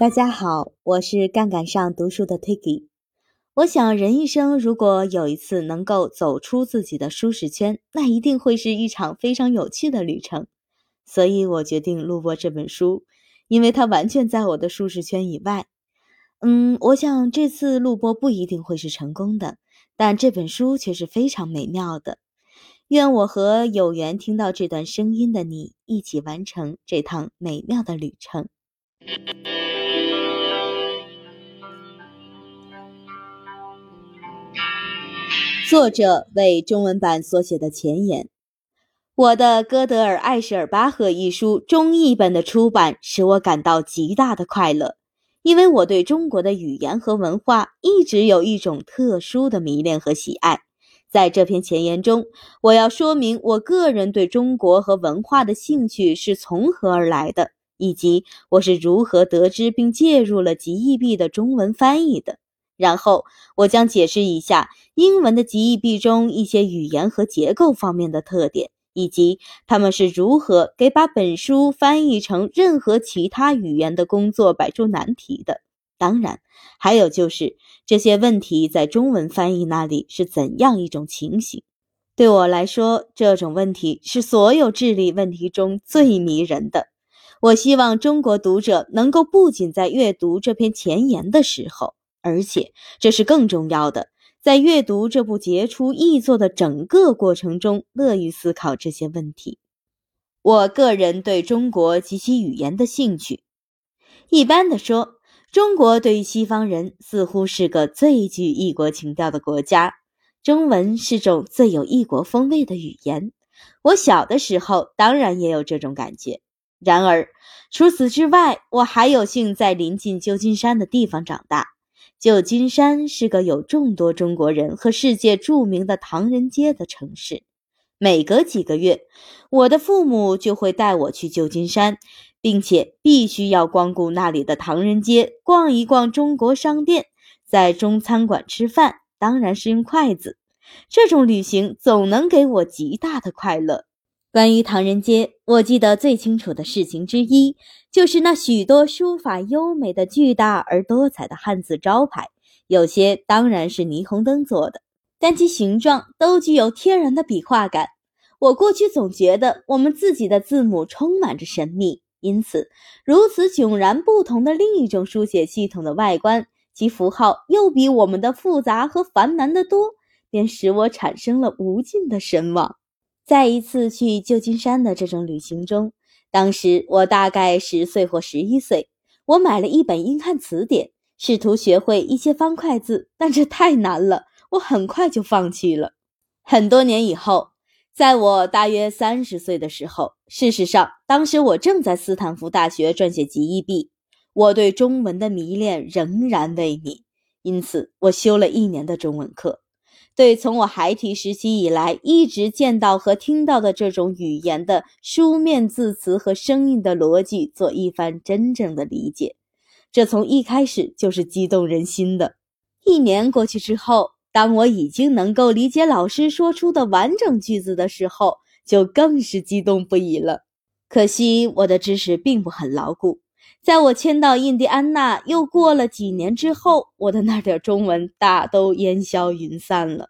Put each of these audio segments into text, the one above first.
大家好，我是杠杆上读书的 Tiki。我想，人一生如果有一次能够走出自己的舒适圈，那一定会是一场非常有趣的旅程。所以我决定录播这本书，因为它完全在我的舒适圈以外。嗯，我想这次录播不一定会是成功的，但这本书却是非常美妙的。愿我和有缘听到这段声音的你一起完成这趟美妙的旅程。作者为中文版所写的前言：我的《哥德尔艾舍尔巴赫》一书中译本的出版使我感到极大的快乐，因为我对中国的语言和文化一直有一种特殊的迷恋和喜爱。在这篇前言中，我要说明我个人对中国和文化的兴趣是从何而来的，以及我是如何得知并介入了极易币的中文翻译的。然后，我将解释一下英文的极易币中一些语言和结构方面的特点，以及他们是如何给把本书翻译成任何其他语言的工作摆出难题的。当然，还有就是这些问题在中文翻译那里是怎样一种情形。对我来说，这种问题是所有智力问题中最迷人的。我希望中国读者能够不仅在阅读这篇前言的时候。而且，这是更重要的，在阅读这部杰出译作的整个过程中，乐于思考这些问题。我个人对中国及其语言的兴趣，一般的说，中国对于西方人似乎是个最具异国情调的国家。中文是种最有异国风味的语言。我小的时候当然也有这种感觉。然而，除此之外，我还有幸在临近旧金山的地方长大。旧金山是个有众多中国人和世界著名的唐人街的城市。每隔几个月，我的父母就会带我去旧金山，并且必须要光顾那里的唐人街，逛一逛中国商店，在中餐馆吃饭，当然是用筷子。这种旅行总能给我极大的快乐。关于唐人街，我记得最清楚的事情之一，就是那许多书法优美的巨大而多彩的汉字招牌，有些当然是霓虹灯做的，但其形状都具有天然的笔画感。我过去总觉得我们自己的字母充满着神秘，因此如此迥然不同的另一种书写系统的外观，其符号又比我们的复杂和繁难得多，便使我产生了无尽的神往。在一次去旧金山的这种旅行中，当时我大概十岁或十一岁。我买了一本英汉词典，试图学会一些方块字，但这太难了，我很快就放弃了。很多年以后，在我大约三十岁的时候，事实上，当时我正在斯坦福大学撰写极易币，我对中文的迷恋仍然未泯，因此我修了一年的中文课。对从我孩提时期以来一直见到和听到的这种语言的书面字词和声音的逻辑做一番真正的理解，这从一开始就是激动人心的。一年过去之后，当我已经能够理解老师说出的完整句子的时候，就更是激动不已了。可惜我的知识并不很牢固。在我迁到印第安纳又过了几年之后，我的那点中文大都烟消云散了。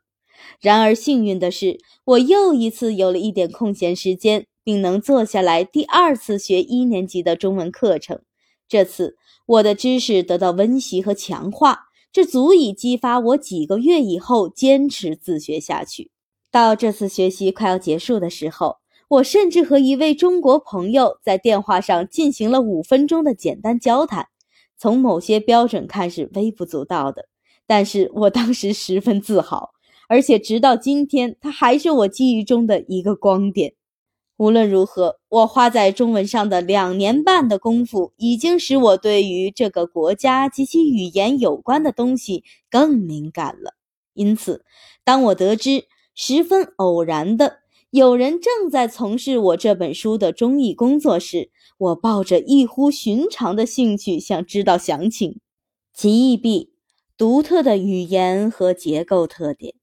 然而幸运的是，我又一次有了一点空闲时间，并能坐下来第二次学一年级的中文课程。这次我的知识得到温习和强化，这足以激发我几个月以后坚持自学下去。到这次学习快要结束的时候。我甚至和一位中国朋友在电话上进行了五分钟的简单交谈，从某些标准看是微不足道的，但是我当时十分自豪，而且直到今天，它还是我记忆中的一个光点。无论如何，我花在中文上的两年半的功夫，已经使我对于这个国家及其语言有关的东西更敏感了。因此，当我得知十分偶然的。有人正在从事我这本书的中译工作时，我抱着异乎寻常的兴趣想知道详情。极易币独特的语言和结构特点。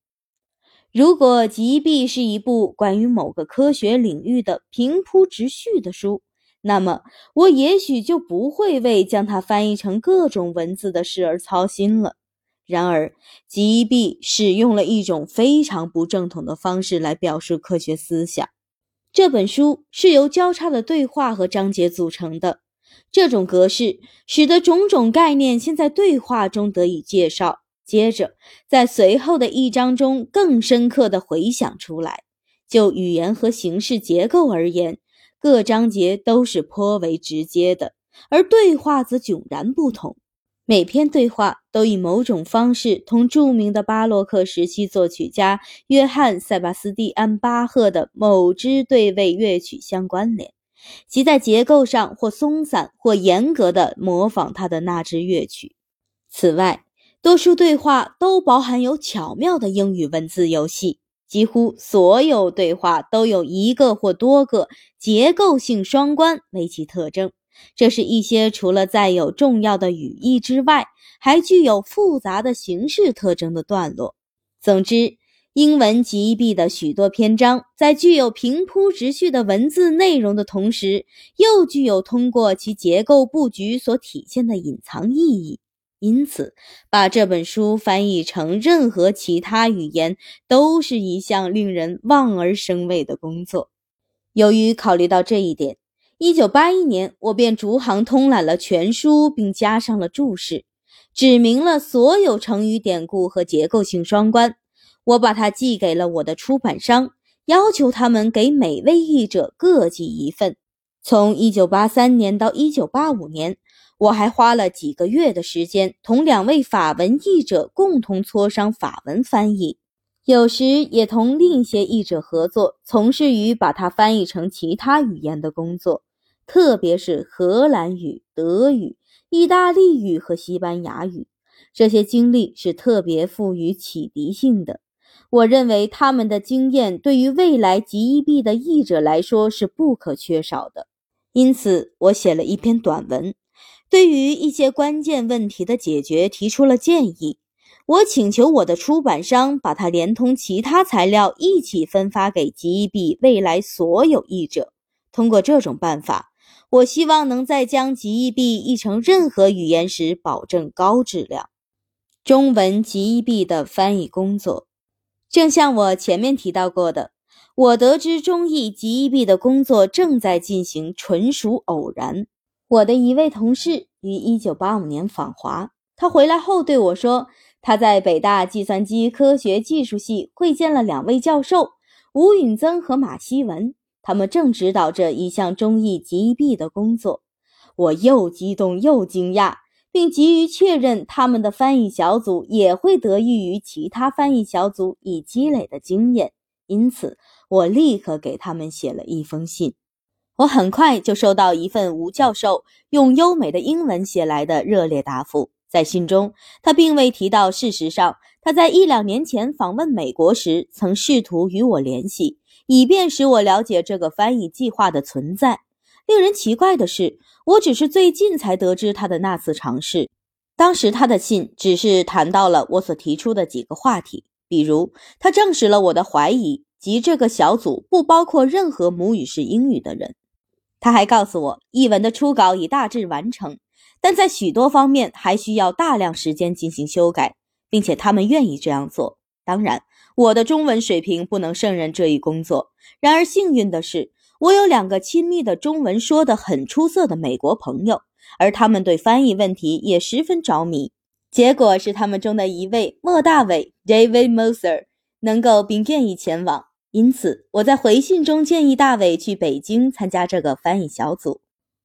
如果极易币是一部关于某个科学领域的平铺直叙的书，那么我也许就不会为将它翻译成各种文字的事而操心了。然而，吉毕使用了一种非常不正统的方式来表述科学思想。这本书是由交叉的对话和章节组成的。这种格式使得种种概念先在对话中得以介绍，接着在随后的一章中更深刻地回想出来。就语言和形式结构而言，各章节都是颇为直接的，而对话则迥然不同。每篇对话都以某种方式同著名的巴洛克时期作曲家约翰·塞巴斯蒂安·巴赫的某支对位乐曲相关联，即在结构上或松散或严格地模仿他的那支乐曲。此外，多数对话都包含有巧妙的英语文字游戏，几乎所有对话都有一个或多个结构性双关为其特征。这是一些除了载有重要的语义之外，还具有复杂的形式特征的段落。总之，英文集译的许多篇章在具有平铺直叙的文字内容的同时，又具有通过其结构布局所体现的隐藏意义。因此，把这本书翻译成任何其他语言，都是一项令人望而生畏的工作。由于考虑到这一点。一九八一年，我便逐行通览了全书，并加上了注释，指明了所有成语典故和结构性双关。我把它寄给了我的出版商，要求他们给每位译者各寄一份。从一九八三年到一九八五年，我还花了几个月的时间，同两位法文译者共同磋商法文翻译。有时也同另一些译者合作，从事于把它翻译成其他语言的工作，特别是荷兰语、德语、意大利语和西班牙语。这些经历是特别富于启迪性的。我认为他们的经验对于未来极易币的译者来说是不可缺少的。因此，我写了一篇短文，对于一些关键问题的解决提出了建议。我请求我的出版商把它连同其他材料一起分发给吉比未来所有译者。通过这种办法，我希望能在将吉币译成任何语言时保证高质量。中文吉币的翻译工作，正像我前面提到过的，我得知中译吉币的工作正在进行，纯属偶然。我的一位同事于1985年访华，他回来后对我说。他在北大计算机科学技术系会见了两位教授吴允增和马希文，他们正指导着一项中译集币的工作。我又激动又惊讶，并急于确认他们的翻译小组也会得益于其他翻译小组已积累的经验。因此，我立刻给他们写了一封信。我很快就收到一份吴教授用优美的英文写来的热烈答复。在信中，他并未提到，事实上，他在一两年前访问美国时，曾试图与我联系，以便使我了解这个翻译计划的存在。令人奇怪的是，我只是最近才得知他的那次尝试。当时他的信只是谈到了我所提出的几个话题，比如，他证实了我的怀疑，即这个小组不包括任何母语是英语的人。他还告诉我，译文的初稿已大致完成。但在许多方面还需要大量时间进行修改，并且他们愿意这样做。当然，我的中文水平不能胜任这一工作。然而，幸运的是，我有两个亲密的中文说得很出色的美国朋友，而他们对翻译问题也十分着迷。结果是，他们中的一位莫大伟 （David Moser） 能够并愿意前往。因此，我在回信中建议大伟去北京参加这个翻译小组。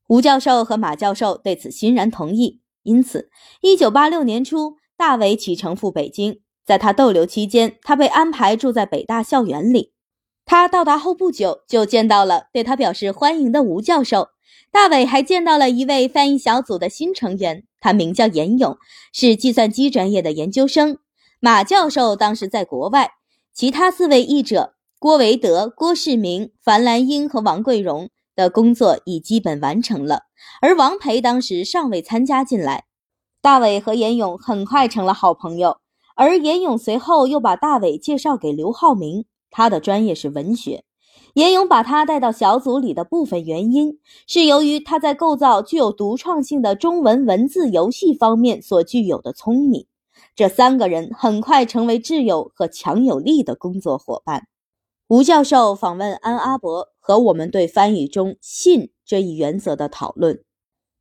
吴教授和马教授对此欣然同意，因此，一九八六年初，大伟启程赴北京。在他逗留期间，他被安排住在北大校园里。他到达后不久，就见到了对他表示欢迎的吴教授。大伟还见到了一位翻译小组的新成员，他名叫严勇，是计算机专业的研究生。马教授当时在国外，其他四位译者郭维德、郭世明、樊兰英和王桂荣。的工作已基本完成了，而王培当时尚未参加进来。大伟和严勇很快成了好朋友，而严勇随后又把大伟介绍给刘浩明，他的专业是文学。严勇把他带到小组里的部分原因，是由于他在构造具有独创性的中文文字游戏方面所具有的聪明。这三个人很快成为挚友和强有力的工作伙伴。吴教授访问安阿伯和我们对翻译中“信”这一原则的讨论。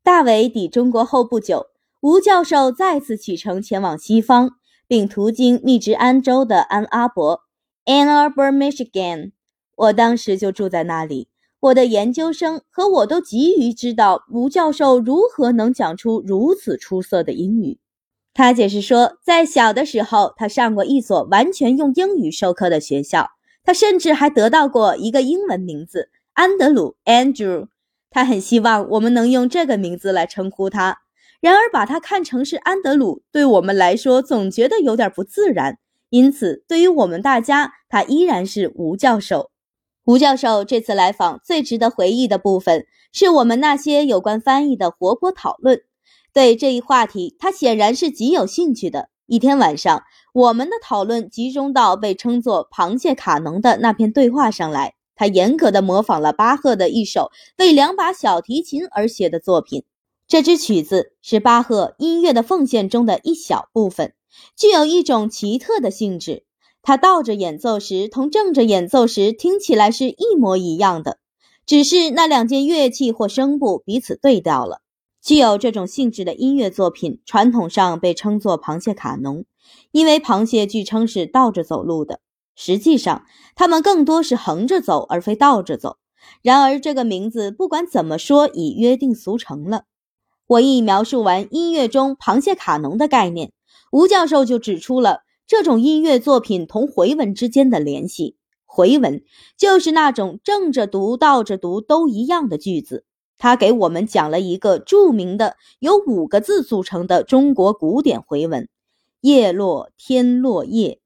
大伟抵中国后不久，吴教授再次启程前往西方，并途经密执安州的安阿伯 （Ann Arbor, Michigan）。我当时就住在那里。我的研究生和我都急于知道吴教授如何能讲出如此出色的英语。他解释说，在小的时候，他上过一所完全用英语授课的学校。他甚至还得到过一个英文名字——安德鲁 （Andrew）。他很希望我们能用这个名字来称呼他。然而，把他看成是安德鲁，对我们来说总觉得有点不自然。因此，对于我们大家，他依然是吴教授。吴教授这次来访最值得回忆的部分，是我们那些有关翻译的活泼讨论。对这一话题，他显然是极有兴趣的。一天晚上，我们的讨论集中到被称作“螃蟹卡农”的那篇对话上来。他严格地模仿了巴赫的一首为两把小提琴而写的作品。这支曲子是巴赫音乐的奉献中的一小部分，具有一种奇特的性质。他倒着演奏时，同正着演奏时听起来是一模一样的，只是那两件乐器或声部彼此对调了。具有这种性质的音乐作品，传统上被称作螃蟹卡农，因为螃蟹据称是倒着走路的。实际上，它们更多是横着走，而非倒着走。然而，这个名字不管怎么说已约定俗成了。我一描述完音乐中螃蟹卡农的概念，吴教授就指出了。这种音乐作品同回文之间的联系，回文就是那种正着读、倒着读都一样的句子。他给我们讲了一个著名的由五个字组成的中国古典回文：“叶落天落叶。”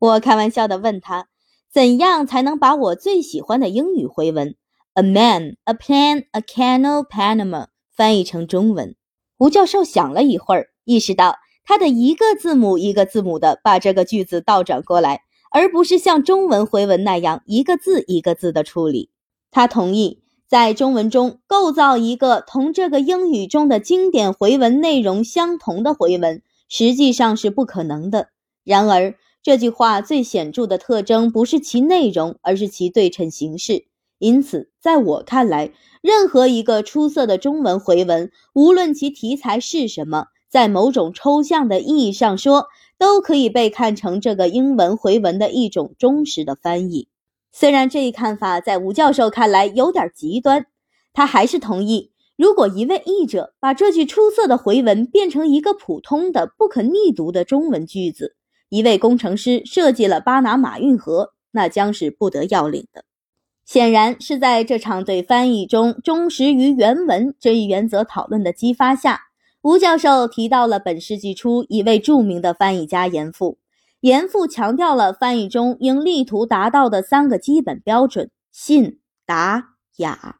我开玩笑地问他，怎样才能把我最喜欢的英语回文 “a man, a plan, a canal, Panama” 翻译成中文？吴教授想了一会儿，意识到。他的一个字母一个字母的把这个句子倒转过来，而不是像中文回文那样一个字一个字的处理。他同意在中文中构造一个同这个英语中的经典回文内容相同的回文，实际上是不可能的。然而，这句话最显著的特征不是其内容，而是其对称形式。因此，在我看来，任何一个出色的中文回文，无论其题材是什么。在某种抽象的意义上说，都可以被看成这个英文回文的一种忠实的翻译。虽然这一看法在吴教授看来有点极端，他还是同意：如果一位译者把这句出色的回文变成一个普通的、不可逆读的中文句子，一位工程师设计了巴拿马运河，那将是不得要领的。显然是在这场对翻译中忠实于原文这一原则讨论的激发下。吴教授提到了本世纪初一位著名的翻译家严复。严复强调了翻译中应力图达到的三个基本标准：信、达、雅。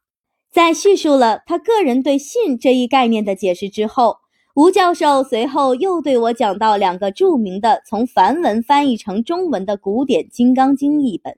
在叙述了他个人对“信”这一概念的解释之后，吴教授随后又对我讲到两个著名的从梵文翻译成中文的古典《金刚经》译本。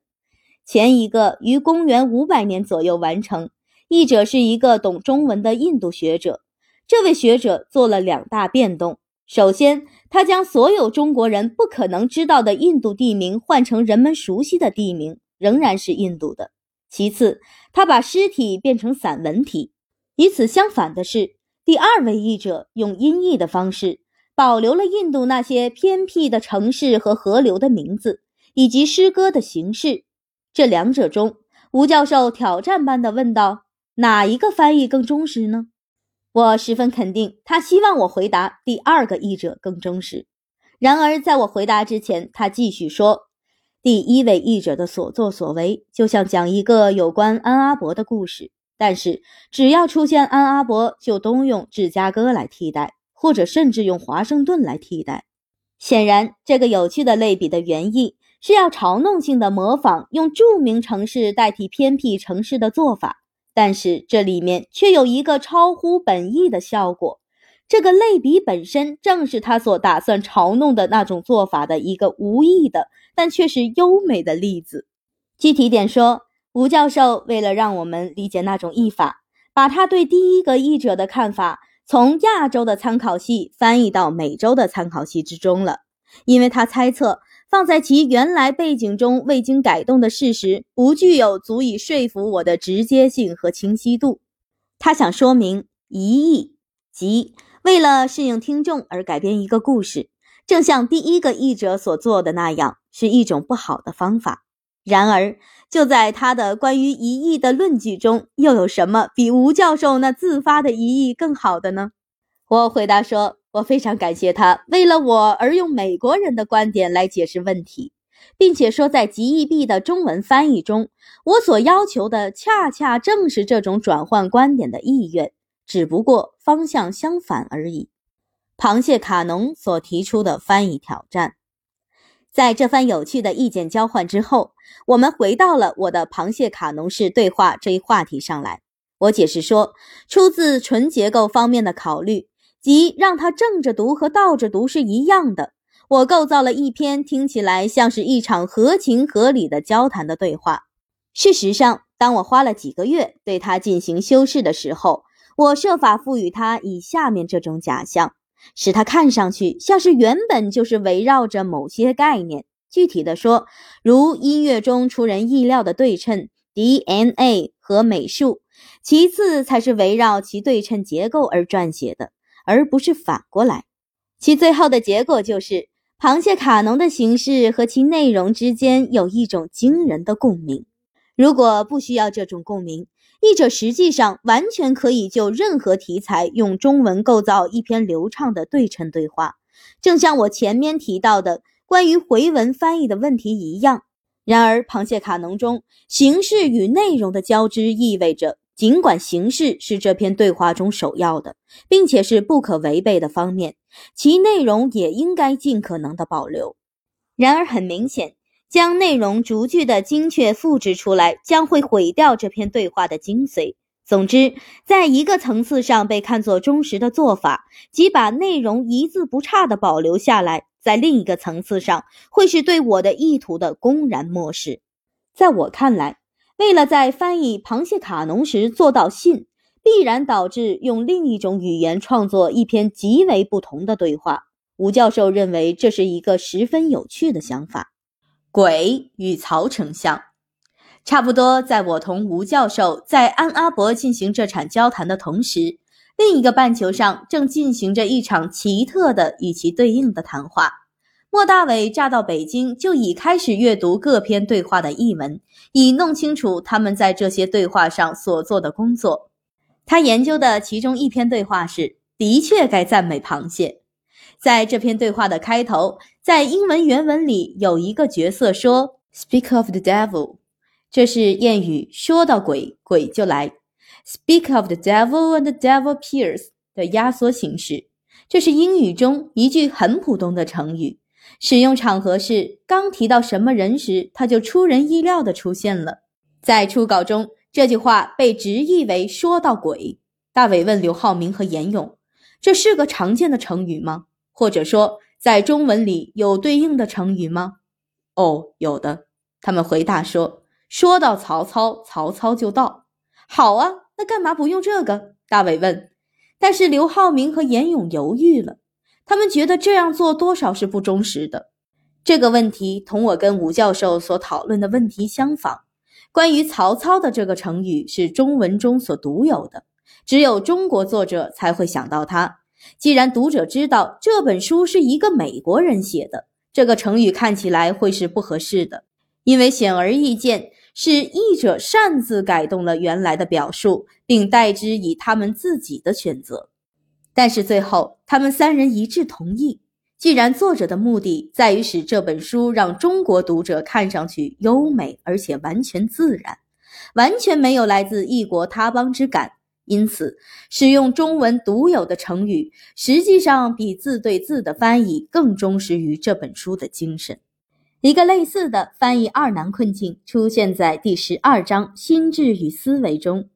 前一个于公元五百年左右完成，译者是一个懂中文的印度学者。这位学者做了两大变动：首先，他将所有中国人不可能知道的印度地名换成人们熟悉的地名，仍然是印度的；其次，他把诗体变成散文体。与此相反的是，第二位译者用音译的方式保留了印度那些偏僻的城市和河流的名字，以及诗歌的形式。这两者中，吴教授挑战般地问道：“哪一个翻译更忠实呢？”我十分肯定，他希望我回答第二个译者更忠实。然而，在我回答之前，他继续说：“第一位译者的所作所为，就像讲一个有关安阿伯的故事。但是，只要出现安阿伯，就都用芝加哥来替代，或者甚至用华盛顿来替代。显然，这个有趣的类比的原意是要嘲弄性的模仿用著名城市代替偏僻城市的做法。”但是这里面却有一个超乎本意的效果，这个类比本身正是他所打算嘲弄的那种做法的一个无意的，但却是优美的例子。具体点说，吴教授为了让我们理解那种译法，把他对第一个译者的看法从亚洲的参考系翻译到美洲的参考系之中了，因为他猜测放在其原来背景中未经改动的事实不具有足以说服我的直接性和清晰度。他想说明一译，即为了适应听众而改编一个故事，正像第一个译者所做的那样，是一种不好的方法。然而，就在他的关于一亿的论据中，又有什么比吴教授那自发的一亿更好的呢？我回答说，我非常感谢他为了我而用美国人的观点来解释问题，并且说在极易币的中文翻译中，我所要求的恰恰正是这种转换观点的意愿，只不过方向相反而已。螃蟹卡农所提出的翻译挑战。在这番有趣的意见交换之后，我们回到了我的螃蟹卡农式对话这一话题上来。我解释说，出自纯结构方面的考虑，即让它正着读和倒着读是一样的。我构造了一篇听起来像是一场合情合理的交谈的对话。事实上，当我花了几个月对它进行修饰的时候，我设法赋予它以下面这种假象。使它看上去像是原本就是围绕着某些概念。具体的说，如音乐中出人意料的对称 DNA 和美术，其次才是围绕其对称结构而撰写的，而不是反过来。其最后的结果就是，螃蟹卡农的形式和其内容之间有一种惊人的共鸣。如果不需要这种共鸣，译者实际上完全可以就任何题材用中文构造一篇流畅的对称对话，正像我前面提到的关于回文翻译的问题一样。然而，螃蟹卡农中形式与内容的交织意味着，尽管形式是这篇对话中首要的，并且是不可违背的方面，其内容也应该尽可能的保留。然而，很明显。将内容逐句的精确复制出来，将会毁掉这篇对话的精髓。总之，在一个层次上被看作忠实的做法，即把内容一字不差的保留下来；在另一个层次上，会是对我的意图的公然漠视。在我看来，为了在翻译螃蟹卡农时做到信，必然导致用另一种语言创作一篇极为不同的对话。吴教授认为这是一个十分有趣的想法。鬼与曹丞相，差不多在我同吴教授在安阿伯进行这场交谈的同时，另一个半球上正进行着一场奇特的与其对应的谈话。莫大伟乍到北京就已开始阅读各篇对话的译文，以弄清楚他们在这些对话上所做的工作。他研究的其中一篇对话是：的确该赞美螃蟹。在这篇对话的开头，在英文原文里有一个角色说 “Speak of the devil”，这是谚语“说到鬼，鬼就来”。“Speak of the devil and the devil appears” 的压缩形式，这是英语中一句很普通的成语，使用场合是刚提到什么人时，他就出人意料地出现了。在初稿中，这句话被直译为“说到鬼”。大伟问刘浩明和严勇：“这是个常见的成语吗？”或者说，在中文里有对应的成语吗？哦，有的。他们回答说：“说到曹操，曹操就到。”好啊，那干嘛不用这个？大伟问。但是刘浩明和严勇犹豫了，他们觉得这样做多少是不忠实的。这个问题同我跟吴教授所讨论的问题相仿。关于曹操的这个成语是中文中所独有的，只有中国作者才会想到它。既然读者知道这本书是一个美国人写的，这个成语看起来会是不合适的，因为显而易见是译者擅自改动了原来的表述，并代之以他们自己的选择。但是最后，他们三人一致同意，既然作者的目的在于使这本书让中国读者看上去优美而且完全自然，完全没有来自异国他邦之感。因此，使用中文独有的成语，实际上比字对字的翻译更忠实于这本书的精神。一个类似的翻译二难困境出现在第十二章“心智与思维”中，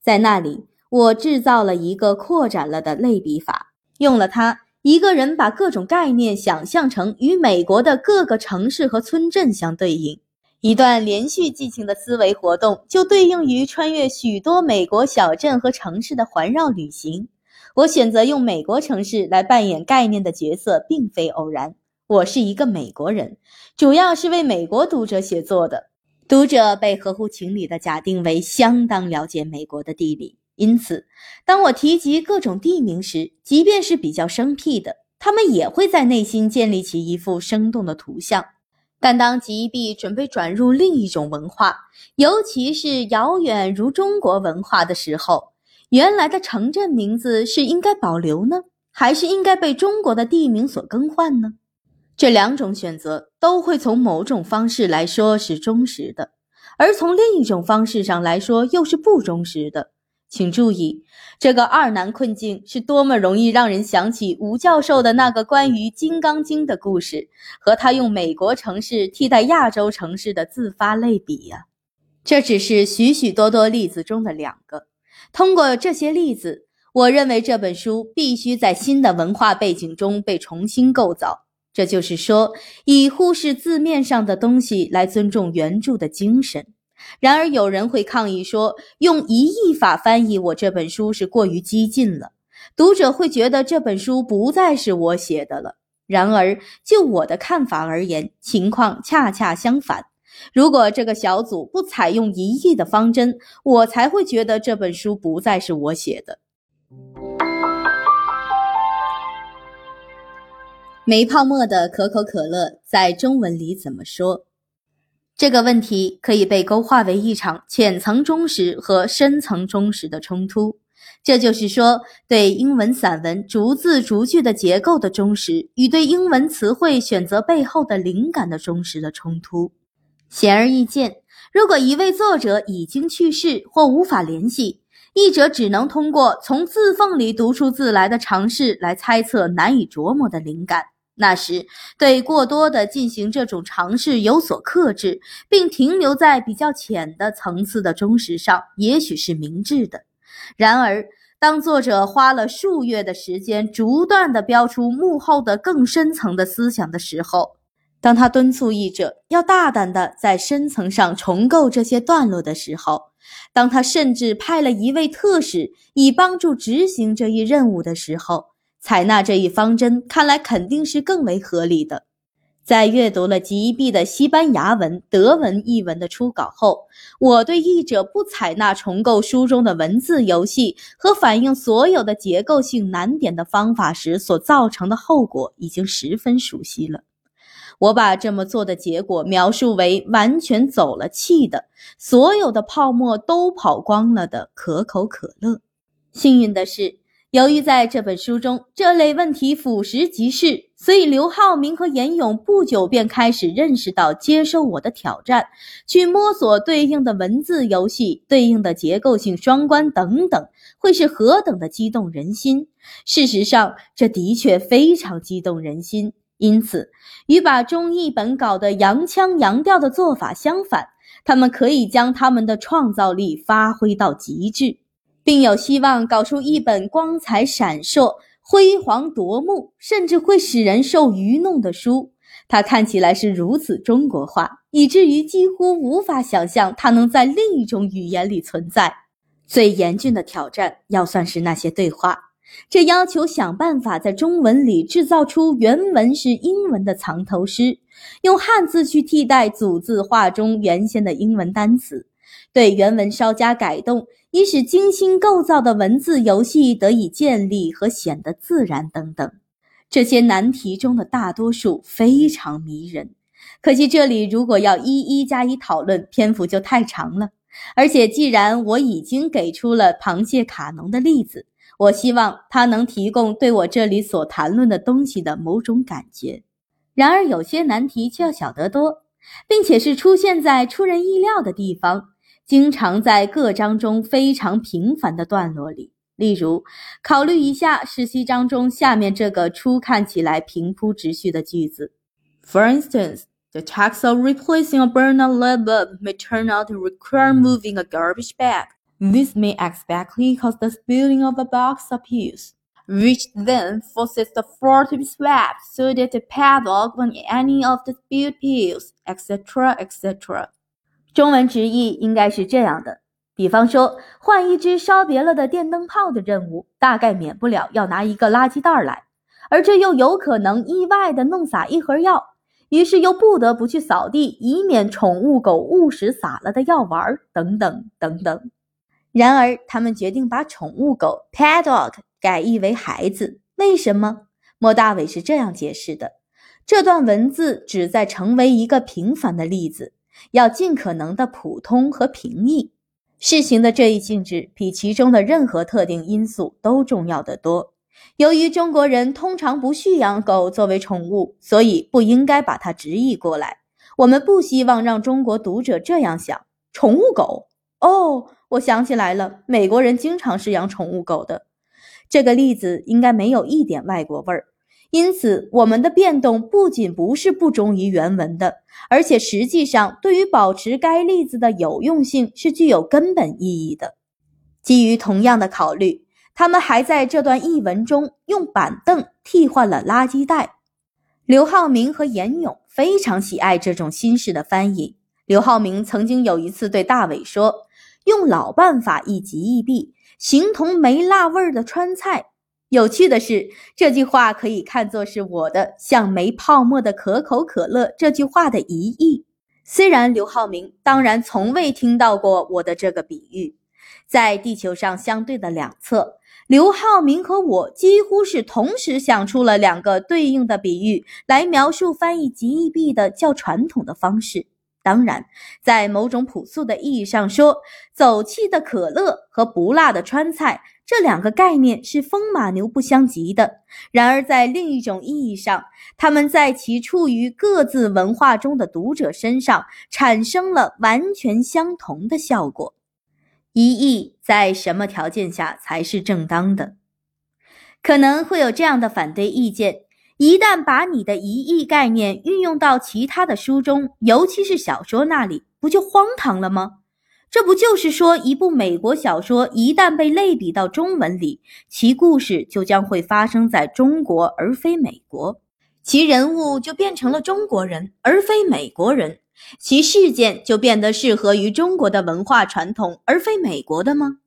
在那里，我制造了一个扩展了的类比法，用了它，一个人把各种概念想象成与美国的各个城市和村镇相对应。一段连续进行的思维活动，就对应于穿越许多美国小镇和城市的环绕旅行。我选择用美国城市来扮演概念的角色，并非偶然。我是一个美国人，主要是为美国读者写作的。读者被合乎情理的假定为相当了解美国的地理，因此，当我提及各种地名时，即便是比较生僻的，他们也会在内心建立起一幅生动的图像。但当吉必准备转入另一种文化，尤其是遥远如中国文化的时候，原来的城镇名字是应该保留呢，还是应该被中国的地名所更换呢？这两种选择都会从某种方式来说是忠实的，而从另一种方式上来说又是不忠实的。请注意，这个二难困境是多么容易让人想起吴教授的那个关于《金刚经》的故事，和他用美国城市替代亚洲城市的自发类比呀！这只是许许多多例子中的两个。通过这些例子，我认为这本书必须在新的文化背景中被重新构造。这就是说，以忽视字面上的东西来尊重原著的精神。然而，有人会抗议说，用一译法翻译我这本书是过于激进了，读者会觉得这本书不再是我写的了。然而，就我的看法而言，情况恰恰相反。如果这个小组不采用一译的方针，我才会觉得这本书不再是我写的。没泡沫的可口可乐在中文里怎么说？这个问题可以被勾画为一场浅层忠实和深层忠实的冲突，这就是说，对英文散文逐字逐句的结构的忠实与对英文词汇选择背后的灵感的忠实的冲突。显而易见，如果一位作者已经去世或无法联系，译者只能通过从字缝里读出字来的尝试来猜测难以琢磨的灵感。那时，对过多的进行这种尝试有所克制，并停留在比较浅的层次的忠实上，也许是明智的。然而，当作者花了数月的时间，逐段地标出幕后的更深层的思想的时候，当他敦促译者要大胆地在深层上重构这些段落的时候，当他甚至派了一位特使以帮助执行这一任务的时候，采纳这一方针，看来肯定是更为合理的。在阅读了吉毕的西班牙文、德文译文的初稿后，我对译者不采纳重构书中的文字游戏和反映所有的结构性难点的方法时所造成的后果已经十分熟悉了。我把这么做的结果描述为完全走了气的，所有的泡沫都跑光了的可口可乐。幸运的是。由于在这本书中这类问题俯拾即是，所以刘浩明和严勇不久便开始认识到接受我的挑战，去摸索对应的文字游戏、对应的结构性双关等等，会是何等的激动人心。事实上，这的确非常激动人心。因此，与把中译本搞得洋腔洋调的做法相反，他们可以将他们的创造力发挥到极致。并有希望搞出一本光彩闪烁、辉煌夺目，甚至会使人受愚弄的书。它看起来是如此中国化，以至于几乎无法想象它能在另一种语言里存在。最严峻的挑战要算是那些对话，这要求想办法在中文里制造出原文是英文的藏头诗，用汉字去替代组字画中原先的英文单词。对原文稍加改动，以使精心构造的文字游戏得以建立和显得自然等等，这些难题中的大多数非常迷人。可惜这里如果要一一加以讨论，篇幅就太长了。而且既然我已经给出了螃蟹卡农的例子，我希望它能提供对我这里所谈论的东西的某种感觉。然而有些难题却要小得多，并且是出现在出人意料的地方。经常在各章中非常平凡的段落里，例如，考虑一下实习章中下面这个初看起来平铺直叙的句子：For instance, the task of replacing a burned-out light bulb may turn out to require moving a garbage bag. This may exactly cause the spilling of a box of pills. which then forces the floor to be swept so that the padlock on any of the spilled pills, etc., etc. 中文直译应该是这样的：比方说，换一只烧别了的电灯泡的任务，大概免不了要拿一个垃圾袋来，而这又有可能意外的弄洒一盒药。于是又不得不去扫地，以免宠物狗误食洒了的药丸等等等等。然而，他们决定把宠物狗 pet dog 改译为孩子。为什么？莫大伟是这样解释的：这段文字旨在成为一个平凡的例子，要尽可能的普通和平易。事情的这一性质比其中的任何特定因素都重要得多。由于中国人通常不蓄养狗作为宠物，所以不应该把它直译过来。我们不希望让中国读者这样想：宠物狗？哦，我想起来了，美国人经常是养宠物狗的。这个例子应该没有一点外国味儿。因此，我们的变动不仅不是不忠于原文的，而且实际上对于保持该例子的有用性是具有根本意义的。基于同样的考虑。他们还在这段译文中用板凳替换了垃圾袋。刘浩明和严勇非常喜爱这种新式的翻译。刘浩明曾经有一次对大伟说：“用老办法一极易弊，形同没辣味儿的川菜。”有趣的是，这句话可以看作是我的“像没泡沫的可口可乐”这句话的疑义。虽然刘浩明当然从未听到过我的这个比喻，在地球上相对的两侧。刘浩明和我几乎是同时想出了两个对应的比喻来描述翻译极易币的较传统的方式。当然，在某种朴素的意义上说，走气的可乐和不辣的川菜这两个概念是风马牛不相及的。然而，在另一种意义上，他们在其处于各自文化中的读者身上产生了完全相同的效果。一译在什么条件下才是正当的？可能会有这样的反对意见：一旦把你的一亿概念运用到其他的书中，尤其是小说那里，不就荒唐了吗？这不就是说，一部美国小说一旦被类比到中文里，其故事就将会发生在中国而非美国，其人物就变成了中国人而非美国人。其事件就变得适合于中国的文化传统，而非美国的吗？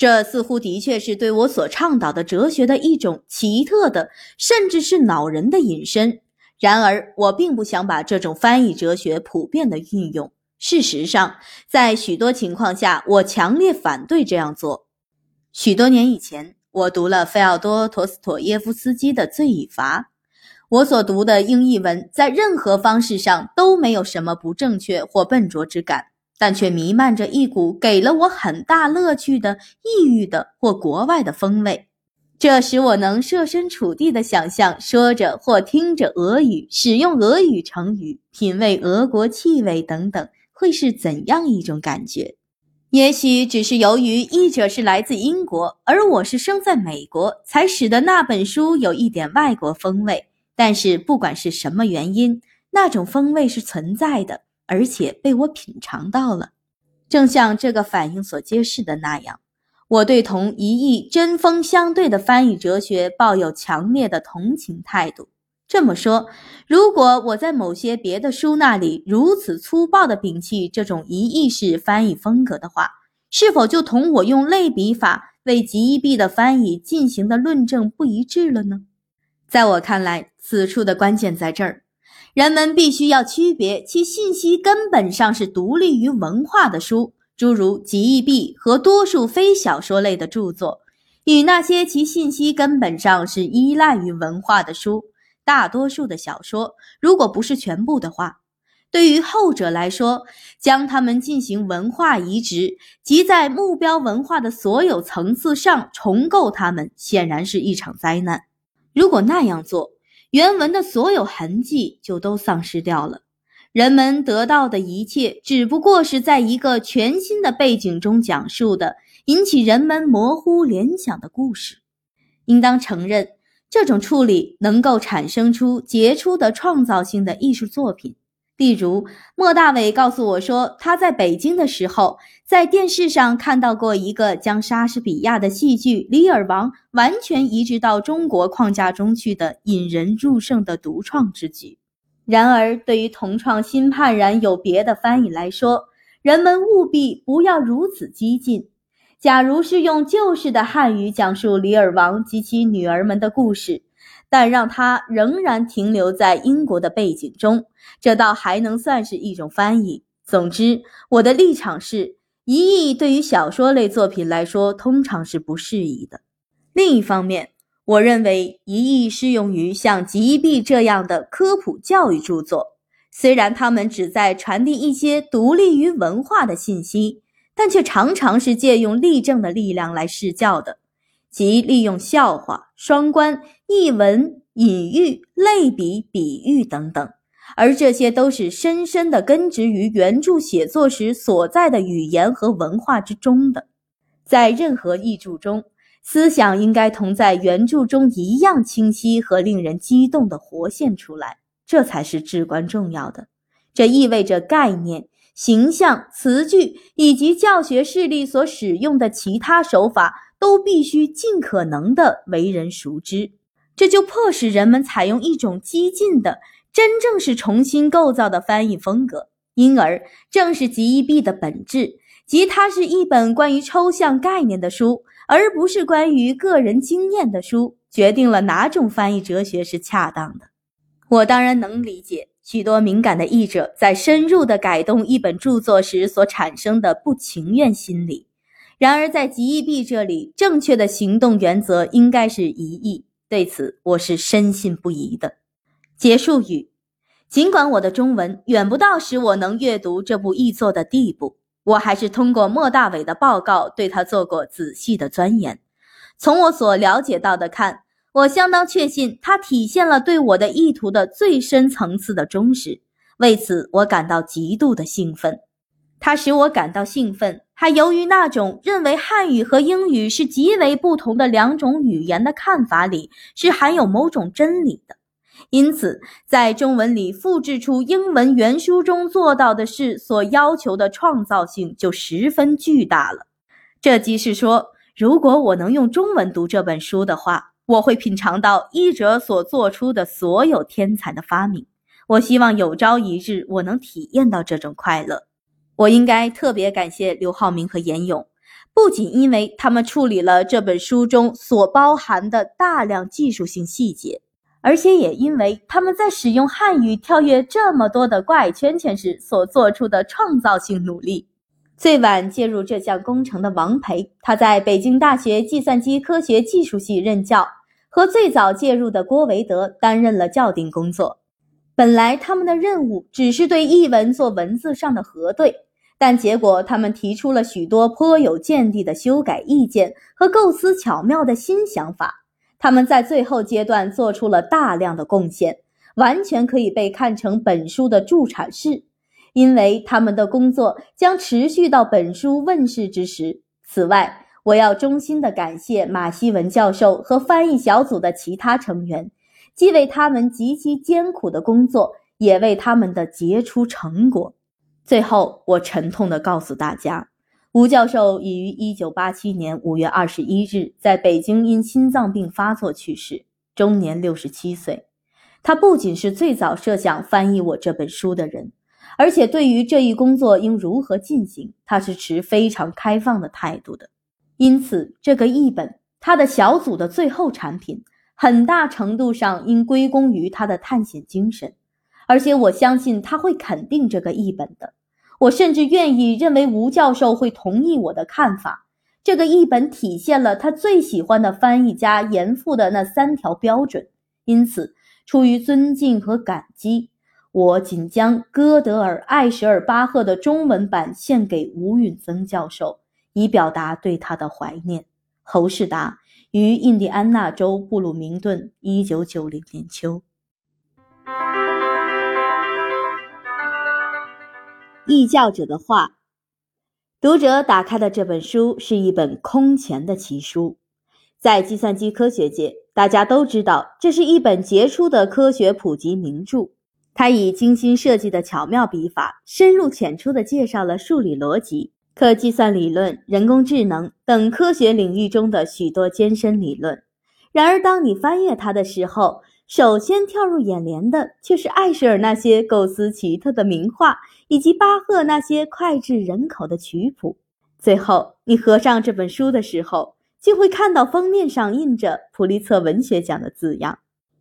这似乎的确是对我所倡导的哲学的一种奇特的，甚至是恼人的引申。然而，我并不想把这种翻译哲学普遍的运用。事实上，在许多情况下，我强烈反对这样做。许多年以前，我读了费奥多·陀思妥耶夫斯基的《罪与罚》。我所读的英译文在任何方式上都没有什么不正确或笨拙之感，但却弥漫着一股给了我很大乐趣的异域的或国外的风味。这使我能设身处地地想象说着或听着俄语、使用俄语成语、品味俄国气味等等会是怎样一种感觉。也许只是由于译者是来自英国，而我是生在美国，才使得那本书有一点外国风味。但是不管是什么原因，那种风味是存在的，而且被我品尝到了。正像这个反应所揭示的那样，我对同一义针锋相对的翻译哲学抱有强烈的同情态度。这么说，如果我在某些别的书那里如此粗暴地摒弃这种一义式翻译风格的话，是否就同我用类比法为极义币的翻译进行的论证不一致了呢？在我看来，此处的关键在这儿：人们必须要区别其信息根本上是独立于文化的书，诸如《极易币》和多数非小说类的著作，与那些其信息根本上是依赖于文化的书。大多数的小说，如果不是全部的话，对于后者来说，将它们进行文化移植，即在目标文化的所有层次上重构它们，显然是一场灾难。如果那样做，原文的所有痕迹就都丧失掉了。人们得到的一切，只不过是在一个全新的背景中讲述的、引起人们模糊联想的故事。应当承认，这种处理能够产生出杰出的创造性的艺术作品，例如，莫大伟告诉我说，他在北京的时候，在电视上看到过一个将莎士比亚的戏剧《李尔王》完全移植到中国框架中去的引人入胜的独创之举。然而，对于同创新判然有别的翻译来说，人们务必不要如此激进。假如是用旧式的汉语讲述李尔王及其女儿们的故事。但让它仍然停留在英国的背景中，这倒还能算是一种翻译。总之，我的立场是，一译对于小说类作品来说通常是不适宜的。另一方面，我认为一译适用于像《极壁》这样的科普教育著作，虽然他们旨在传递一些独立于文化的信息，但却常常是借用例证的力量来施教的。即利用笑话、双关、译文、隐喻、类比、比喻等等，而这些都是深深地根植于原著写作时所在的语言和文化之中的。在任何译著中，思想应该同在原著中一样清晰和令人激动地活现出来，这才是至关重要的。这意味着概念、形象、词句以及教学事例所使用的其他手法。都必须尽可能的为人熟知，这就迫使人们采用一种激进的、真正是重新构造的翻译风格。因而，正是极易币的本质，即它是一本关于抽象概念的书，而不是关于个人经验的书，决定了哪种翻译哲学是恰当的。我当然能理解许多敏感的译者在深入的改动一本著作时所产生的不情愿心理。然而，在极易币这里，正确的行动原则应该是一义。对此，我是深信不疑的。结束语：尽管我的中文远不到使我能阅读这部译作的地步，我还是通过莫大伟的报告对他做过仔细的钻研。从我所了解到的看，我相当确信他体现了对我的意图的最深层次的忠实。为此，我感到极度的兴奋。他使我感到兴奋，还由于那种认为汉语和英语是极为不同的两种语言的看法里是含有某种真理的，因此在中文里复制出英文原书中做到的事所要求的创造性就十分巨大了。这即是说，如果我能用中文读这本书的话，我会品尝到译者所做出的所有天才的发明。我希望有朝一日我能体验到这种快乐。我应该特别感谢刘浩明和严勇，不仅因为他们处理了这本书中所包含的大量技术性细节，而且也因为他们在使用汉语跳跃这么多的怪圈圈时所做出的创造性努力。最晚介入这项工程的王培，他在北京大学计算机科学技术系任教，和最早介入的郭维德担任了校订工作。本来他们的任务只是对译文做文字上的核对。但结果，他们提出了许多颇有见地的修改意见和构思巧妙的新想法。他们在最后阶段做出了大量的贡献，完全可以被看成本书的助产士，因为他们的工作将持续到本书问世之时。此外，我要衷心地感谢马希文教授和翻译小组的其他成员，既为他们极其艰苦的工作，也为他们的杰出成果。最后，我沉痛地告诉大家，吴教授已于1987年5月21日在北京因心脏病发作去世，终年67岁。他不仅是最早设想翻译我这本书的人，而且对于这一工作应如何进行，他是持非常开放的态度的。因此，这个译本，他的小组的最后产品，很大程度上应归功于他的探险精神，而且我相信他会肯定这个译本的。我甚至愿意认为吴教授会同意我的看法。这个译本体现了他最喜欢的翻译家严复的那三条标准。因此，出于尊敬和感激，我仅将歌德尔、艾舍尔巴赫的中文版献给吴允增教授，以表达对他的怀念。侯世达于印第安纳州布鲁明顿，一九九零年秋。译教者的话，读者打开的这本书是一本空前的奇书。在计算机科学界，大家都知道这是一本杰出的科学普及名著。他以精心设计的巧妙笔法，深入浅出地介绍了数理逻辑、可计算理论、人工智能等科学领域中的许多艰深理论。然而，当你翻阅它的时候，首先跳入眼帘的却是艾舍尔那些构思奇特的名画，以及巴赫那些脍炙人口的曲谱。最后，你合上这本书的时候，就会看到封面上印着普利策文学奖的字样。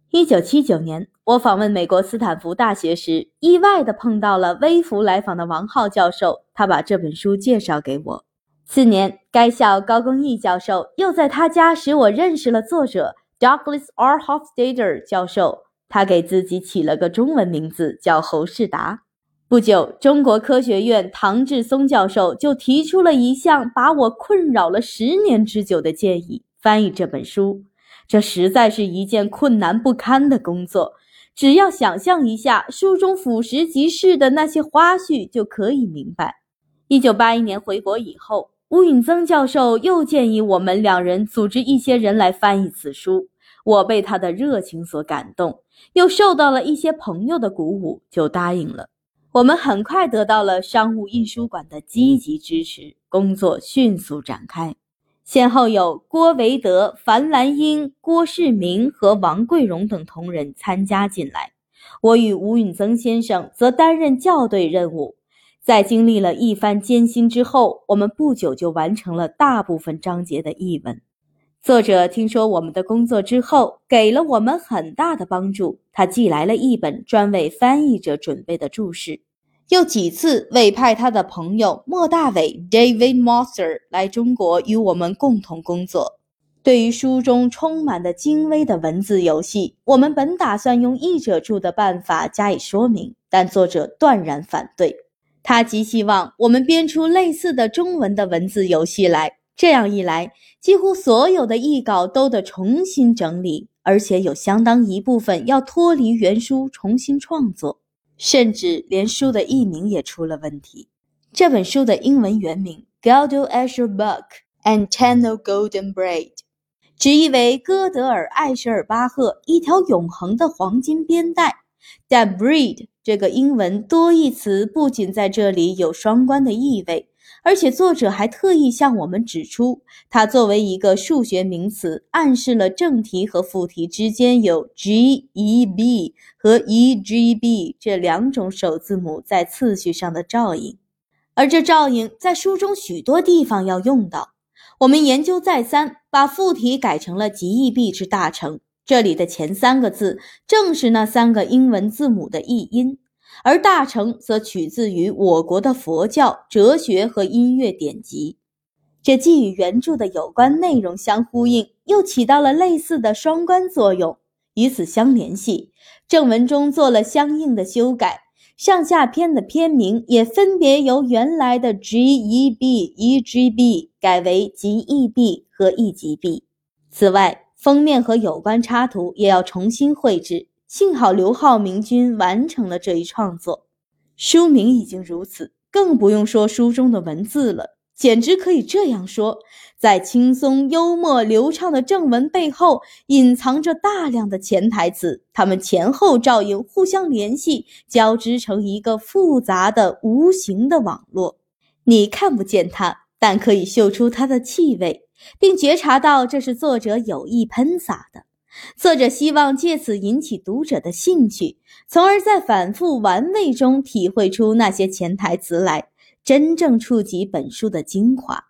一九七九年，我访问美国斯坦福大学时，意外地碰到了微服来访的王浩教授，他把这本书介绍给我。次年，该校高更益教授又在他家使我认识了作者 Douglas R. Hofstadter 教授，他给自己起了个中文名字叫侯世达。不久，中国科学院唐志松教授就提出了一项把我困扰了十年之久的建议：翻译这本书。这实在是一件困难不堪的工作。只要想象一下书中俯拾即是的那些花絮，就可以明白。一九八一年回国以后，吴允增教授又建议我们两人组织一些人来翻译此书。我被他的热情所感动，又受到了一些朋友的鼓舞，就答应了。我们很快得到了商务印书馆的积极支持，工作迅速展开。先后有郭维德、樊兰英、郭世明和王桂荣等同仁参加进来，我与吴允增先生则担任校对任务。在经历了一番艰辛之后，我们不久就完成了大部分章节的译文。作者听说我们的工作之后，给了我们很大的帮助，他寄来了一本专为翻译者准备的注释。又几次委派他的朋友莫大伟 （David Moser） 来中国与我们共同工作。对于书中充满的精微的文字游戏，我们本打算用译者注的办法加以说明，但作者断然反对。他极希望我们编出类似的中文的文字游戏来。这样一来，几乎所有的译稿都得重新整理，而且有相当一部分要脱离原书重新创作。甚至连书的译名也出了问题。这本书的英文原名《Gaudo Asher Buck and Tenno Golden Braid》，直译为哥德尔·艾舍尔巴赫一条永恒的黄金边带。但 “braid” 这个英文多义词不仅在这里有双关的意味。而且作者还特意向我们指出，它作为一个数学名词，暗示了正题和副题之间有 G E B 和 E G B 这两种首字母在次序上的照应，而这照应在书中许多地方要用到。我们研究再三，把副题改成了 G E B 之大成，这里的前三个字正是那三个英文字母的译音。而大成则取自于我国的佛教、哲学和音乐典籍，这既与原著的有关内容相呼应，又起到了类似的双关作用。与此相联系，正文中做了相应的修改，上下篇的篇名也分别由原来的 G E B E G B 改为 G E B 和 E G B。此外，封面和有关插图也要重新绘制。幸好刘浩明君完成了这一创作，书名已经如此，更不用说书中的文字了。简直可以这样说，在轻松、幽默、流畅的正文背后，隐藏着大量的潜台词，它们前后照应，互相联系，交织成一个复杂的无形的网络。你看不见它，但可以嗅出它的气味，并觉察到这是作者有意喷洒的。作者希望借此引起读者的兴趣，从而在反复玩味中体会出那些潜台词来，真正触及本书的精华。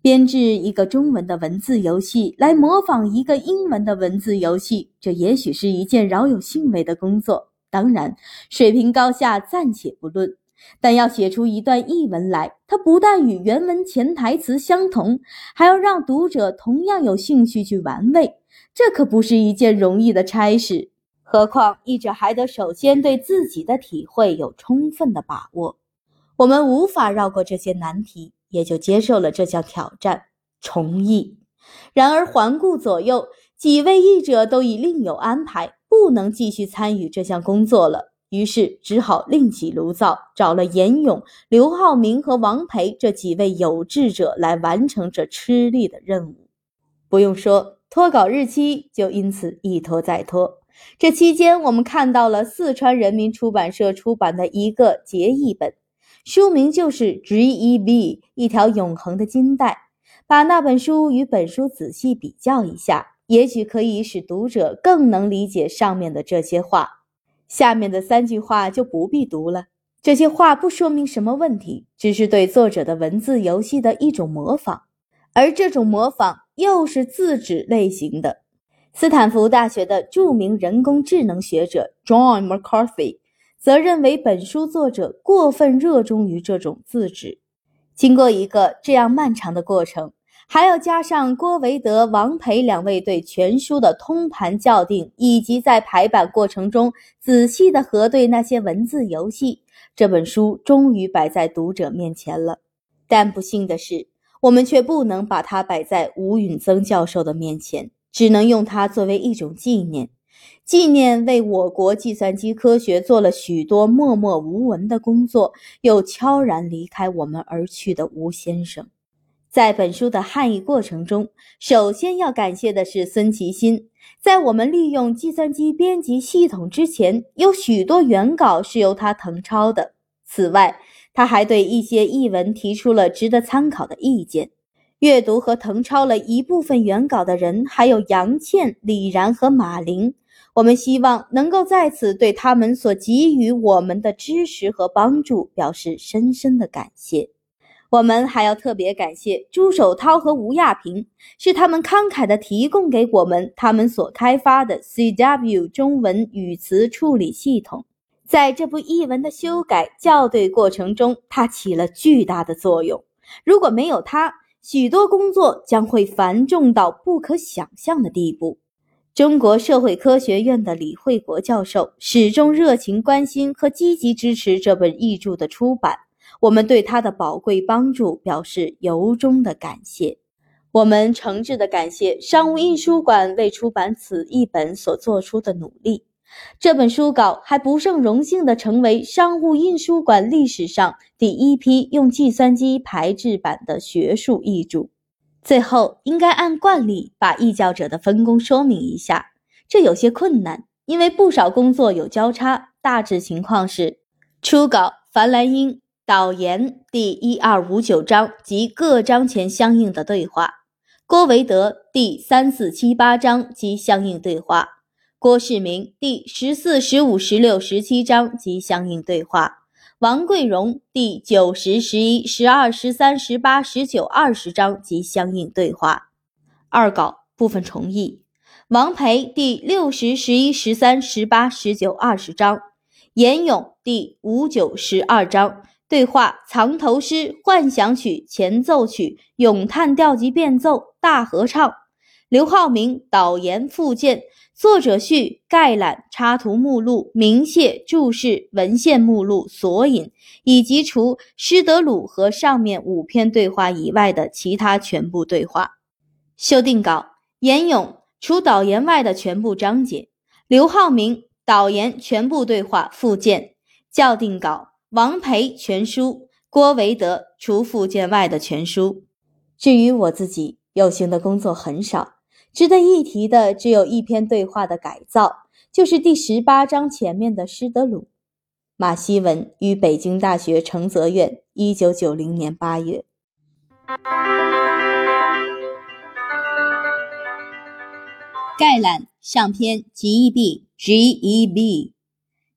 编制一个中文的文字游戏来模仿一个英文的文字游戏，这也许是一件饶有兴味的工作。当然，水平高下暂且不论，但要写出一段译文来，它不但与原文潜台词相同，还要让读者同样有兴趣去玩味。这可不是一件容易的差事，何况译者还得首先对自己的体会有充分的把握。我们无法绕过这些难题，也就接受了这项挑战——重译。然而环顾左右，几位译者都已另有安排，不能继续参与这项工作了，于是只好另起炉灶，找了严勇、刘浩明和王培这几位有志者来完成这吃力的任务。不用说。脱稿日期就因此一拖再拖，这期间，我们看到了四川人民出版社出版的一个结义本，书名就是《G.E.B》，一条永恒的金带。把那本书与本书仔细比较一下，也许可以使读者更能理解上面的这些话。下面的三句话就不必读了。这些话不说明什么问题，只是对作者的文字游戏的一种模仿，而这种模仿又是自指类型的。斯坦福大学的著名人工智能学者 John McCarthy 则认为本书作者过分热衷于这种自指。经过一个这样漫长的过程。还要加上郭维德、王培两位对全书的通盘校订，以及在排版过程中仔细的核对那些文字游戏，这本书终于摆在读者面前了。但不幸的是，我们却不能把它摆在吴允增教授的面前，只能用它作为一种纪念，纪念为我国计算机科学做了许多默默无闻的工作，又悄然离开我们而去的吴先生。在本书的汉译过程中，首先要感谢的是孙其新。在我们利用计算机编辑系统之前，有许多原稿是由他誊抄的。此外，他还对一些译文提出了值得参考的意见。阅读和誊抄了一部分原稿的人还有杨倩、李然和马玲。我们希望能够在此对他们所给予我们的支持和帮助表示深深的感谢。我们还要特别感谢朱守涛和吴亚平，是他们慷慨地提供给我们他们所开发的 CW 中文语词处理系统。在这部译文的修改校对过程中，它起了巨大的作用。如果没有它，许多工作将会繁重到不可想象的地步。中国社会科学院的李惠国教授始终热情关心和积极支持这本译著的出版。我们对他的宝贵帮助表示由衷的感谢。我们诚挚地感谢商务印书馆为出版此译本所做出的努力。这本书稿还不胜荣幸地成为商务印书馆历史上第一批用计算机排制版的学术译著。最后，应该按惯例把译教者的分工说明一下，这有些困难，因为不少工作有交叉。大致情况是：初稿樊兰英。导言第一二五九章及各章前相应的对话，郭维德第三四七八章及相应对话，郭世明第十四十五十六十七章及相应对话，王桂荣第九十十一十二十三十八十九二十章及相应对话。二稿部分重译，王培第六十十一十三十八十九二十章，严勇第五九十二章。对话《藏头诗》《幻想曲》前奏曲《咏叹调及变奏》大合唱。刘浩明导言附件，作者序、概览、插图目录、明谢、注释、文献目录、索引，以及除施德鲁和上面五篇对话以外的其他全部对话。修订稿：严勇除导言外的全部章节。刘浩明导言全部对话附件。校订稿。王培全书，郭维德除附件外的全书。至于我自己，有形的工作很少，值得一提的只有一篇对话的改造，就是第十八章前面的施德鲁。马希文于北京大学承泽院，一九九零年八月。概览上篇 G.E.B. G.E.B.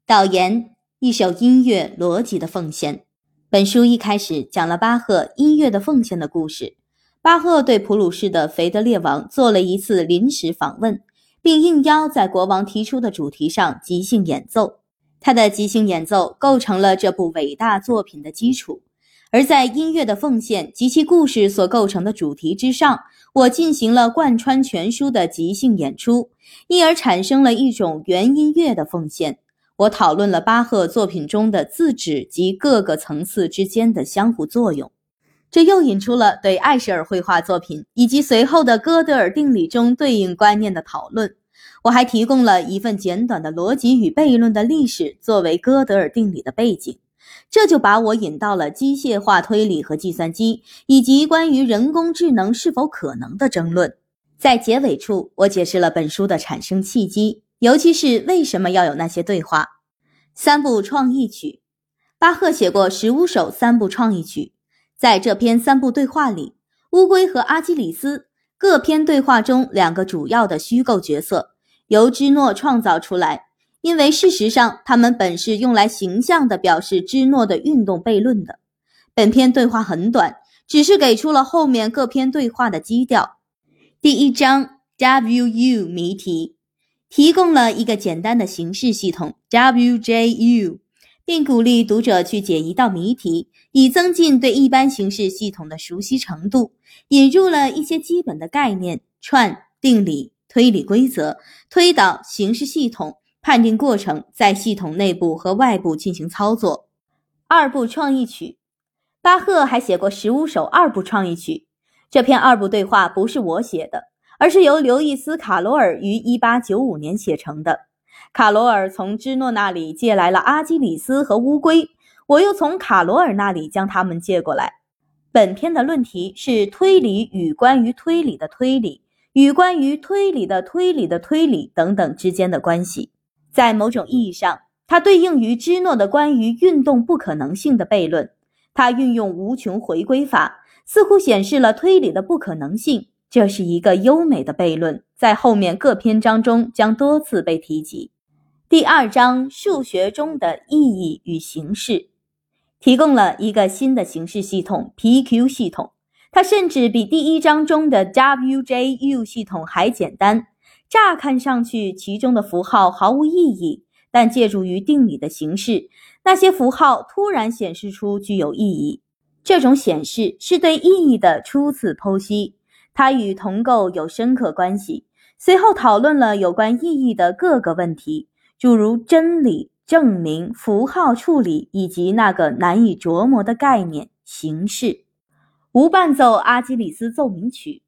导言。一首音乐逻辑的奉献。本书一开始讲了巴赫音乐的奉献的故事。巴赫对普鲁士的腓德烈王做了一次临时访问，并应邀在国王提出的主题上即兴演奏。他的即兴演奏构成了这部伟大作品的基础。而在音乐的奉献及其故事所构成的主题之上，我进行了贯穿全书的即兴演出，因而产生了一种原音乐的奉献。我讨论了巴赫作品中的自指及各个层次之间的相互作用，这又引出了对艾舍尔绘画作品以及随后的哥德尔定理中对应观念的讨论。我还提供了一份简短的逻辑与悖论的历史作为哥德尔定理的背景，这就把我引到了机械化推理和计算机以及关于人工智能是否可能的争论。在结尾处，我解释了本书的产生契机。尤其是为什么要有那些对话。三部创意曲，巴赫写过十五首三部创意曲，在这篇三部对话里，乌龟和阿基里斯各篇对话中两个主要的虚构角色由芝诺创造出来，因为事实上他们本是用来形象地表示芝诺的运动悖论的。本篇对话很短，只是给出了后面各篇对话的基调。第一章 WU 谜题。提供了一个简单的形式系统 WJU，并鼓励读者去解一道谜题，以增进对一般形式系统的熟悉程度。引入了一些基本的概念：串、定理、推理规则、推导、形式系统、判定过程，在系统内部和外部进行操作。二部创意曲，巴赫还写过十五首二部创意曲。这篇二部对话不是我写的。而是由刘易斯·卡罗尔于1895年写成的。卡罗尔从芝诺那里借来了阿基里斯和乌龟，我又从卡罗尔那里将他们借过来。本篇的论题是推理与关于推理的推理与关于推理的推理的推理等等之间的关系。在某种意义上，它对应于芝诺的关于运动不可能性的悖论。它运用无穷回归法，似乎显示了推理的不可能性。这是一个优美的悖论，在后面各篇章中将多次被提及。第二章数学中的意义与形式，提供了一个新的形式系统 PQ 系统，它甚至比第一章中的 WJU 系统还简单。乍看上去，其中的符号毫无意义，但借助于定理的形式，那些符号突然显示出具有意义。这种显示是对意义的初次剖析。它与同构有深刻关系。随后讨论了有关意义的各个问题，诸如真理、证明、符号处理以及那个难以琢磨的概念——形式。无伴奏阿基里斯奏鸣曲，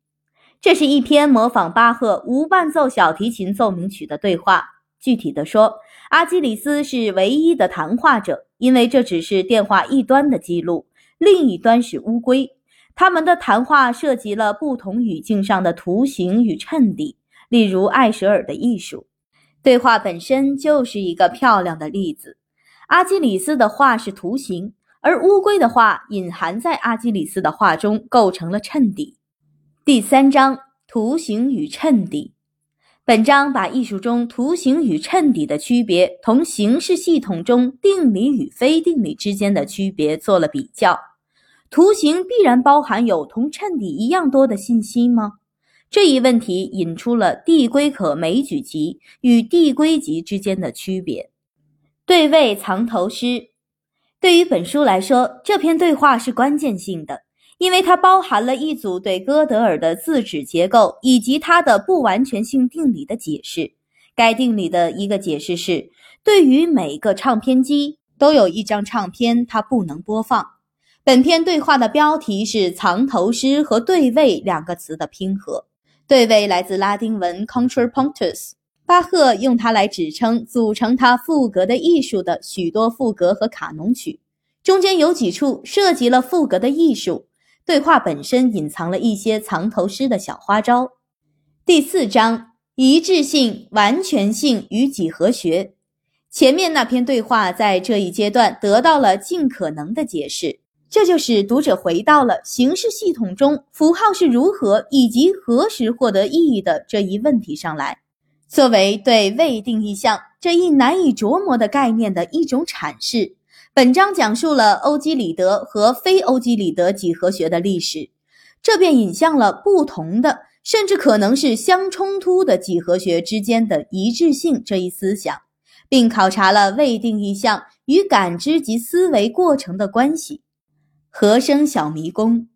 这是一篇模仿巴赫无伴奏小提琴奏鸣曲的对话。具体的说，阿基里斯是唯一的谈话者，因为这只是电话一端的记录，另一端是乌龟。他们的谈话涉及了不同语境上的图形与衬底，例如艾舍尔的艺术。对话本身就是一个漂亮的例子。阿基里斯的话是图形，而乌龟的话隐含在阿基里斯的话中，构成了衬底。第三章：图形与衬底。本章把艺术中图形与衬底的区别同形式系统中定理与非定理之间的区别做了比较。图形必然包含有同衬底一样多的信息吗？这一问题引出了递归可枚举集与递归集之间的区别。对位藏头诗，对于本书来说，这篇对话是关键性的，因为它包含了一组对哥德尔的自指结构以及它的不完全性定理的解释。该定理的一个解释是，对于每个唱片机都有一张唱片，它不能播放。本篇对话的标题是“藏头诗”和“对位”两个词的拼合。对位来自拉丁文 “contrapuntus”，巴赫用它来指称组成他赋格的艺术的许多赋格和卡农曲，中间有几处涉及了赋格的艺术。对话本身隐藏了一些藏头诗的小花招。第四章：一致性、完全性与几何学。前面那篇对话在这一阶段得到了尽可能的解释。这就使读者回到了形式系统中符号是如何以及何时获得意义的这一问题上来。作为对未定义项这一难以琢磨的概念的一种阐释，本章讲述了欧几里得和非欧几里得几何学的历史，这便引向了不同的，甚至可能是相冲突的几何学之间的一致性这一思想，并考察了未定义项与感知及思维过程的关系。和声小迷宫，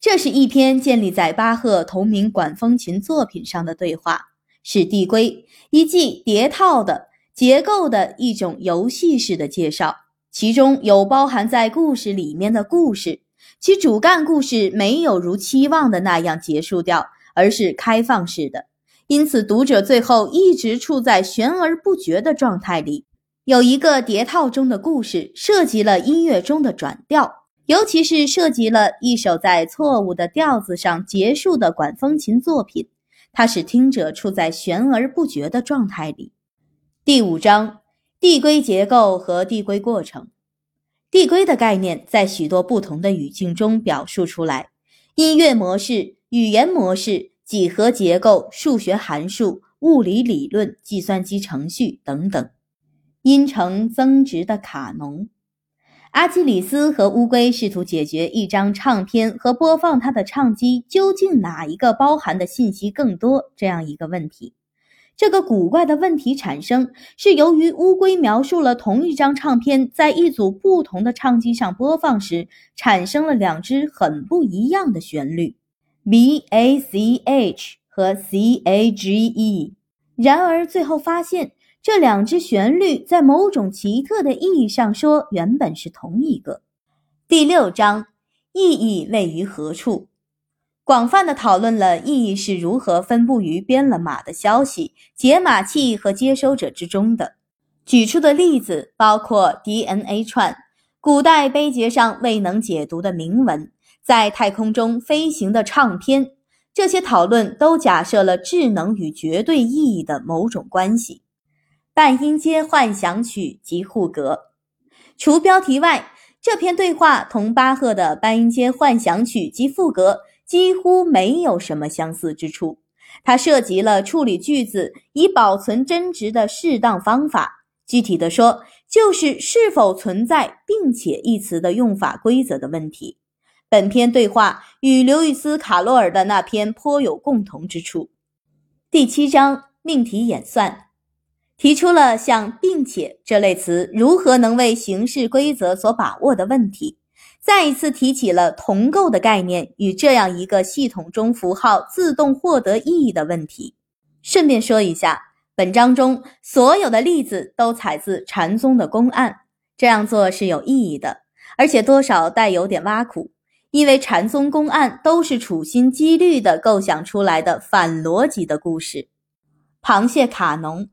这是一篇建立在巴赫同名管风琴作品上的对话，是递归一记叠套的结构的一种游戏式的介绍，其中有包含在故事里面的故事，其主干故事没有如期望的那样结束掉，而是开放式的，因此读者最后一直处在悬而不决的状态里。有一个叠套中的故事涉及了音乐中的转调。尤其是涉及了一首在错误的调子上结束的管风琴作品，它使听者处在悬而不决的状态里。第五章：递归结构和递归过程。递归的概念在许多不同的语境中表述出来：音乐模式、语言模式、几何结构、数学函数、物理理论、计算机程序等等。音程增值的卡农。阿基里斯和乌龟试图解决一张唱片和播放它的唱机究竟哪一个包含的信息更多这样一个问题。这个古怪的问题产生是由于乌龟描述了同一张唱片在一组不同的唱机上播放时产生了两支很不一样的旋律，B A C H 和 C A G E。然而最后发现。这两支旋律在某种奇特的意义上说，原本是同一个。第六章，意义位于何处？广泛的讨论了意义是如何分布于编了码的消息、解码器和接收者之中的。举出的例子包括 DNA 串、古代碑碣上未能解读的铭文、在太空中飞行的唱片。这些讨论都假设了智能与绝对意义的某种关系。半音阶幻想曲及赋格，除标题外，这篇对话同巴赫的半音阶幻想曲及赋格几乎没有什么相似之处。它涉及了处理句子以保存真值的适当方法。具体的说，就是是否存在“并且”一词的用法规则的问题。本篇对话与刘易斯·卡罗尔的那篇颇有共同之处。第七章命题演算。提出了像“并且”这类词如何能为形式规则所把握的问题，再一次提起了同构的概念与这样一个系统中符号自动获得意义的问题。顺便说一下，本章中所有的例子都采自禅宗的公案，这样做是有意义的，而且多少带有点挖苦，因为禅宗公案都是处心积虑地构想出来的反逻辑的故事。螃蟹卡农。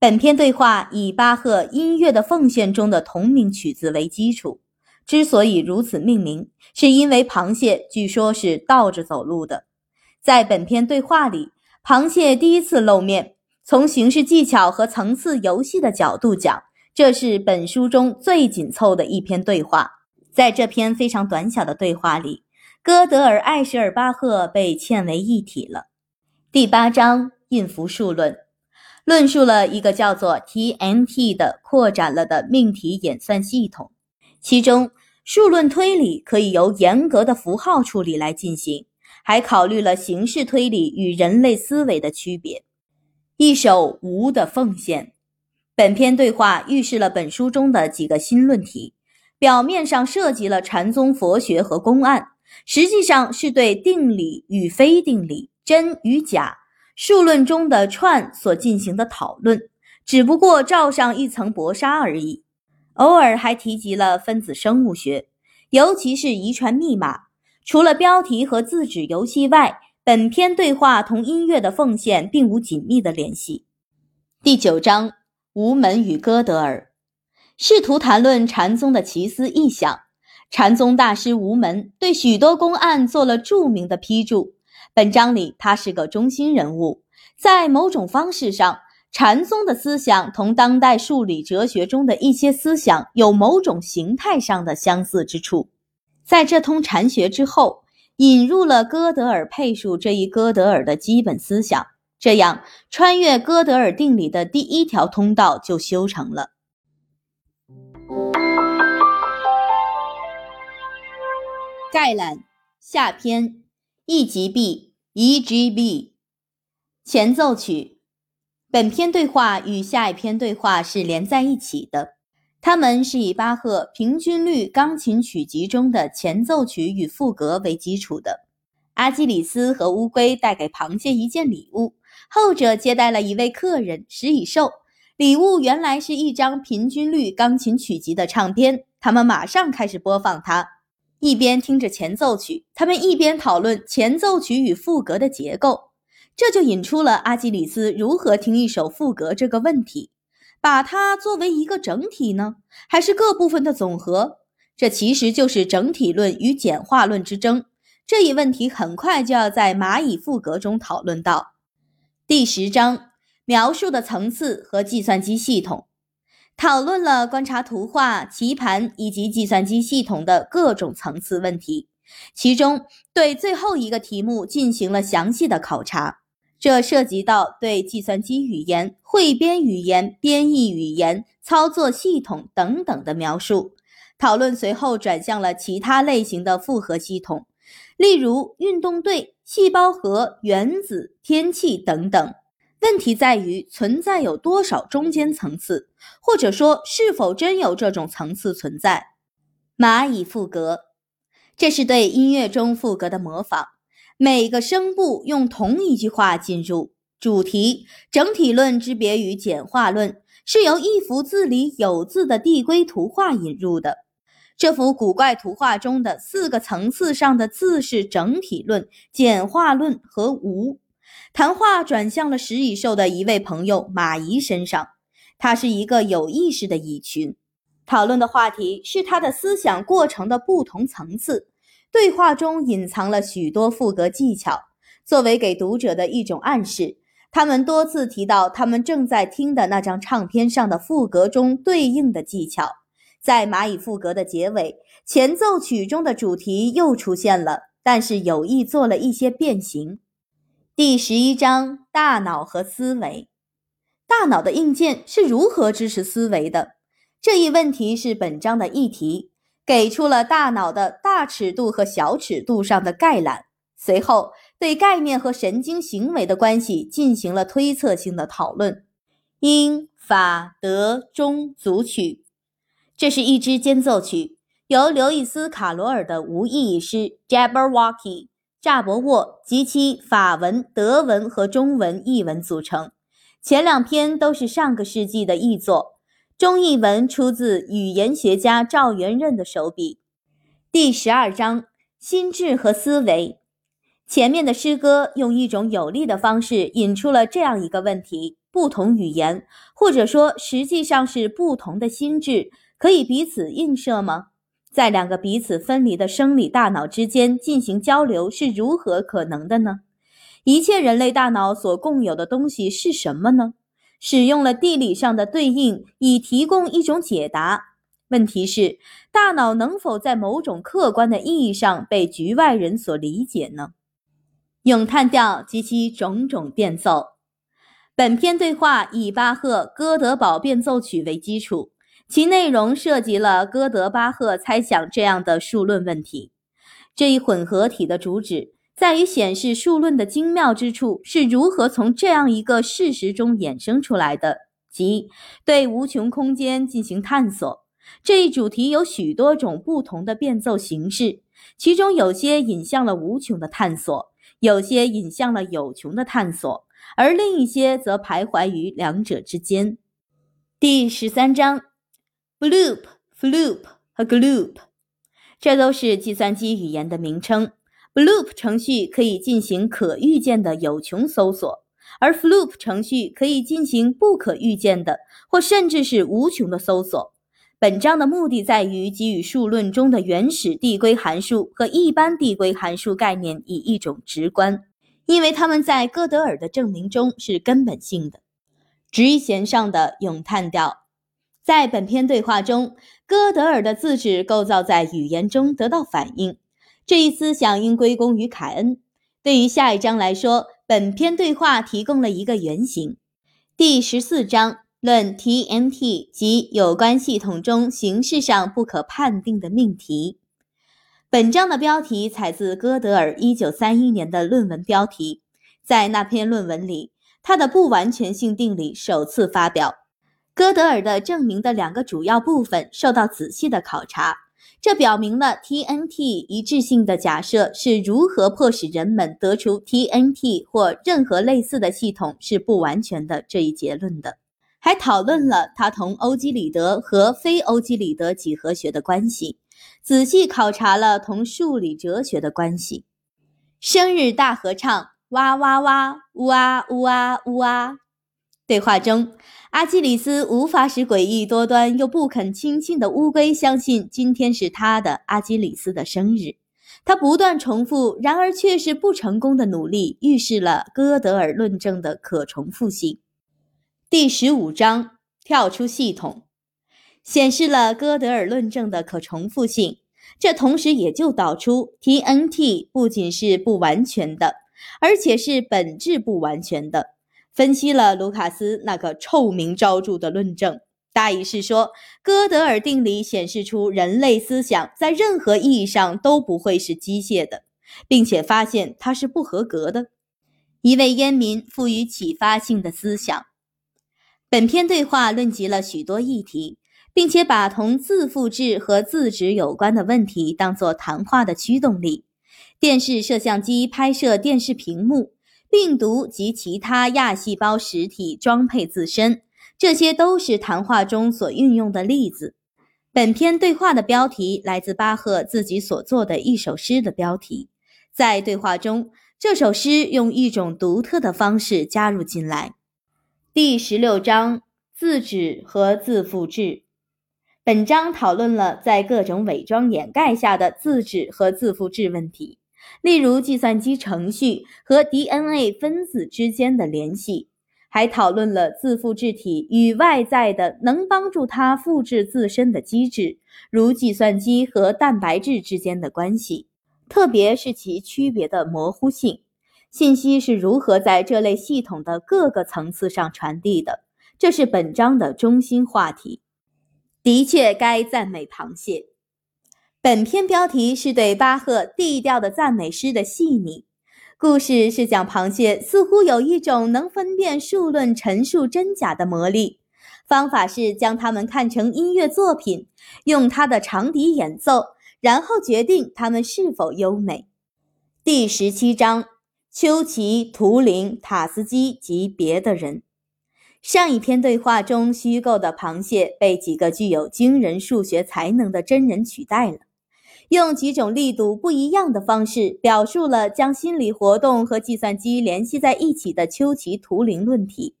本篇对话以巴赫《音乐的奉献》中的同名曲子为基础。之所以如此命名，是因为螃蟹据说是倒着走路的。在本篇对话里，螃蟹第一次露面。从形式技巧和层次游戏的角度讲，这是本书中最紧凑的一篇对话。在这篇非常短小的对话里，歌德尔、艾舍尔巴赫被嵌为一体了。第八章印符数论。论述了一个叫做 TNT 的扩展了的命题演算系统，其中数论推理可以由严格的符号处理来进行，还考虑了形式推理与人类思维的区别。一首无的奉献，本篇对话预示了本书中的几个新论题，表面上涉及了禅宗佛学和公案，实际上是对定理与非定理、真与假。数论中的串所进行的讨论，只不过罩上一层薄纱而已。偶尔还提及了分子生物学，尤其是遗传密码。除了标题和自指游戏外，本篇对话同音乐的奉献并无紧密的联系。第九章：无门与歌德尔，试图谈论禅宗的奇思异想。禅宗大师无门对许多公案做了著名的批注。本章里，他是个中心人物。在某种方式上，禅宗的思想同当代数理哲学中的一些思想有某种形态上的相似之处。在这通禅学之后，引入了哥德尔配数这一哥德尔的基本思想，这样穿越哥德尔定理的第一条通道就修成了。概览下篇。一级 B，EGB，前奏曲。本篇对话与下一篇对话是连在一起的，它们是以巴赫《平均律钢琴曲集》中的前奏曲与赋格为基础的。阿基里斯和乌龟带给螃蟹一件礼物，后者接待了一位客人，食蚁兽。礼物原来是一张《平均律钢琴曲集》的唱片，他们马上开始播放它。一边听着前奏曲，他们一边讨论前奏曲与赋格的结构，这就引出了阿基里斯如何听一首赋格这个问题：把它作为一个整体呢，还是各部分的总和？这其实就是整体论与简化论之争。这一问题很快就要在蚂蚁赋格中讨论到。第十章描述的层次和计算机系统，讨论了观察图画、棋盘以及计算机系统的各种层次问题。其中，对最后一个题目进行了详细的考察，这涉及到对计算机语言、汇编语言、编译语言、操作系统等等的描述。讨论随后转向了其他类型的复合系统，例如运动队。细胞核、原子、天气等等，问题在于存在有多少中间层次，或者说是否真有这种层次存在？蚂蚁赋格，这是对音乐中赋格的模仿，每个声部用同一句话进入。主题：整体论之别于简化论，是由一幅字里有字的递归图画引入的。这幅古怪图画中的四个层次上的字是整体论、简化论和无。谈话转向了食蚁兽的一位朋友马姨身上，他是一个有意识的蚁群。讨论的话题是他的思想过程的不同层次。对话中隐藏了许多赋格技巧，作为给读者的一种暗示。他们多次提到他们正在听的那张唱片上的赋格中对应的技巧。在蚂蚁赋格的结尾，前奏曲中的主题又出现了，但是有意做了一些变形。第十一章：大脑和思维。大脑的硬件是如何支持思维的？这一问题是本章的议题，给出了大脑的大尺度和小尺度上的概览。随后，对概念和神经行为的关系进行了推测性的讨论。英法德中组曲。这是一支间奏曲，由刘易斯·卡罗尔的无意义诗 Jabberwocky 乍伯沃及其法文、德文和中文译文组成。前两篇都是上个世纪的译作，中译文出自语言学家赵元任的手笔。第十二章：心智和思维。前面的诗歌用一种有力的方式引出了这样一个问题：不同语言，或者说实际上是不同的心智。可以彼此映射吗？在两个彼此分离的生理大脑之间进行交流是如何可能的呢？一切人类大脑所共有的东西是什么呢？使用了地理上的对应以提供一种解答。问题是，大脑能否在某种客观的意义上被局外人所理解呢？咏叹调及其种种变奏。本篇对话以巴赫《哥德堡变奏曲》为基础。其内容涉及了哥德巴赫猜想这样的数论问题。这一混合体的主旨在于显示数论的精妙之处是如何从这样一个事实中衍生出来的，即对无穷空间进行探索。这一主题有许多种不同的变奏形式，其中有些引向了无穷的探索，有些引向了有穷的探索，而另一些则徘徊于两者之间。第十三章。Bloop、Floop 和 Gloop，这都是计算机语言的名称。Bloop 程序可以进行可预见的有穷搜索，而 Floop 程序可以进行不可预见的或甚至是无穷的搜索。本章的目的在于给予数论中的原始递归函数和一般递归函数概念以一种直观，因为它们在哥德尔的证明中是根本性的。直弦上的咏叹调。在本篇对话中，哥德尔的自指构造在语言中得到反映。这一思想应归功于凯恩。对于下一章来说，本篇对话提供了一个原型。第十四章论 TNT 及有关系统中形式上不可判定的命题。本章的标题采自哥德尔1931年的论文标题。在那篇论文里，他的不完全性定理首次发表。哥德尔的证明的两个主要部分受到仔细的考察，这表明了 TNT 一致性的假设是如何迫使人们得出 TNT 或任何类似的系统是不完全的这一结论的。还讨论了它同欧几里得和非欧几里得几何学的关系，仔细考察了同数理哲学的关系。生日大合唱，哇哇哇，呜啊呜啊呜啊。对话中，阿基里斯无法使诡异多端又不肯亲近的乌龟相信今天是他的阿基里斯的生日。他不断重复，然而却是不成功的努力，预示了哥德尔论证的可重复性。第十五章跳出系统，显示了哥德尔论证的可重复性。这同时也就导出 TNT 不仅是不完全的，而且是本质不完全的。分析了卢卡斯那个臭名昭著的论证，大意是说，哥德尔定理显示出人类思想在任何意义上都不会是机械的，并且发现它是不合格的。一位烟民赋予启发性的思想。本篇对话论及了许多议题。并且把同自复制和自指有关的问题当作谈话的驱动力。电视摄像机拍摄电视屏幕，病毒及其他亚细胞实体装配自身，这些都是谈话中所运用的例子。本篇对话的标题来自巴赫自己所作的一首诗的标题。在对话中，这首诗用一种独特的方式加入进来。第十六章：自指和自复制。本章讨论了在各种伪装掩盖下的自指和自复制问题，例如计算机程序和 DNA 分子之间的联系，还讨论了自复制体与外在的能帮助它复制自身的机制，如计算机和蛋白质之间的关系，特别是其区别的模糊性。信息是如何在这类系统的各个层次上传递的，这是本章的中心话题。的确，该赞美螃蟹。本篇标题是对巴赫低调的赞美诗的细腻。故事是讲螃蟹似乎有一种能分辨数论陈述真假的魔力，方法是将它们看成音乐作品，用它的长笛演奏，然后决定它们是否优美。第十七章：丘奇、图灵、塔斯基及别的人。上一篇对话中，虚构的螃蟹被几个具有惊人数学才能的真人取代了，用几种力度不一样的方式表述了将心理活动和计算机联系在一起的丘奇图灵论题，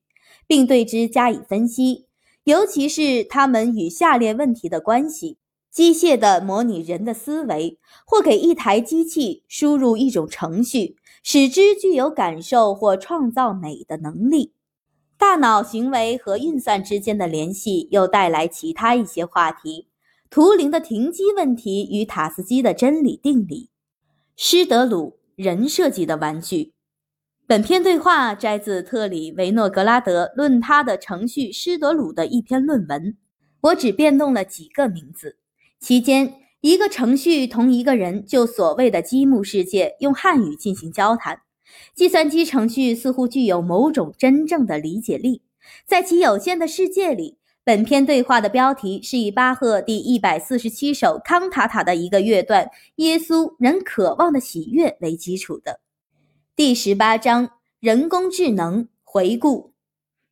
并对之加以分析，尤其是它们与下列问题的关系：机械的模拟人的思维，或给一台机器输入一种程序，使之具有感受或创造美的能力。大脑行为和运算之间的联系又带来其他一些话题：图灵的停机问题与塔斯基的真理定理。施德鲁人设计的玩具。本篇对话摘自特里维诺格拉德论他的程序施德鲁的一篇论文。我只变动了几个名字。期间，一个程序同一个人就所谓的积木世界用汉语进行交谈。计算机程序似乎具有某种真正的理解力，在其有限的世界里。本篇对话的标题是以巴赫第一百四十七首康塔塔的一个乐段“耶稣人渴望的喜悦”为基础的。第十八章：人工智能回顾。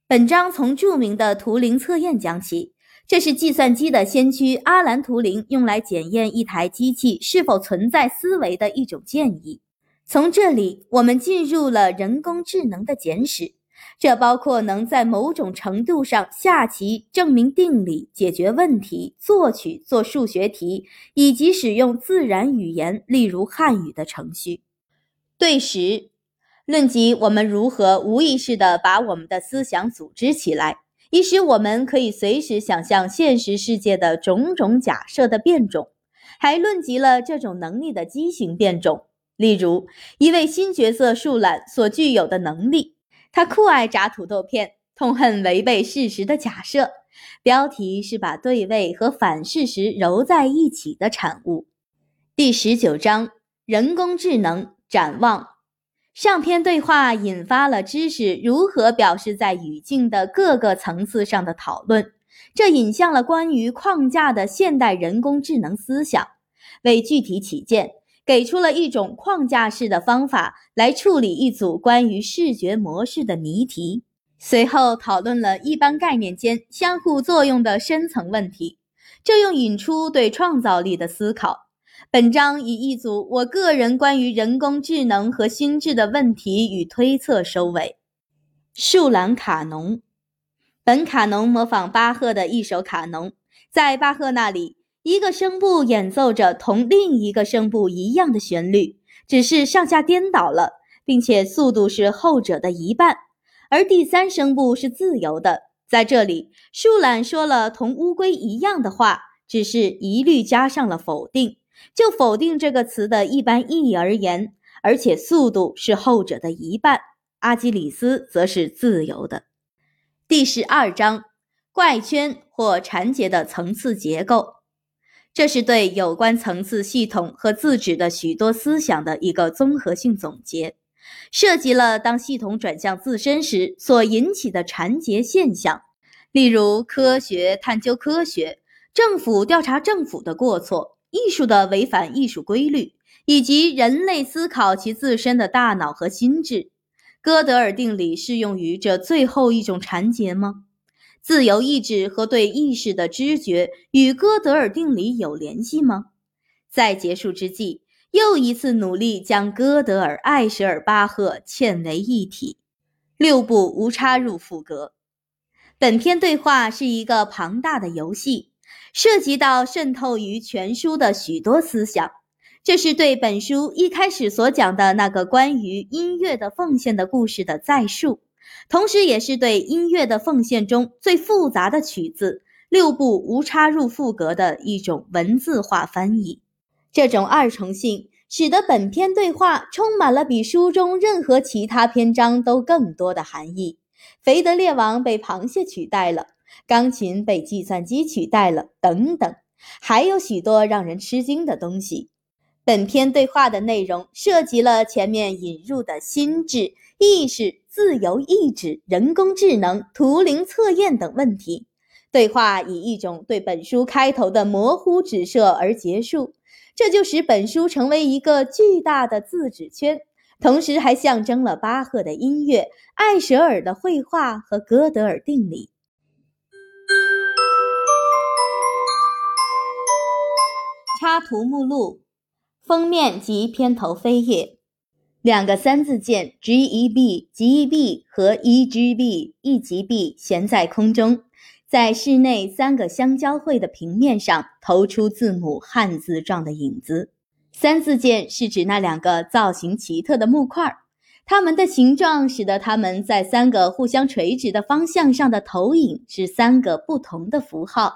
本章从著名的图灵测验讲起，这是计算机的先驱阿兰·图灵用来检验一台机器是否存在思维的一种建议。从这里，我们进入了人工智能的简史，这包括能在某种程度上下棋、证明定理、解决问题、作曲、做数学题，以及使用自然语言，例如汉语的程序。对时，论及我们如何无意识地把我们的思想组织起来，以使我们可以随时想象现实世界的种种假设的变种，还论及了这种能力的畸形变种。例如，一位新角色树懒所具有的能力，他酷爱炸土豆片，痛恨违背事实的假设。标题是把对位和反事实揉在一起的产物。第十九章：人工智能展望。上篇对话引发了知识如何表示在语境的各个层次上的讨论，这引向了关于框架的现代人工智能思想。为具体起见。给出了一种框架式的方法来处理一组关于视觉模式的谜题，随后讨论了一般概念间相互作用的深层问题，这又引出对创造力的思考。本章以一组我个人关于人工智能和心智的问题与推测收尾。树懒卡农，本卡农模仿巴赫的一首卡农，在巴赫那里。一个声部演奏着同另一个声部一样的旋律，只是上下颠倒了，并且速度是后者的一半。而第三声部是自由的。在这里，树懒说了同乌龟一样的话，只是一律加上了否定。就否定这个词的一般意义而言，而且速度是后者的一半。阿基里斯则是自由的。第十二章：怪圈或缠结的层次结构。这是对有关层次系统和自指的许多思想的一个综合性总结，涉及了当系统转向自身时所引起的缠结现象，例如科学探究科学、政府调查政府的过错。艺术的违反艺术规律，以及人类思考其自身的大脑和心智，哥德尔定理适用于这最后一种缠结吗？自由意志和对意识的知觉与哥德尔定理有联系吗？在结束之际，又一次努力将哥德尔、艾舍尔、巴赫嵌为一体。六部无插入副歌。本篇对话是一个庞大的游戏。涉及到渗透于全书的许多思想，这是对本书一开始所讲的那个关于音乐的奉献的故事的再述，同时也是对音乐的奉献中最复杂的曲子六部无插入副格的一种文字化翻译。这种二重性使得本篇对话充满了比书中任何其他篇章都更多的含义。腓德烈王被螃蟹取代了。钢琴被计算机取代了，等等，还有许多让人吃惊的东西。本篇对话的内容涉及了前面引入的心智、意识、自由意志、人工智能、图灵测验等问题。对话以一种对本书开头的模糊指涉而结束，这就使本书成为一个巨大的字纸圈，同时还象征了巴赫的音乐、艾舍尔的绘画和哥德尔定理。插图目录，封面及片头扉页，两个三字键 G E B G E B 和 E G B 一级 B 悬在空中，在室内三个相交汇的平面上投出字母汉字状的影子。三字键是指那两个造型奇特的木块，它们的形状使得它们在三个互相垂直的方向上的投影是三个不同的符号。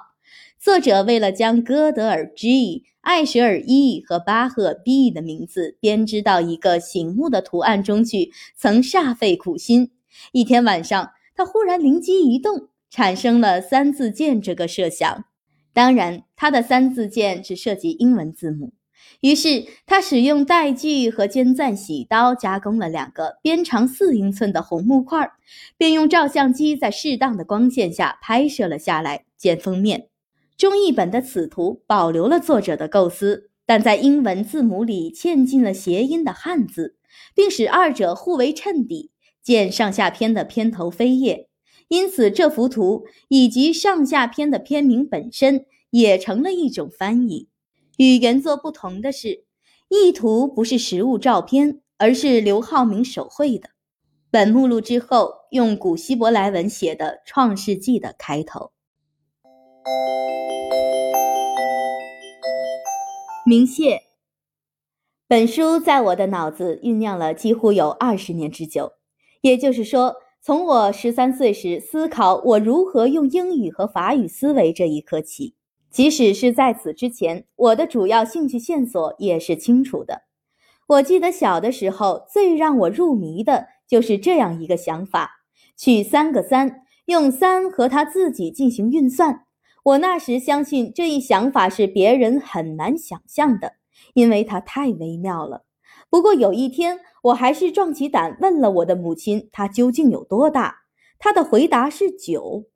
作者为了将哥德尔 G。艾舍尔 E 和巴赫 B 的名字编织到一个醒目的图案中去，曾煞费苦心。一天晚上，他忽然灵机一动，产生了三字键这个设想。当然，他的三字键只涉及英文字母。于是，他使用带锯和尖钻铣刀加工了两个边长四英寸的红木块，便用照相机在适当的光线下拍摄了下来，见封面。中译本的此图保留了作者的构思，但在英文字母里嵌进了谐音的汉字，并使二者互为衬底。见上下篇的片头扉页。因此，这幅图以及上下篇的片名本身也成了一种翻译。与原作不同的是，意图不是实物照片，而是刘浩明手绘的。本目录之后用古希伯来文写的《创世纪》的开头。明谢。本书在我的脑子酝酿了几乎有二十年之久，也就是说，从我十三岁时思考我如何用英语和法语思维这一刻起。即使是在此之前，我的主要兴趣线索也是清楚的。我记得小的时候，最让我入迷的就是这样一个想法：取三个三，用三和它自己进行运算。我那时相信这一想法是别人很难想象的，因为它太微妙了。不过有一天，我还是壮起胆问了我的母亲，它究竟有多大？她的回答是九。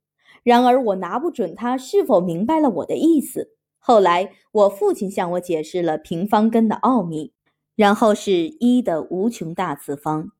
然而我拿不准她是否明白了我的意思。后来我父亲向我解释了平方根的奥秘，然后是一的无穷大次方。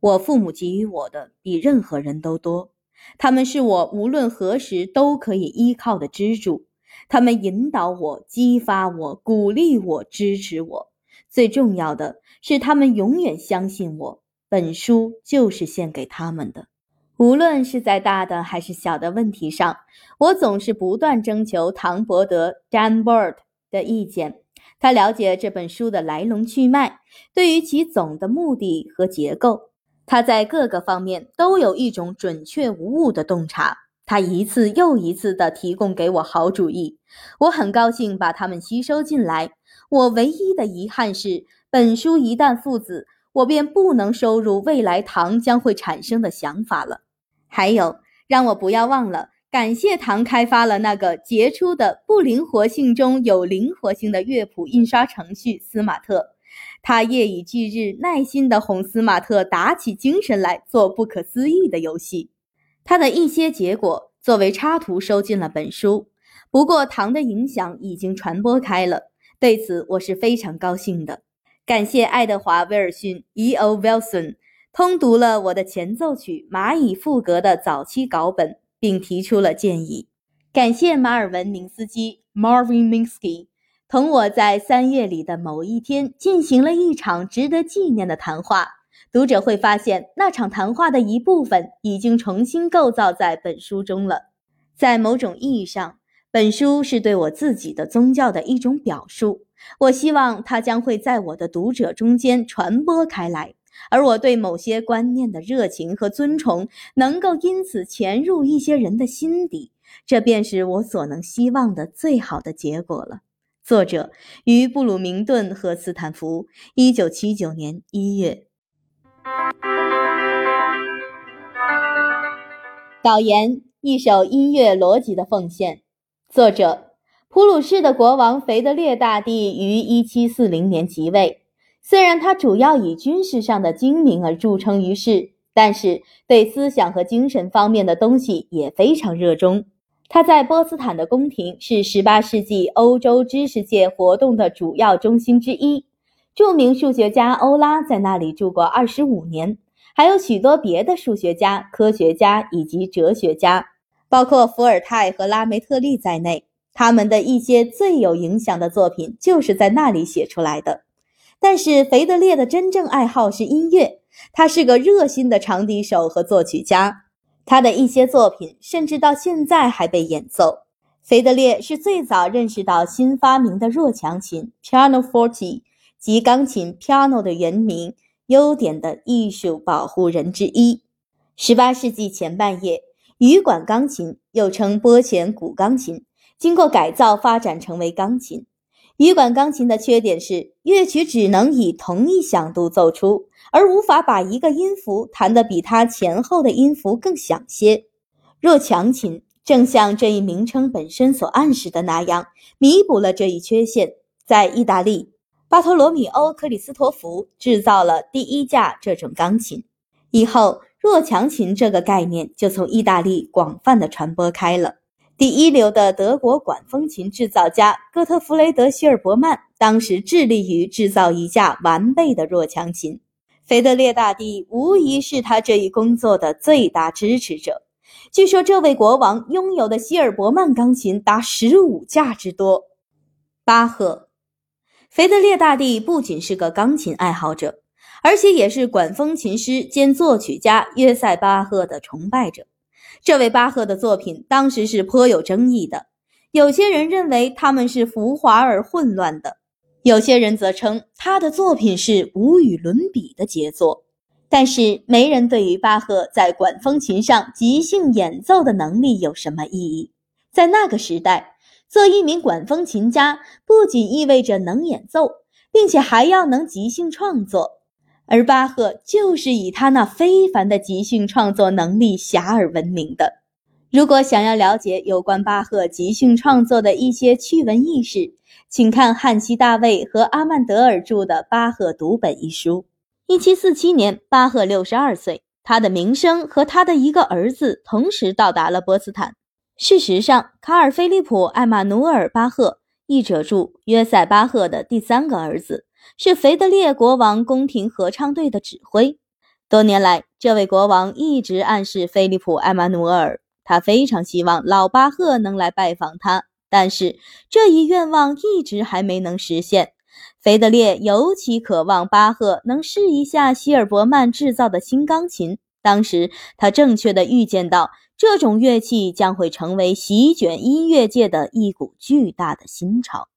我父母给予我的比任何人都多。他们是我无论何时都可以依靠的支柱，他们引导我、激发我、鼓励我、支持我。最重要的是，他们永远相信我。本书就是献给他们的。无论是在大的还是小的问题上，我总是不断征求唐伯德 （Dan Bird） 的意见。他了解这本书的来龙去脉，对于其总的目的和结构，他在各个方面都有一种准确无误的洞察。他一次又一次地提供给我好主意，我很高兴把它们吸收进来。我唯一的遗憾是，本书一旦附子，我便不能收入未来唐将会产生的想法了。还有，让我不要忘了感谢唐开发了那个杰出的不灵活性中有灵活性的乐谱印刷程序司马特，他夜以继日，耐心地哄司马特打起精神来做不可思议的游戏。他的一些结果作为插图收进了本书，不过唐的影响已经传播开了，对此我是非常高兴的。感谢爱德华·威尔逊 （E.O. Wilson） 通读了我的前奏曲《蚂蚁赋格》的早期稿本，并提出了建议。感谢马尔文·明斯基 （Marvin Minsky） 同我在三月里的某一天进行了一场值得纪念的谈话。读者会发现，那场谈话的一部分已经重新构造在本书中了。在某种意义上，本书是对我自己的宗教的一种表述。我希望它将会在我的读者中间传播开来，而我对某些观念的热情和尊崇能够因此潜入一些人的心底。这便是我所能希望的最好的结果了。作者于布鲁明顿和斯坦福，一九七九年一月。导言：一首音乐逻辑的奉献。作者：普鲁士的国王腓德烈大帝于1740年即位。虽然他主要以军事上的精明而著称于世，但是对思想和精神方面的东西也非常热衷。他在波茨坦的宫廷是18世纪欧洲知识界活动的主要中心之一。著名数学家欧拉在那里住过25年。还有许多别的数学家、科学家以及哲学家，包括伏尔泰和拉梅特利在内，他们的一些最有影响的作品就是在那里写出来的。但是，腓德烈的真正爱好是音乐，他是个热心的长笛手和作曲家，他的一些作品甚至到现在还被演奏。腓德烈是最早认识到新发明的弱强琴 （pianoforte） 及钢琴 （piano） 的原名。优点的艺术保护人之一。十八世纪前半叶，羽管钢琴又称拨弦古钢琴，经过改造发展成为钢琴。羽管钢琴的缺点是乐曲只能以同一响度奏出，而无法把一个音符弹得比它前后的音符更响些。弱强琴正像这一名称本身所暗示的那样，弥补了这一缺陷。在意大利。巴托罗米欧·克里斯托弗制造了第一架这种钢琴，以后弱强琴这个概念就从意大利广泛的传播开了。第一流的德国管风琴制造家哥特弗雷德·希尔伯曼当时致力于制造一架完备的弱强琴，腓德烈大帝无疑是他这一工作的最大支持者。据说这位国王拥有的希尔伯曼钢琴达十五架之多。巴赫。腓德烈大帝不仅是个钢琴爱好者，而且也是管风琴师兼作曲家约塞巴赫的崇拜者。这位巴赫的作品当时是颇有争议的，有些人认为他们是浮华而混乱的，有些人则称他的作品是无与伦比的杰作。但是没人对于巴赫在管风琴上即兴演奏的能力有什么异议。在那个时代。做一名管风琴家，不仅意味着能演奏，并且还要能即兴创作。而巴赫就是以他那非凡的即兴创作能力遐迩闻名的。如果想要了解有关巴赫即兴创作的一些趣闻轶事，请看汉西·大卫和阿曼德尔著的《巴赫读本》一书。一七四七年，巴赫六十二岁，他的名声和他的一个儿子同时到达了波茨坦。事实上，卡尔·菲利普·艾玛努尔·巴赫，译者注：约塞·巴赫的第三个儿子，是腓特烈国王宫廷合唱队的指挥。多年来，这位国王一直暗示菲利普·艾玛努尔，他非常希望老巴赫能来拜访他，但是这一愿望一直还没能实现。腓德烈尤其渴望巴赫能试一下希尔伯曼制造的新钢琴。当时他正确的预见到，这种乐器将会成为席卷音乐界的一股巨大的新潮。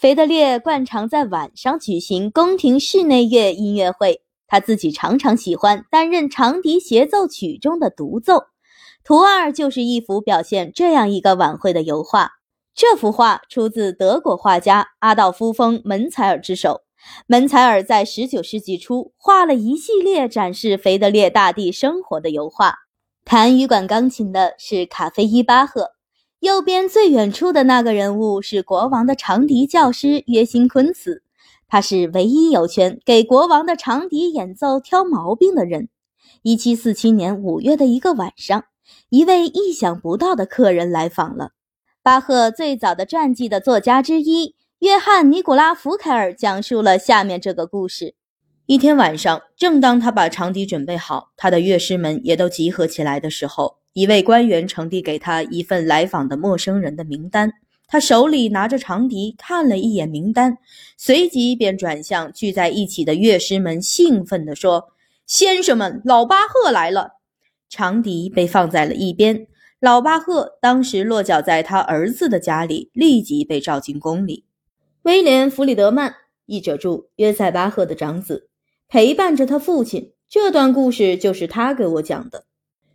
腓特烈惯常在晚上举行宫廷室内乐音乐会，他自己常常喜欢担任长笛协奏曲中的独奏。图二就是一幅表现这样一个晚会的油画。这幅画出自德国画家阿道夫·风·门采尔之手。门采尔在19世纪初画了一系列展示腓特烈大帝生活的油画。弹羽管钢琴的是卡菲伊·巴赫。右边最远处的那个人物是国王的长笛教师约辛·昆茨，他是唯一有权给国王的长笛演奏挑毛病的人。1747年5月的一个晚上，一位意想不到的客人来访了。巴赫最早的传记的作家之一约翰·尼古拉·福凯尔讲述了下面这个故事：一天晚上，正当他把长笛准备好，他的乐师们也都集合起来的时候。一位官员呈递给他一份来访的陌生人的名单，他手里拿着长笛，看了一眼名单，随即便转向聚在一起的乐师们，兴奋地说：“先生们，老巴赫来了！”长笛被放在了一边。老巴赫当时落脚在他儿子的家里，立即被召进宫里。威廉·弗里德曼，译者注：约塞巴赫的长子，陪伴着他父亲。这段故事就是他给我讲的。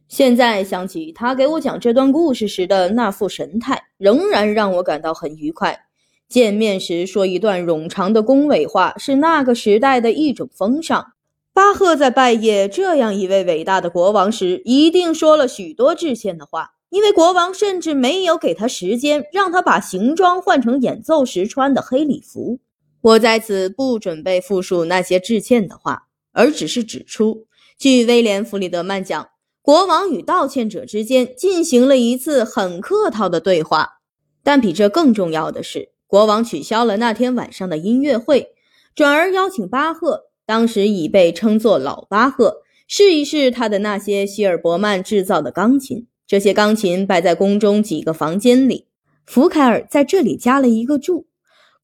现在想起他给我讲这段故事时的那副神态，仍然让我感到很愉快。见面时说一段冗长的恭维话，是那个时代的一种风尚。巴赫在拜谒这样一位伟大的国王时，一定说了许多致歉的话，因为国王甚至没有给他时间，让他把行装换成演奏时穿的黑礼服。我在此不准备复述那些致歉的话，而只是指出，据威廉·弗里德曼讲。国王与道歉者之间进行了一次很客套的对话，但比这更重要的是，国王取消了那天晚上的音乐会，转而邀请巴赫（当时已被称作老巴赫）试一试他的那些希尔伯曼制造的钢琴。这些钢琴摆在宫中几个房间里。福凯尔在这里加了一个注：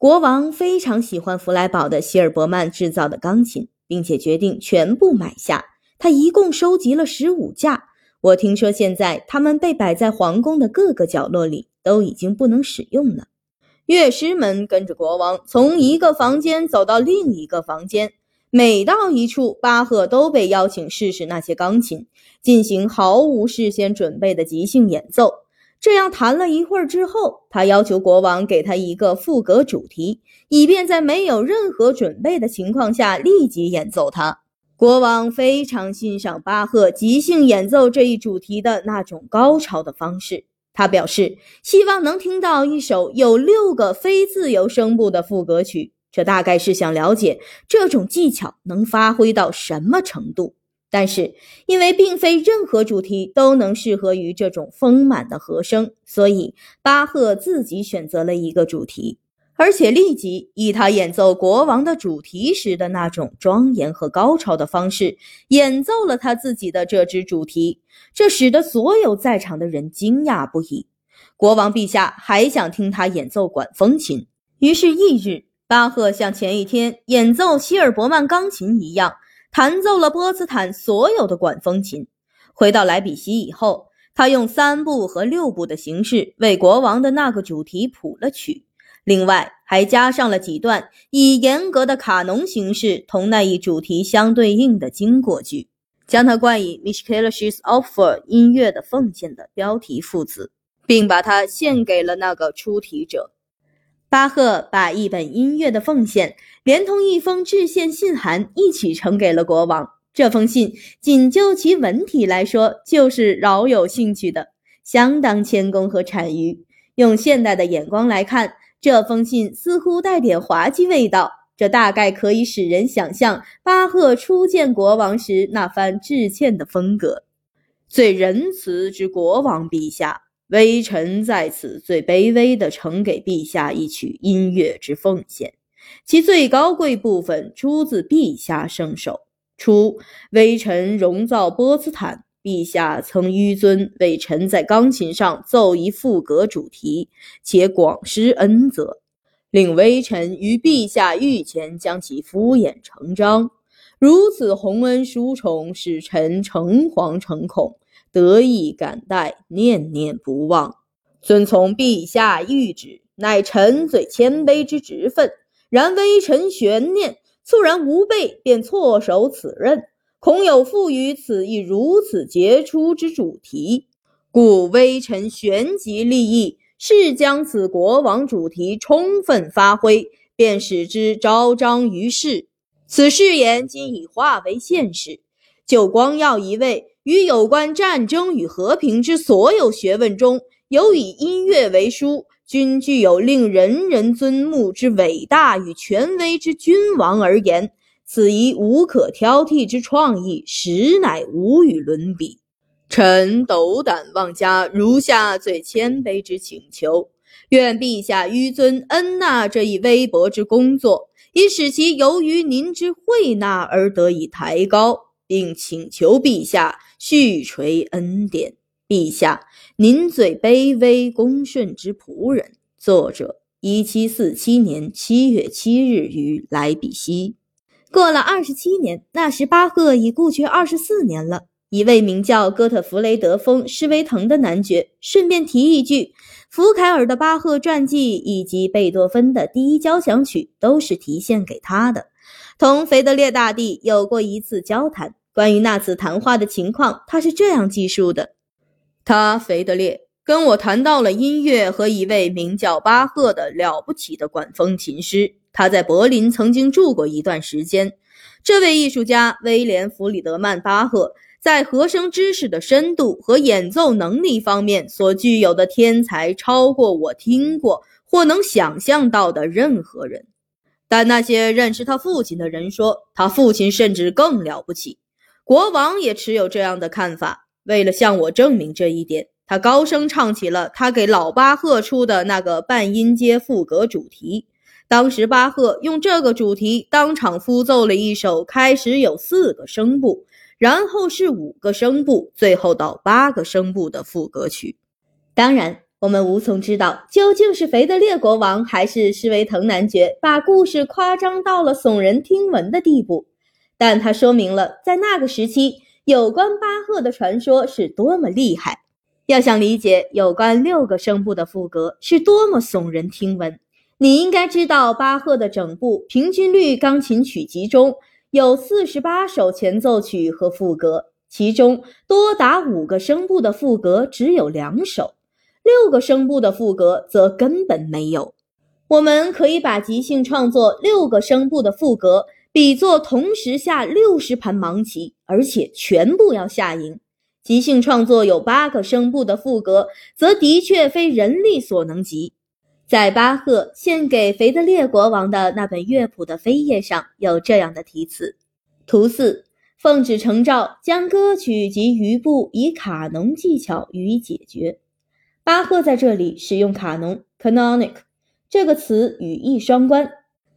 国王非常喜欢弗莱堡的希尔伯曼制造的钢琴，并且决定全部买下。他一共收集了十五架，我听说现在他们被摆在皇宫的各个角落里，都已经不能使用了。乐师们跟着国王从一个房间走到另一个房间，每到一处，巴赫都被邀请试试那些钢琴，进行毫无事先准备的即兴演奏。这样弹了一会儿之后，他要求国王给他一个赋格主题，以便在没有任何准备的情况下立即演奏它。国王非常欣赏巴赫即兴演奏这一主题的那种高潮的方式。他表示希望能听到一首有六个非自由声部的副歌曲。这大概是想了解这种技巧能发挥到什么程度。但是因为并非任何主题都能适合于这种丰满的和声，所以巴赫自己选择了一个主题。而且立即以他演奏国王的主题时的那种庄严和高超的方式演奏了他自己的这支主题，这使得所有在场的人惊讶不已。国王陛下还想听他演奏管风琴，于是翌日，巴赫像前一天演奏希尔伯曼钢琴一样，弹奏了波茨坦所有的管风琴。回到莱比锡以后，他用三部和六部的形式为国王的那个主题谱了曲。另外，还加上了几段以严格的卡农形式同那一主题相对应的经过句，将它冠以 Michaelis Offer 音乐的奉献的标题副词，并把它献给了那个出题者。巴赫把一本音乐的奉献连同一封致歉信函一起呈给了国王。这封信仅就其文体来说，就是饶有兴趣的，相当谦恭和谄谀。用现代的眼光来看。这封信似乎带点滑稽味道，这大概可以使人想象巴赫初见国王时那番致歉的风格。最仁慈之国王陛下，微臣在此最卑微的呈给陛下一曲音乐之奉献，其最高贵部分出自陛下圣手。初，微臣荣造波茨坦。陛下曾纡尊为臣在钢琴上奏一赋格主题，且广施恩泽，令微臣于陛下御前将其敷衍成章。如此洪恩殊宠，使臣诚惶诚恐，得意感戴，念念不忘。遵从陛下谕旨，乃臣最谦卑之职分。然微臣悬念，猝然无备，便错手此任，恐有负于此一如此杰出之主题，故微臣旋即立意，是将此国王主题充分发挥，便使之昭彰于世。此誓言今已化为现实，就光耀一位于有关战争与和平之所有学问中，有以音乐为书。均具有令人人尊慕之伟大与权威之君王而言，此一无可挑剔之创意，实乃无与伦比。臣斗胆妄加如下最谦卑之请求：愿陛下纡尊恩纳这一微薄之工作，以使其由于您之惠纳而得以抬高，并请求陛下续垂恩典。陛下，您最卑微恭顺之仆人。作者：一七四七年七月七日于莱比锡。过了二十七年，那时巴赫已故去二十四年了。一位名叫哥特弗雷德·丰·施维滕的男爵，顺便提一句，福凯尔的巴赫传记以及贝多芬的第一交响曲都是题献给他的。同腓德烈大帝有过一次交谈，关于那次谈话的情况，他是这样记述的。他腓德烈跟我谈到了音乐和一位名叫巴赫的了不起的管风琴师。他在柏林曾经住过一段时间。这位艺术家威廉·弗里德曼·巴赫在和声知识的深度和演奏能力方面所具有的天才，超过我听过或能想象到的任何人。但那些认识他父亲的人说，他父亲甚至更了不起。国王也持有这样的看法。为了向我证明这一点，他高声唱起了他给老巴赫出的那个半音阶赋格主题。当时巴赫用这个主题当场复奏了一首开始有四个声部，然后是五个声部，最后到八个声部的赋格曲。当然，我们无从知道究竟是腓德烈国王还是施维滕男爵把故事夸张到了耸人听闻的地步，但它说明了在那个时期。有关巴赫的传说是多么厉害！要想理解有关六个声部的赋格是多么耸人听闻，你应该知道巴赫的整部平均律钢琴曲集中有四十八首前奏曲和赋格，其中多达五个声部的赋格只有两首，六个声部的赋格则根本没有。我们可以把即兴创作六个声部的赋格。比作同时下六十盘盲棋，而且全部要下赢。即兴创作有八个声部的赋格，则的确非人力所能及。在巴赫献给腓德烈国王的那本乐谱的扉页上有这样的题词：图四，奉旨承诏，将歌曲及余部以卡农技巧予以解决。巴赫在这里使用卡农 （canonic） 这个词，语义双关。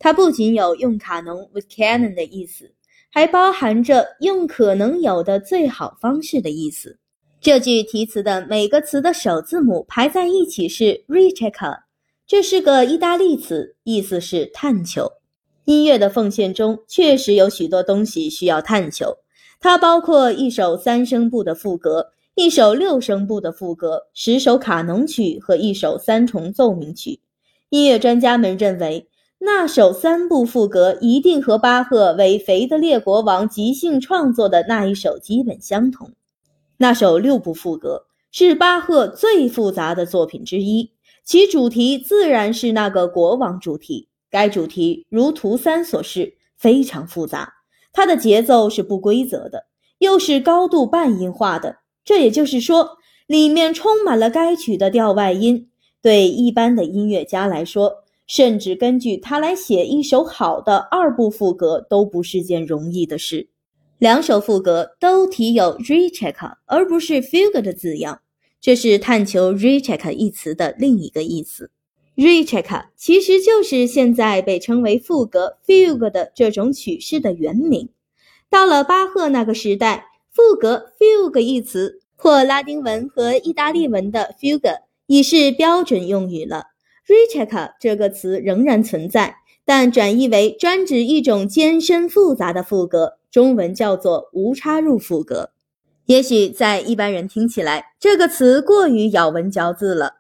它不仅有用卡农 with canon 的意思，还包含着用可能有的最好方式的意思。这句题词的每个词的首字母排在一起是 ricerca，这是个意大利词，意思是探求。音乐的奉献中确实有许多东西需要探求，它包括一首三声部的赋格，一首六声部的赋格，十首卡农曲和一首三重奏鸣曲。音乐专家们认为。那首三部赋格一定和巴赫为腓德烈国王即兴创作的那一首基本相同。那首六部赋格是巴赫最复杂的作品之一，其主题自然是那个国王主题。该主题如图三所示，非常复杂。它的节奏是不规则的，又是高度半音化的。这也就是说，里面充满了该曲的调外音。对一般的音乐家来说，甚至根据它来写一首好的二部赋格都不是件容易的事。两首赋格都提有 ricerca 而不是 fugue 的字样，这是探求 ricerca 一词的另一个意思。ricerca 其实就是现在被称为赋格 fugue 的这种曲式的原名。到了巴赫那个时代，赋格 fugue 一词或拉丁文和意大利文的 fugue 已是标准用语了。Ricerca 这个词仍然存在，但转译为专指一种艰深复杂的副格，中文叫做无插入副格。也许在一般人听起来，这个词过于咬文嚼字了。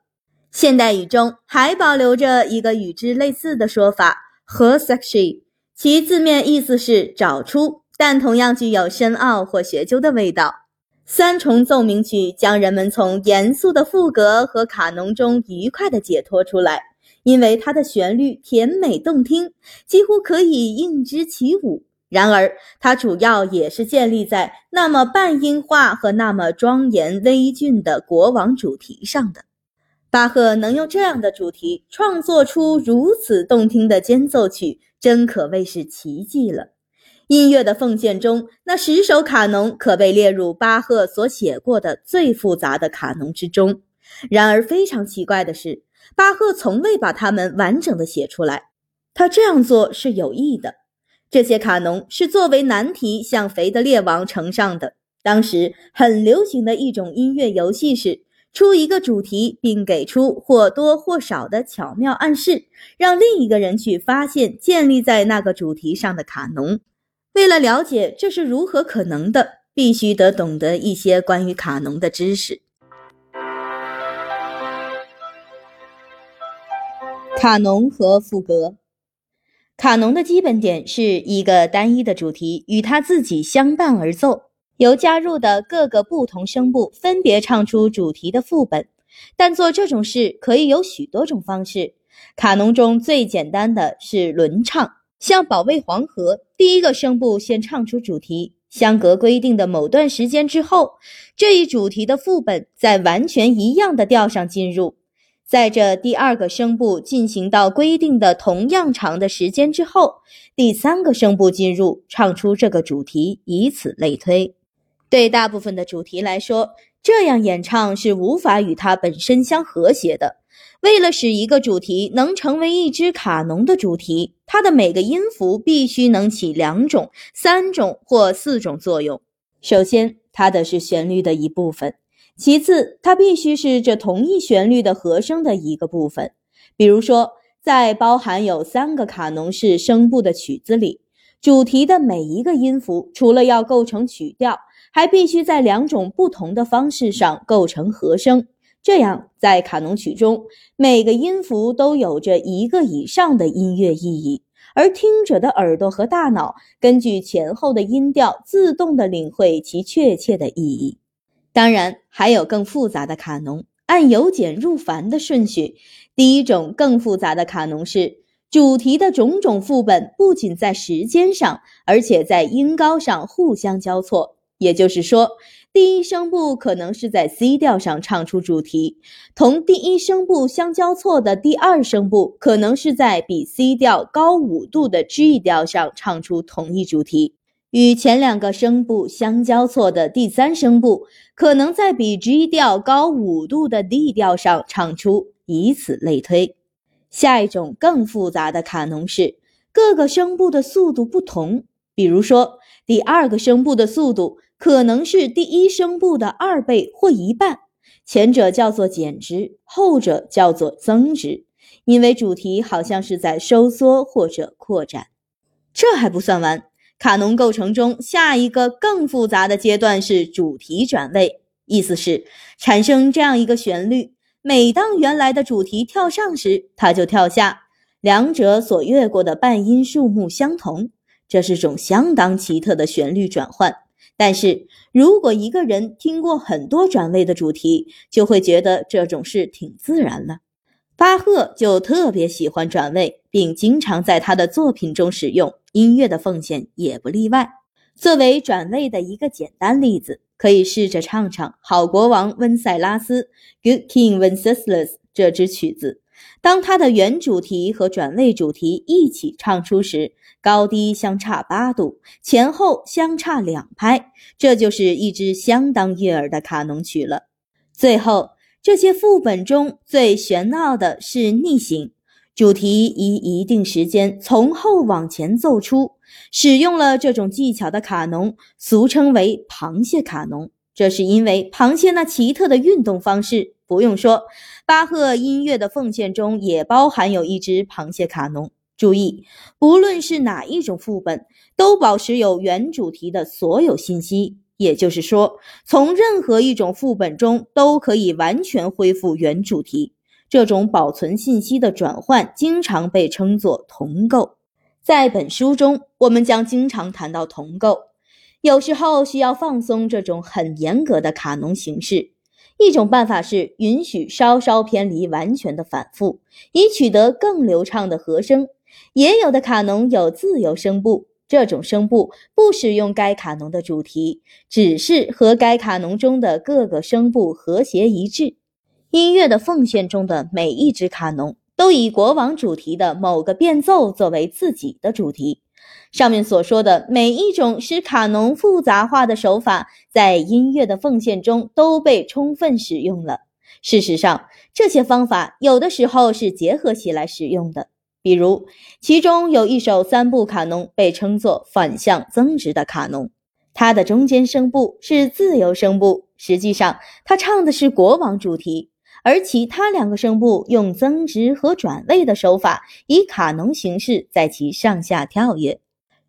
现代语中还保留着一个与之类似的说法 h e r s e x y 其字面意思是找出，但同样具有深奥或学究的味道。三重奏鸣曲将人们从严肃的赋格和卡农中愉快地解脱出来，因为它的旋律甜美动听，几乎可以应之起舞。然而，它主要也是建立在那么半音化和那么庄严威峻的国王主题上的。巴赫能用这样的主题创作出如此动听的间奏曲，真可谓是奇迹了。音乐的奉献中，那十首卡农可被列入巴赫所写过的最复杂的卡农之中。然而，非常奇怪的是，巴赫从未把它们完整的写出来。他这样做是有意的。这些卡农是作为难题向腓德烈王呈上的。当时很流行的一种音乐游戏是出一个主题，并给出或多或少的巧妙暗示，让另一个人去发现建立在那个主题上的卡农。为了了解这是如何可能的，必须得懂得一些关于卡农的知识。卡农和赋格。卡农的基本点是一个单一的主题与它自己相伴而奏，由加入的各个不同声部分别唱出主题的副本。但做这种事可以有许多种方式。卡农中最简单的是轮唱，像《保卫黄河》，第一个声部先唱出主题，相隔规定的某段时间之后，这一主题的副本在完全一样的调上进入。在这第二个声部进行到规定的同样长的时间之后，第三个声部进入，唱出这个主题，以此类推。对大部分的主题来说，这样演唱是无法与它本身相和谐的。为了使一个主题能成为一支卡农的主题，它的每个音符必须能起两种、三种或四种作用。首先，它的是旋律的一部分。其次，它必须是这同一旋律的和声的一个部分。比如说，在包含有三个卡农式声部的曲子里，主题的每一个音符除了要构成曲调，还必须在两种不同的方式上构成和声。这样，在卡农曲中，每个音符都有着一个以上的音乐意义，而听者的耳朵和大脑根据前后的音调自动地领会其确切的意义。当然，还有更复杂的卡农，按由简入繁的顺序。第一种更复杂的卡农是主题的种种副本不仅在时间上，而且在音高上互相交错。也就是说，第一声部可能是在 C 调上唱出主题，同第一声部相交错的第二声部可能是在比 C 调高五度的 G 调上唱出同一主题。与前两个声部相交错的第三声部，可能在比 G 调高五度的 D 调上唱出，以此类推。下一种更复杂的卡农是各个声部的速度不同，比如说第二个声部的速度可能是第一声部的二倍或一半，前者叫做减值，后者叫做增值，因为主题好像是在收缩或者扩展。这还不算完。卡农构成中下一个更复杂的阶段是主题转位，意思是产生这样一个旋律：每当原来的主题跳上时，它就跳下，两者所越过的半音数目相同。这是种相当奇特的旋律转换。但是如果一个人听过很多转位的主题，就会觉得这种事挺自然了。巴赫就特别喜欢转位，并经常在他的作品中使用。音乐的奉献也不例外。作为转位的一个简单例子，可以试着唱唱《好国王温塞拉斯》（Good King Wenceslas） 这支曲子。当它的原主题和转位主题一起唱出时，高低相差八度，前后相差两拍，这就是一支相当悦耳的卡农曲了。最后，这些副本中最玄奥的是逆行。主题以一定时间从后往前奏出，使用了这种技巧的卡农俗称为螃蟹卡农。这是因为螃蟹那奇特的运动方式。不用说，巴赫音乐的奉献中也包含有一支螃蟹卡农。注意，不论是哪一种副本，都保持有原主题的所有信息。也就是说，从任何一种副本中都可以完全恢复原主题。这种保存信息的转换经常被称作同构。在本书中，我们将经常谈到同构。有时候需要放松这种很严格的卡农形式。一种办法是允许稍稍偏离完全的反复，以取得更流畅的和声。也有的卡农有自由声部，这种声部不使用该卡农的主题，只是和该卡农中的各个声部和谐一致。音乐的奉献中的每一支卡农都以国王主题的某个变奏作为自己的主题。上面所说的每一种使卡农复杂化的手法，在音乐的奉献中都被充分使用了。事实上，这些方法有的时候是结合起来使用的。比如，其中有一首三部卡农被称作反向增值的卡农，它的中间声部是自由声部，实际上它唱的是国王主题，而其他两个声部用增值和转位的手法，以卡农形式在其上下跳跃。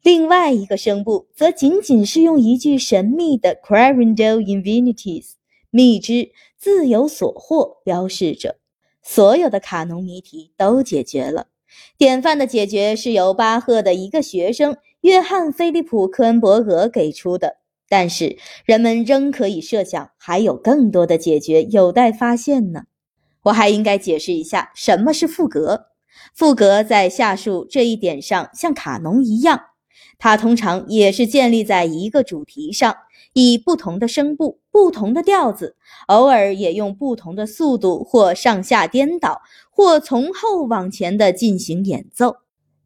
另外一个声部则仅仅是用一句神秘的 “Clarendel Infinities” 蜜汁自由所获标示着。所有的卡农谜题都解决了。典范的解决是由巴赫的一个学生约翰·菲利普·科恩伯格给出的，但是人们仍可以设想还有更多的解决有待发现呢。我还应该解释一下什么是赋格。赋格在下述这一点上像卡农一样，它通常也是建立在一个主题上。以不同的声部、不同的调子，偶尔也用不同的速度或上下颠倒，或从后往前的进行演奏。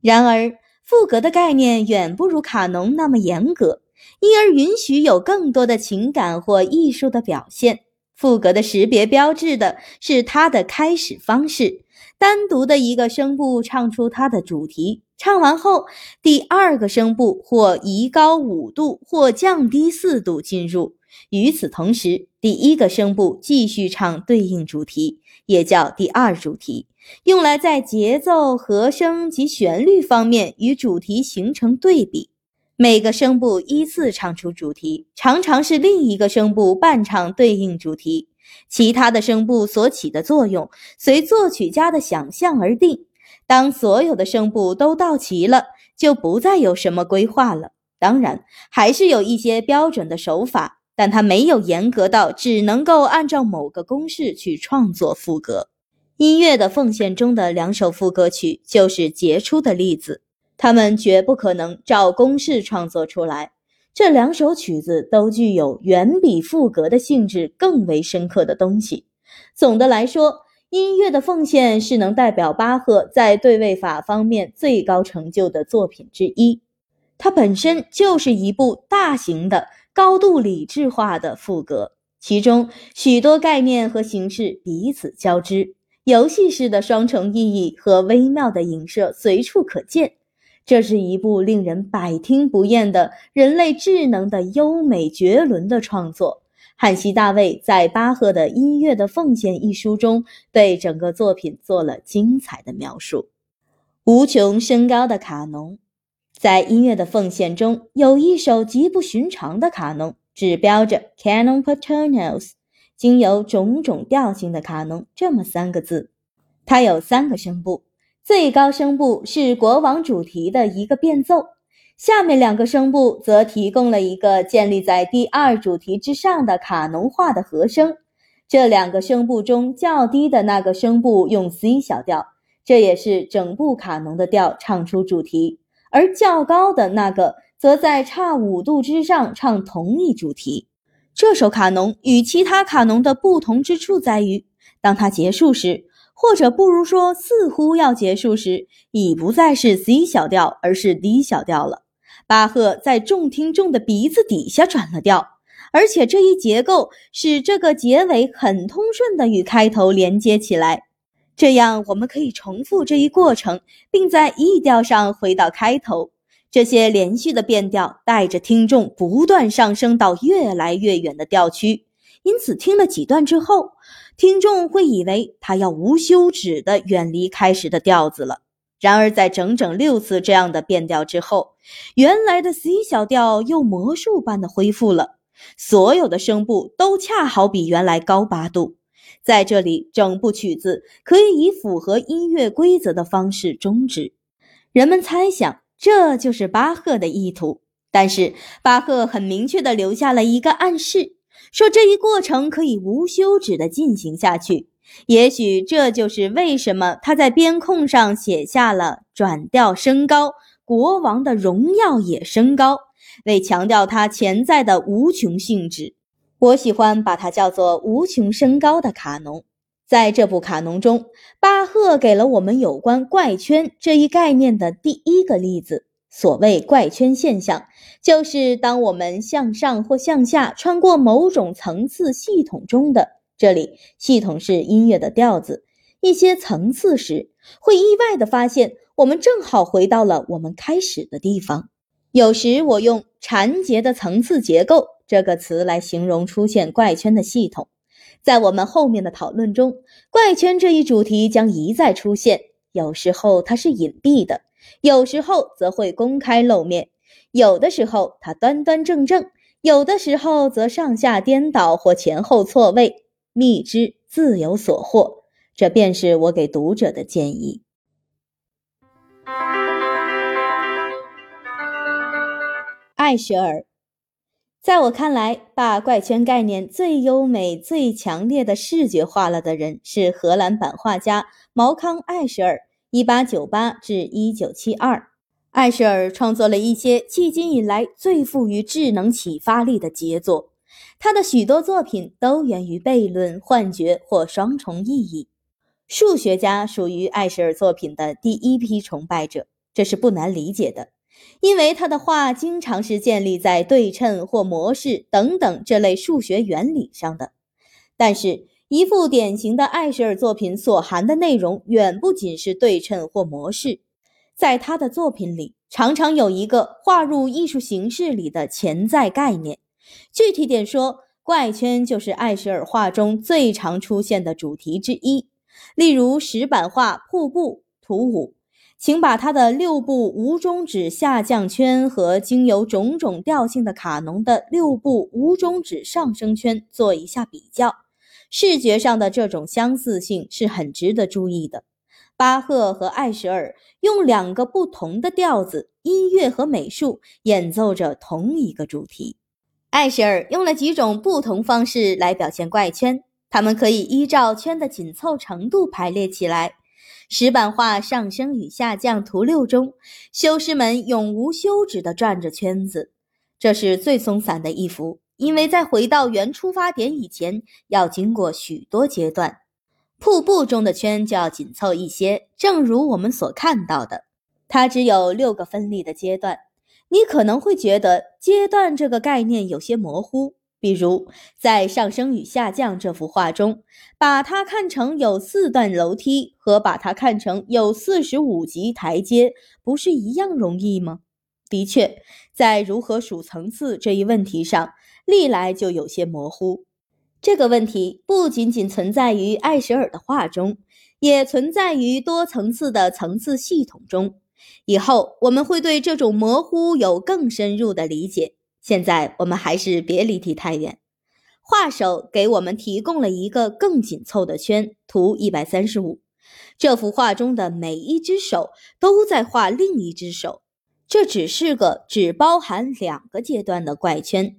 然而，赋格的概念远不如卡农那么严格，因而允许有更多的情感或艺术的表现。赋格的识别标志的是它的开始方式：单独的一个声部唱出它的主题。唱完后，第二个声部或移高五度或降低四度进入。与此同时，第一个声部继续唱对应主题，也叫第二主题，用来在节奏、和声及旋律方面与主题形成对比。每个声部依次唱出主题，常常是另一个声部伴唱对应主题，其他的声部所起的作用随作曲家的想象而定。当所有的声部都到齐了，就不再有什么规划了。当然，还是有一些标准的手法，但它没有严格到只能够按照某个公式去创作副歌。音乐的奉献中的两首副歌曲就是杰出的例子，他们绝不可能照公式创作出来。这两首曲子都具有远比赋格的性质更为深刻的东西。总的来说。音乐的奉献是能代表巴赫在对位法方面最高成就的作品之一，它本身就是一部大型的、高度理智化的赋格，其中许多概念和形式彼此交织，游戏式的双重意义和微妙的影射随处可见。这是一部令人百听不厌的人类智能的优美绝伦的创作。汉西·大卫在巴赫的《音乐的奉献》一书中，对整个作品做了精彩的描述。无穷升高的卡农，在《音乐的奉献》中有一首极不寻常的卡农，只标着 “Canon Paternals”，经由种种调性的卡农这么三个字。它有三个声部，最高声部是国王主题的一个变奏。下面两个声部则提供了一个建立在第二主题之上的卡农化的和声。这两个声部中较低的那个声部用 C 小调，这也是整部卡农的调唱出主题；而较高的那个则在差五度之上唱同一主题。这首卡农与其他卡农的不同之处在于，当它结束时，或者不如说似乎要结束时，已不再是 C 小调，而是 D 小调了。巴赫在众听众的鼻子底下转了调，而且这一结构使这个结尾很通顺地与开头连接起来。这样，我们可以重复这一过程，并在 E 调上回到开头。这些连续的变调带着听众不断上升到越来越远的调区，因此听了几段之后，听众会以为他要无休止地远离开始的调子了。然而，在整整六次这样的变调之后，原来的 C 小调又魔术般的恢复了。所有的声部都恰好比原来高八度。在这里，整部曲子可以以符合音乐规则的方式终止。人们猜想这就是巴赫的意图，但是巴赫很明确地留下了一个暗示，说这一过程可以无休止地进行下去。也许这就是为什么他在边控上写下了“转调升高，国王的荣耀也升高”，为强调它潜在的无穷性质。我喜欢把它叫做“无穷升高”的卡农。在这部卡农中，巴赫给了我们有关怪圈这一概念的第一个例子。所谓怪圈现象，就是当我们向上或向下穿过某种层次系统中的。这里系统是音乐的调子，一些层次时，会意外地发现我们正好回到了我们开始的地方。有时我用“缠结的层次结构”这个词来形容出现怪圈的系统。在我们后面的讨论中，怪圈这一主题将一再出现。有时候它是隐蔽的，有时候则会公开露面；有的时候他端端正正，有的时候则上下颠倒或前后错位。蜜汁自有所获，这便是我给读者的建议。艾舍尔，在我看来，把怪圈概念最优美、最强烈的视觉化了的人是荷兰版画家毛康·艾舍尔 （1898-1972）。艾舍尔创作了一些迄今以来最富于智能启发力的杰作。他的许多作品都源于悖论、幻觉或双重意义。数学家属于艾舍尔作品的第一批崇拜者，这是不难理解的，因为他的画经常是建立在对称或模式等等这类数学原理上的。但是，一幅典型的艾舍尔作品所含的内容远不仅是对称或模式，在他的作品里常常有一个划入艺术形式里的潜在概念。具体点说，怪圈就是艾舍尔画中最常出现的主题之一。例如石板画《瀑布》图五，请把它的六步无中指下降圈和经由种种调性的卡农的六步无中指上升圈做一下比较，视觉上的这种相似性是很值得注意的。巴赫和艾舍尔用两个不同的调子，音乐和美术演奏着同一个主题。艾舍尔用了几种不同方式来表现怪圈，它们可以依照圈的紧凑程度排列起来。石板画上升与下降图六中，修士们永无休止地转着圈子，这是最松散的一幅，因为在回到原出发点以前，要经过许多阶段。瀑布中的圈就要紧凑一些，正如我们所看到的，它只有六个分立的阶段。你可能会觉得阶段这个概念有些模糊，比如在上升与下降这幅画中，把它看成有四段楼梯和把它看成有四十五级台阶，不是一样容易吗？的确，在如何数层次这一问题上，历来就有些模糊。这个问题不仅仅存在于艾舍尔的画中，也存在于多层次的层次系统中。以后我们会对这种模糊有更深入的理解。现在我们还是别离题太远。画手给我们提供了一个更紧凑的圈，图一百三十五。这幅画中的每一只手都在画另一只手，这只是个只包含两个阶段的怪圈。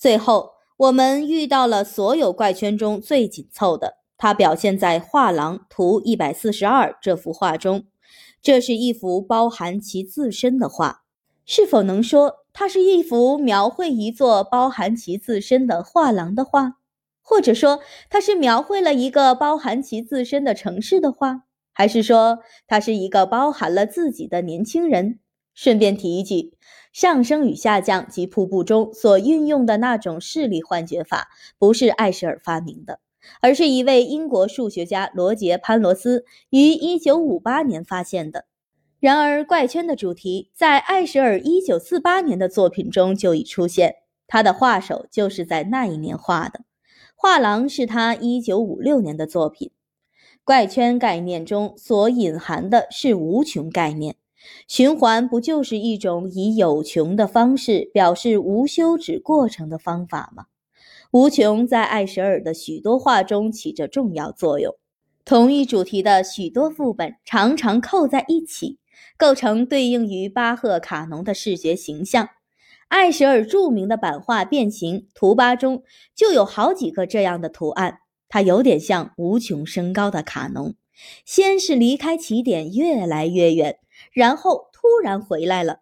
最后，我们遇到了所有怪圈中最紧凑的，它表现在画廊图一百四十二这幅画中。这是一幅包含其自身的画，是否能说它是一幅描绘一座包含其自身的画廊的画，或者说它是描绘了一个包含其自身的城市的画，还是说它是一个包含了自己的年轻人？顺便提一句，上升与下降及瀑布中所运用的那种视力幻觉法，不是艾舍尔发明的。而是一位英国数学家罗杰·潘罗斯于1958年发现的。然而，怪圈的主题在艾舍尔1948年的作品中就已出现，他的画手就是在那一年画的。画廊是他1956年的作品。怪圈概念中所隐含的是无穷概念。循环不就是一种以有穷的方式表示无休止过程的方法吗？无穷在艾舍尔的许多画中起着重要作用。同一主题的许多副本常常扣在一起，构成对应于巴赫、卡农的视觉形象。艾舍尔著名的版画《变形》图八中就有好几个这样的图案。它有点像无穷升高的卡农，先是离开起点越来越远，然后突然回来了。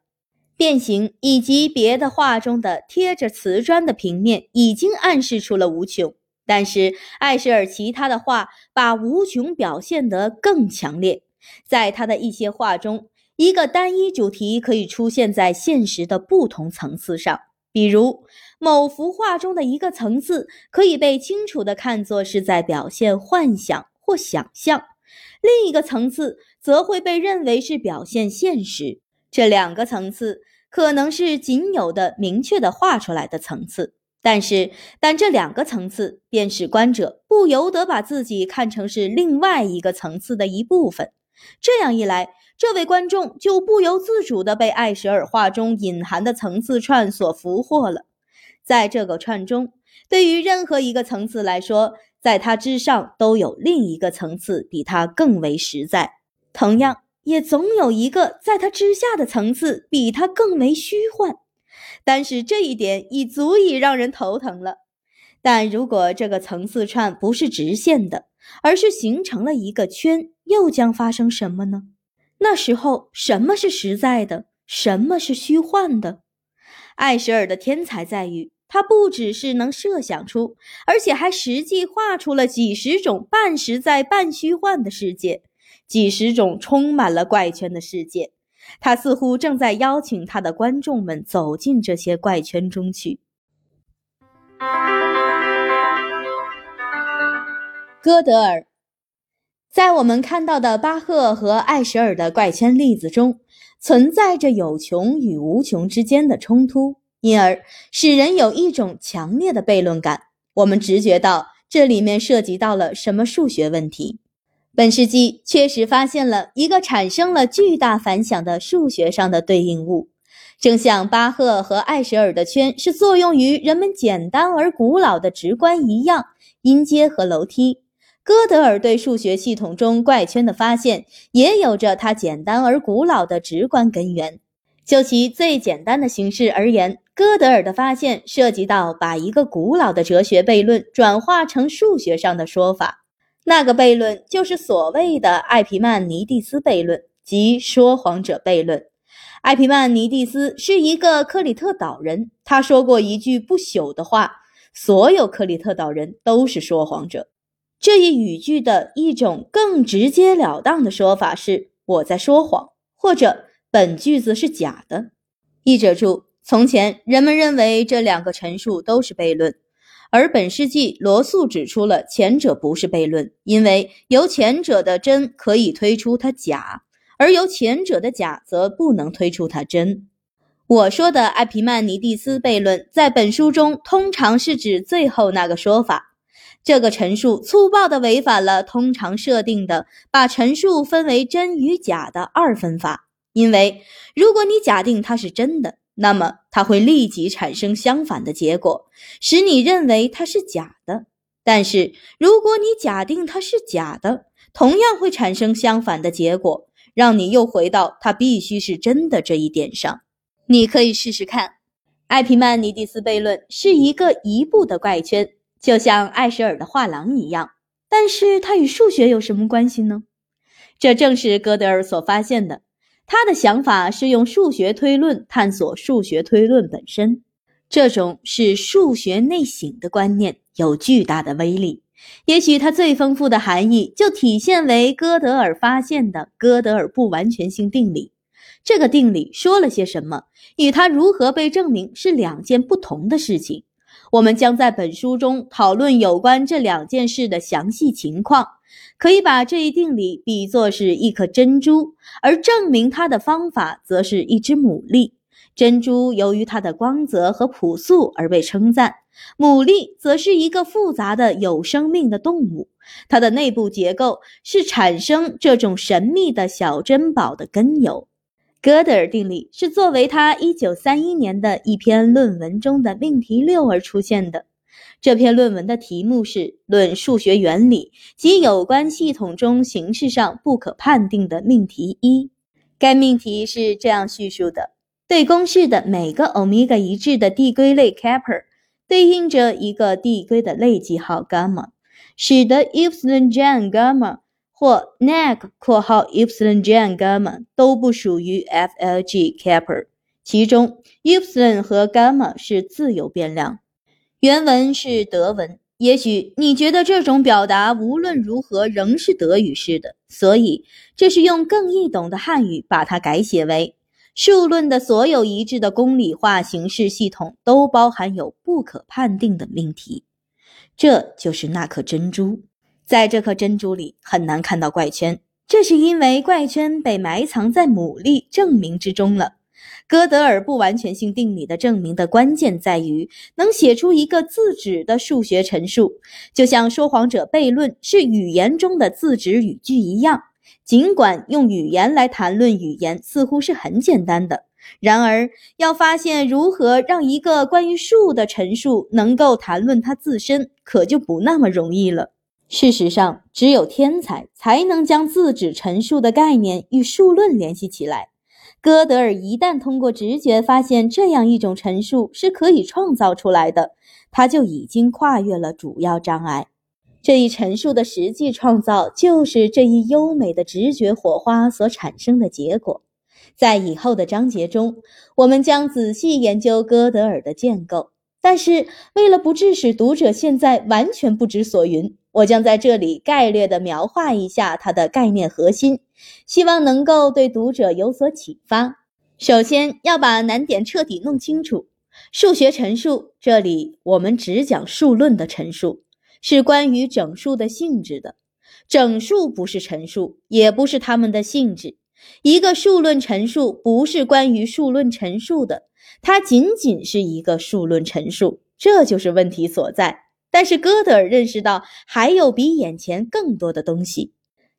变形以及别的画中的贴着瓷砖的平面已经暗示出了无穷，但是艾舍尔其他的画把无穷表现得更强烈。在他的一些画中，一个单一主题可以出现在现实的不同层次上。比如，某幅画中的一个层次可以被清楚地看作是在表现幻想或想象，另一个层次则会被认为是表现现实。这两个层次可能是仅有的明确的画出来的层次，但是，但这两个层次便使观者不由得把自己看成是另外一个层次的一部分。这样一来，这位观众就不由自主地被艾舍尔画中隐含的层次串所俘获了。在这个串中，对于任何一个层次来说，在它之上都有另一个层次比它更为实在；同样，也总有一个在它之下的层次比它更为虚幻。但是这一点已足以让人头疼了。但如果这个层次串不是直线的，而是形成了一个圈，又将发生什么呢？那时候，什么是实在的，什么是虚幻的？艾舍尔的天才在于，他不只是能设想出，而且还实际画出了几十种半实在半虚幻的世界，几十种充满了怪圈的世界。他似乎正在邀请他的观众们走进这些怪圈中去。歌德尔，在我们看到的巴赫和艾舍尔的怪圈例子中，存在着有穷与无穷之间的冲突，因而使人有一种强烈的悖论感。我们直觉到这里面涉及到了什么数学问题。本世纪确实发现了一个产生了巨大反响的数学上的对应物，正像巴赫和艾舍尔的圈是作用于人们简单而古老的直观一样，音阶和楼梯。歌德尔对数学系统中怪圈的发现，也有着他简单而古老的直观根源。就其最简单的形式而言，歌德尔的发现涉及到把一个古老的哲学悖论转化成数学上的说法。那个悖论就是所谓的艾皮曼尼蒂斯悖论，即说谎者悖论。艾皮曼尼蒂斯是一个克里特岛人，他说过一句不朽的话：“所有克里特岛人都是说谎者。”这一语句的一种更直截了当的说法是“我在说谎”或者“本句子是假的”。译者注：从前人们认为这两个陈述都是悖论，而本世纪罗素指出了前者不是悖论，因为由前者的真可以推出它假，而由前者的假则不能推出它真。我说的艾皮曼尼蒂斯悖论在本书中通常是指最后那个说法。这个陈述粗暴地违反了通常设定的把陈述分为真与假的二分法。因为如果你假定它是真的，那么它会立即产生相反的结果，使你认为它是假的；但是如果你假定它是假的，同样会产生相反的结果，让你又回到它必须是真的这一点上。你可以试试看。艾皮曼尼蒂斯悖论是一个一步的怪圈。就像艾舍尔的画廊一样，但是它与数学有什么关系呢？这正是哥德尔所发现的。他的想法是用数学推论探索数学推论本身，这种是数学内省的观念有巨大的威力。也许它最丰富的含义就体现为歌德尔发现的哥德尔不完全性定理。这个定理说了些什么，与它如何被证明是两件不同的事情。我们将在本书中讨论有关这两件事的详细情况。可以把这一定理比作是一颗珍珠，而证明它的方法则是一只牡蛎。珍珠由于它的光泽和朴素而被称赞，牡蛎则是一个复杂的有生命的动物，它的内部结构是产生这种神秘的小珍宝的根由。哥德尔定理是作为他1931年的一篇论文中的命题六而出现的。这篇论文的题目是《论数学原理及有关系统中形式上不可判定的命题一》。该命题是这样叙述的。对公式的每个欧米伽一致的递归类 kappa 对应着一个递归的类记号 gamma，使得 epsilon j gamma 或 neg 括号 epsilon j gamma 都不属于 FLG kappa，其中 epsilon 和 gamma 是自由变量。原文是德文，也许你觉得这种表达无论如何仍是德语式的，所以这是用更易懂的汉语把它改写为。数论的所有一致的公理化形式系统都包含有不可判定的命题，这就是那颗珍珠。在这颗珍珠里很难看到怪圈，这是因为怪圈被埋藏在牡蛎证明之中了。哥德尔不完全性定理的证明的关键在于能写出一个自指的数学陈述，就像说谎者悖论是语言中的自指语句一样。尽管用语言来谈论语言似乎是很简单的，然而要发现如何让一个关于数的陈述能够谈论它自身，可就不那么容易了。事实上，只有天才才能将自指陈述的概念与数论联系起来。哥德尔一旦通过直觉发现这样一种陈述是可以创造出来的，他就已经跨越了主要障碍。这一陈述的实际创造，就是这一优美的直觉火花所产生的结果。在以后的章节中，我们将仔细研究哥德尔的建构。但是，为了不致使读者现在完全不知所云，我将在这里概略地描画一下它的概念核心，希望能够对读者有所启发。首先要把难点彻底弄清楚。数学陈述，这里我们只讲数论的陈述。是关于整数的性质的，整数不是陈述，也不是它们的性质。一个数论陈述不是关于数论陈述的，它仅仅是一个数论陈述，这就是问题所在。但是哥德尔认识到还有比眼前更多的东西。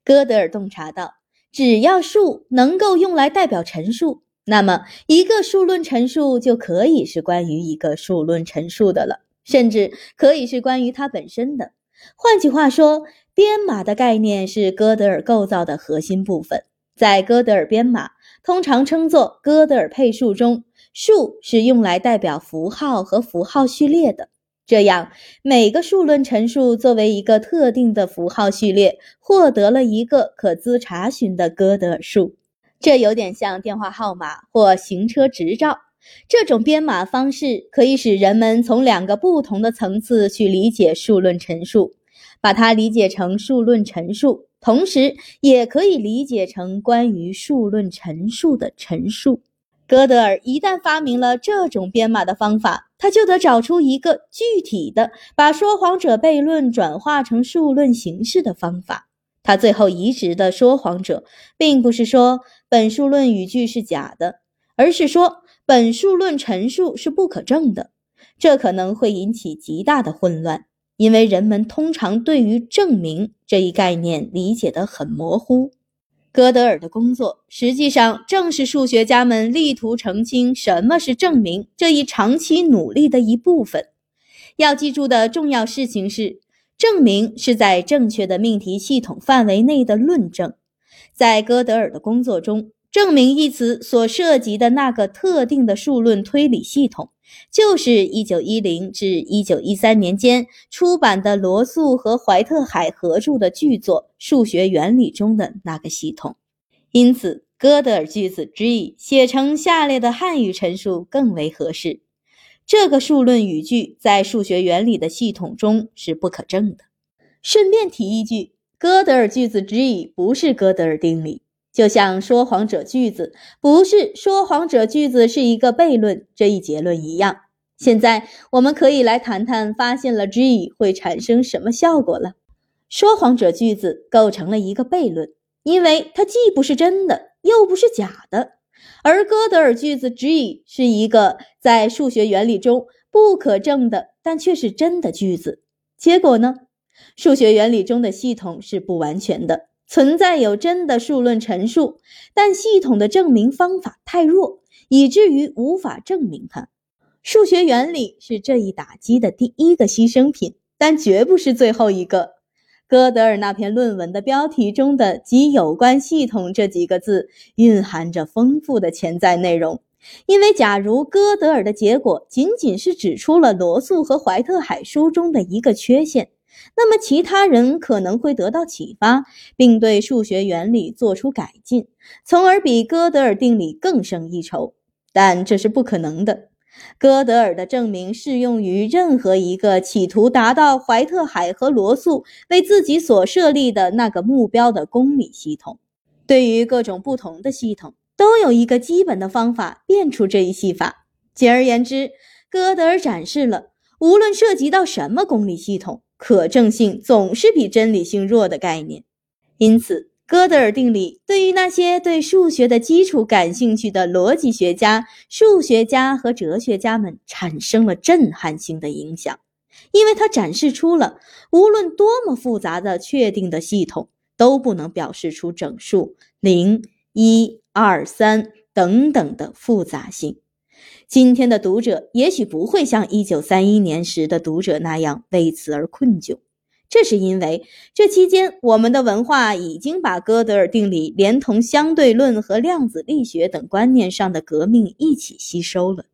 哥德尔洞察到，只要数能够用来代表陈述，那么一个数论陈述就可以是关于一个数论陈述的了。甚至可以是关于它本身的。换句话说，编码的概念是哥德尔构造的核心部分。在哥德尔编码，通常称作哥德尔配数中，数是用来代表符号和符号序列的。这样，每个数论陈述作为一个特定的符号序列，获得了一个可资查询的哥德尔数。这有点像电话号码或行车执照。这种编码方式可以使人们从两个不同的层次去理解数论陈述，把它理解成数论陈述，同时也可以理解成关于数论陈述的陈述。哥德尔一旦发明了这种编码的方法，他就得找出一个具体的把说谎者悖论转化成数论形式的方法。他最后移植的说谎者，并不是说本数论语句是假的，而是说。本数论陈述是不可证的，这可能会引起极大的混乱，因为人们通常对于证明这一概念理解得很模糊。哥德尔的工作实际上正是数学家们力图澄清什么是证明这一长期努力的一部分。要记住的重要事情是，证明是在正确的命题系统范围内的论证。在哥德尔的工作中。证明一词所涉及的那个特定的数论推理系统，就是1910至1913年间出版的罗素和怀特海合著的巨作《数学原理》中的那个系统。因此，哥德尔句子 G 写成下列的汉语陈述更为合适：这个数论语句在数学原理的系统中是不可证的。顺便提一句，哥德尔句子 G 不是哥德尔定理。就像说谎者句子不是说谎者句子是一个悖论这一结论一样，现在我们可以来谈谈发现了 G 会产生什么效果了。说谎者句子构成了一个悖论，因为它既不是真的，又不是假的。而哥德尔句子 G 是一个在数学原理中不可证的，但却是真的句子。结果呢？数学原理中的系统是不完全的，存在有真的数论陈述，但系统的证明方法太弱，以至于无法证明它。数学原理是这一打击的第一个牺牲品，但绝不是最后一个。哥德尔那篇论文的标题中的“及有关系统”这几个字，蕴含着丰富的潜在内容。因为，假如哥德尔的结果仅仅是指出了罗素和怀特海书中的一个缺陷，那么其他人可能会得到启发，并对数学原理做出改进，从而比哥德尔定理更胜一筹。但这是不可能的。哥德尔的证明适用于任何一个企图达到怀特海和罗素为自己所设立的那个目标的公理系统。对于各种不同的系统，都有一个基本的方法变出这一系法。简而言之，哥德尔展示了，无论涉及到什么公理系统，可证性总是比真理性弱的概念。因此。哥德尔定理对于那些对数学的基础感兴趣的逻辑学家、数学家和哲学家们产生了震撼性的影响，因为它展示出了无论多么复杂的确定的系统都不能表示出整数零、一、二、三等等的复杂性。今天的读者也许不会像1931年时的读者那样为此而困窘。这是因为这期间，我们的文化已经把哥德尔定理连同相对论和量子力学等观念上的革命一起吸收了。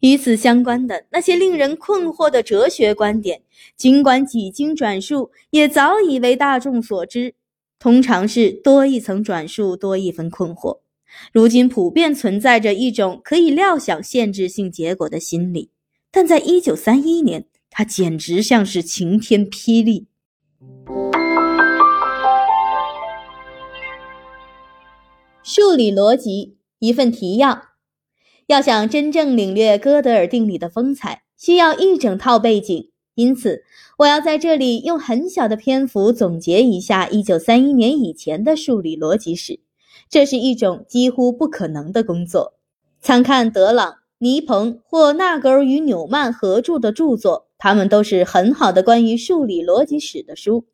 与此相关的那些令人困惑的哲学观点，尽管几经转述，也早已为大众所知。通常是多一层转述，多一分困惑。如今普遍存在着一种可以料想限制性结果的心理，但在1931年，它简直像是晴天霹雳。数理逻辑一份提要：要想真正领略哥德尔定理的风采，需要一整套背景。因此，我要在这里用很小的篇幅总结一下1931年以前的数理逻辑史。这是一种几乎不可能的工作。参看德朗、尼彭或纳格尔与纽曼合著的著作，他们都是很好的关于数理逻辑史的书。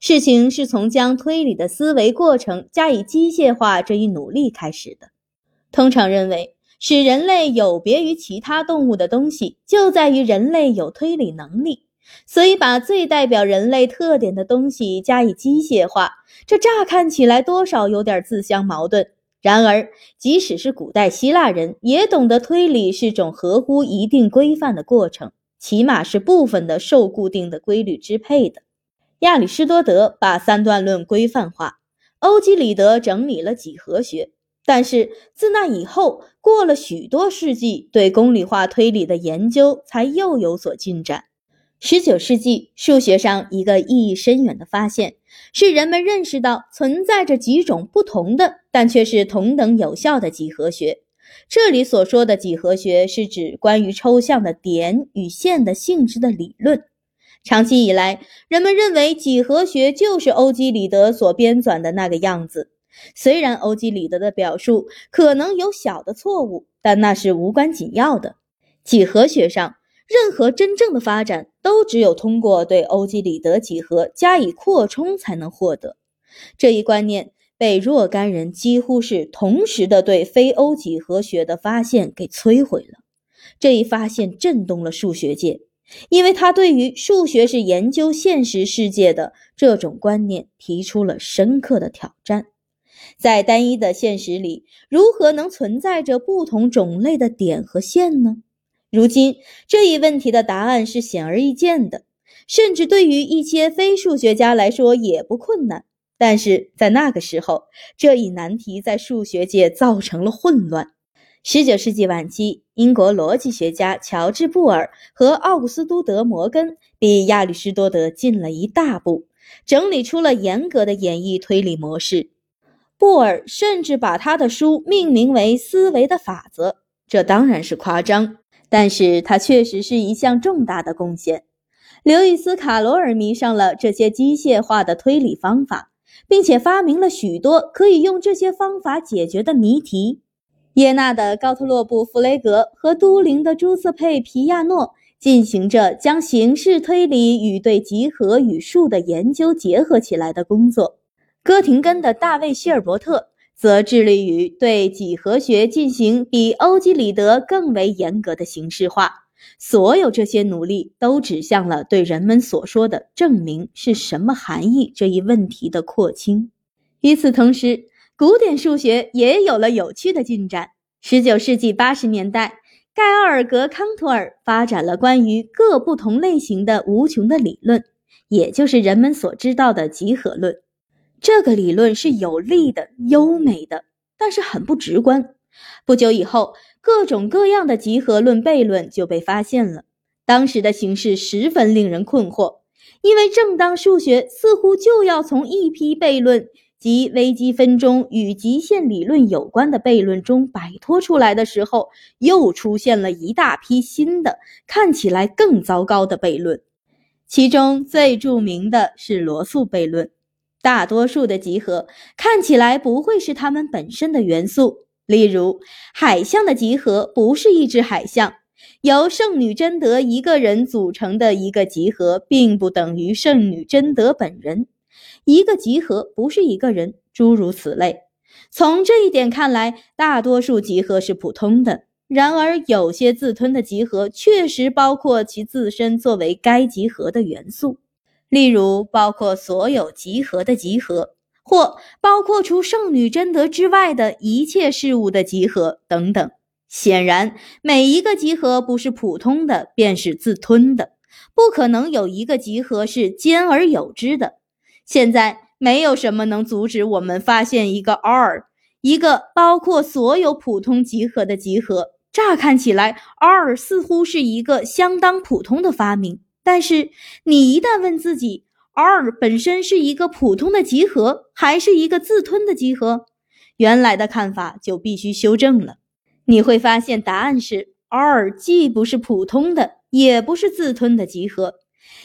事情是从将推理的思维过程加以机械化这一努力开始的。通常认为，使人类有别于其他动物的东西，就在于人类有推理能力。所以，把最代表人类特点的东西加以机械化，这乍看起来多少有点自相矛盾。然而，即使是古代希腊人，也懂得推理是种合乎一定规范的过程，起码是部分的受固定的规律支配的。亚里士多德把三段论规范化，欧几里得整理了几何学。但是自那以后，过了许多世纪，对公理化推理的研究才又有所进展。十九世纪数学上一个意义深远的发现，是人们认识到存在着几种不同的，但却是同等有效的几何学。这里所说的几何学，是指关于抽象的点与线的性质的理论。长期以来，人们认为几何学就是欧几里得所编纂的那个样子。虽然欧几里得的表述可能有小的错误，但那是无关紧要的。几何学上任何真正的发展，都只有通过对欧几里得几何加以扩充才能获得。这一观念被若干人几乎是同时的对非欧几何学的发现给摧毁了。这一发现震动了数学界。因为他对于数学是研究现实世界的这种观念提出了深刻的挑战，在单一的现实里，如何能存在着不同种类的点和线呢？如今这一问题的答案是显而易见的，甚至对于一些非数学家来说也不困难。但是在那个时候，这一难题在数学界造成了混乱。十九世纪晚期，英国逻辑学家乔治·布尔和奥古斯都·德·摩根比亚里士多德进了一大步，整理出了严格的演绎推理模式。布尔甚至把他的书命名为《思维的法则》，这当然是夸张，但是它确实是一项重大的贡献。刘易斯·卡罗尔迷上了这些机械化的推理方法，并且发明了许多可以用这些方法解决的谜题。耶纳的高特洛布·弗雷格和都灵的朱斯佩·皮亚诺进行着将形式推理与对集合与数的研究结合起来的工作。哥廷根的大卫·希尔伯特则致力于对几何学进行比欧几里得更为严格的形式化。所有这些努力都指向了对人们所说的“证明是什么含义”这一问题的廓清。与此同时，古典数学也有了有趣的进展。十九世纪八十年代，盖奥尔格·康托尔发展了关于各不同类型的无穷的理论，也就是人们所知道的集合论。这个理论是有力的、优美的，但是很不直观。不久以后，各种各样的集合论悖论就被发现了。当时的形势十分令人困惑，因为正当数学似乎就要从一批悖论。及微积分中与极限理论有关的悖论中摆脱出来的时候，又出现了一大批新的、看起来更糟糕的悖论。其中最著名的是罗素悖论：大多数的集合看起来不会是它们本身的元素。例如，海象的集合不是一只海象。由圣女贞德一个人组成的一个集合，并不等于圣女贞德本人。一个集合不是一个人，诸如此类。从这一点看来，大多数集合是普通的。然而，有些自吞的集合确实包括其自身作为该集合的元素，例如包括所有集合的集合，或包括除圣女贞德之外的一切事物的集合等等。显然，每一个集合不是普通的，便是自吞的。不可能有一个集合是兼而有之的。现在没有什么能阻止我们发现一个 R，一个包括所有普通集合的集合。乍看起来，R 似乎是一个相当普通的发明。但是，你一旦问自己，R 本身是一个普通的集合，还是一个自吞的集合，原来的看法就必须修正了。你会发现答案是：R 既不是普通的，也不是自吞的集合。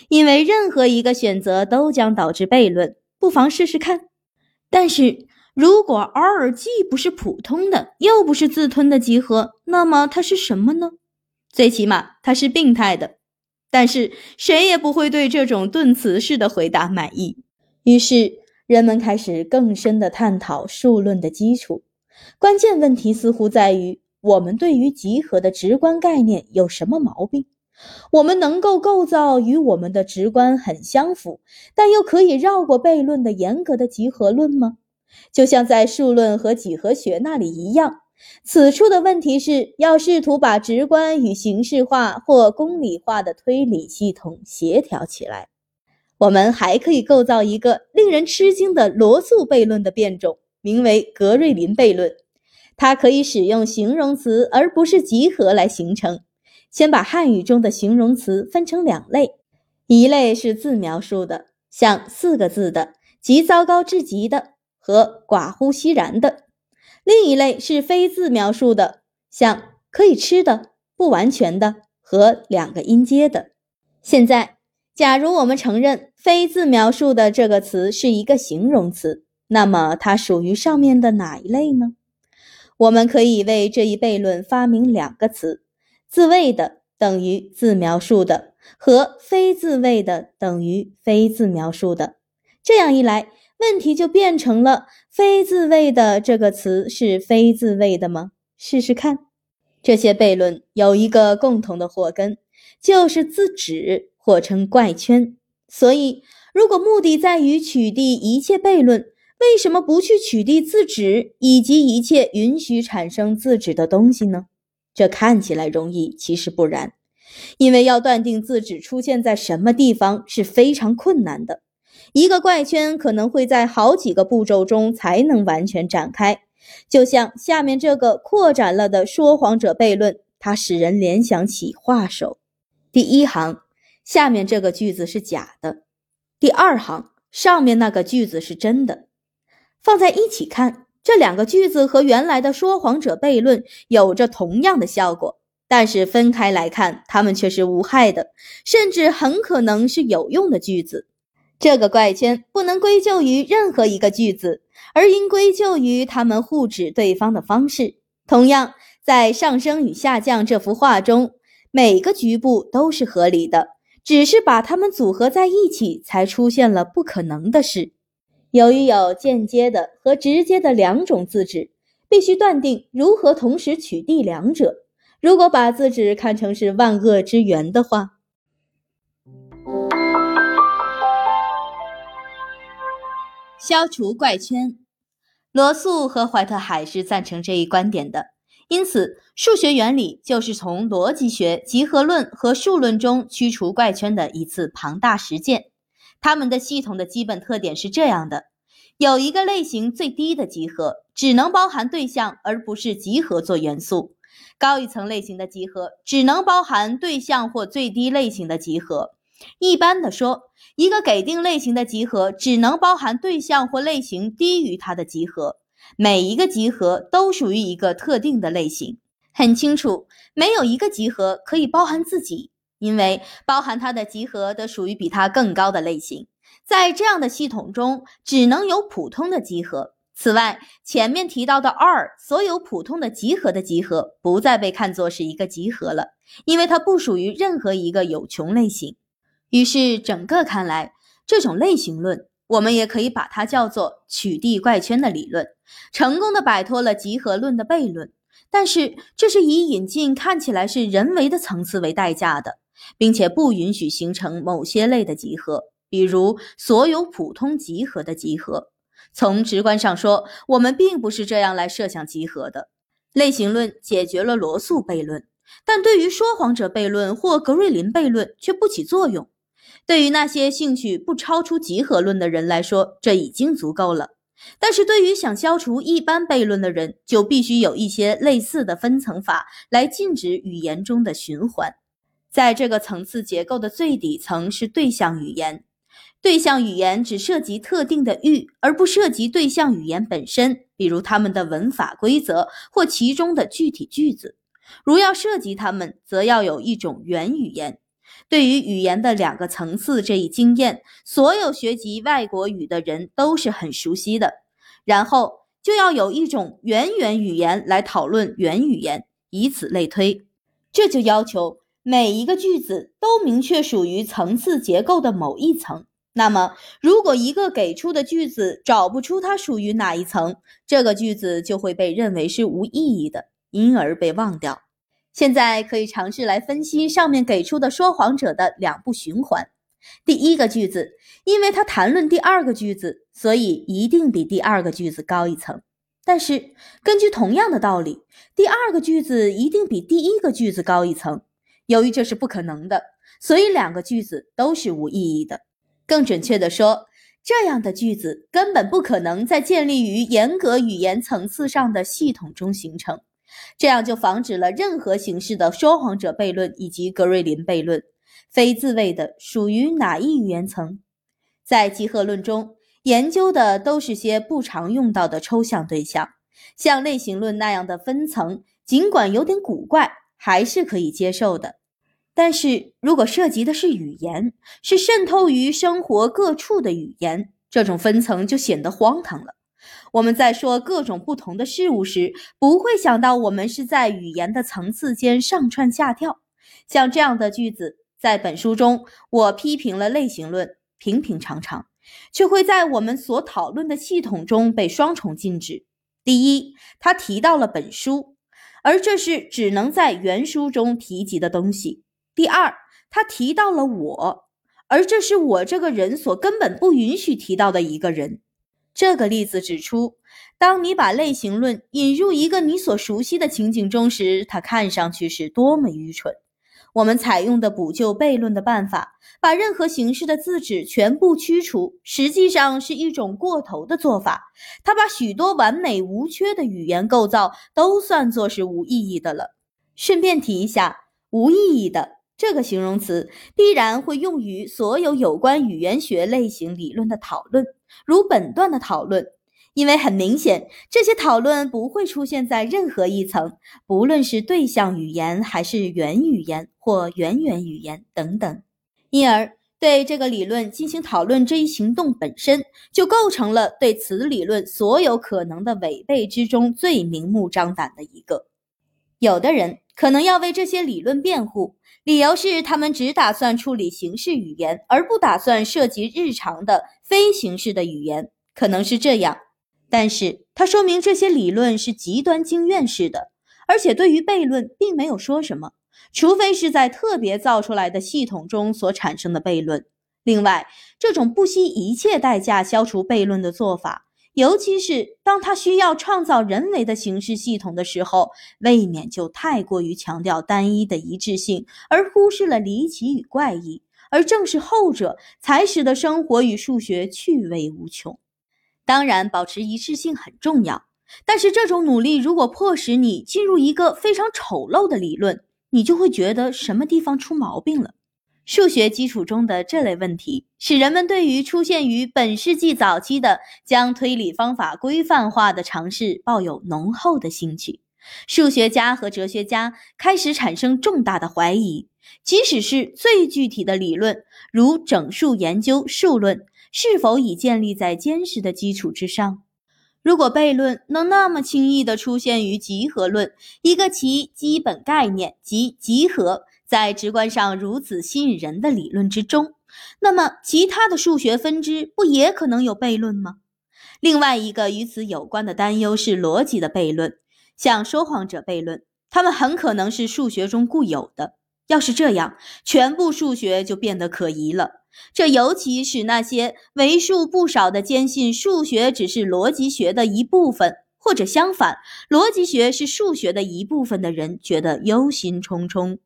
因为任何一个选择都将导致悖论，不妨试试看。但是如果 R 既不是普通的，又不是自吞的集合，那么它是什么呢？最起码它是病态的。但是谁也不会对这种顿词式的回答满意。于是人们开始更深的探讨数论的基础。关键问题似乎在于：我们对于集合的直观概念有什么毛病？我们能够构造与我们的直观很相符，但又可以绕过悖论的严格的集合论吗？就像在数论和几何学那里一样，此处的问题是要试图把直观与形式化或公理化的推理系统协调起来。我们还可以构造一个令人吃惊的罗素悖论的变种，名为格瑞林悖论。它可以使用形容词而不是集合来形成。先把汉语中的形容词分成两类，一类是自描述的，像四个字的“极糟糕至极的”和“寡乎熙然的”；另一类是非自描述的，像“可以吃的”“不完全的”和两个音阶的。现在，假如我们承认“非自描述的”这个词是一个形容词，那么它属于上面的哪一类呢？我们可以为这一悖论发明两个词。自谓的等于自描述的，和非自谓的等于非自描述的。这样一来，问题就变成了：非自卫的这个词是非自卫的吗？试试看。这些悖论有一个共同的祸根，就是自指，或称怪圈。所以，如果目的在于取缔一切悖论，为什么不去取缔自指以及一切允许产生自指的东西呢？这看起来容易，其实不然，因为要断定自指出现在什么地方是非常困难的。一个怪圈可能会在好几个步骤中才能完全展开，就像下面这个扩展了的说谎者悖论，它使人联想起画手。第一行下面这个句子是假的，第二行上面那个句子是真的，放在一起看。这两个句子和原来的说谎者悖论有着同样的效果，但是分开来看，它们却是无害的，甚至很可能是有用的句子。这个怪圈不能归咎于任何一个句子，而应归咎于他们互指对方的方式。同样，在上升与下降这幅画中，每个局部都是合理的，只是把它们组合在一起，才出现了不可能的事。由于有间接的和直接的两种字纸，必须断定如何同时取缔两者。如果把字纸看成是万恶之源的话，消除怪圈，罗素和怀特海是赞成这一观点的。因此，数学原理就是从逻辑学、集合论和数论中驱除怪圈的一次庞大实践。他们的系统的基本特点是这样的：有一个类型最低的集合，只能包含对象而不是集合做元素。高一层类型的集合只能包含对象或最低类型的集合。一般的说，一个给定类型的集合只能包含对象或类型低于它的集合。每一个集合都属于一个特定的类型。很清楚，没有一个集合可以包含自己，因为包含它的集合的属于比它更高的类型。在这样的系统中，只能有普通的集合。此外，前面提到的二所有普通的集合的集合不再被看作是一个集合了，因为它不属于任何一个有穷类型。于是，整个看来，这种类型论，我们也可以把它叫做取缔怪圈的理论，成功的摆脱了集合论的悖论。但是，这是以引进看起来是人为的层次为代价的，并且不允许形成某些类的集合，比如所有普通集合的集合。从直观上说，我们并不是这样来设想集合的。类型论解决了罗素悖论，但对于说谎者悖论或格瑞林悖论却不起作用。对于那些兴趣不超出集合论的人来说，这已经足够了。但是对于想消除一般悖论的人，就必须有一些类似的分层法来禁止语言中的循环。在这个层次结构的最底层是对象语言。对象语言只涉及特定的域，而不涉及对象语言本身，比如它们的文法规则或其中的具体句子。如要涉及它们，则要有一种原语言。对于语言的两个层次这一经验，所有学习外国语的人都是很熟悉的。然后就要有一种原源语言来讨论原语言，以此类推。这就要求每一个句子都明确属于层次结构的某一层。那么，如果一个给出的句子找不出它属于哪一层，这个句子就会被认为是无意义的，因而被忘掉。现在可以尝试来分析上面给出的说谎者的两步循环。第一个句子，因为他谈论第二个句子，所以一定比第二个句子高一层。但是，根据同样的道理，第二个句子一定比第一个句子高一层。由于这是不可能的，所以两个句子都是无意义的。更准确地说，这样的句子根本不可能在建立于严格语言层次上的系统中形成，这样就防止了任何形式的说谎者悖论以及格瑞林悖论。非自卫的属于哪一语言层？在集合论中研究的都是些不常用到的抽象对象，像类型论那样的分层，尽管有点古怪，还是可以接受的。但是如果涉及的是语言，是渗透于生活各处的语言，这种分层就显得荒唐了。我们在说各种不同的事物时，不会想到我们是在语言的层次间上窜下跳。像这样的句子，在本书中我批评了类型论，平平常常，却会在我们所讨论的系统中被双重禁止。第一，他提到了本书，而这是只能在原书中提及的东西。第二，他提到了我，而这是我这个人所根本不允许提到的一个人。这个例子指出，当你把类型论引入一个你所熟悉的情景中时，它看上去是多么愚蠢。我们采用的补救悖论的办法，把任何形式的字纸全部驱除，实际上是一种过头的做法。它把许多完美无缺的语言构造都算作是无意义的了。顺便提一下，无意义的。这个形容词必然会用于所有有关语言学类型理论的讨论，如本段的讨论，因为很明显，这些讨论不会出现在任何一层，不论是对象语言还是原语言或元元语言等等。因而，对这个理论进行讨论，这一行动本身就构成了对此理论所有可能的违背之中最明目张胆的一个。有的人可能要为这些理论辩护，理由是他们只打算处理形式语言，而不打算涉及日常的非形式的语言，可能是这样。但是它说明这些理论是极端经验式的，而且对于悖论并没有说什么。除非是在特别造出来的系统中所产生的悖论。另外，这种不惜一切代价消除悖论的做法，尤其是当他需要创造人为的形式系统的时候，未免就太过于强调单一的一致性，而忽视了离奇与怪异。而正是后者，才使得生活与数学趣味无穷。当然，保持一致性很重要，但是这种努力如果迫使你进入一个非常丑陋的理论，你就会觉得什么地方出毛病了。数学基础中的这类问题，使人们对于出现于本世纪早期的将推理方法规范化的尝试抱有浓厚的兴趣。数学家和哲学家开始产生重大的怀疑，即使是最具体的理论，如整数研究数论，是否已建立在坚实的基础之上。如果悖论能那么轻易地出现于集合论，一个其基本概念及集合在直观上如此吸引人的理论之中，那么其他的数学分支不也可能有悖论吗？另外一个与此有关的担忧是逻辑的悖论，像说谎者悖论，它们很可能是数学中固有的。要是这样，全部数学就变得可疑了。这尤其使那些为数不少的坚信数学只是逻辑学的一部分，或者相反，逻辑学是数学的一部分的人觉得忧心忡忡。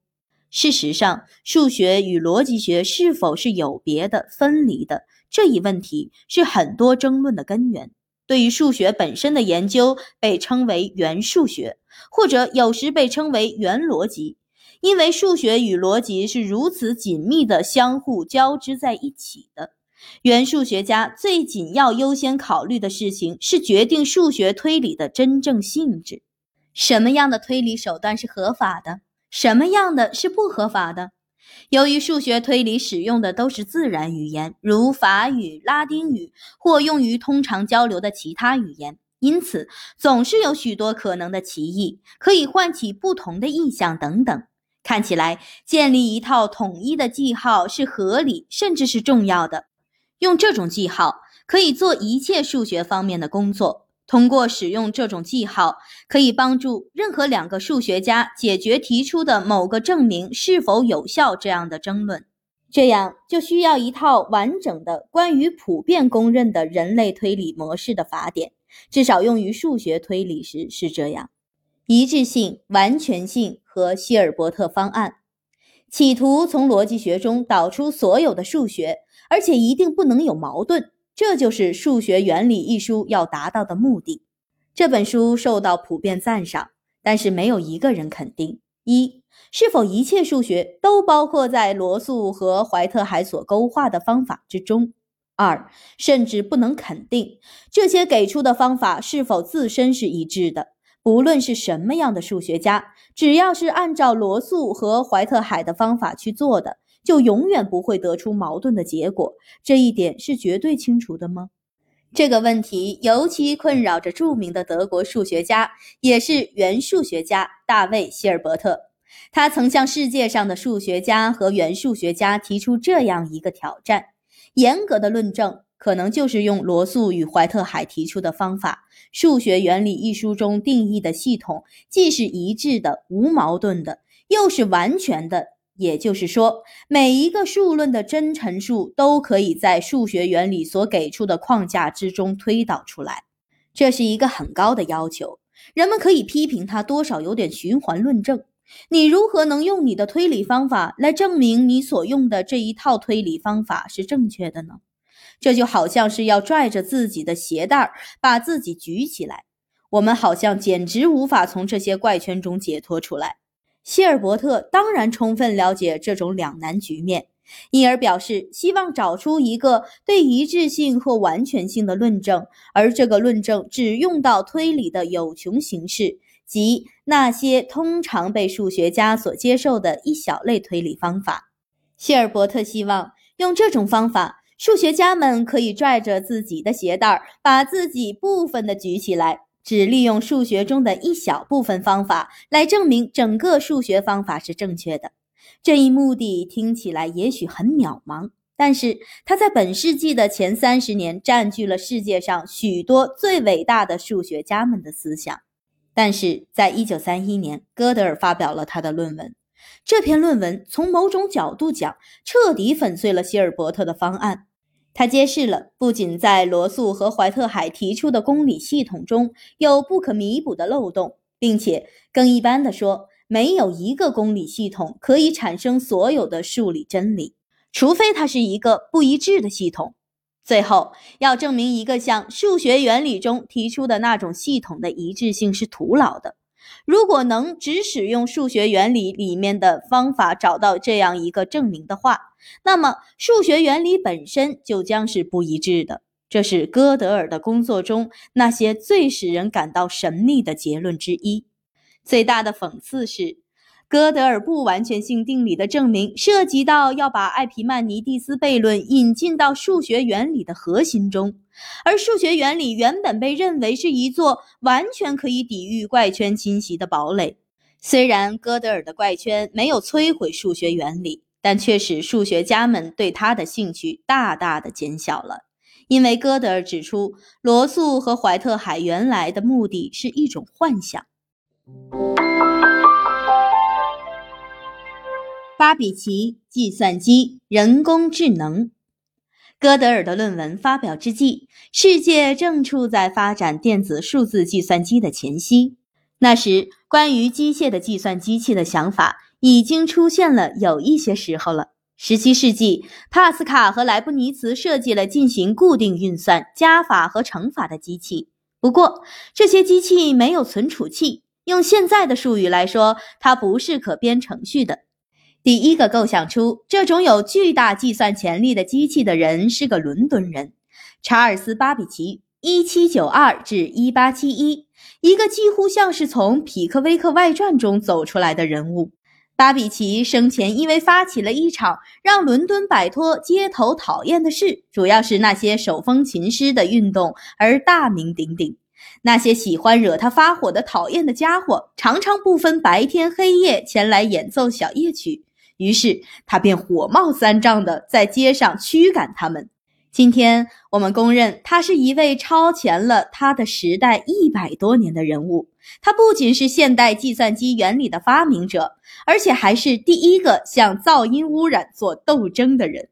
事实上，数学与逻辑学是否是有别的、分离的这一问题，是很多争论的根源。对于数学本身的研究被称为元数学，或者有时被称为元逻辑。因为数学与逻辑是如此紧密的相互交织在一起的，元数学家最紧要优先考虑的事情是决定数学推理的真正性质。什么样的推理手段是合法的？什么样的是不合法的？由于数学推理使用的都是自然语言，如法语、拉丁语或用于通常交流的其他语言，因此总是有许多可能的歧义，可以唤起不同的意象等等。看起来，建立一套统一的记号是合理，甚至是重要的。用这种记号可以做一切数学方面的工作。通过使用这种记号，可以帮助任何两个数学家解决提出的某个证明是否有效这样的争论。这样就需要一套完整的关于普遍公认的人类推理模式的法典，至少用于数学推理时是这样。一致性、完全性和希尔伯特方案，企图从逻辑学中导出所有的数学，而且一定不能有矛盾。这就是《数学原理》一书要达到的目的。这本书受到普遍赞赏，但是没有一个人肯定：一、是否一切数学都包括在罗素和怀特海所勾画的方法之中；二、甚至不能肯定这些给出的方法是否自身是一致的。不论是什么样的数学家，只要是按照罗素和怀特海的方法去做的，就永远不会得出矛盾的结果。这一点是绝对清楚的吗？这个问题尤其困扰着著名的德国数学家，也是元数学家大卫·希尔伯特。他曾向世界上的数学家和元数学家提出这样一个挑战：严格的论证。可能就是用罗素与怀特海提出的方法，《数学原理》一书中定义的系统，既是一致的、无矛盾的，又是完全的。也就是说，每一个数论的真陈述都可以在数学原理所给出的框架之中推导出来。这是一个很高的要求，人们可以批评它多少有点循环论证。你如何能用你的推理方法来证明你所用的这一套推理方法是正确的呢？这就好像是要拽着自己的鞋带儿，把自己举起来。我们好像简直无法从这些怪圈中解脱出来。希尔伯特当然充分了解这种两难局面，因而表示希望找出一个对一致性或完全性的论证，而这个论证只用到推理的有穷形式，即那些通常被数学家所接受的一小类推理方法。希尔伯特希望。用这种方法，数学家们可以拽着自己的鞋带儿，把自己部分的举起来，只利用数学中的一小部分方法来证明整个数学方法是正确的。这一目的听起来也许很渺茫，但是它在本世纪的前三十年占据了世界上许多最伟大的数学家们的思想。但是在一九三一年，哥德尔发表了他的论文。这篇论文从某种角度讲，彻底粉碎了希尔伯特的方案。他揭示了，不仅在罗素和怀特海提出的公理系统中有不可弥补的漏洞，并且更一般的说，没有一个公理系统可以产生所有的数理真理，除非它是一个不一致的系统。最后，要证明一个像数学原理中提出的那种系统的一致性是徒劳的。如果能只使用数学原理里面的方法找到这样一个证明的话，那么数学原理本身就将是不一致的。这是哥德尔的工作中那些最使人感到神秘的结论之一。最大的讽刺是。哥德尔不完全性定理的证明涉及到要把艾皮曼尼蒂斯悖论引进到数学原理的核心中，而数学原理原本被认为是一座完全可以抵御怪圈侵袭的堡垒。虽然哥德尔的怪圈没有摧毁数学原理，但却使数学家们对它的兴趣大大的减小了，因为哥德尔指出，罗素和怀特海原来的目的是一种幻想。巴比奇计算机人工智能。哥德尔的论文发表之际，世界正处在发展电子数字计算机的前夕。那时，关于机械的计算机器的想法已经出现了有一些时候了。十七世纪，帕斯卡和莱布尼茨设计了进行固定运算、加法和乘法的机器。不过，这些机器没有存储器，用现在的术语来说，它不是可编程序的。第一个构想出这种有巨大计算潜力的机器的人是个伦敦人，查尔斯·巴比奇 （1792-1871），一个几乎像是从《匹克威克外传》中走出来的人物。巴比奇生前因为发起了一场让伦敦摆脱街头讨厌的事，主要是那些手风琴师的运动而大名鼎鼎。那些喜欢惹他发火的讨厌的家伙，常常不分白天黑夜前来演奏小夜曲。于是他便火冒三丈地在街上驱赶他们。今天我们公认他是一位超前了他的时代一百多年的人物。他不仅是现代计算机原理的发明者，而且还是第一个向噪音污染做斗争的人。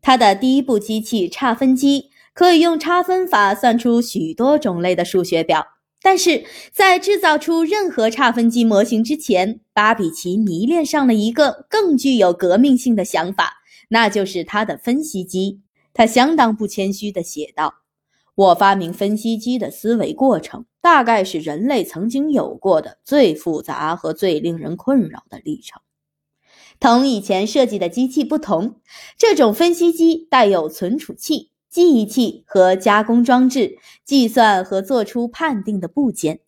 他的第一部机器差分机可以用差分法算出许多种类的数学表。但是在制造出任何差分机模型之前，巴比奇迷恋上了一个更具有革命性的想法，那就是他的分析机。他相当不谦虚地写道：“我发明分析机的思维过程，大概是人类曾经有过的最复杂和最令人困扰的历程。同以前设计的机器不同，这种分析机带有存储器。”记忆器和加工装置，计算和做出判定的部件。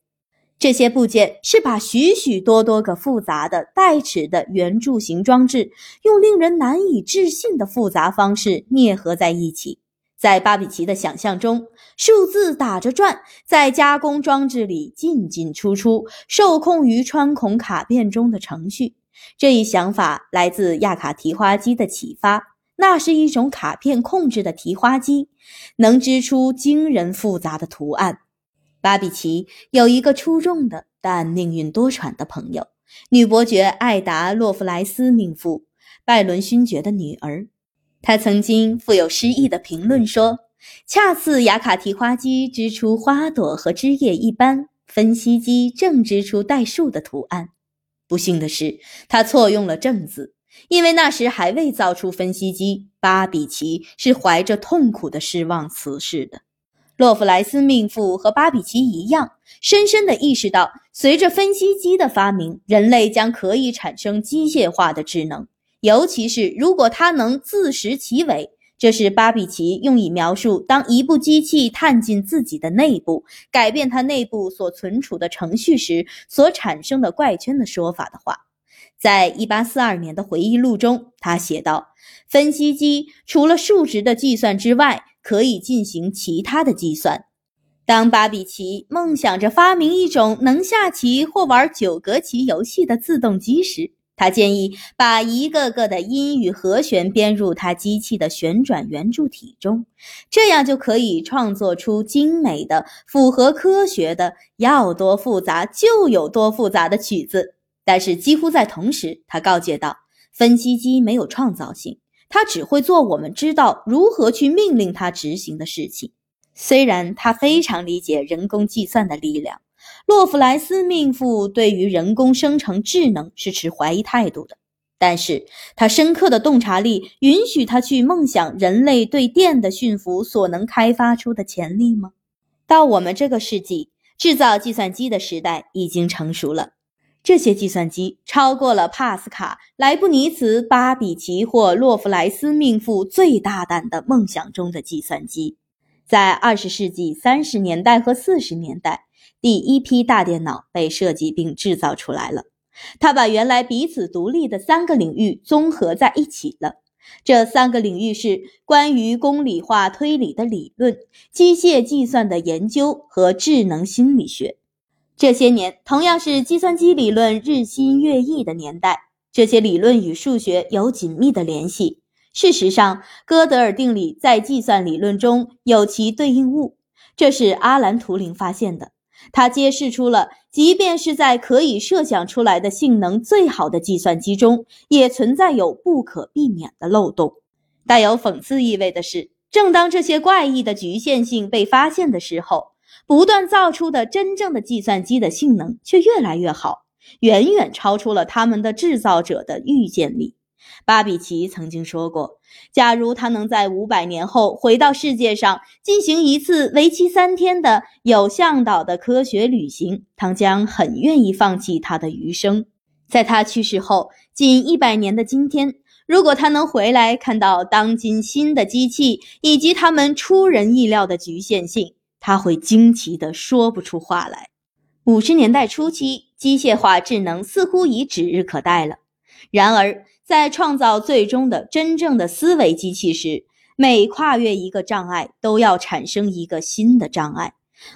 这些部件是把许许多多个复杂的带齿的圆柱形装置，用令人难以置信的复杂方式啮合在一起。在巴比奇的想象中，数字打着转，在加工装置里进进出出，受控于穿孔卡片中的程序。这一想法来自亚卡提花机的启发。那是一种卡片控制的提花机，能织出惊人复杂的图案。巴比奇有一个出众的但命运多舛的朋友，女伯爵艾达·洛夫莱斯命妇，拜伦勋爵的女儿。她曾经富有诗意的评论说：“恰似雅卡提花机织出花朵和枝叶一般，分析机正织出代数的图案。”不幸的是，他错用了正字。因为那时还未造出分析机，巴比奇是怀着痛苦的失望辞世的。洛夫莱斯命妇和巴比奇一样，深深地意识到，随着分析机的发明，人类将可以产生机械化的智能，尤其是如果它能自食其尾。这是巴比奇用以描述当一部机器探进自己的内部，改变它内部所存储的程序时所产生的怪圈的说法的话。在一八四二年的回忆录中，他写道：“分析机除了数值的计算之外，可以进行其他的计算。”当巴比奇梦想着发明一种能下棋或玩九格棋游戏的自动机时，他建议把一个个的音与和弦编入他机器的旋转圆柱体中，这样就可以创作出精美的、符合科学的、要多复杂就有多复杂的曲子。但是，几乎在同时，他告诫道：“分析机没有创造性，它只会做我们知道如何去命令它执行的事情。”虽然他非常理解人工计算的力量，洛夫莱斯命妇对于人工生成智能是持怀疑态度的，但是他深刻的洞察力允许他去梦想人类对电的驯服所能开发出的潜力吗？到我们这个世纪，制造计算机的时代已经成熟了，这些计算机超过了帕斯卡、莱布尼茨、巴比奇或洛夫莱斯命妇最大胆的梦想中的计算机。在二十世纪三十年代和四十年代，第一批大电脑被设计并制造出来了。它把原来彼此独立的三个领域综合在一起了。这三个领域是关于公理化推理的理论、机械计算的研究和智能心理学。这些年同样是计算机理论日新月异的年代。这些理论与数学有紧密的联系。事实上，哥德尔定理在计算理论中有其对应物，这是阿兰·图灵发现的。他揭示出了，即便是在可以设想出来的性能最好的计算机中，也存在有不可避免的漏洞。带有讽刺意味的是，正当这些怪异的局限性被发现的时候，不断造出的真正的计算机的性能却越来越好，远远超出了他们的制造者的预见力。巴比奇曾经说过：“假如他能在五百年后回到世界上进行一次为期三天的有向导的科学旅行，他将很愿意放弃他的余生。在他去世后近一百年的今天，如果他能回来看到当今新的机器以及他们出人意料的局限性，他会惊奇的说不出话来。”五十年代初期，机械化智能似乎已指日可待了。然而，在创造最终的真正的思维机器时，每跨越一个障碍，都要产生一个新的障碍。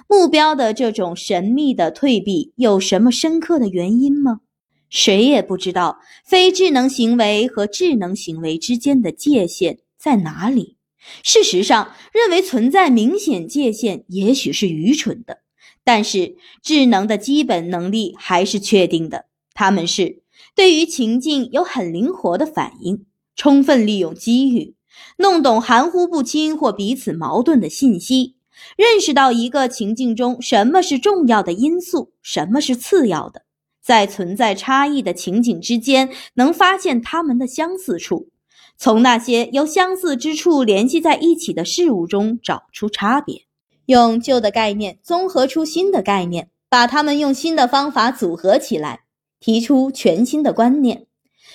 目标的这种神秘的退避有什么深刻的原因吗？谁也不知道非智能行为和智能行为之间的界限在哪里。事实上，认为存在明显界限也许是愚蠢的。但是，智能的基本能力还是确定的，它们是。对于情境有很灵活的反应，充分利用机遇，弄懂含糊不清或彼此矛盾的信息，认识到一个情境中什么是重要的因素，什么是次要的，在存在差异的情景之间能发现它们的相似处，从那些由相似之处联系在一起的事物中找出差别，用旧的概念综合出新的概念，把它们用新的方法组合起来。提出全新的观念，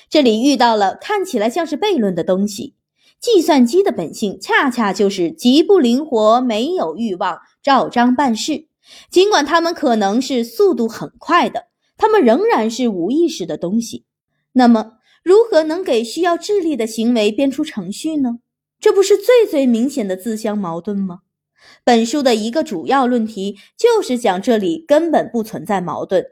这里遇到了看起来像是悖论的东西。计算机的本性恰恰就是极不灵活、没有欲望、照章办事。尽管它们可能是速度很快的，它们仍然是无意识的东西。那么，如何能给需要智力的行为编出程序呢？这不是最最明显的自相矛盾吗？本书的一个主要论题就是讲这里根本不存在矛盾。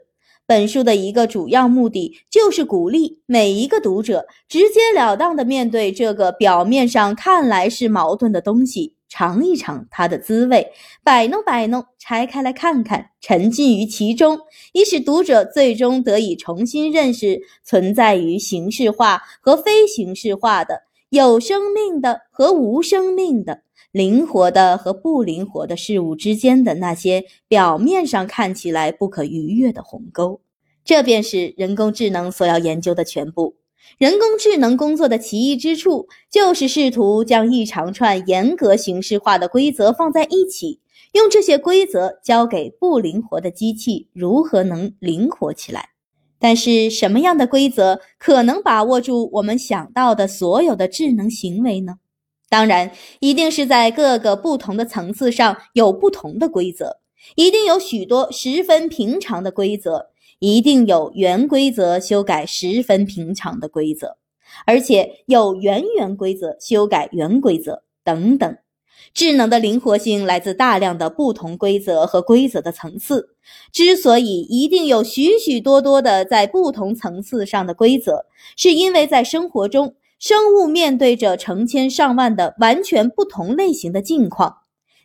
本书的一个主要目的就是鼓励每一个读者直截了当地面对这个表面上看来是矛盾的东西，尝一尝它的滋味，摆弄摆弄，拆开来看看，沉浸于其中，以使读者最终得以重新认识存在于形式化和非形式化的、有生命的和无生命的。灵活的和不灵活的事物之间的那些表面上看起来不可逾越的鸿沟，这便是人工智能所要研究的全部。人工智能工作的奇异之处，就是试图将一长串严格形式化的规则放在一起，用这些规则教给不灵活的机器，如何能灵活起来？但是，什么样的规则可能把握住我们想到的所有的智能行为呢？当然，一定是在各个不同的层次上有不同的规则，一定有许多十分平常的规则，一定有原规则修改十分平常的规则，而且有原原规则修改原规则等等。智能的灵活性来自大量的不同规则和规则的层次。之所以一定有许许多多的在不同层次上的规则，是因为在生活中，生物面对着成千上万的完全不同类型的境况。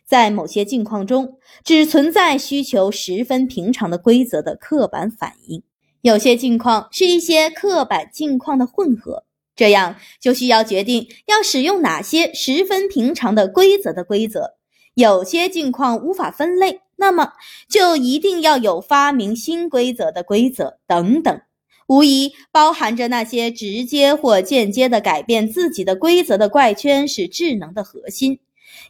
在某些境况中，只存在需求十分平常的规则的刻板反应；有些境况是一些刻板境况的混合。这样就需要决定要使用哪些十分平常的规则的规则。有些境况无法分类，那么就一定要有发明新规则的规则等等。无疑包含着那些直接或间接的改变自己的规则的怪圈是智能的核心。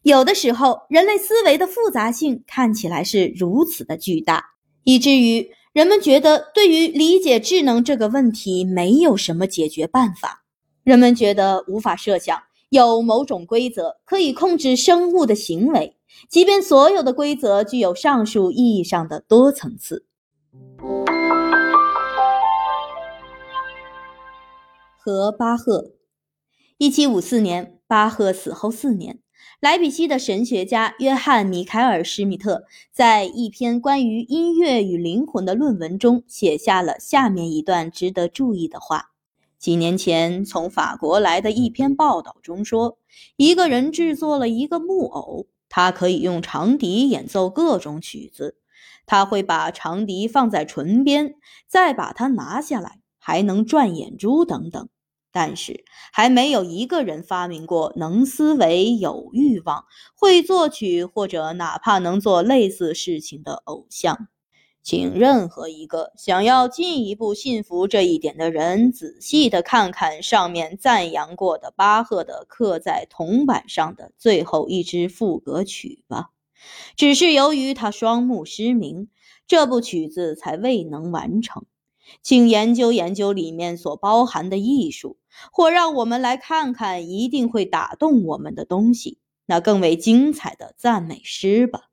有的时候，人类思维的复杂性看起来是如此的巨大，以至于人们觉得对于理解智能这个问题没有什么解决办法。人们觉得无法设想有某种规则可以控制生物的行为，即便所有的规则具有上述意义上的多层次。和巴赫，一七五四年，巴赫死后四年，莱比锡的神学家约翰·米凯尔·施密特在一篇关于音乐与灵魂的论文中写下了下面一段值得注意的话。几年前从法国来的一篇报道中说，一个人制作了一个木偶，他可以用长笛演奏各种曲子。他会把长笛放在唇边，再把它拿下来，还能转眼珠等等。但是还没有一个人发明过能思维、有欲望、会作曲或者哪怕能做类似事情的偶像。请任何一个想要进一步信服这一点的人，仔细的看看上面赞扬过的巴赫的刻在铜板上的最后一支赋格曲吧。只是由于他双目失明，这部曲子才未能完成。请研究研究里面所包含的艺术，或让我们来看看一定会打动我们的东西——那更为精彩的赞美诗吧。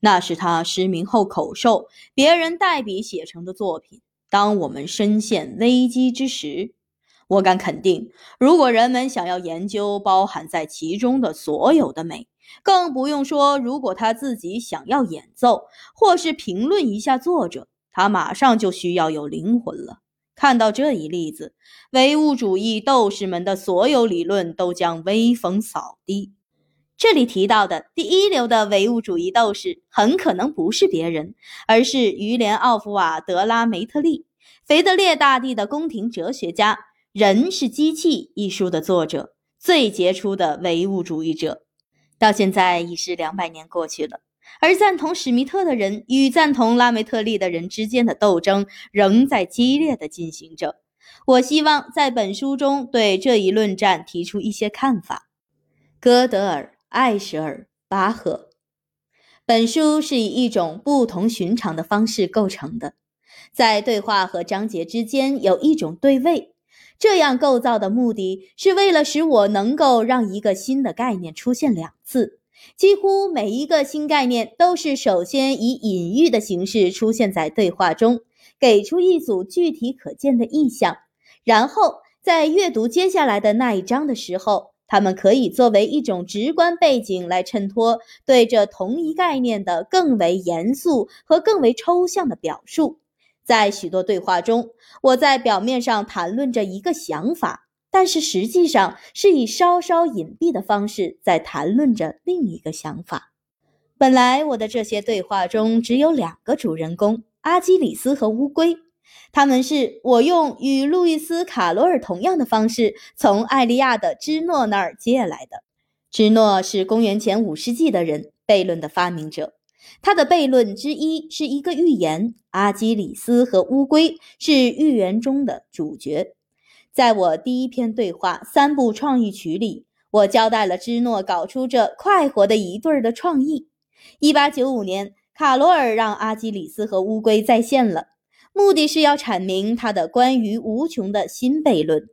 那是他失明后口授，别人代笔写成的作品。当我们深陷危机之时，我敢肯定，如果人们想要研究包含在其中的所有的美，更不用说如果他自己想要演奏或是评论一下作者，他马上就需要有灵魂了。看到这一例子，唯物主义斗士们的所有理论都将威风扫地。这里提到的第一流的唯物主义斗士，很可能不是别人，而是于连·奥夫瓦·德拉梅特利，腓特烈大帝的宫廷哲学家，《人是机器》一书的作者，最杰出的唯物主义者。到现在已是两百年过去了，而赞同史密特的人与赞同拉梅特利的人之间的斗争仍在激烈的进行着。我希望在本书中对这一论战提出一些看法。歌德尔。艾舍尔·巴赫。本书是以一种不同寻常的方式构成的，在对话和章节之间有一种对位。这样构造的目的是为了使我能够让一个新的概念出现两次。几乎每一个新概念都是首先以隐喻的形式出现在对话中，给出一组具体可见的意象，然后在阅读接下来的那一章的时候。它们可以作为一种直观背景来衬托对这同一概念的更为严肃和更为抽象的表述。在许多对话中，我在表面上谈论着一个想法，但是实际上是以稍稍隐蔽的方式在谈论着另一个想法。本来我的这些对话中只有两个主人公：阿基里斯和乌龟。他们是我用与路易斯·卡罗尔同样的方式从艾利亚的芝诺那儿借来的。芝诺是公元前五世纪的人，悖论的发明者。他的悖论之一是一个寓言，阿基里斯和乌龟是寓言中的主角。在我第一篇对话《三部创意曲》里，我交代了芝诺搞出这快活的一对儿的创意。一八九五年，卡罗尔让阿基里斯和乌龟再现了。目的是要阐明他的关于无穷的新悖论。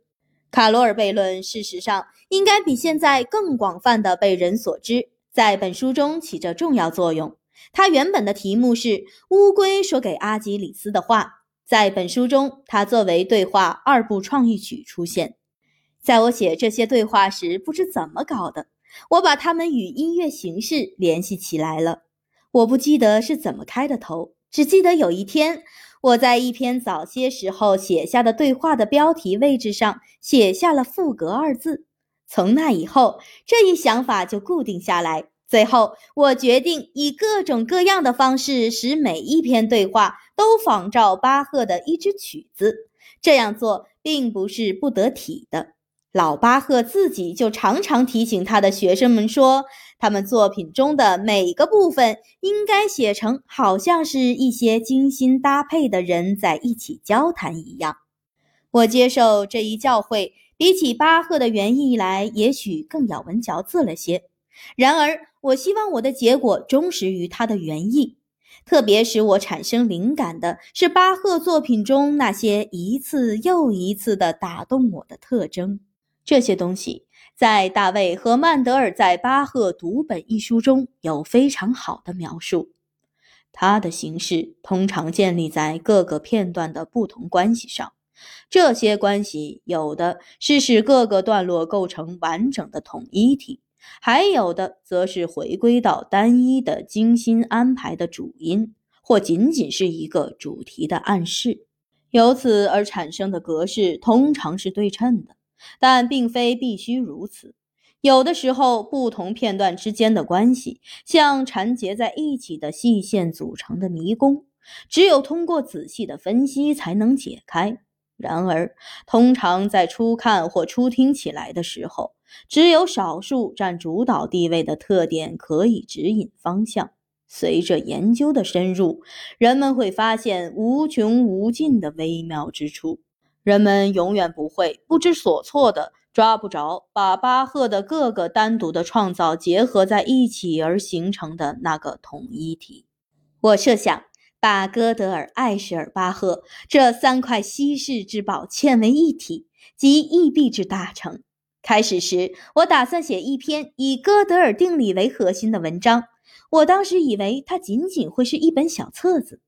卡罗尔悖论事实上应该比现在更广泛的被人所知，在本书中起着重要作用。它原本的题目是乌龟说给阿基里斯的话，在本书中，它作为对话二部创意曲出现。在我写这些对话时，不知怎么搞的，我把它们与音乐形式联系起来了。我不记得是怎么开的头，只记得有一天，我在一篇早些时候写下的对话的标题位置上写下了“赋格”二字。从那以后，这一想法就固定下来。最后，我决定以各种各样的方式，使每一篇对话都仿照巴赫的一支曲子。这样做并不是不得体的。老巴赫自己就常常提醒他的学生们说，他们作品中的每个部分应该写成好像是一些精心搭配的人在一起交谈一样。我接受这一教诲，比起巴赫的原意来，也许更咬文嚼字了些。然而，我希望我的结果忠实于它的原意。特别使我产生灵感的是巴赫作品中那些一次又一次地打动我的特征。这些东西在大卫和曼德尔在《巴赫读本》一书中有非常好的描述。它的形式通常建立在各个片段的不同关系上，这些关系有的是使各个段落构成完整的统一体，还有的则是回归到单一的精心安排的主音，或仅仅是一个主题的暗示。由此而产生的格式通常是对称的。但并非必须如此。有的时候，不同片段之间的关系像缠结在一起的细线组成的迷宫，只有通过仔细的分析才能解开。然而，通常在初看或初听起来的时候，只有少数占主导地位的特点可以指引方向。随着研究的深入，人们会发现无穷无尽的微妙之处。人们永远不会不知所措的抓不着把巴赫的各个单独的创造结合在一起而形成的那个统一体。我设想把哥德尔、艾舍尔、巴赫这三块稀世之宝嵌为一体，即异璧之大成。开始时，我打算写一篇以哥德尔定理为核心的文章。我当时以为它仅仅会是一本小册子。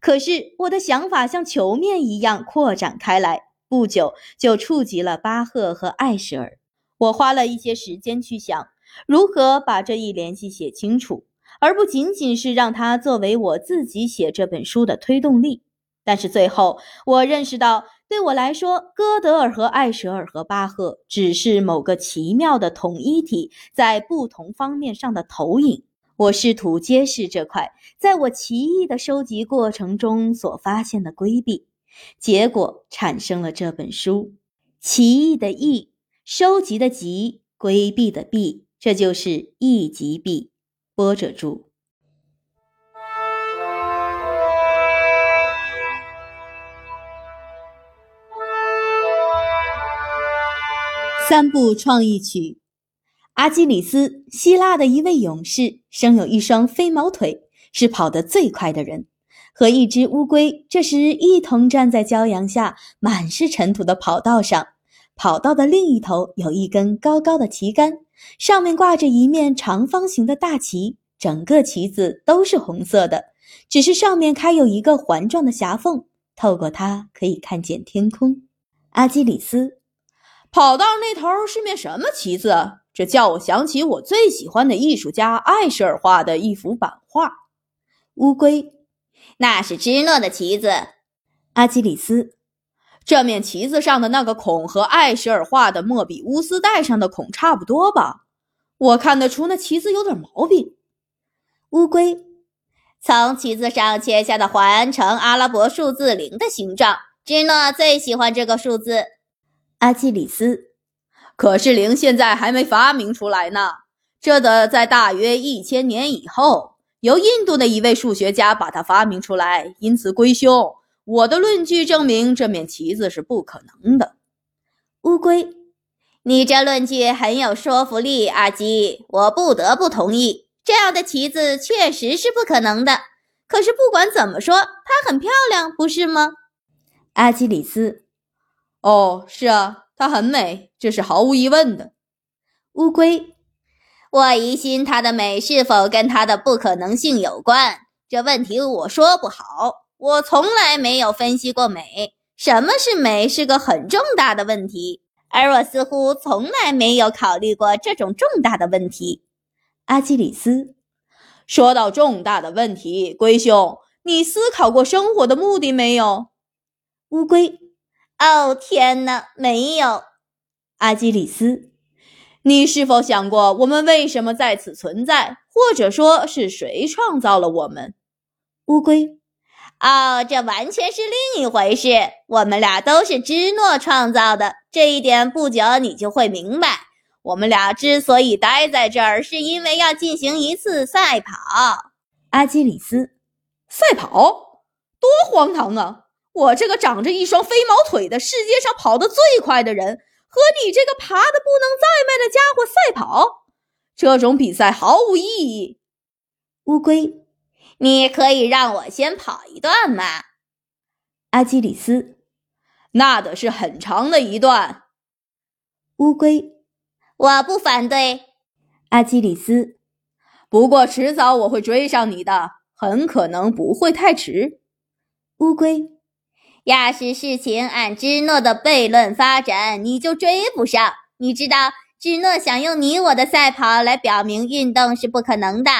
可是我的想法像球面一样扩展开来，不久就触及了巴赫和艾舍尔。我花了一些时间去想如何把这一联系写清楚，而不仅仅是让它作为我自己写这本书的推动力。但是最后我认识到，对我来说，歌德尔和艾舍尔和巴赫只是某个奇妙的统一体在不同方面上的投影。我试图揭示这块在我奇异的收集过程中所发现的规避，结果产生了这本书。奇异的异，收集的集，规避的避，这就是异集避。波折住。三部创意曲。阿基里斯，希腊的一位勇士，生有一双飞毛腿，是跑得最快的人。和一只乌龟这时一同站在骄阳下满是尘土的跑道上。跑道的另一头有一根高高的旗杆，上面挂着一面长方形的大旗，整个旗子都是红色的，只是上面开有一个环状的狭缝，透过它可以看见天空。阿基里斯，跑道那头是面什么旗子？这叫我想起我最喜欢的艺术家艾舍尔画的一幅版画。乌龟，那是芝诺的旗子。阿基里斯，这面旗子上的那个孔和艾舍尔画的莫比乌斯带上的孔差不多吧？我看得出那旗子有点毛病。乌龟，从旗子上切下的环呈阿拉伯数字零的形状。芝诺最喜欢这个数字。阿基里斯。可是零现在还没发明出来呢，这得在大约一千年以后，由印度的一位数学家把它发明出来。因此，龟兄，我的论据证明这面旗子是不可能的。乌龟，你这论据很有说服力，阿基，我不得不同意，这样的旗子确实是不可能的。可是不管怎么说，它很漂亮，不是吗？阿基里斯，哦，是啊。它很美，这是毫无疑问的。乌龟，我疑心它的美是否跟它的不可能性有关。这问题我说不好。我从来没有分析过美。什么是美是个很重大的问题，而我似乎从来没有考虑过这种重大的问题。阿基里斯说到重大的问题，龟兄，你思考过生活的目的没有？乌龟，哦天哪，没有。阿基里斯，你是否想过我们为什么在此存在，或者说是谁创造了我们？乌龟。哦，这完全是另一回事。我们俩都是芝诺创造的，这一点不久你就会明白。我们俩之所以待在这儿，是因为要进行一次赛跑。阿基里斯，赛跑多荒唐啊！我这个长着一双飞毛腿的世界上跑得最快的人，和你这个爬得不能再慢的家伙赛跑，这种比赛毫无意义。乌龟。你可以让我先跑一段吗，阿基里斯？那得是很长的一段。乌龟，我不反对。阿基里斯，不过迟早我会追上你的，很可能不会太迟。乌龟，要是事情按芝诺的悖论发展，你就追不上。你知道，芝诺想用你我的赛跑来表明运动是不可能的。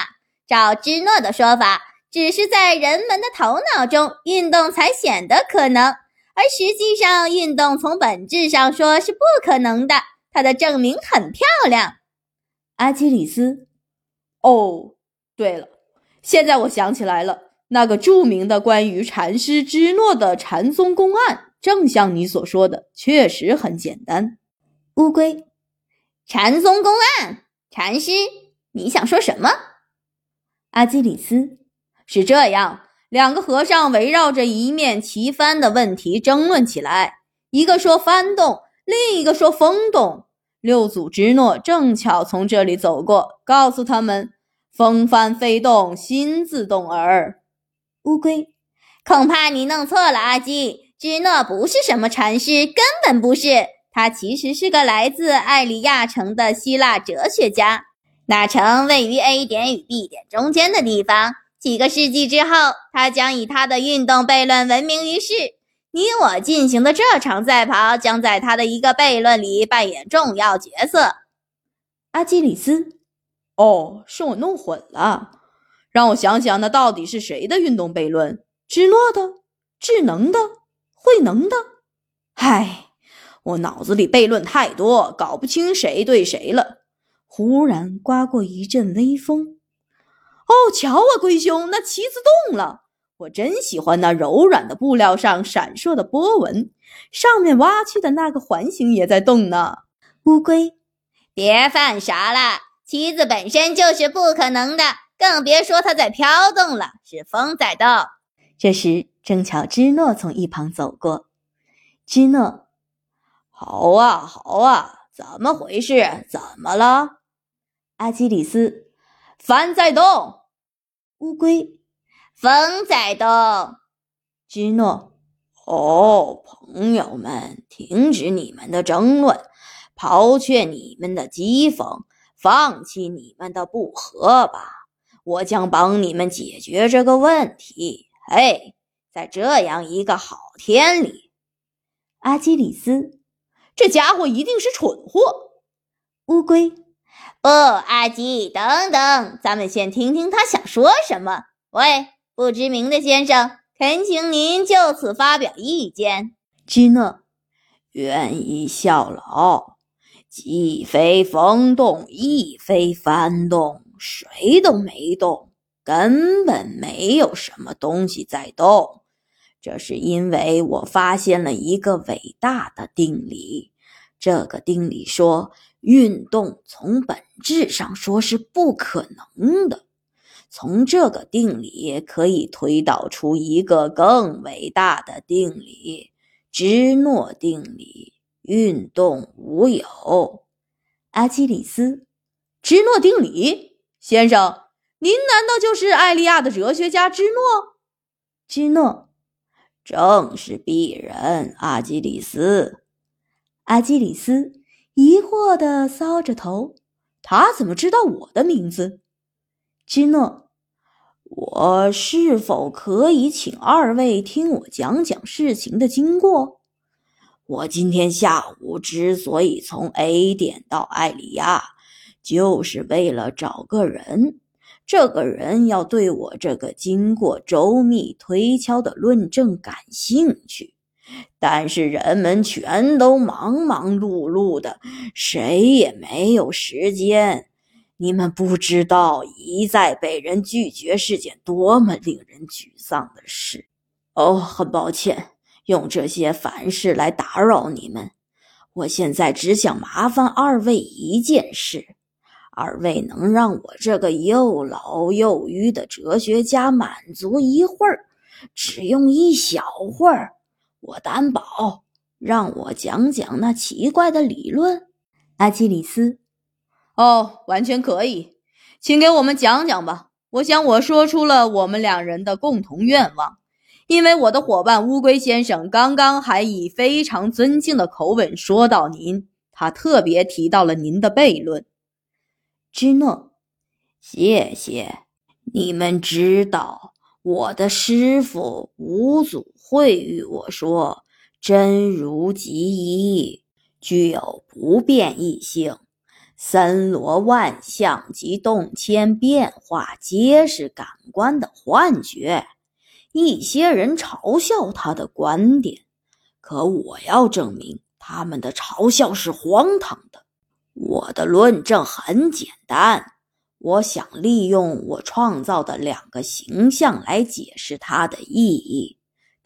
照芝诺的说法，只是在人们的头脑中，运动才显得可能，而实际上，运动从本质上说是不可能的。他的证明很漂亮，阿基里斯。哦，对了，现在我想起来了，那个著名的关于禅师芝诺的禅宗公案，正像你所说的，确实很简单。乌龟，禅宗公案，禅师，你想说什么？阿基里斯是这样，两个和尚围绕着一面旗帆的问题争论起来。一个说帆动，另一个说风动。六祖之诺正巧从这里走过，告诉他们：“风帆非动，心自动耳。”乌龟，恐怕你弄错了。阿基之诺不是什么禅师，根本不是。他其实是个来自艾利亚城的希腊哲学家。那城位于 A 点与 B 点中间的地方。几个世纪之后，他将以他的运动悖论闻名于世。你我进行的这场赛跑将在他的一个悖论里扮演重要角色。阿基里斯，哦，是我弄混了。让我想想，那到底是谁的运动悖论？芝诺的？智能的？慧能的？唉，我脑子里悖论太多，搞不清谁对谁了。忽然刮过一阵微风，哦，瞧啊，龟兄，那旗子动了！我真喜欢那柔软的布料上闪烁的波纹，上面挖去的那个环形也在动呢。乌龟，别犯傻了，旗子本身就是不可能的，更别说它在飘动了，是风在动。这时，正巧芝诺从一旁走过。芝诺，好啊，好啊，怎么回事？怎么了？阿基里斯，帆在动。乌龟，风在动。芝诺，哦，朋友们，停止你们的争论，抛却你们的讥讽，放弃你们的不和吧。我将帮你们解决这个问题。嘿，在这样一个好天里，阿基里斯，这家伙一定是蠢货。乌龟。不，阿基，等等，咱们先听听他想说什么。喂，不知名的先生，恳请您就此发表意见。基诺，愿意效劳。既非风动，亦非帆动，谁都没动，根本没有什么东西在动。这是因为我发现了一个伟大的定理。这个定理说。运动从本质上说是不可能的。从这个定理可以推导出一个更伟大的定理——芝诺定理：运动无有。阿基里斯，芝诺定理，先生，您难道就是艾利亚的哲学家芝诺？芝诺，正是鄙人，阿基里斯。阿基里斯。疑惑地搔着头，他怎么知道我的名字？芝诺，我是否可以请二位听我讲讲事情的经过？我今天下午之所以从 A 点到艾里亚，就是为了找个人。这个人要对我这个经过周密推敲的论证感兴趣，但是人们全都忙忙碌碌的，谁也没有时间。你们不知道一再被人拒绝是件多么令人沮丧的事。哦，很抱歉，用这些烦事来打扰你们。我现在只想麻烦二位一件事。二位能让我这个又老又愚的哲学家满足一会儿，只用一小会儿，我担保。让我讲讲那奇怪的理论，阿基里斯。哦，完全可以，请给我们讲讲吧。我想我说出了我们两人的共同愿望，因为我的伙伴乌龟先生刚刚还以非常尊敬的口吻说到您，他特别提到了您的悖论。芝诺，谢谢。你们知道，我的师傅五祖会与我说：“真如即一，具有不变异性，森罗万象及动迁变化，皆是感官的幻觉。”一些人嘲笑他的观点，可我要证明，他们的嘲笑是荒唐的。我的论证很简单，我想利用我创造的两个形象来解释它的意义。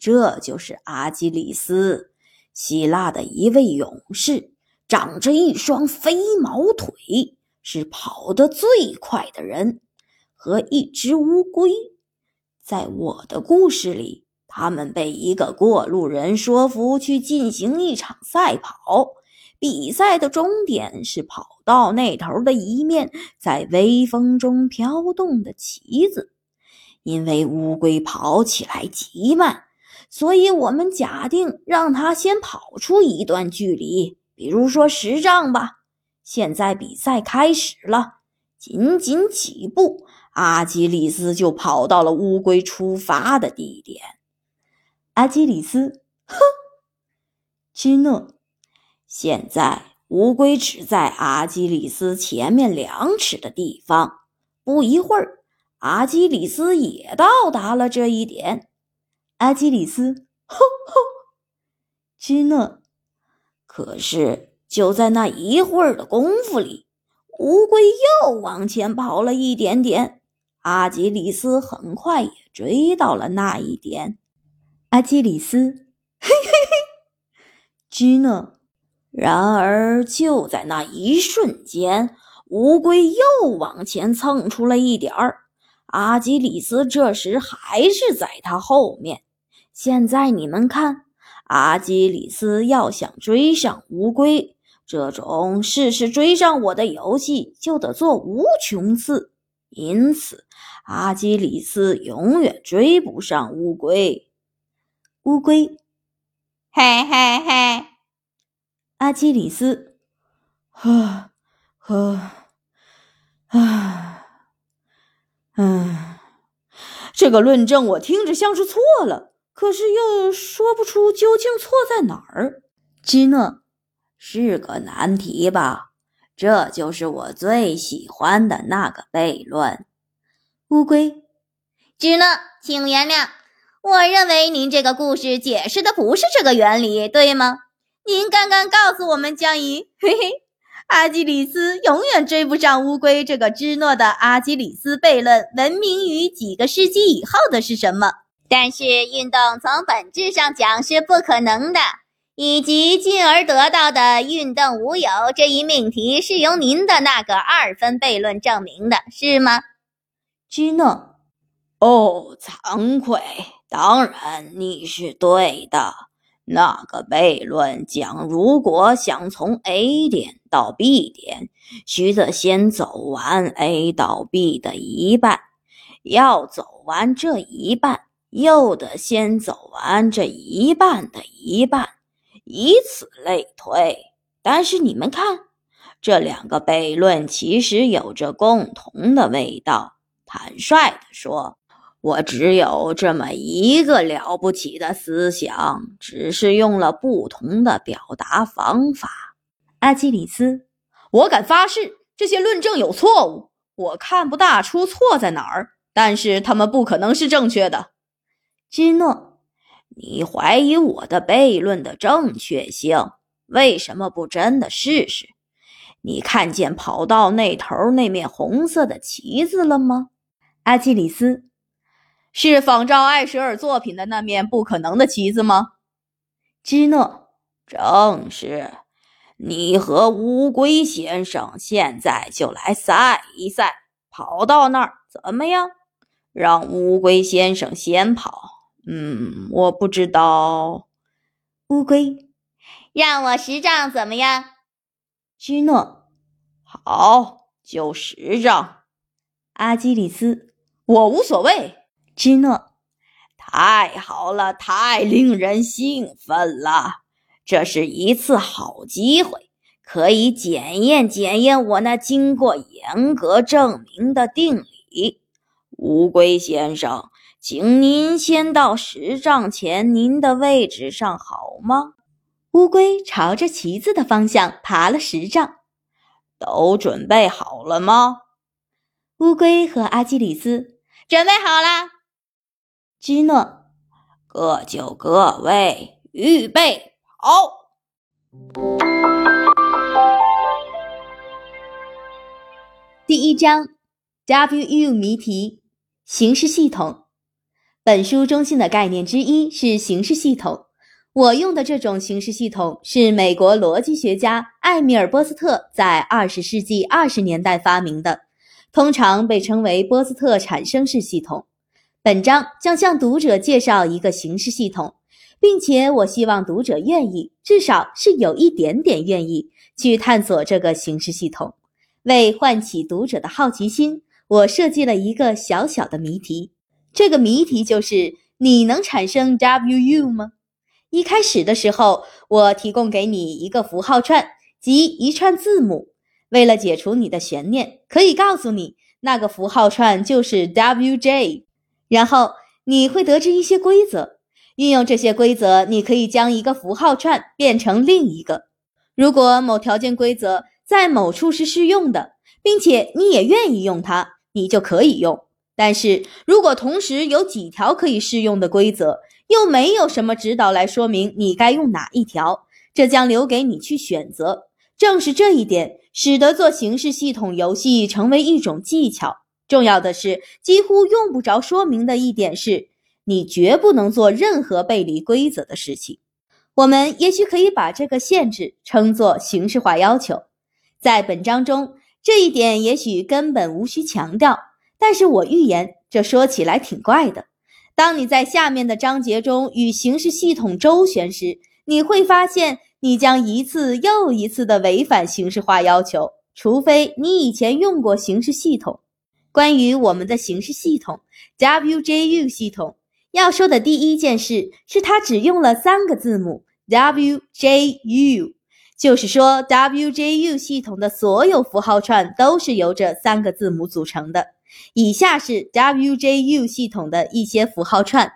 这就是阿基里斯，希腊的一位勇士，长着一双飞毛腿，是跑得最快的人，和一只乌龟。在我的故事里，他们被一个过路人说服去进行一场赛跑。比赛的终点是跑道那头的一面在微风中飘动的旗子。因为乌龟跑起来极慢，所以我们假定让他先跑出一段距离，比如说十丈吧。现在比赛开始了，仅仅几步，阿基里斯就跑到了乌龟出发的地点。阿基里斯，哼，基诺。现在，乌龟只在阿基里斯前面两尺的地方。不一会儿，阿基里斯也到达了这一点。阿基里斯，吼吼，基诺。可是，就在那一会儿的功夫里，乌龟又往前跑了一点点。阿基里斯很快也追到了那一点。阿基里斯，嘿嘿嘿，基诺。然而，就在那一瞬间，乌龟又往前蹭出了一点儿。阿基里斯这时还是在他后面。现在你们看，阿基里斯要想追上乌龟，这种试试追上我的游戏就得做无穷次。因此，阿基里斯永远追不上乌龟。乌龟，嘿嘿嘿。阿基里斯，呵呵，啊，嗯，这个论证我听着像是错了，可是又说不出究竟错在哪儿。基诺，是个难题吧？这就是我最喜欢的那个悖论。乌龟，基诺，请原谅，我认为您这个故事解释的不是这个原理，对吗？您刚刚告诉我们，江怡，嘿嘿，阿基里斯永远追不上乌龟。这个芝诺的阿基里斯悖论，闻名于几个世纪以后的是什么？但是运动从本质上讲是不可能的，以及进而得到的运动无有这一命题，是由您的那个二分悖论证明的，是吗？芝诺，哦，惭愧，当然你是对的。那个悖论讲，如果想从 A 点到 B 点，需得先走完 A 到 B 的一半，要走完这一半，又得先走完这一半的一半，以此类推。但是你们看，这两个悖论其实有着共同的味道。坦率地说，我只有这么一个了不起的思想，只是用了不同的表达方法。阿基里斯，我敢发誓，这些论证有错误。我看不大出错在哪儿，但是他们不可能是正确的。基诺，你怀疑我的悖论的正确性？为什么不真的试试？你看见跑道那头那面红色的旗子了吗？阿基里斯。是仿照艾舍尔作品的那面不可能的旗子吗？基诺，正是。你和乌龟先生现在就来赛一赛，跑到那儿怎么样？让乌龟先生先跑。嗯，我不知道。乌龟，让我十丈怎么样？芝诺，好，就十丈。阿基里斯，我无所谓。芝诺，太好了，太令人兴奋了！这是一次好机会，可以检验检验我那经过严格证明的定理。乌龟先生，请您先到十丈前您的位置上好吗？乌龟朝着旗子的方向爬了十丈。都准备好了吗？乌龟和阿基里斯准备好了。基诺，各就各位，预备好。第一章，WU 谜题，形式系统。本书中心的概念之一是形式系统。我用的这种形式系统是美国逻辑学家艾米尔·波斯特在二十世纪二十年代发明的，通常被称为波斯特产生式系统。本章将向读者介绍一个形式系统，并且我希望读者愿意，至少是有一点点愿意去探索这个形式系统。为唤起读者的好奇心，我设计了一个小小的谜题。这个谜题就是：你能产生 WU 吗？一开始的时候，我提供给你一个符号串，即一串字母。为了解除你的悬念，可以告诉你，那个符号串就是 WJ。然后你会得知一些规则，运用这些规则，你可以将一个符号串变成另一个。如果某条件规则在某处是适用的，并且你也愿意用它，你就可以用。但是如果同时有几条可以适用的规则，又没有什么指导来说明你该用哪一条，这将留给你去选择。正是这一点，使得做形式系统游戏成为一种技巧。重要的是，几乎用不着说明的一点是，你绝不能做任何背离规则的事情。我们也许可以把这个限制称作形式化要求。在本章中，这一点也许根本无需强调。但是我预言，这说起来挺怪的。当你在下面的章节中与形式系统周旋时，你会发现你将一次又一次地违反形式化要求，除非你以前用过形式系统。关于我们的形式系统 WJU 系统，要说的第一件事是它只用了三个字母 WJU，就是说 WJU 系统的所有符号串都是由这三个字母组成的。以下是 WJU 系统的一些符号串：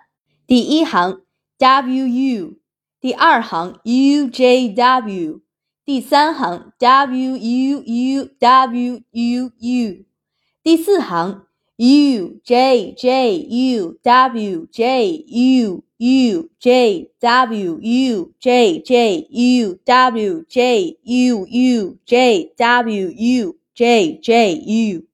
第一行 WU，第二行 UJW，第三行 WUUWUU。第四行，u j j u w j u u j w u j j u w j u u j w u j j u。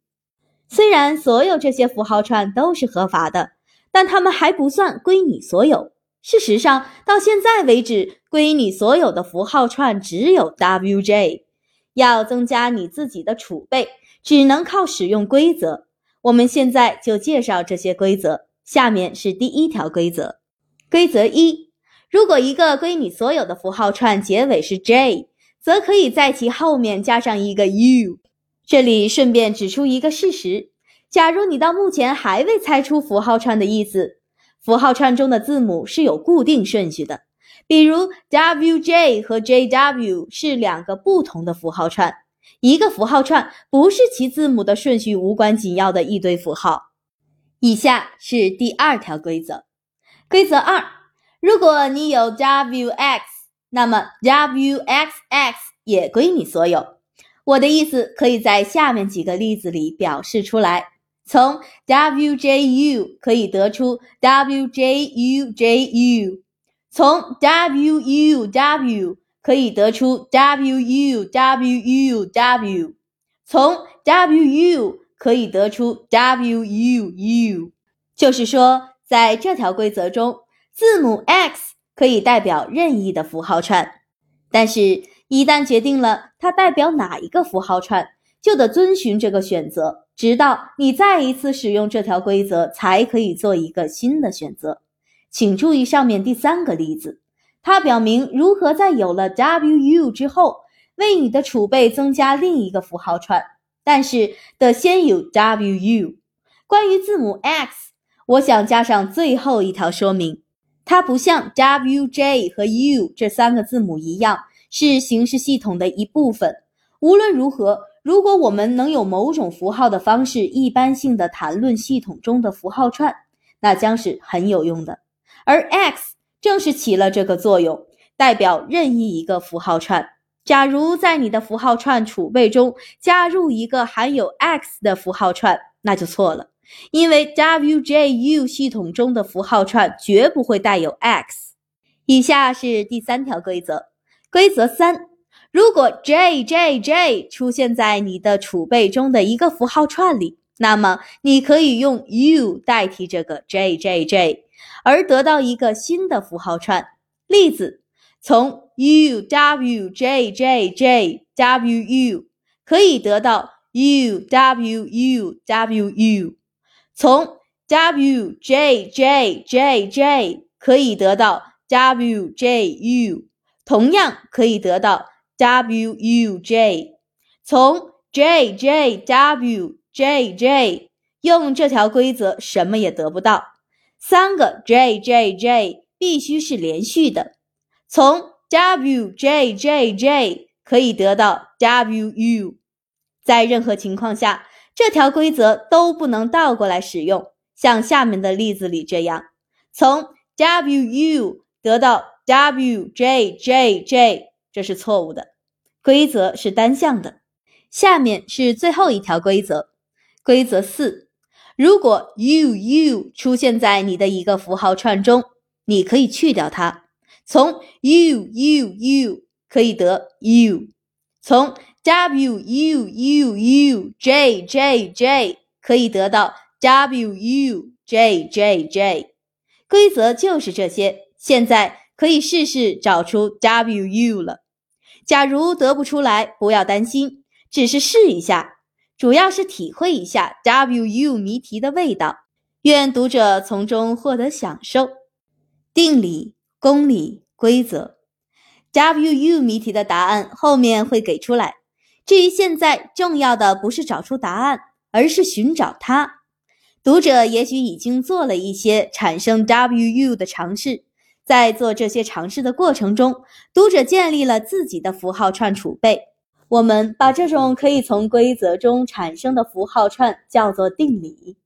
虽然所有这些符号串都是合法的，但它们还不算归你所有。事实上，到现在为止，归你所有的符号串只有 w j。要增加你自己的储备。只能靠使用规则。我们现在就介绍这些规则。下面是第一条规则：规则一，如果一个归你所有的符号串结尾是 J，则可以在其后面加上一个 U。这里顺便指出一个事实：假如你到目前还未猜出符号串的意思，符号串中的字母是有固定顺序的，比如 WJ 和 JW 是两个不同的符号串。一个符号串不是其字母的顺序无关紧要的一堆符号，以下是第二条规则。规则二：如果你有 W(x)，那么 W(x(x) 也归你所有。我的意思可以在下面几个例子里表示出来。从 WJU 可以得出 WJUJU，从 WUW 可以得出 WUWUW，从 WU 可以得出 WUU。就是说，在这条规则中，字母 X 可以代表任意的符号串，但是，一旦决定了它代表哪一个符号串，就得遵循这个选择。直到你再一次使用这条规则，才可以做一个新的选择。请注意上面第三个例子，它表明如何在有了 WU 之后，为你的储备增加另一个符号串，但是得先有 WU。关于字母 X，我想加上最后一条说明，它不像 WJ 和 U 这三个字母一样是形式系统的一部分。无论如何。如果我们能有某种符号的方式一般性的谈论系统中的符号串，那将是很有用的。而 X 正是起了这个作用，代表任意一个符号串。假如在你的符号串储备中加入一个含有 X 的符号串，那就错了，因为 WJU 系统中的符号串绝不会带有 X。以下是第三条规则，规则三。如果 J J J 出现在你的储备中的一个符号串里，那么你可以用 U 代替这个 J J J，而得到一个新的符号串。例子：从 U W J J J W U 可以得到 U W U W U，从 W J J J J 可以得到 W J U，同样可以得到。W U J，从 J J W J J 用这条规则什么也得不到。三个 J J J 必须是连续的。从 W J J J 可以得到 W U，在任何情况下，这条规则都不能倒过来使用，像下面的例子里这样：从 W U 得到 W J J J，这是错误的。规则是单向的。下面是最后一条规则，规则四：如果 u u 出现在你的一个符号串中，你可以去掉它。从 u u u 可以得 u，从 w u u u j j j 可以得到 w u j j j。规则就是这些。现在可以试试找出 w u 了。假如得不出来，不要担心，只是试一下，主要是体会一下 W U 谜题的味道。愿读者从中获得享受。定理、公理、规则，W U 谜题的答案后面会给出来。至于现在重要的不是找出答案，而是寻找它。读者也许已经做了一些产生 W U 的尝试。在做这些尝试的过程中，读者建立了自己的符号串储备。我们把这种可以从规则中产生的符号串叫做定理。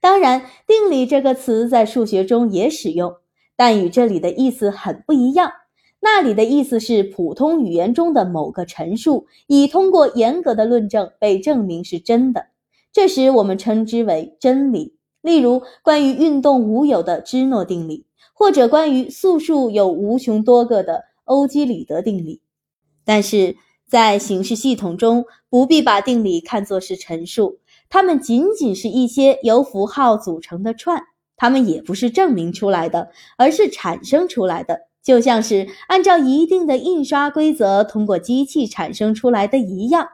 当然，定理这个词在数学中也使用，但与这里的意思很不一样。那里的意思是普通语言中的某个陈述已通过严格的论证被证明是真的，这时我们称之为真理。例如，关于运动无有的芝诺定理。或者关于素数有无穷多个的欧几里得定理，但是在形式系统中不必把定理看作是陈述，它们仅仅是一些由符号组成的串，它们也不是证明出来的，而是产生出来的，就像是按照一定的印刷规则通过机器产生出来的一样。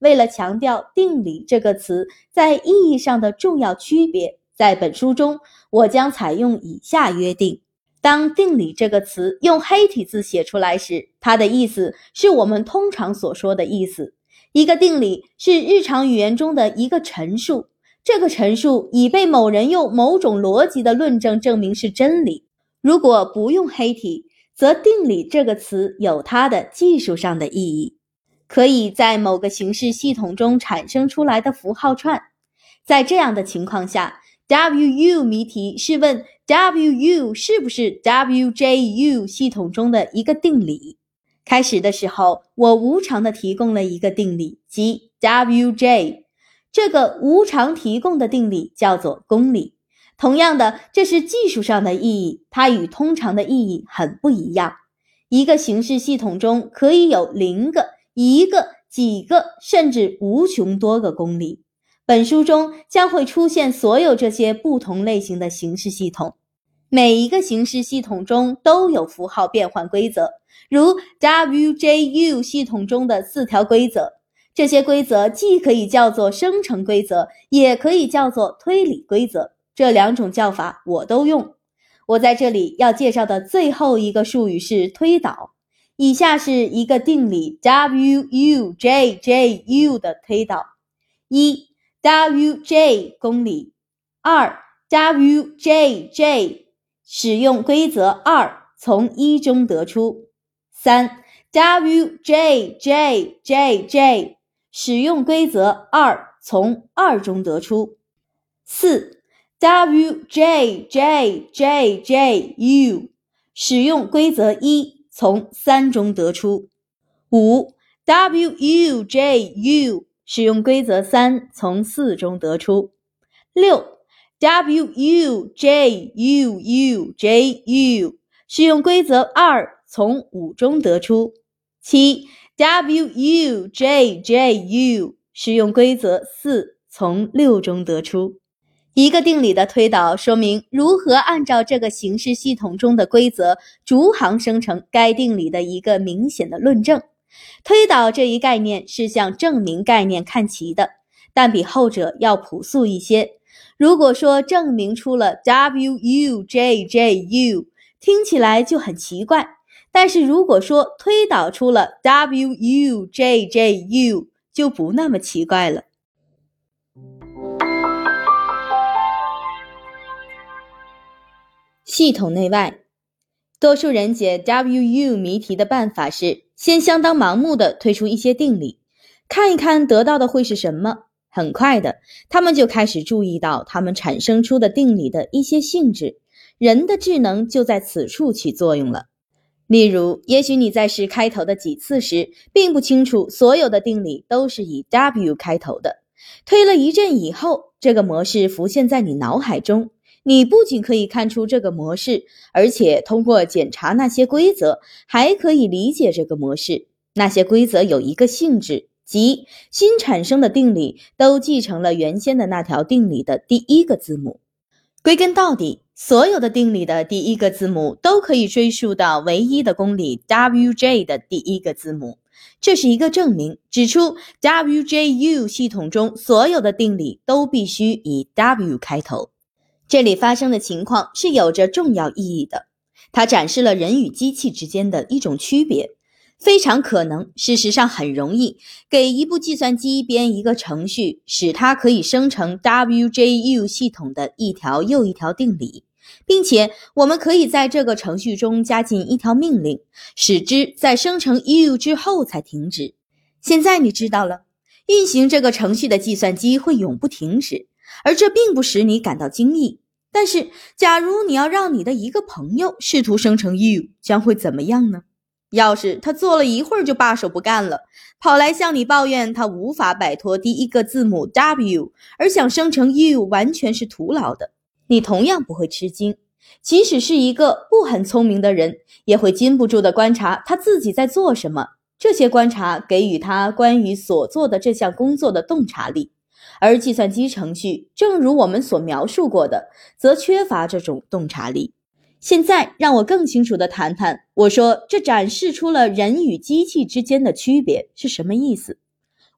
为了强调“定理”这个词在意义上的重要区别。在本书中，我将采用以下约定：当“定理”这个词用黑体字写出来时，它的意思是我们通常所说的意思。一个定理是日常语言中的一个陈述，这个陈述已被某人用某种逻辑的论证证明是真理。如果不用黑体，则“定理”这个词有它的技术上的意义，可以在某个形式系统中产生出来的符号串。在这样的情况下，WU 谜题是问 WU 是不是 WJU 系统中的一个定理。开始的时候，我无偿的提供了一个定理，即 WJ。这个无偿提供的定理叫做公理。同样的，这是技术上的意义，它与通常的意义很不一样。一个形式系统中可以有零个、一个、几个，甚至无穷多个公理。本书中将会出现所有这些不同类型的形式系统，每一个形式系统中都有符号变换规则，如 WJU 系统中的四条规则。这些规则既可以叫做生成规则，也可以叫做推理规则。这两种叫法我都用。我在这里要介绍的最后一个术语是推导。以下是一个定理 WUJJU 的推导：一。WJ 公里二 WJJ 使用规则二从一中得出。三 WJJJJ 使用规则二从二中得出。四 WJJJJU 使用规则一从三中得出。五 WUJU 使用规则三从四中得出，六 W U J U U J U 使用规则二从五中得出，七 W U J J U 使用规则四从六中得出。一个定理的推导说明如何按照这个形式系统中的规则逐行生成该定理的一个明显的论证。推导这一概念是向证明概念看齐的，但比后者要朴素一些。如果说证明出了 WUJJU，听起来就很奇怪；但是如果说推导出了 WUJJU，就不那么奇怪了。系统内外，多数人解 WU 谜题的办法是。先相当盲目的推出一些定理，看一看得到的会是什么。很快的，他们就开始注意到他们产生出的定理的一些性质。人的智能就在此处起作用了。例如，也许你在试开头的几次时，并不清楚所有的定理都是以 W 开头的。推了一阵以后，这个模式浮现在你脑海中。你不仅可以看出这个模式，而且通过检查那些规则，还可以理解这个模式。那些规则有一个性质，即新产生的定理都继承了原先的那条定理的第一个字母。归根到底，所有的定理的第一个字母都可以追溯到唯一的公理 WJ 的第一个字母。这是一个证明，指出 WJU 系统中所有的定理都必须以 W 开头。这里发生的情况是有着重要意义的，它展示了人与机器之间的一种区别。非常可能，事实上很容易，给一部计算机编一个程序，使它可以生成 WJU 系统的一条又一条定理，并且我们可以在这个程序中加进一条命令，使之在生成 U 之后才停止。现在你知道了，运行这个程序的计算机会永不停止。而这并不使你感到惊异，但是，假如你要让你的一个朋友试图生成 you，将会怎么样呢？要是他做了一会儿就罢手不干了，跑来向你抱怨他无法摆脱第一个字母 w，而想生成 you 完全是徒劳的，你同样不会吃惊。即使是一个不很聪明的人，也会禁不住地观察他自己在做什么。这些观察给予他关于所做的这项工作的洞察力。而计算机程序，正如我们所描述过的，则缺乏这种洞察力。现在，让我更清楚地谈谈，我说这展示出了人与机器之间的区别是什么意思。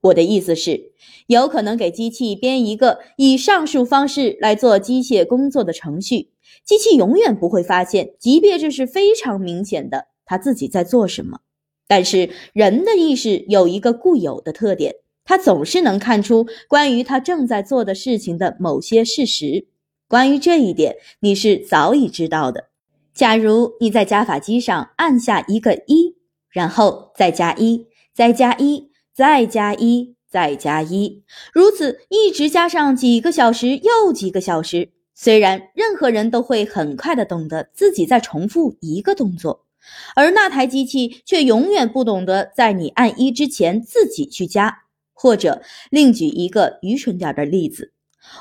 我的意思是，有可能给机器编一个以上述方式来做机械工作的程序，机器永远不会发现，即便这是非常明显的，它自己在做什么。但是，人的意识有一个固有的特点。他总是能看出关于他正在做的事情的某些事实。关于这一点，你是早已知道的。假如你在加法机上按下一个一，然后再加一，再加一，再加一，再加一，如此一直加上几个小时又几个小时，虽然任何人都会很快的懂得自己在重复一个动作，而那台机器却永远不懂得在你按一之前自己去加。或者另举一个愚蠢点的例子。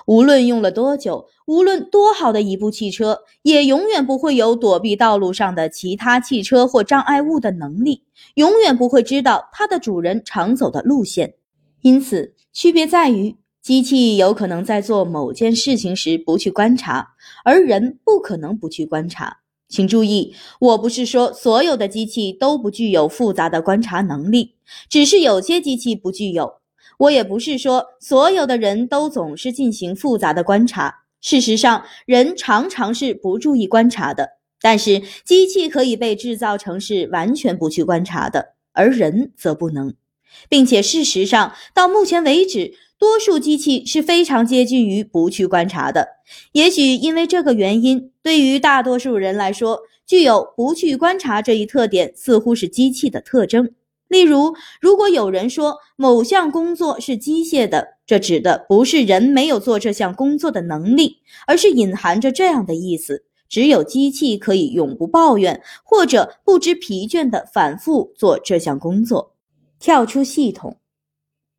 无论用了多久，无论多好的一部汽车，也永远不会有躲避道路上的其他汽车或障碍物的能力，永远不会知道它的主人常走的路线。因此，区别在于，机器有可能在做某件事情时不去观察，而人不可能不去观察。请注意，我不是说所有的机器都不具有复杂的观察能力，只是有些机器不具有。我也不是说所有的人都总是进行复杂的观察，事实上，人常常是不注意观察的。但是，机器可以被制造成是完全不去观察的，而人则不能。并且，事实上，到目前为止，多数机器是非常接近于不去观察的。也许因为这个原因，对于大多数人来说，具有不去观察这一特点，似乎是机器的特征。例如，如果有人说某项工作是机械的，这指的不是人没有做这项工作的能力，而是隐含着这样的意思：只有机器可以永不抱怨或者不知疲倦地反复做这项工作。跳出系统，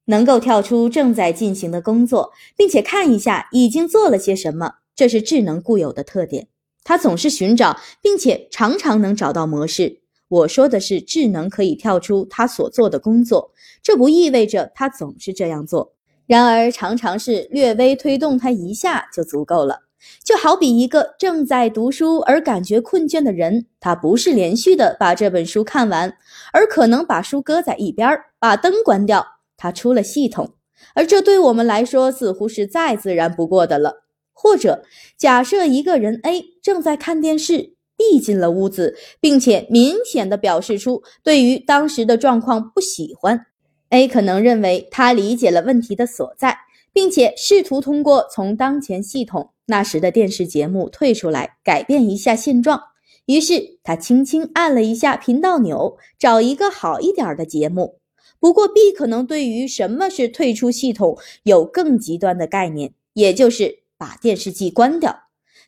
能够跳出正在进行的工作，并且看一下已经做了些什么，这是智能固有的特点。它总是寻找，并且常常能找到模式。我说的是智能可以跳出他所做的工作，这不意味着他总是这样做。然而，常常是略微推动他一下就足够了。就好比一个正在读书而感觉困倦的人，他不是连续的把这本书看完，而可能把书搁在一边，把灯关掉，他出了系统。而这对我们来说似乎是再自然不过的了。或者，假设一个人 A 正在看电视。逼进了屋子，并且明显的表示出对于当时的状况不喜欢。A 可能认为他理解了问题的所在，并且试图通过从当前系统那时的电视节目退出来改变一下现状。于是他轻轻按了一下频道钮，找一个好一点的节目。不过 B 可能对于什么是退出系统有更极端的概念，也就是把电视机关掉。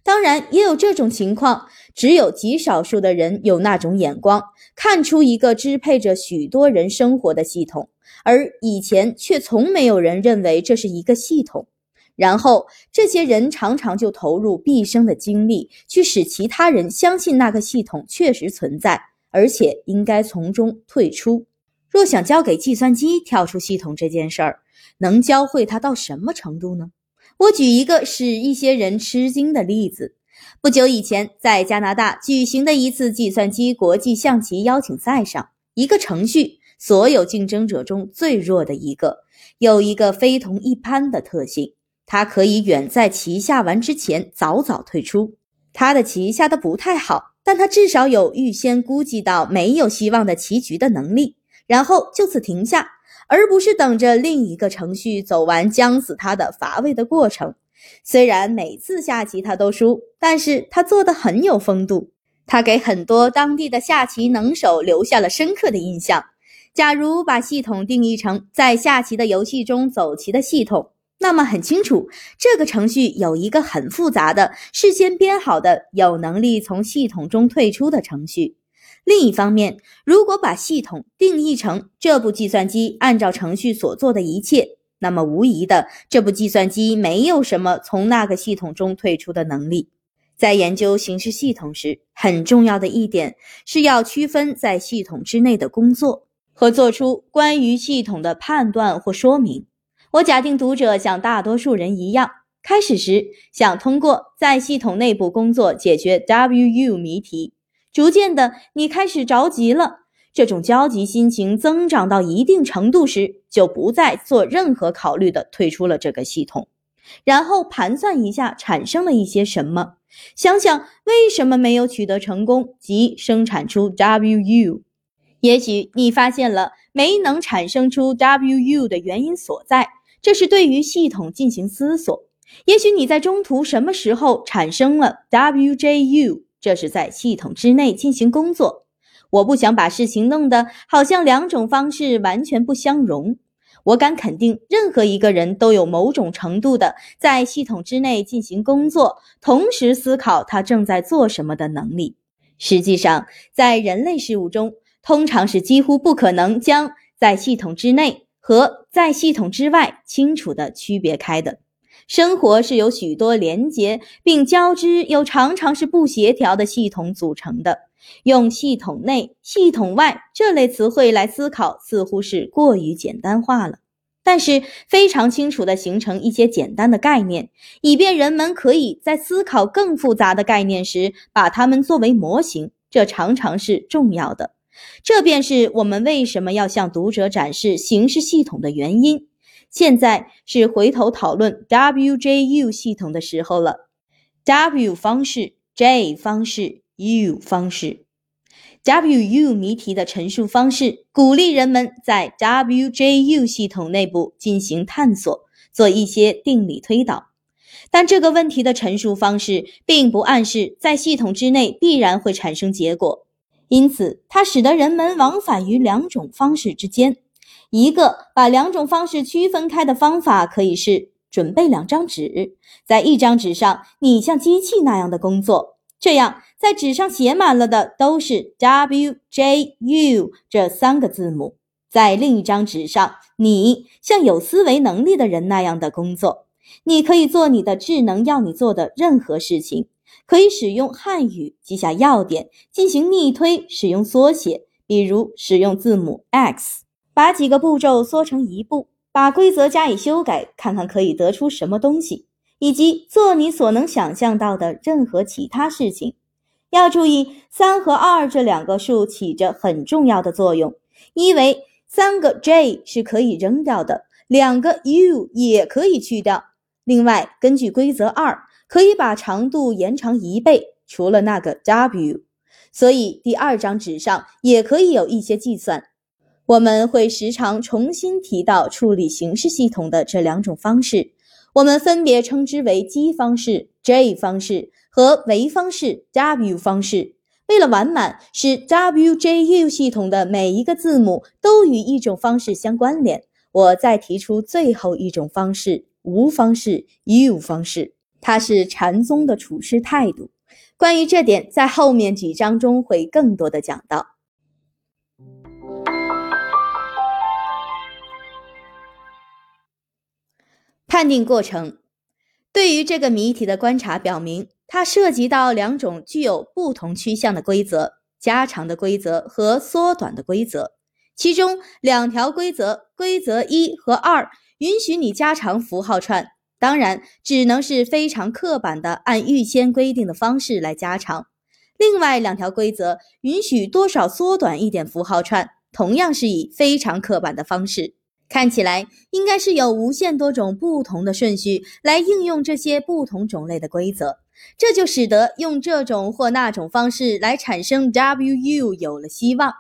当然，也有这种情况。只有极少数的人有那种眼光，看出一个支配着许多人生活的系统，而以前却从没有人认为这是一个系统。然后，这些人常常就投入毕生的精力，去使其他人相信那个系统确实存在，而且应该从中退出。若想交给计算机跳出系统这件事儿，能教会它到什么程度呢？我举一个使一些人吃惊的例子。不久以前，在加拿大举行的一次计算机国际象棋邀请赛上，一个程序——所有竞争者中最弱的一个，有一个非同一般的特性：它可以远在棋下完之前早早退出。他的棋下的不太好，但他至少有预先估计到没有希望的棋局的能力，然后就此停下，而不是等着另一个程序走完将死他的乏味的过程。虽然每次下棋他都输，但是他做的很有风度。他给很多当地的下棋能手留下了深刻的印象。假如把系统定义成在下棋的游戏中走棋的系统，那么很清楚，这个程序有一个很复杂的、事先编好的、有能力从系统中退出的程序。另一方面，如果把系统定义成这部计算机按照程序所做的一切，那么无疑的，这部计算机没有什么从那个系统中退出的能力。在研究形式系统时，很重要的一点是要区分在系统之内的工作和做出关于系统的判断或说明。我假定读者像大多数人一样，开始时想通过在系统内部工作解决 WU 谜题，逐渐的，你开始着急了。这种焦急心情增长到一定程度时，就不再做任何考虑的退出了这个系统，然后盘算一下产生了一些什么，想想为什么没有取得成功，即生产出 WU。也许你发现了没能产生出 WU 的原因所在，这是对于系统进行思索。也许你在中途什么时候产生了 WJU，这是在系统之内进行工作。我不想把事情弄得好像两种方式完全不相容。我敢肯定，任何一个人都有某种程度的在系统之内进行工作，同时思考他正在做什么的能力。实际上，在人类事物中，通常是几乎不可能将在系统之内和在系统之外清楚地区别开的。生活是由许多连接并交织又常常是不协调的系统组成的。用“系统内”“系统外”这类词汇来思考，似乎是过于简单化了。但是，非常清楚地形成一些简单的概念，以便人们可以在思考更复杂的概念时，把它们作为模型。这常常是重要的。这便是我们为什么要向读者展示形式系统的原因。现在是回头讨论 WJU 系统的时候了。W 方式，J 方式。U 方式，WU 谜题的陈述方式鼓励人们在 WJU 系统内部进行探索，做一些定理推导。但这个问题的陈述方式并不暗示在系统之内必然会产生结果，因此它使得人们往返于两种方式之间。一个把两种方式区分开的方法可以是准备两张纸，在一张纸上你像机器那样的工作，这样。在纸上写满了的都是 W J U 这三个字母。在另一张纸上，你像有思维能力的人那样的工作。你可以做你的智能要你做的任何事情，可以使用汉语记下要点，进行逆推，使用缩写，比如使用字母 X，把几个步骤缩成一步，把规则加以修改，看看可以得出什么东西，以及做你所能想象到的任何其他事情。要注意，三和二这两个数起着很重要的作用，因为三个 J 是可以扔掉的，两个 U 也可以去掉。另外，根据规则二，可以把长度延长一倍，除了那个 W。所以第二张纸上也可以有一些计算。我们会时常重新提到处理形式系统的这两种方式，我们分别称之为基方式 J 方式。和维方式 W 方式，为了完满，使 WJU 系统的每一个字母都与一种方式相关联，我再提出最后一种方式——无方式 U 方式，它是禅宗的处事态度。关于这点，在后面几章中会更多的讲到。判定过程对于这个谜题的观察表明。它涉及到两种具有不同趋向的规则：加长的规则和缩短的规则。其中两条规则，规则一和二，允许你加长符号串，当然只能是非常刻板的按预先规定的方式来加长。另外两条规则允许多少缩短一点符号串，同样是以非常刻板的方式。看起来应该是有无限多种不同的顺序来应用这些不同种类的规则。这就使得用这种或那种方式来产生 WU 有了希望，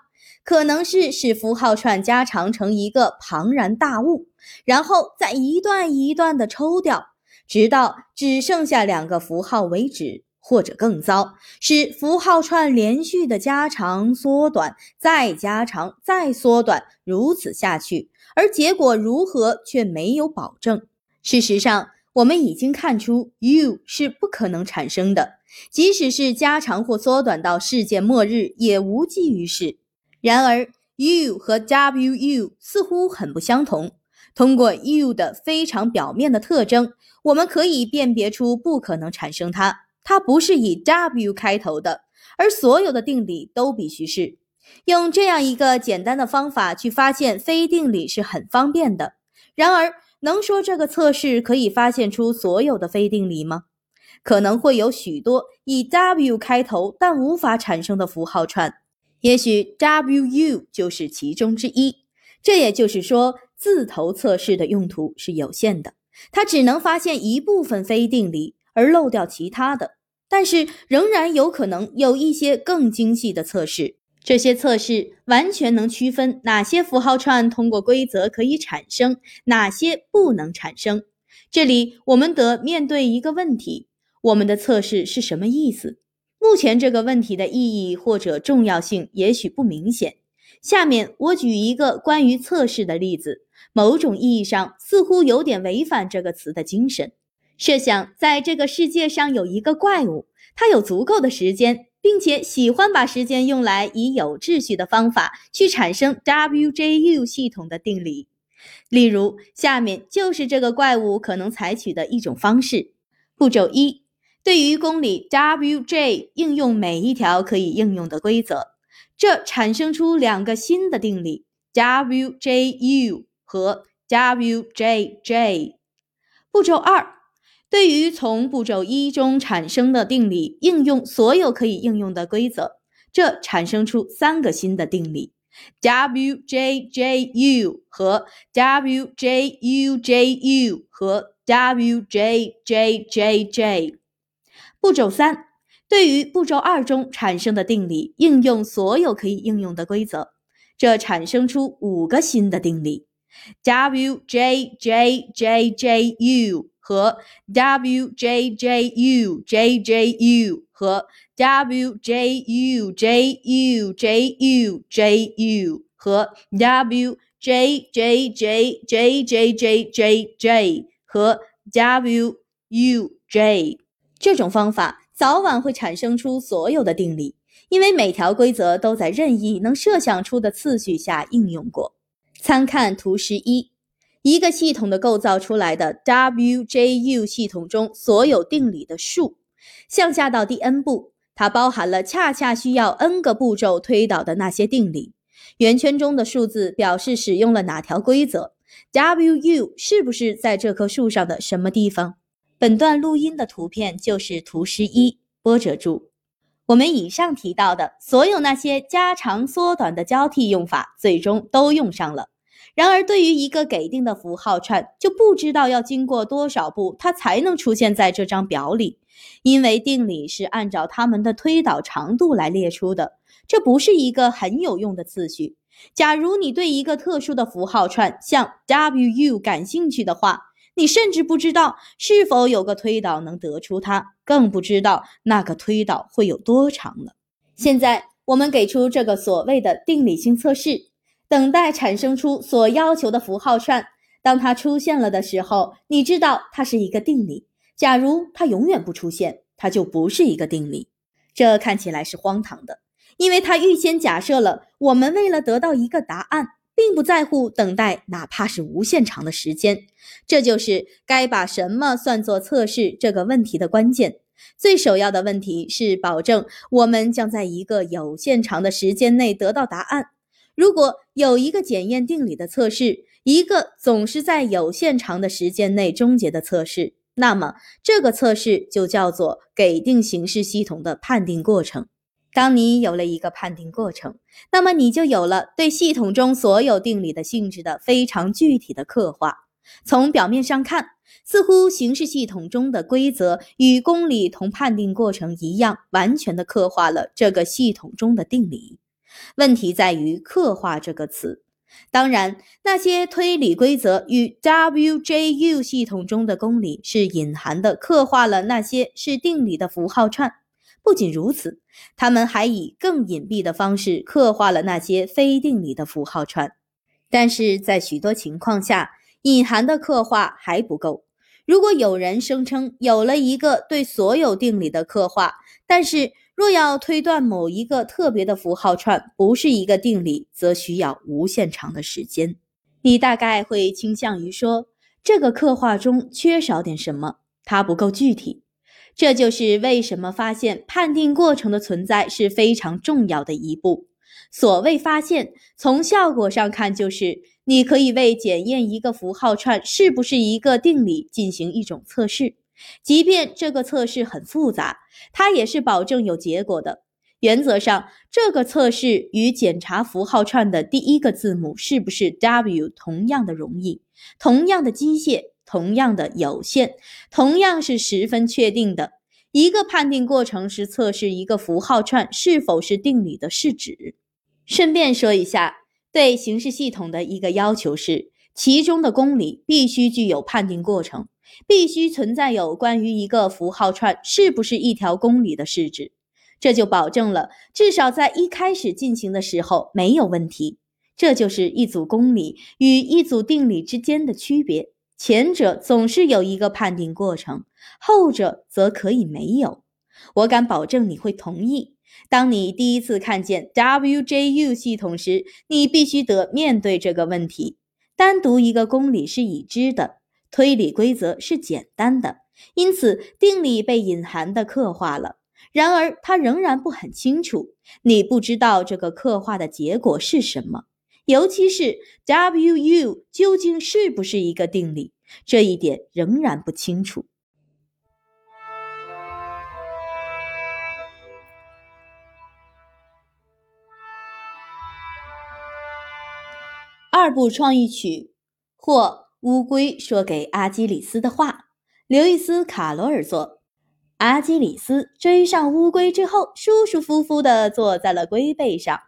可能是使符号串加长成一个庞然大物，然后再一段一段的抽掉，直到只剩下两个符号为止，或者更糟，使符号串连续的加长、缩短、再加长、再缩短，如此下去，而结果如何却没有保证。事实上。我们已经看出，U 是不可能产生的，即使是加长或缩短到世界末日，也无济于事。然而，U 和 WU 似乎很不相同。通过 U 的非常表面的特征，我们可以辨别出不可能产生它。它不是以 W 开头的，而所有的定理都必须是。用这样一个简单的方法去发现非定理是很方便的。然而，能说这个测试可以发现出所有的非定理吗？可能会有许多以 W 开头但无法产生的符号串，也许 WU 就是其中之一。这也就是说，字头测试的用途是有限的，它只能发现一部分非定理，而漏掉其他的。但是仍然有可能有一些更精细的测试。这些测试完全能区分哪些符号串通过规则可以产生，哪些不能产生。这里我们得面对一个问题：我们的测试是什么意思？目前这个问题的意义或者重要性也许不明显。下面我举一个关于测试的例子，某种意义上似乎有点违反这个词的精神。设想在这个世界上有一个怪物，它有足够的时间，并且喜欢把时间用来以有秩序的方法去产生 WJU 系统的定理。例如，下面就是这个怪物可能采取的一种方式：步骤一，对于公理 WJ 应用每一条可以应用的规则，这产生出两个新的定理 WJU 和 WJJ。步骤二，对于从步骤一中产生的定理应用所有可以应用的规则，这产生出三个新的定理。WJJU 和 WJUJU 和 WJJJJ。步骤三，对于步骤二中产生的定理应用所有可以应用的规则，这产生出五个新的定理。WJJJJU 和 WJJUJJU 和 WJUJUJUJU 和 WJJJJJJJJ 和 WUJ 这种方法早晚会产生出所有的定理，因为每条规则都在任意能设想出的次序下应用过。参看图十一，一个系统的构造出来的 WJU 系统中所有定理的数，向下到第 n 步，它包含了恰恰需要 n 个步骤推导的那些定理。圆圈中的数字表示使用了哪条规则，WU 是不是在这棵树上的什么地方？本段录音的图片就是图十一，波折柱。我们以上提到的所有那些加长、缩短的交替用法，最终都用上了。然而，对于一个给定的符号串，就不知道要经过多少步，它才能出现在这张表里，因为定理是按照它们的推导长度来列出的。这不是一个很有用的次序。假如你对一个特殊的符号串，像 WU 感兴趣的话，你甚至不知道是否有个推导能得出它，更不知道那个推导会有多长了。现在，我们给出这个所谓的定理性测试。等待产生出所要求的符号串，当它出现了的时候，你知道它是一个定理。假如它永远不出现，它就不是一个定理。这看起来是荒唐的，因为它预先假设了我们为了得到一个答案，并不在乎等待哪怕是无限长的时间。这就是该把什么算作测试这个问题的关键。最首要的问题是保证我们将在一个有限长的时间内得到答案。如果有一个检验定理的测试，一个总是在有限长的时间内终结的测试，那么这个测试就叫做给定形式系统的判定过程。当你有了一个判定过程，那么你就有了对系统中所有定理的性质的非常具体的刻画。从表面上看，似乎形式系统中的规则与公理同判定过程一样，完全的刻画了这个系统中的定理。问题在于“刻画”这个词。当然，那些推理规则与 WJU 系统中的公理是隐含的，刻画了那些是定理的符号串。不仅如此，他们还以更隐蔽的方式刻画了那些非定理的符号串。但是在许多情况下，隐含的刻画还不够。如果有人声称有了一个对所有定理的刻画，但是若要推断某一个特别的符号串不是一个定理，则需要无限长的时间。你大概会倾向于说，这个刻画中缺少点什么，它不够具体。这就是为什么发现判定过程的存在是非常重要的一步。所谓发现，从效果上看，就是你可以为检验一个符号串是不是一个定理进行一种测试。即便这个测试很复杂，它也是保证有结果的。原则上，这个测试与检查符号串的第一个字母是不是 W 同样的容易，同样的机械，同样的有限，同样是十分确定的。一个判定过程是测试一个符号串是否是定理的试纸。顺便说一下，对形式系统的一个要求是，其中的公理必须具有判定过程。必须存在有关于一个符号串是不是一条公理的式子，这就保证了至少在一开始进行的时候没有问题。这就是一组公理与一组定理之间的区别。前者总是有一个判定过程，后者则可以没有。我敢保证你会同意。当你第一次看见 WJU 系统时，你必须得面对这个问题：单独一个公理是已知的，推理规则是简单的，因此定理被隐含的刻画了。然而，它仍然不很清楚。你不知道这个刻画的结果是什么，尤其是 WU 究竟是不是一个定理，这一点仍然不清楚。二部创意曲或乌龟说给阿基里斯的话，刘易斯·卡罗尔作。阿基里斯追上乌龟之后，舒舒服服地坐在了龟背上。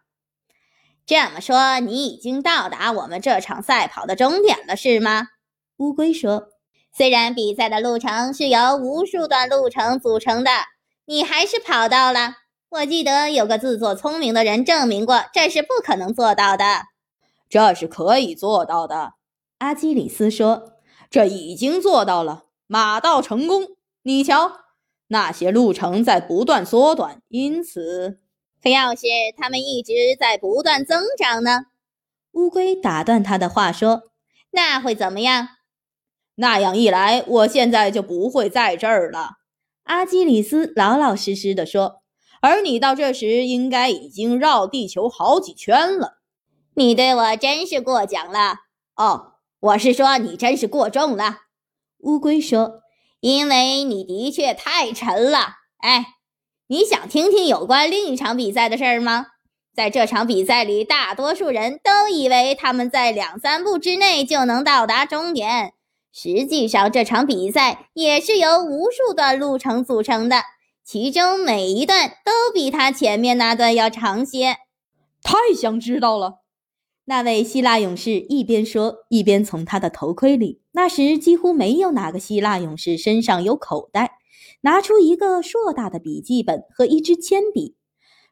这么说，你已经到达我们这场赛跑的终点了，是吗？乌龟说。虽然比赛的路程是由无数段路程组成的，你还是跑到了。我记得有个自作聪明的人证明过，这是不可能做到的。这是可以做到的，阿基里斯说：“这已经做到了，马到成功。你瞧，那些路程在不断缩短，因此，可要是他们一直在不断增长呢？”乌龟打断他的话说：“那会怎么样？那样一来，我现在就不会在这儿了。”阿基里斯老老实实地说：“而你到这时应该已经绕地球好几圈了。”你对我真是过奖了哦，我是说你真是过重了。乌龟说：“因为你的确太沉了。”哎，你想听听有关另一场比赛的事儿吗？在这场比赛里，大多数人都以为他们在两三步之内就能到达终点。实际上，这场比赛也是由无数段路程组成的，其中每一段都比他前面那段要长些。太想知道了。那位希腊勇士一边说，一边从他的头盔里（那时几乎没有哪个希腊勇士身上有口袋）拿出一个硕大的笔记本和一支铅笔。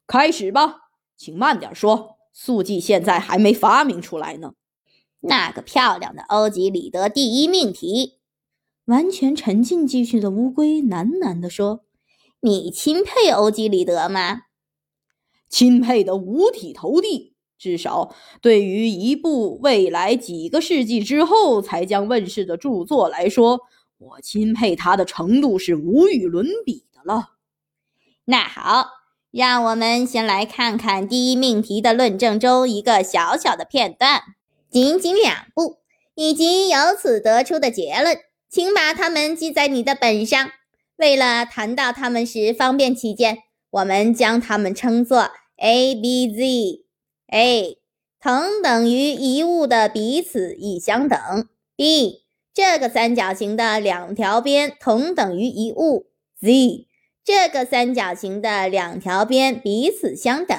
开始吧，请慢点说。速记现在还没发明出来呢。那个漂亮的欧几里得第一命题。完全沉浸进去的乌龟喃喃地说：“你钦佩欧几里得吗？”钦佩的五体投地。至少，对于一部未来几个世纪之后才将问世的著作来说，我钦佩他的程度是无与伦比的了。那好，让我们先来看看第一命题的论证中一个小小的片段，仅仅两步，以及由此得出的结论，请把它们记在你的本上。为了谈到它们时方便起见，我们将它们称作 A、B、Z。A 同等于一物的彼此亦相等。b 这个三角形的两条边同等于一物。z 这个三角形的两条边彼此相等。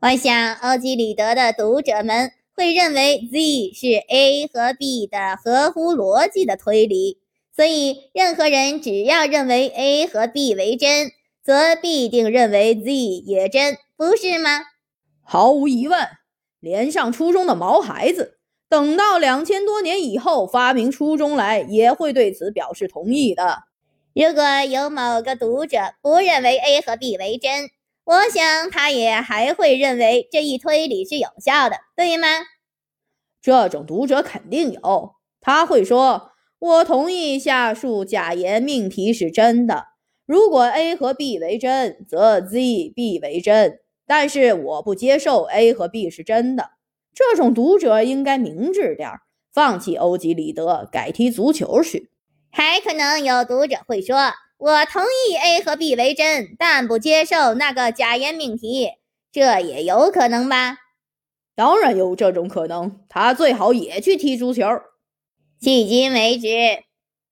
我想欧几里得的读者们会认为 z 是 a 和 b 的合乎逻辑的推理，所以任何人只要认为 a 和 b 为真，则必定认为 z 也真，不是吗？毫无疑问，连上初中的毛孩子，等到两千多年以后发明初中来，也会对此表示同意的。如果有某个读者不认为 A 和 B 为真，我想他也还会认为这一推理是有效的，对吗？这种读者肯定有，他会说：“我同意下述假言命题是真的。如果 A 和 B 为真，则 Z、B 为真。”但是我不接受 A 和 B 是真的。这种读者应该明智点儿，放弃欧几里得，改踢足球去。还可能有读者会说：“我同意 A 和 B 为真，但不接受那个假言命题。”这也有可能吧？当然有这种可能。他最好也去踢足球。迄今为止，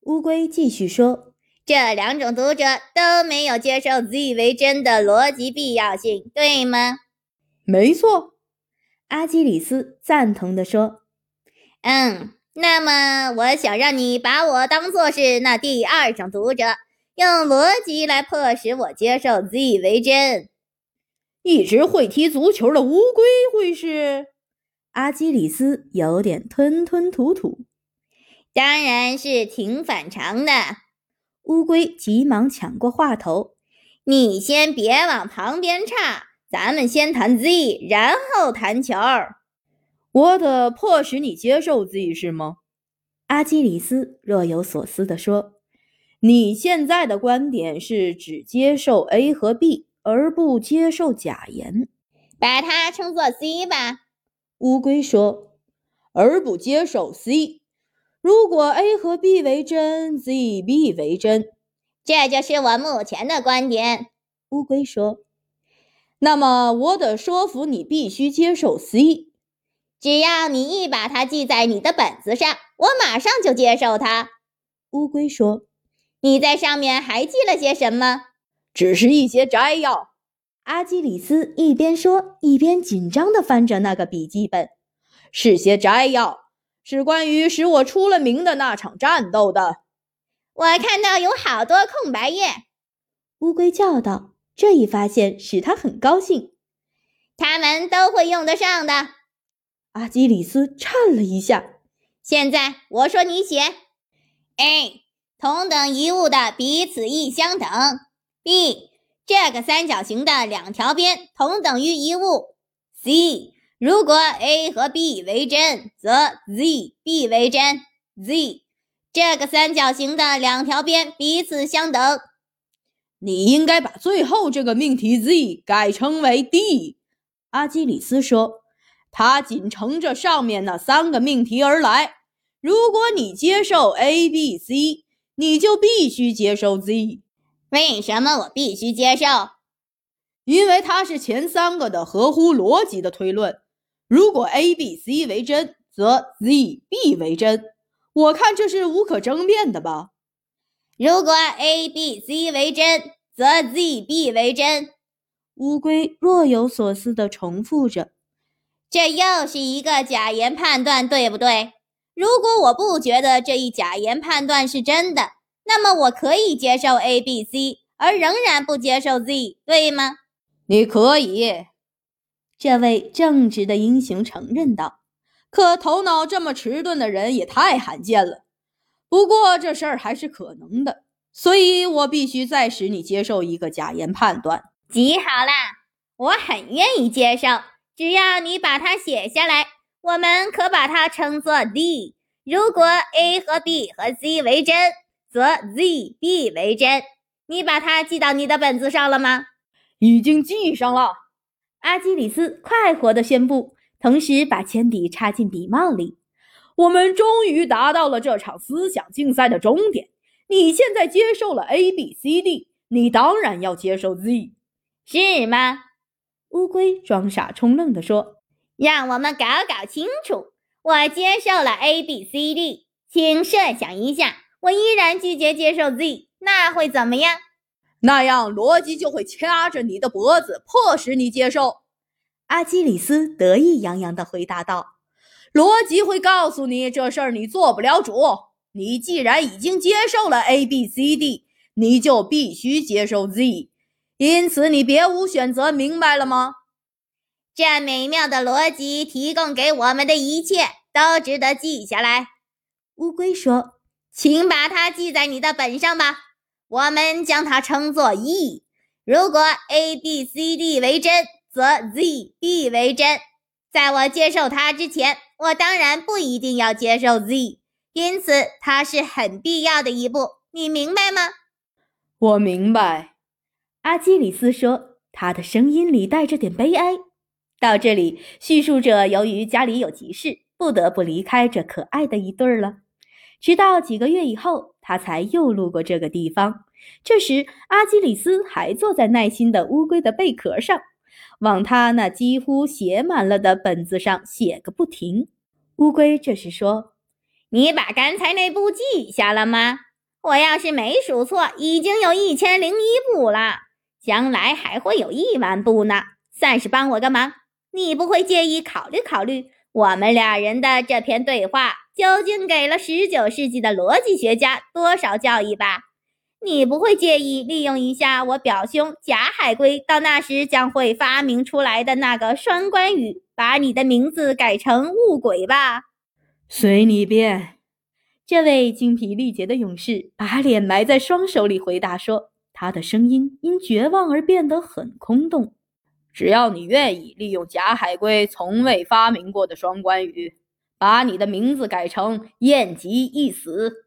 乌龟继续说。这两种读者都没有接受 Z 为真的逻辑必要性，对吗？没错，阿基里斯赞同地说。嗯，那么我想让你把我当做是那第二种读者，用逻辑来迫使我接受 Z 为真。一直会踢足球的乌龟会是？阿基里斯有点吞吞吐吐。当然是挺反常的。乌龟急忙抢过话头：“你先别往旁边岔，咱们先谈 Z，然后谈球。我得迫使你接受 Z 是吗？”阿基里斯若有所思地说。你现在的观点是只接受 A 和 B，而不接受假言，把它称作 C 吧。乌龟说，而不接受 C。如果 A 和 B 为真，Z、B 为真，这就是我目前的观点。乌龟说。那么我得说服你必须接受 C。只要你一把它记在你的本子上，我马上就接受它。乌龟说。你在上面还记了些什么？只是一些摘要。阿基里斯一边说，一边紧张地翻着那个笔记本。是些摘要，是关于使我出了名的那场战斗的。我看到有好多空白页。乌龟叫道：“这一发现使他很高兴。他们都会用得上的。”阿基里斯颤了一下。现在我说你写，A。同等一物的彼此亦相等。B. 这个三角形的两条边同等于一物。C. 如果 A 和 B 为真，则 Z、B 为真。Z. 这个三角形的两条边彼此相等。你应该把最后这个命题 Z 改成为 D。阿基里斯说：“它仅乘着上面那三个命题而来。如果你接受 A、B、C。”你就必须接受 Z，为什么我必须接受？因为它是前三个的合乎逻辑的推论。如果 A、B、C 为真，则 Z、B 为真。我看这是无可争辩的吧？如果 A、B、C 为真，则 Z、B 为真。乌龟若有所思地重复着：“这又是一个假言判断，对不对？”如果我不觉得这一假言判断是真的，那么我可以接受 A、B、C，而仍然不接受 Z，对吗？你可以，这位正直的英雄承认道。可头脑这么迟钝的人也太罕见了。不过这事儿还是可能的，所以我必须再使你接受一个假言判断。极好啦，我很愿意接受，只要你把它写下来。我们可把它称作 D。如果 A 和 B 和 C 为真，则 Z、B 为真。你把它记到你的本子上了吗？已经记上了。阿基里斯快活地宣布，同时把铅笔插进笔帽里。我们终于达到了这场思想竞赛的终点。你现在接受了 A、B、C、D，你当然要接受 Z，是吗？乌龟装傻充愣地说。让我们搞搞清楚。我接受了 A、B、C、D，请设想一下，我依然拒绝接受 Z，那会怎么样？那样逻辑就会掐着你的脖子，迫使你接受。阿基里斯得意洋洋地回答道：“逻辑会告诉你，这事儿你做不了主。你既然已经接受了 A、B、C、D，你就必须接受 Z，因此你别无选择。明白了吗？”这美妙的逻辑提供给我们的一切都值得记下来。乌龟说：“请把它记在你的本上吧。我们将它称作 E。如果 A、B、C、D 为真，则 Z、B 为真。在我接受它之前，我当然不一定要接受 Z，因此它是很必要的一步。你明白吗？”我明白。阿基里斯说，他的声音里带着点悲哀。到这里，叙述者由于家里有急事，不得不离开这可爱的一对儿了。直到几个月以后，他才又路过这个地方。这时，阿基里斯还坐在耐心的乌龟的贝壳上，往他那几乎写满了的本子上写个不停。乌龟这时说：“你把刚才那步记下了吗？我要是没数错，已经有一千零一步了，将来还会有亿万步呢。算是帮我个忙。”你不会介意考虑考虑我们俩人的这篇对话究竟给了十九世纪的逻辑学家多少教益吧？你不会介意利用一下我表兄假海龟到那时将会发明出来的那个双关语把你的名字改成雾鬼吧。随你便。这位精疲力竭的勇士把脸埋在双手里回答说，他的声音因绝望而变得很空洞。只要你愿意利用假海龟从未发明过的双关语，把你的名字改成燕吉一死。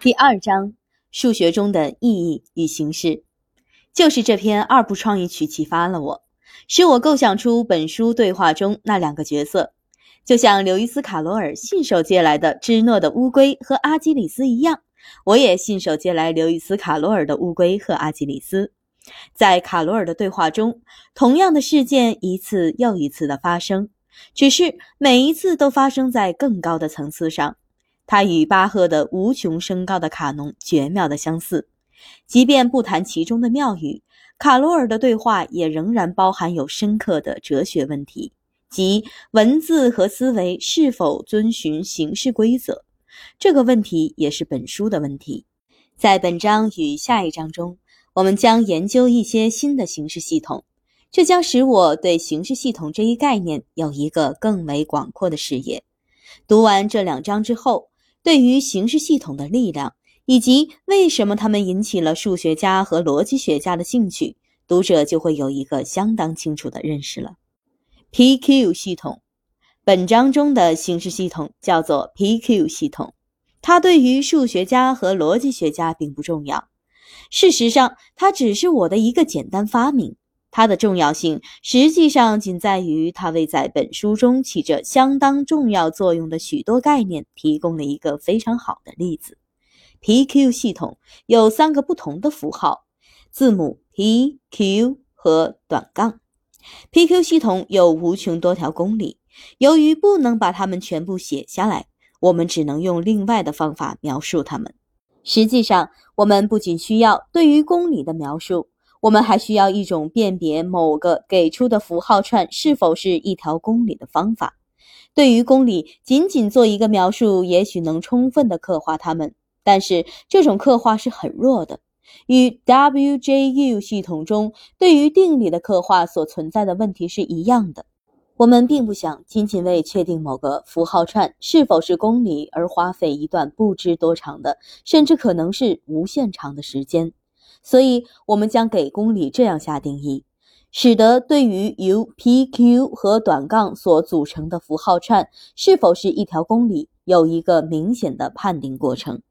第二章：数学中的意义与形式，就是这篇二部创意曲启发了我，使我构想出本书对话中那两个角色，就像刘易斯·卡罗尔信手借来的芝诺的乌龟和阿基里斯一样，我也信手借来刘易斯·卡罗尔的乌龟和阿基里斯。在卡罗尔的对话中，同样的事件一次又一次的发生，只是每一次都发生在更高的层次上。它与巴赫的无穷升高的卡农绝妙的相似，即便不谈其中的妙语，卡罗尔的对话也仍然包含有深刻的哲学问题，即文字和思维是否遵循形式规则。这个问题也是本书的问题。在本章与下一章中，我们将研究一些新的形式系统，这将使我对形式系统这一概念有一个更为广阔的视野。读完这两章之后。对于形式系统的力量，以及为什么它们引起了数学家和逻辑学家的兴趣，读者就会有一个相当清楚的认识了。PQ 系统，本章中的形式系统叫做 PQ 系统，它对于数学家和逻辑学家并不重要。事实上，它只是我的一个简单发明。它的重要性实际上仅在于，它为在本书中起着相当重要作用的许多概念提供了一个非常好的例子。PQ 系统有三个不同的符号，字母 P、Q 和短杠。PQ 系统有无穷多条公理，由于不能把它们全部写下来，我们只能用另外的方法描述它们。实际上，我们不仅需要对于公理的描述。我们还需要一种辨别某个给出的符号串是否是一条公理的方法。对于公理，仅仅做一个描述，也许能充分的刻画它们，但是这种刻画是很弱的，与 WJU 系统中对于定理的刻画所存在的问题是一样的。我们并不想仅仅为确定某个符号串是否是公理而花费一段不知多长的，甚至可能是无限长的时间。所以，我们将给公理这样下定义，使得对于由 P、Q 和短杠所组成的符号串是否是一条公理有一个明显的判定过程。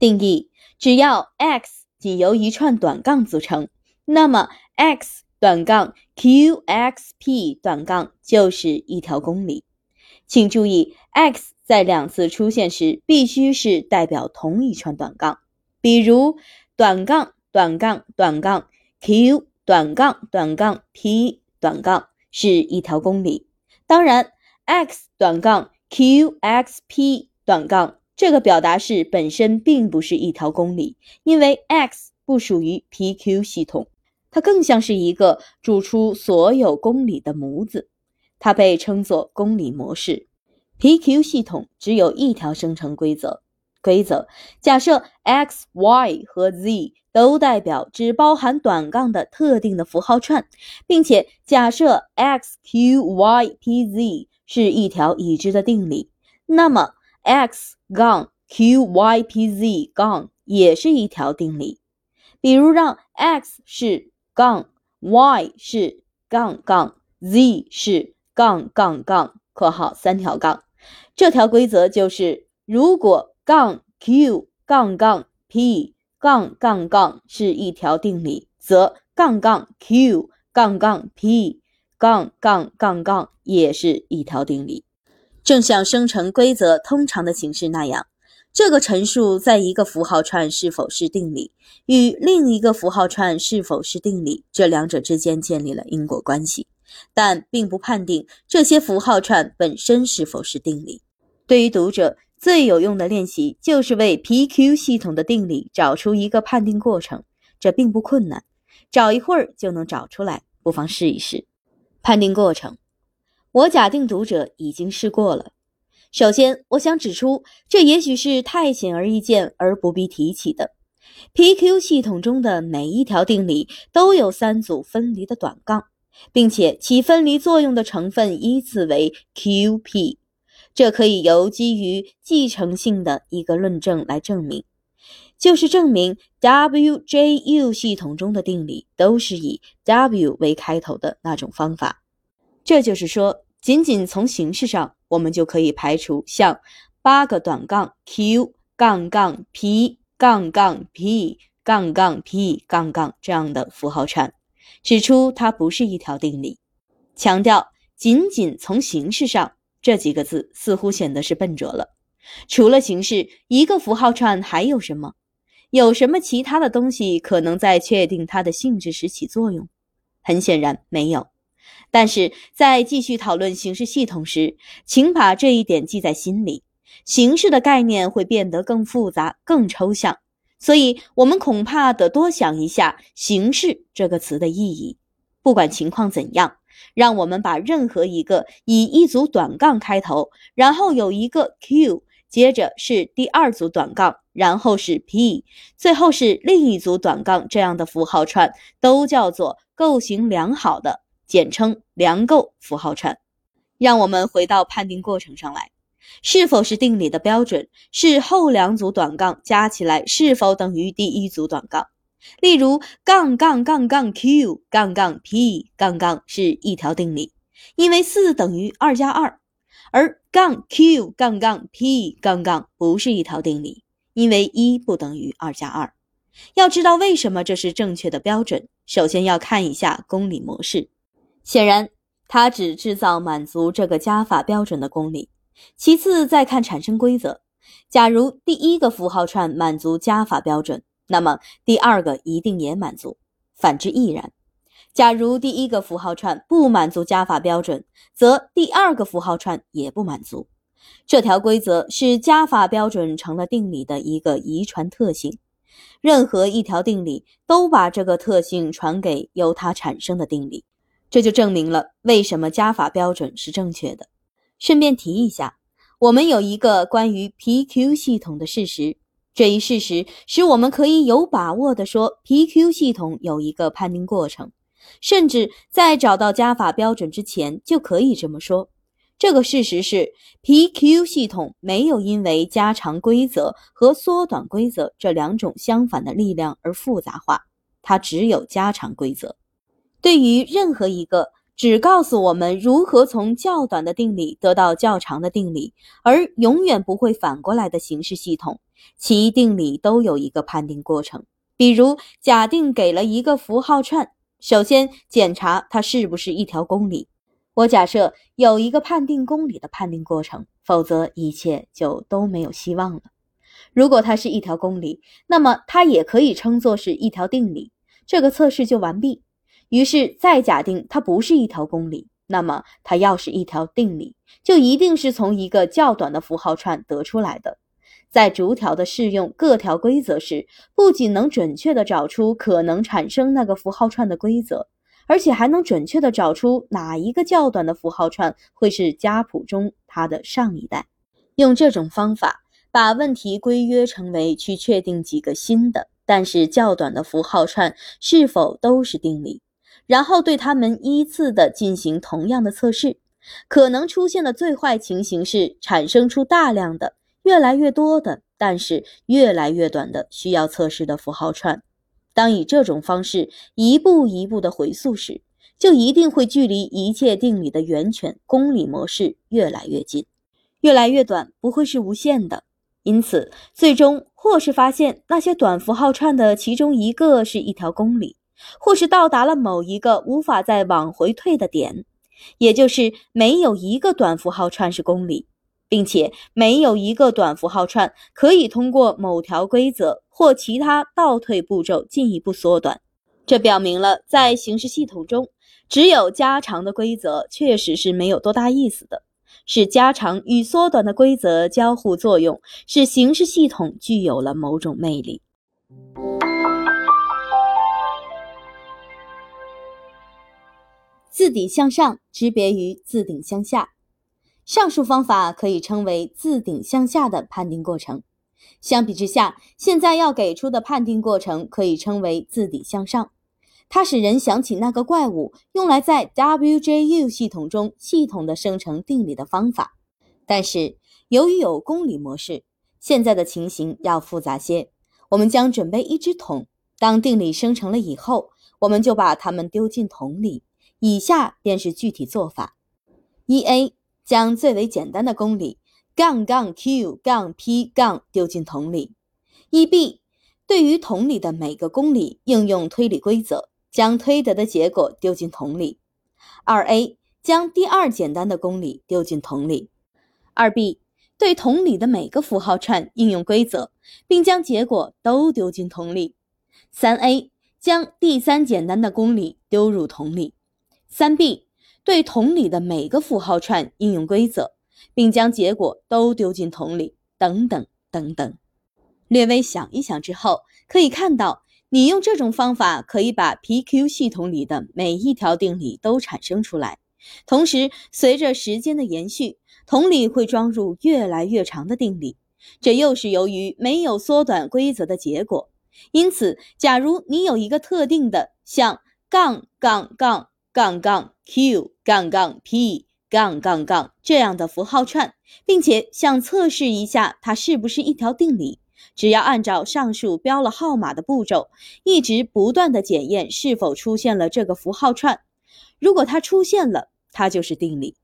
定义：只要 X 仅由一串短杠组成，那么 X 短杠 QXP 短杠就是一条公理。请注意，X 在两次出现时必须是代表同一串短杠，比如短杠。短杠短杠 q 短杠短杠 p 短杠是一条公理。当然，x 短杠 qxp 短杠这个表达式本身并不是一条公理，因为 x 不属于 PQ 系统，它更像是一个主出所有公理的模子，它被称作公理模式。PQ 系统只有一条生成规则。规则假设 x、y 和 z 都代表只包含短杠的特定的符号串，并且假设 x、q、y、p、z 是一条已知的定理，那么 x 杠 q、y、p、z 杠也是一条定理。比如让 x 是杠，y 是杠杠，z 是杠杠杠（括号三条杠），这条规则就是如果。杠 q 杠杠 p 杠杠杠是一条定理，则杠杠 q 杠杠 p 杠杠杠杠也是一条定理。正像生成规则通常的形式那样，这个陈述在一个符号串是否是定理，与另一个符号串是否是定理这两者之间建立了因果关系，但并不判定这些符号串本身是否是定理。对于读者。最有用的练习就是为 PQ 系统的定理找出一个判定过程，这并不困难，找一会儿就能找出来，不妨试一试。判定过程，我假定读者已经试过了。首先，我想指出，这也许是太显而易见而不必提起的。PQ 系统中的每一条定理都有三组分离的短杠，并且起分离作用的成分依次为 QP。这可以由基于继承性的一个论证来证明，就是证明 WJU 系统中的定理都是以 W 为开头的那种方法。这就是说，仅仅从形式上，我们就可以排除像八个短杠 Q 杠杠 P 杠杠 P 杠杠 P 杠杠这样的符号串，指出它不是一条定理。强调仅仅从形式上。这几个字似乎显得是笨拙了。除了形式，一个符号串还有什么？有什么其他的东西可能在确定它的性质时起作用？很显然没有。但是在继续讨论形式系统时，请把这一点记在心里：形式的概念会变得更复杂、更抽象，所以我们恐怕得多想一下“形式”这个词的意义。不管情况怎样。让我们把任何一个以一组短杠开头，然后有一个 Q，接着是第二组短杠，然后是 P，最后是另一组短杠这样的符号串，都叫做构型良好的，简称量构符号串。让我们回到判定过程上来，是否是定理的标准是后两组短杠加起来是否等于第一组短杠。例如，杠杠杠杠 q 杠杠 p 杠杠是一条定理，因为四等于二加二；而杠 q 杠杠 p 杠杠不是一条定理，因为一不等于二加二。要知道为什么这是正确的标准，首先要看一下公理模式。显然，它只制造满足这个加法标准的公理。其次，再看产生规则。假如第一个符号串满足加法标准。那么第二个一定也满足，反之亦然。假如第一个符号串不满足加法标准，则第二个符号串也不满足。这条规则是加法标准成了定理的一个遗传特性，任何一条定理都把这个特性传给由它产生的定理，这就证明了为什么加法标准是正确的。顺便提一下，我们有一个关于 PQ 系统的事实。这一事实使我们可以有把握地说，PQ 系统有一个判定过程，甚至在找到加法标准之前就可以这么说。这个事实是，PQ 系统没有因为加长规则和缩短规则这两种相反的力量而复杂化，它只有加长规则。对于任何一个只告诉我们如何从较短的定理得到较长的定理，而永远不会反过来的形式系统。其定理都有一个判定过程，比如假定给了一个符号串，首先检查它是不是一条公理。我假设有一个判定公理的判定过程，否则一切就都没有希望了。如果它是一条公理，那么它也可以称作是一条定理，这个测试就完毕。于是再假定它不是一条公理，那么它要是一条定理，就一定是从一个较短的符号串得出来的。在逐条的适用各条规则时，不仅能准确地找出可能产生那个符号串的规则，而且还能准确地找出哪一个较短的符号串会是家谱中它的上一代。用这种方法，把问题规约成为去确定几个新的但是较短的符号串是否都是定理，然后对他们依次的进行同样的测试。可能出现的最坏情形是产生出大量的。越来越多的，但是越来越短的需要测试的符号串，当以这种方式一步一步的回溯时，就一定会距离一切定理的源泉公理模式越来越近。越来越短不会是无限的，因此最终或是发现那些短符号串的其中一个是一条公理，或是到达了某一个无法再往回退的点，也就是没有一个短符号串是公理。并且没有一个短符号串可以通过某条规则或其他倒退步骤进一步缩短。这表明了，在形式系统中，只有加长的规则确实是没有多大意思的。是加长与缩短的规则交互作用，使形式系统具有了某种魅力。自顶向上区别于自顶向下。上述方法可以称为自顶向下的判定过程，相比之下，现在要给出的判定过程可以称为自底向上。它使人想起那个怪物用来在 WJU 系统中系统的生成定理的方法。但是由于有公理模式，现在的情形要复杂些。我们将准备一只桶，当定理生成了以后，我们就把它们丢进桶里。以下便是具体做法：一 A 将最为简单的公理杠杠 Q 杠 P 杠丢进桶里；一 B 对于桶里的每个公理应用推理规则。将推得的结果丢进桶里。二 A 将第二简单的公理丢进桶里。二 B 对桶里的每个符号串应用规则，并将结果都丢进桶里。三 A 将第三简单的公理丢入桶里。三 B 对桶里的每个符号串应用规则，并将结果都丢进桶里。等等等等。略微想一想之后，可以看到。你用这种方法可以把 PQ 系统里的每一条定理都产生出来，同时随着时间的延续，桶里会装入越来越长的定理，这又是由于没有缩短规则的结果。因此，假如你有一个特定的像杠杠杠杠杠 Q 杠杠 P 杠杠杠这样的符号串，并且想测试一下它是不是一条定理。只要按照上述标了号码的步骤，一直不断的检验是否出现了这个符号串。如果它出现了，它就是定理。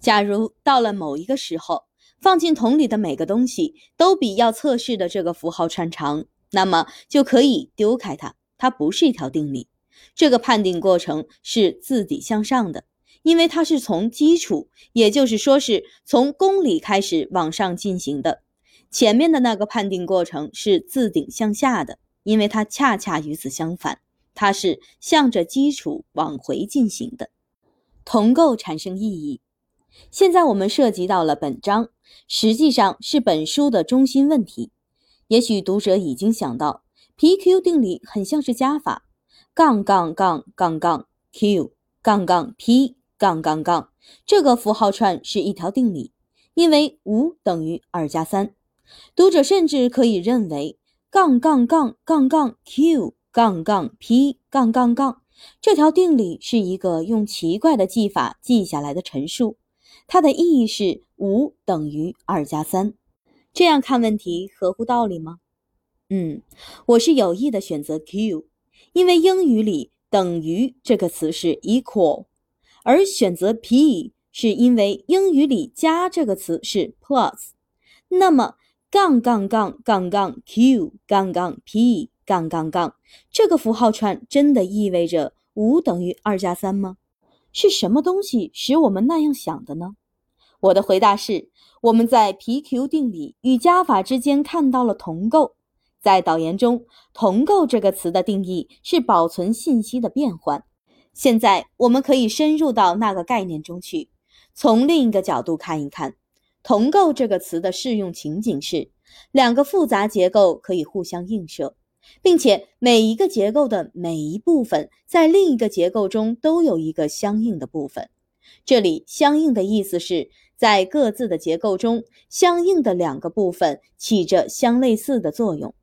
假如到了某一个时候，放进桶里的每个东西都比要测试的这个符号串长，那么就可以丢开它，它不是一条定理。这个判定过程是自底向上的，因为它是从基础，也就是说是从公理开始往上进行的。前面的那个判定过程是自顶向下的，因为它恰恰与此相反，它是向着基础往回进行的。同构产生意义。现在我们涉及到了本章，实际上是本书的中心问题。也许读者已经想到，PQ 定理很像是加法，杠杠杠杠杠 Q 杠杠 P 杠杠杠，这个符号串是一条定理，因为五等于二加三。读者甚至可以认为，杠杠杠杠杠 q 杠杠 p 杠杠杠这条定理是一个用奇怪的记法记下来的陈述，它的意义是五等于二加三。这样看问题合乎道理吗？嗯，我是有意的选择 q，因为英语里等于这个词是 equal，而选择 p 是因为英语里加这个词是 plus。那么。杠杠杠杠杠 q 杠杠 p 杠杠杠，这个符号串真的意味着五等于二加三吗？是什么东西使我们那样想的呢？我的回答是：我们在 PQ 定理与加法之间看到了同构。在导言中，同构这个词的定义是保存信息的变换。现在我们可以深入到那个概念中去，从另一个角度看一看。同构这个词的适用情景是，两个复杂结构可以互相映射，并且每一个结构的每一部分在另一个结构中都有一个相应的部分。这里“相应”的意思是在各自的结构中，相应的两个部分起着相类似的作用。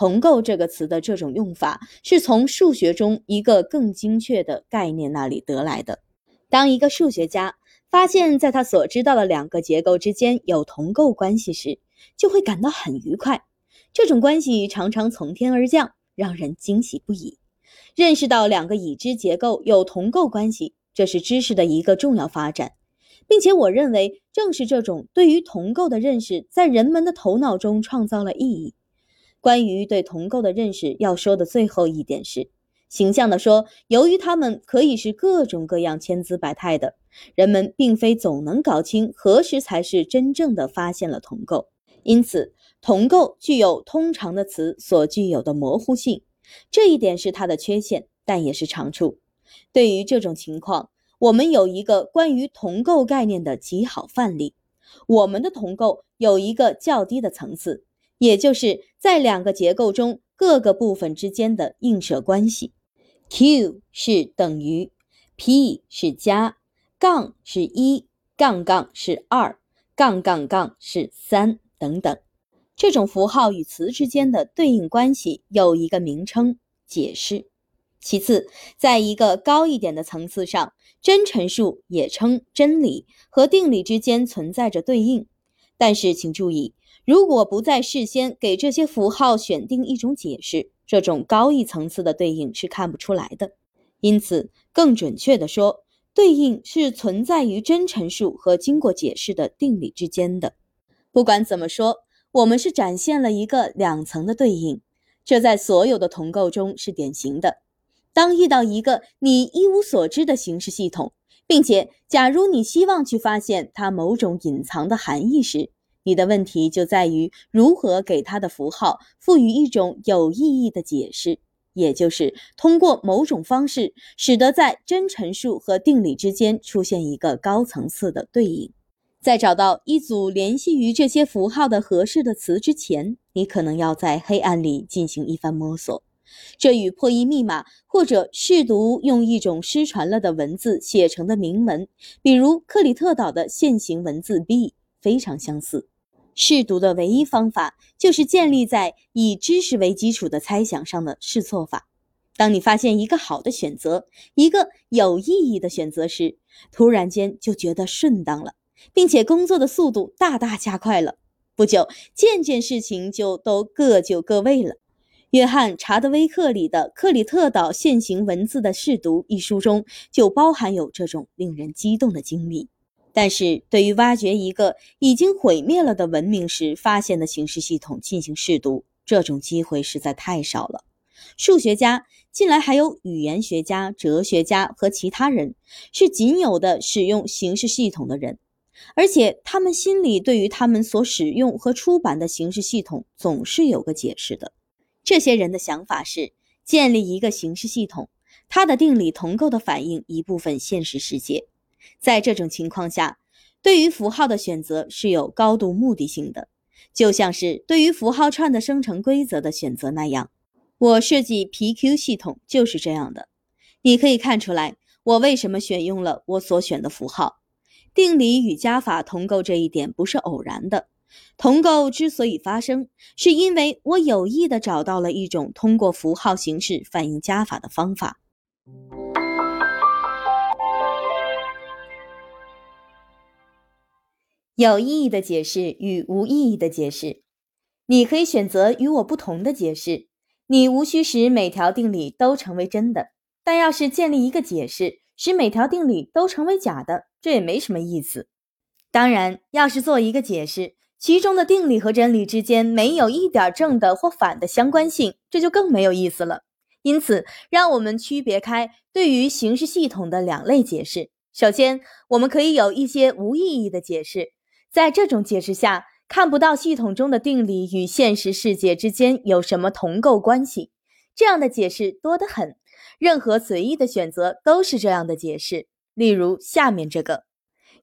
同构这个词的这种用法是从数学中一个更精确的概念那里得来的。当一个数学家。发现，在他所知道的两个结构之间有同构关系时，就会感到很愉快。这种关系常常从天而降，让人惊喜不已。认识到两个已知结构有同构关系，这是知识的一个重要发展，并且我认为，正是这种对于同构的认识，在人们的头脑中创造了意义。关于对同构的认识，要说的最后一点是。形象地说，由于它们可以是各种各样、千姿百态的，人们并非总能搞清何时才是真正的发现了同构。因此，同构具有通常的词所具有的模糊性，这一点是它的缺陷，但也是长处。对于这种情况，我们有一个关于同构概念的极好范例。我们的同构有一个较低的层次，也就是在两个结构中各个部分之间的映射关系。q 是等于，p 是加，杠是一，杠杠是二，杠杠杠是三等等。这种符号与词之间的对应关系有一个名称——解释。其次，在一个高一点的层次上，真陈述也称真理和定理之间存在着对应。但是，请注意，如果不在事先给这些符号选定一种解释，这种高一层次的对应是看不出来的。因此，更准确地说，对应是存在于真陈述和经过解释的定理之间的。不管怎么说，我们是展现了一个两层的对应，这在所有的同构中是典型的。当遇到一个你一无所知的形式系统，并且假如你希望去发现它某种隐藏的含义时，你的问题就在于如何给它的符号赋予一种有意义的解释，也就是通过某种方式使得在真陈述和定理之间出现一个高层次的对应。在找到一组联系于这些符号的合适的词之前，你可能要在黑暗里进行一番摸索。这与破译密码或者试读用一种失传了的文字写成的铭文，比如克里特岛的现行文字 B，非常相似。试读的唯一方法就是建立在以知识为基础的猜想上的试错法。当你发现一个好的选择，一个有意义的选择时，突然间就觉得顺当了，并且工作的速度大大加快了。不久，件件事情就都各就各位了。约翰·查德威克里的《克里特岛现行文字的试读》一书中就包含有这种令人激动的经历。但是对于挖掘一个已经毁灭了的文明时发现的形式系统进行试读，这种机会实在太少了。数学家，近来还有语言学家、哲学家和其他人，是仅有的使用形式系统的人，而且他们心里对于他们所使用和出版的形式系统总是有个解释的。这些人的想法是建立一个形式系统，它的定理同构的反映一部分现实世界。在这种情况下，对于符号的选择是有高度目的性的，就像是对于符号串的生成规则的选择那样。我设计 PQ 系统就是这样的。你可以看出来，我为什么选用了我所选的符号。定理与加法同构这一点不是偶然的。同构之所以发生，是因为我有意地找到了一种通过符号形式反映加法的方法。有意义的解释与无意义的解释，你可以选择与我不同的解释。你无需使每条定理都成为真的，但要是建立一个解释，使每条定理都成为假的，这也没什么意思。当然，要是做一个解释。其中的定理和真理之间没有一点正的或反的相关性，这就更没有意思了。因此，让我们区别开对于形式系统的两类解释。首先，我们可以有一些无意义的解释，在这种解释下，看不到系统中的定理与现实世界之间有什么同构关系。这样的解释多得很，任何随意的选择都是这样的解释。例如下面这个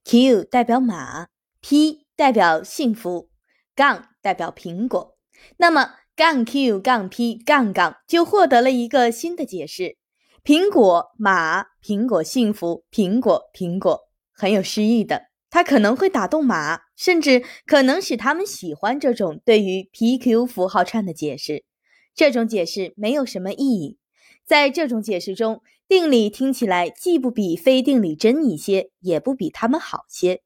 ，Q 代表马，P。代表幸福，杠代表苹果，那么杠 q 杠 p 杠杠就获得了一个新的解释：苹果马，苹果幸福，苹果苹果，很有诗意的。它可能会打动马，甚至可能使他们喜欢这种对于 PQ 符号串的解释。这种解释没有什么意义。在这种解释中，定理听起来既不比非定理真一些，也不比它们好些。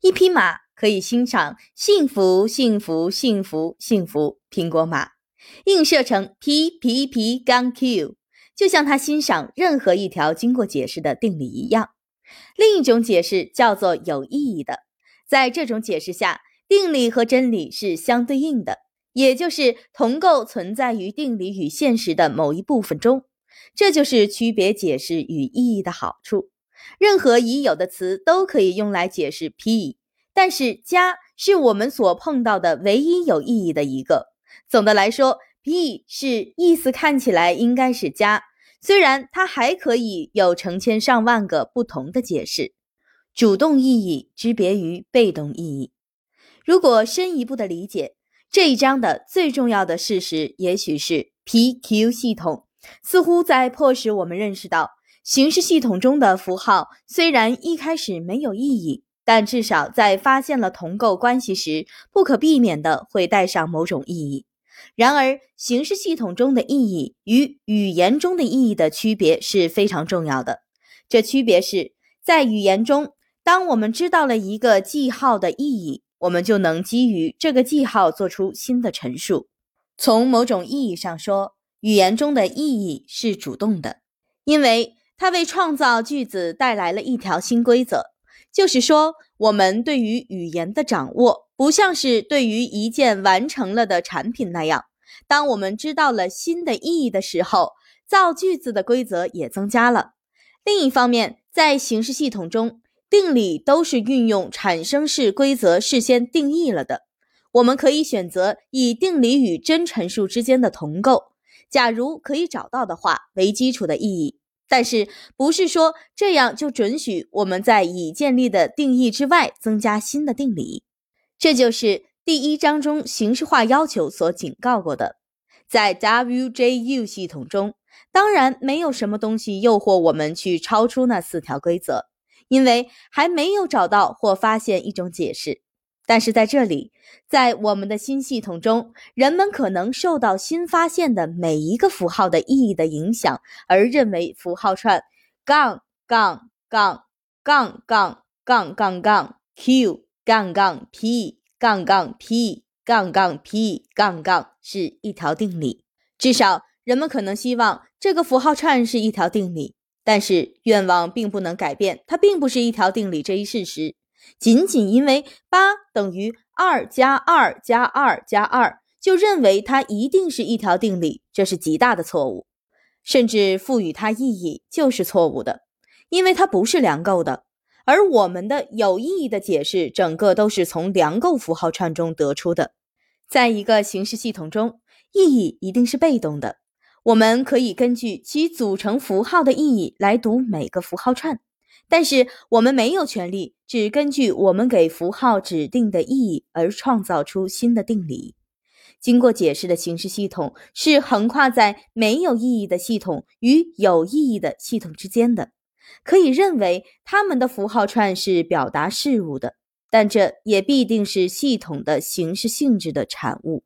一匹马。可以欣赏幸福，幸福，幸福，幸福。苹果马映射成 P P P 杠 Q，就像他欣赏任何一条经过解释的定理一样。另一种解释叫做有意义的，在这种解释下，定理和真理是相对应的，也就是同构存在于定理与现实的某一部分中。这就是区别解释与意义的好处。任何已有的词都可以用来解释 P。但是加是我们所碰到的唯一有意义的一个。总的来说，P 是意思看起来应该是加，虽然它还可以有成千上万个不同的解释。主动意义之别于被动意义。如果深一步的理解这一章的最重要的事实，也许是 PQ 系统似乎在迫使我们认识到，形式系统中的符号虽然一开始没有意义。但至少在发现了同构关系时，不可避免的会带上某种意义。然而，形式系统中的意义与语言中的意义的区别是非常重要的。这区别是在语言中，当我们知道了一个记号的意义，我们就能基于这个记号做出新的陈述。从某种意义上说，语言中的意义是主动的，因为它为创造句子带来了一条新规则。就是说，我们对于语言的掌握，不像是对于一件完成了的产品那样。当我们知道了新的意义的时候，造句子的规则也增加了。另一方面，在形式系统中，定理都是运用产生式规则事先定义了的。我们可以选择以定理与真陈述之间的同构，假如可以找到的话，为基础的意义。但是不是说这样就准许我们在已建立的定义之外增加新的定理？这就是第一章中形式化要求所警告过的。在 WJU 系统中，当然没有什么东西诱惑我们去超出那四条规则，因为还没有找到或发现一种解释。但是在这里，在我们的新系统中，人们可能受到新发现的每一个符号的意义的影响，而认为符号串杠杠杠杠杠杠杠杠 q 杠杠 p 杠杠 p 杠杠 p 杠杠是一条定理。至少，人们可能希望这个符号串是一条定理，但是愿望并不能改变它并不是一条定理这一事实。仅仅因为八等于二加二加二加二，就认为它一定是一条定理，这是极大的错误。甚至赋予它意义就是错误的，因为它不是良构的。而我们的有意义的解释，整个都是从良构符号串中得出的。在一个形式系统中，意义一定是被动的。我们可以根据其组成符号的意义来读每个符号串。但是我们没有权利只根据我们给符号指定的意义而创造出新的定理。经过解释的形式系统是横跨在没有意义的系统与有意义的系统之间的，可以认为它们的符号串是表达事物的，但这也必定是系统的形式性质的产物。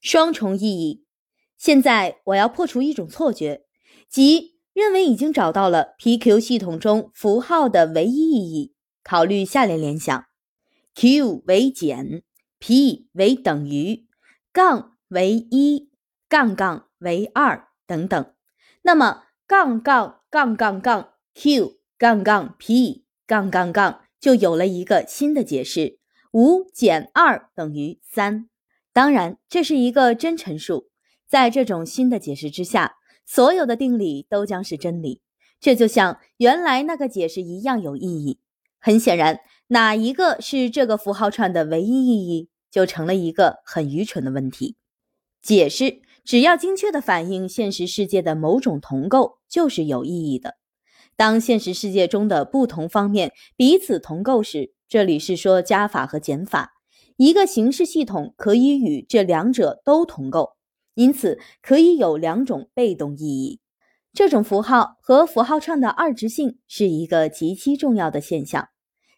双重意义。现在我要破除一种错觉，即认为已经找到了 PQ 系统中符号的唯一意义。考虑下列联想：Q 为减，P 为等于，杠为一，杠杠为二等等。那么杠杠杠杠杠 Q 杠杠 P 杠杠杠就有了一个新的解释：五减二等于三。当然，这是一个真陈述。在这种新的解释之下，所有的定理都将是真理。这就像原来那个解释一样有意义。很显然，哪一个是这个符号串的唯一意义，就成了一个很愚蠢的问题。解释只要精确地反映现实世界的某种同构，就是有意义的。当现实世界中的不同方面彼此同构时，这里是说加法和减法，一个形式系统可以与这两者都同构。因此，可以有两种被动意义。这种符号和符号串的二值性是一个极其重要的现象。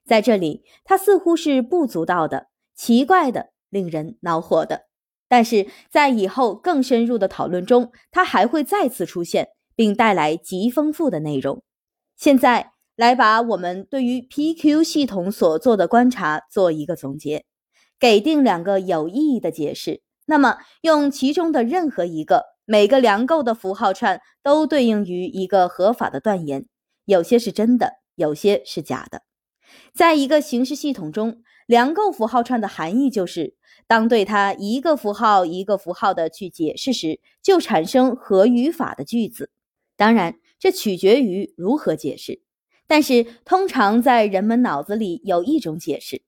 在这里，它似乎是不足道的、奇怪的、令人恼火的。但是在以后更深入的讨论中，它还会再次出现，并带来极丰富的内容。现在，来把我们对于 PQ 系统所做的观察做一个总结，给定两个有意义的解释。那么，用其中的任何一个，每个量构的符号串都对应于一个合法的断言，有些是真的，有些是假的。在一个形式系统中，量构符号串的含义就是，当对它一个符号一个符号的去解释时，就产生合语法的句子。当然，这取决于如何解释，但是通常在人们脑子里有一种解释：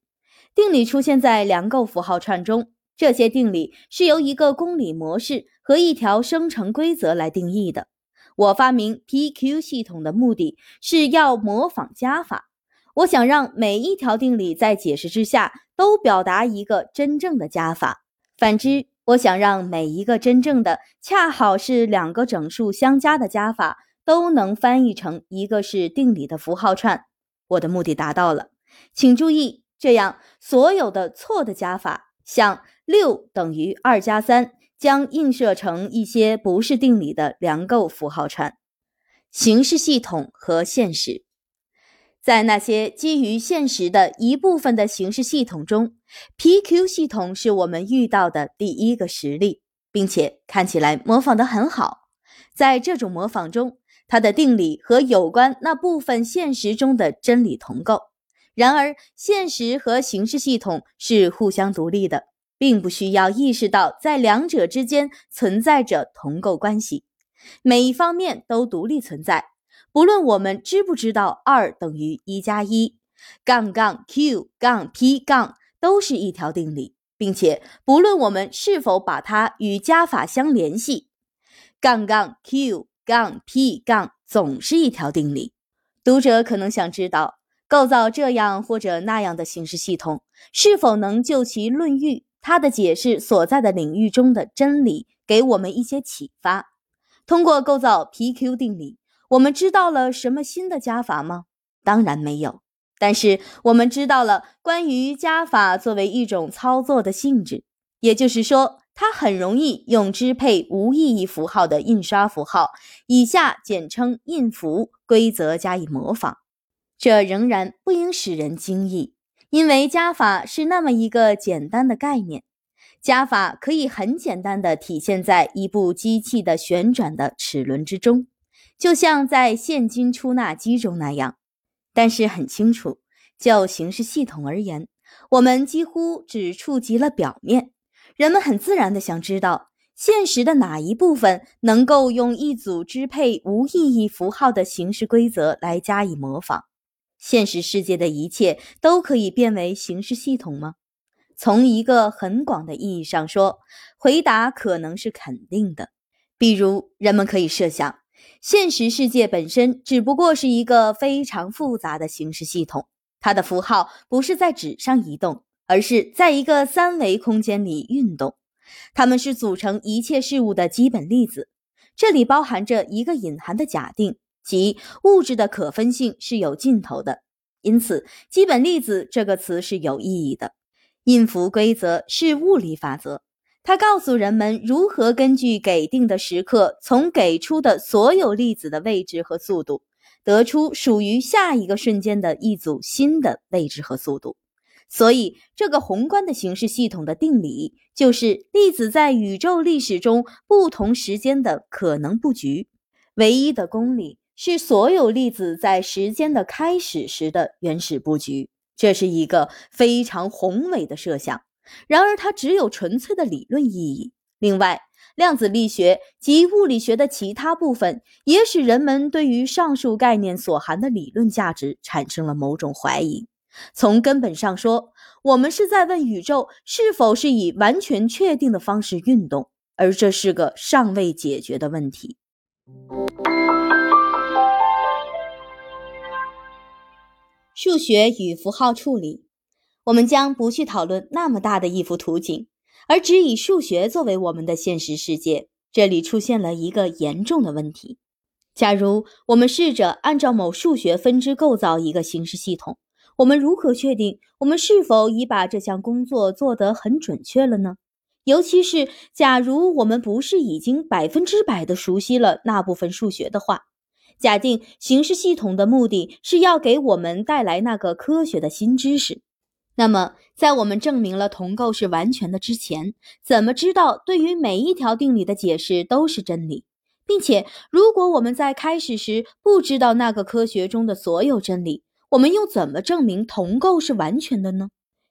定理出现在量构符号串中。这些定理是由一个公理模式和一条生成规则来定义的。我发明 PQ 系统的目的是要模仿加法。我想让每一条定理在解释之下都表达一个真正的加法。反之，我想让每一个真正的恰好是两个整数相加的加法都能翻译成一个是定理的符号串。我的目的达到了，请注意，这样所有的错的加法，像六等于二加三，将映射成一些不是定理的量构符号串。形式系统和现实，在那些基于现实的一部分的形式系统中，PQ 系统是我们遇到的第一个实例，并且看起来模仿得很好。在这种模仿中，它的定理和有关那部分现实中的真理同构。然而，现实和形式系统是互相独立的，并不需要意识到在两者之间存在着同构关系。每一方面都独立存在，不论我们知不知道二等于一加一，杠杠 q 杠 p 杠都是一条定理，并且不论我们是否把它与加法相联系，杠杠 q 杠 p 杠总是一条定理。读者可能想知道，构造这样或者那样的形式系统，是否能就其论域、他的解释所在的领域中的真理，给我们一些启发。通过构造 PQ 定理，我们知道了什么新的加法吗？当然没有。但是我们知道了关于加法作为一种操作的性质，也就是说，它很容易用支配无意义符号的印刷符号（以下简称印符）规则加以模仿。这仍然不应使人惊异，因为加法是那么一个简单的概念。加法可以很简单的体现在一部机器的旋转的齿轮之中，就像在现金出纳机中那样。但是很清楚，就形式系统而言，我们几乎只触及了表面。人们很自然的想知道，现实的哪一部分能够用一组支配无意义符号的形式规则来加以模仿？现实世界的一切都可以变为形式系统吗？从一个很广的意义上说，回答可能是肯定的。比如，人们可以设想，现实世界本身只不过是一个非常复杂的形式系统，它的符号不是在纸上移动，而是在一个三维空间里运动。它们是组成一切事物的基本粒子。这里包含着一个隐含的假定，即物质的可分性是有尽头的。因此，“基本粒子”这个词是有意义的。印符规则是物理法则，它告诉人们如何根据给定的时刻，从给出的所有粒子的位置和速度，得出属于下一个瞬间的一组新的位置和速度。所以，这个宏观的形式系统的定理就是粒子在宇宙历史中不同时间的可能布局。唯一的公理是所有粒子在时间的开始时的原始布局。这是一个非常宏伟的设想，然而它只有纯粹的理论意义。另外，量子力学及物理学的其他部分也使人们对于上述概念所含的理论价值产生了某种怀疑。从根本上说，我们是在问宇宙是否是以完全确定的方式运动，而这是个尚未解决的问题。数学与符号处理，我们将不去讨论那么大的一幅图景，而只以数学作为我们的现实世界。这里出现了一个严重的问题：假如我们试着按照某数学分支构造一个形式系统，我们如何确定我们是否已把这项工作做得很准确了呢？尤其是假如我们不是已经百分之百的熟悉了那部分数学的话。假定形式系统的目的是要给我们带来那个科学的新知识，那么在我们证明了同构是完全的之前，怎么知道对于每一条定理的解释都是真理？并且，如果我们在开始时不知道那个科学中的所有真理，我们又怎么证明同构是完全的呢？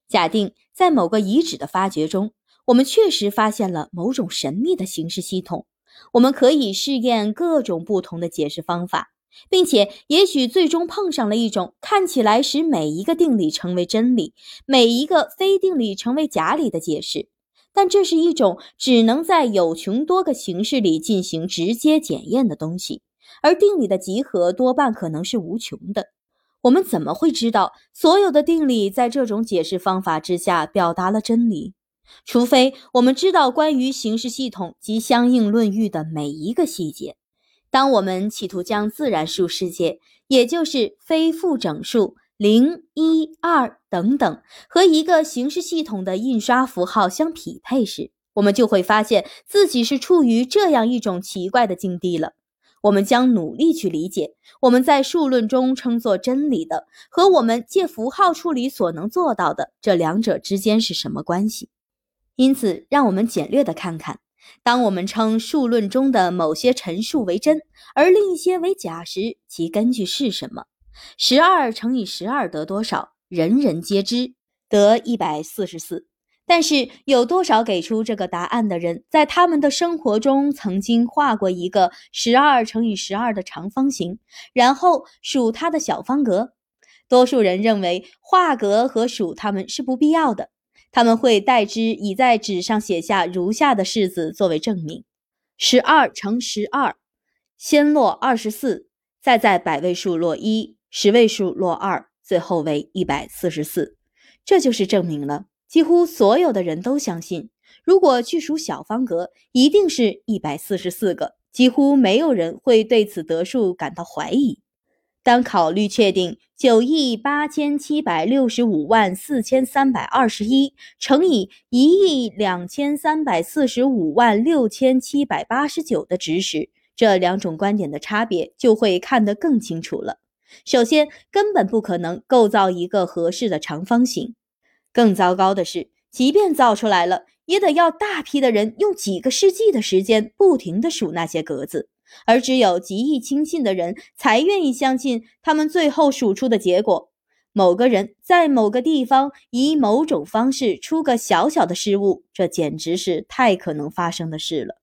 假定在某个遗址的发掘中，我们确实发现了某种神秘的形式系统。我们可以试验各种不同的解释方法，并且也许最终碰上了一种看起来使每一个定理成为真理，每一个非定理成为假理的解释。但这是一种只能在有穷多个形式里进行直接检验的东西，而定理的集合多半可能是无穷的。我们怎么会知道所有的定理在这种解释方法之下表达了真理？除非我们知道关于形式系统及相应论域的每一个细节，当我们企图将自然数世界，也就是非负整数零、一、二等等，和一个形式系统的印刷符号相匹配时，我们就会发现自己是处于这样一种奇怪的境地了。我们将努力去理解我们在数论中称作真理的，和我们借符号处理所能做到的这两者之间是什么关系。因此，让我们简略地看看。当我们称数论中的某些陈述为真，而另一些为假时，其根据是什么？十二乘以十二得多少？人人皆知，得一百四十四。但是有多少给出这个答案的人，在他们的生活中曾经画过一个十二乘以十二的长方形，然后数它的小方格？多数人认为画格和数它们是不必要的。他们会代之以在纸上写下如下的式子作为证明：十二乘十二，先落二十四，再在百位数落一，十位数落二，最后为一百四十四。这就是证明了。几乎所有的人都相信，如果去数小方格，一定是一百四十四个。几乎没有人会对此得数感到怀疑。当考虑确定九亿八千七百六十五万四千三百二十一乘以一亿两千三百四十五万六千七百八十九的值时，这两种观点的差别就会看得更清楚了。首先，根本不可能构造一个合适的长方形。更糟糕的是，即便造出来了，也得要大批的人用几个世纪的时间不停地数那些格子。而只有极易轻信的人才愿意相信他们最后数出的结果。某个人在某个地方以某种方式出个小小的失误，这简直是太可能发生的事了。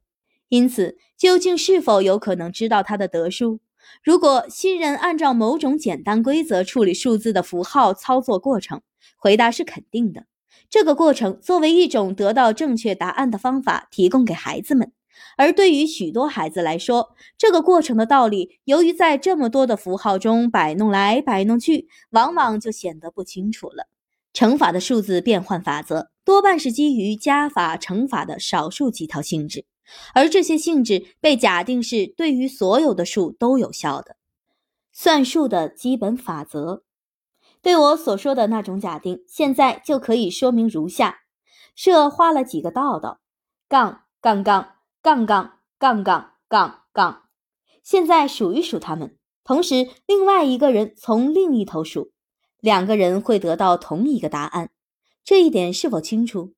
因此，究竟是否有可能知道他的得数？如果新人按照某种简单规则处理数字的符号操作过程，回答是肯定的。这个过程作为一种得到正确答案的方法，提供给孩子们。而对于许多孩子来说，这个过程的道理，由于在这么多的符号中摆弄来摆弄去，往往就显得不清楚了。乘法的数字变换法则多半是基于加法、乘法的少数几套性质，而这些性质被假定是对于所有的数都有效的。算术的基本法则，对我所说的那种假定，现在就可以说明如下：设画了几个道道，杠杠杠。杠杠杠杠杠杠，现在数一数他们，同时另外一个人从另一头数，两个人会得到同一个答案。这一点是否清楚？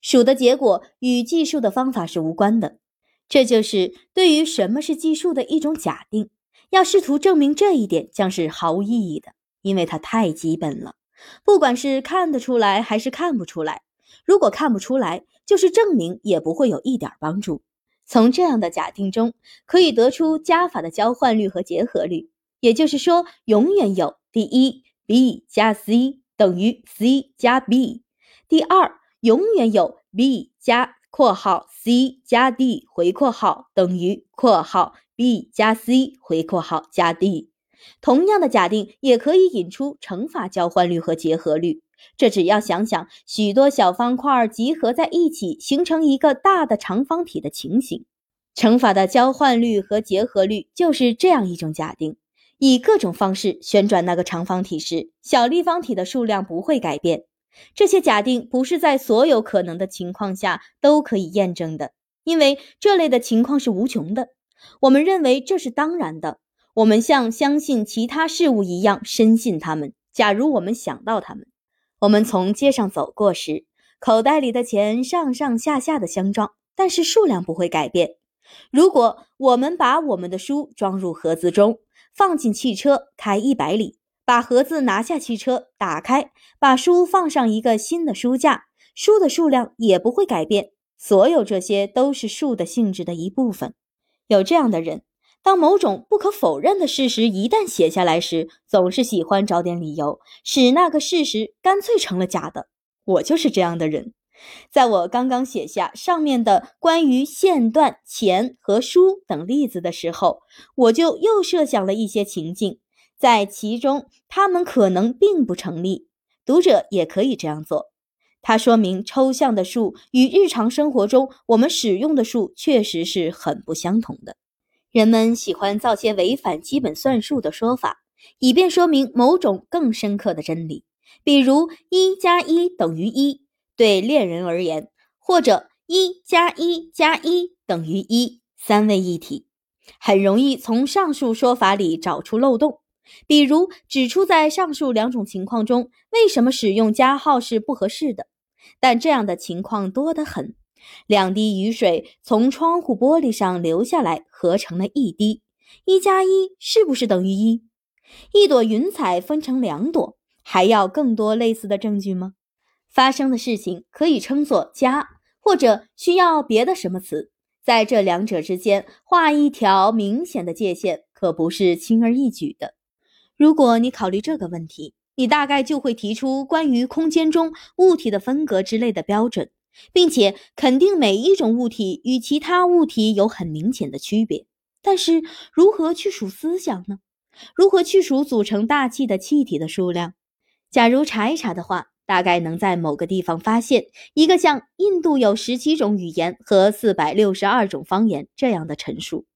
数的结果与计数的方法是无关的，这就是对于什么是计数的一种假定。要试图证明这一点将是毫无意义的，因为它太基本了。不管是看得出来还是看不出来，如果看不出来，就是证明也不会有一点帮助。从这样的假定中，可以得出加法的交换率和结合率，也就是说，永远有第一，b 加 c 等于 c 加 b；第二，永远有 b 加括号 c 加 d 回括号等于括号 b 加 c 回括号加 d。同样的假定也可以引出乘法交换率和结合率。这只要想想许多小方块集合在一起形成一个大的长方体的情形，乘法的交换率和结合率就是这样一种假定。以各种方式旋转那个长方体时，小立方体的数量不会改变。这些假定不是在所有可能的情况下都可以验证的，因为这类的情况是无穷的。我们认为这是当然的，我们像相信其他事物一样深信它们。假如我们想到它们。我们从街上走过时，口袋里的钱上上下下的相撞，但是数量不会改变。如果我们把我们的书装入盒子中，放进汽车开一百里，把盒子拿下汽车，打开，把书放上一个新的书架，书的数量也不会改变。所有这些都是数的性质的一部分。有这样的人。当某种不可否认的事实一旦写下来时，总是喜欢找点理由，使那个事实干脆成了假的。我就是这样的人。在我刚刚写下上面的关于线段、钱和书等例子的时候，我就又设想了一些情境，在其中它们可能并不成立。读者也可以这样做。它说明抽象的数与日常生活中我们使用的数确实是很不相同的。人们喜欢造些违反基本算术的说法，以便说明某种更深刻的真理，比如一加一等于一，对恋人而言，或者一加一加一等于一，三位一体。很容易从上述说法里找出漏洞，比如指出在上述两种情况中，为什么使用加号是不合适的。但这样的情况多得很。两滴雨水从窗户玻璃上流下来，合成了一滴。一加一是不是等于一？一朵云彩分成两朵，还要更多类似的证据吗？发生的事情可以称作加，或者需要别的什么词？在这两者之间画一条明显的界限，可不是轻而易举的。如果你考虑这个问题，你大概就会提出关于空间中物体的分隔之类的标准，并且肯定每一种物体与其他物体有很明显的区别。但是，如何去数思想呢？如何去数组成大气的气体的数量？假如查一查的话。大概能在某个地方发现一个像印度有十七种语言和四百六十二种方言这样的陈述。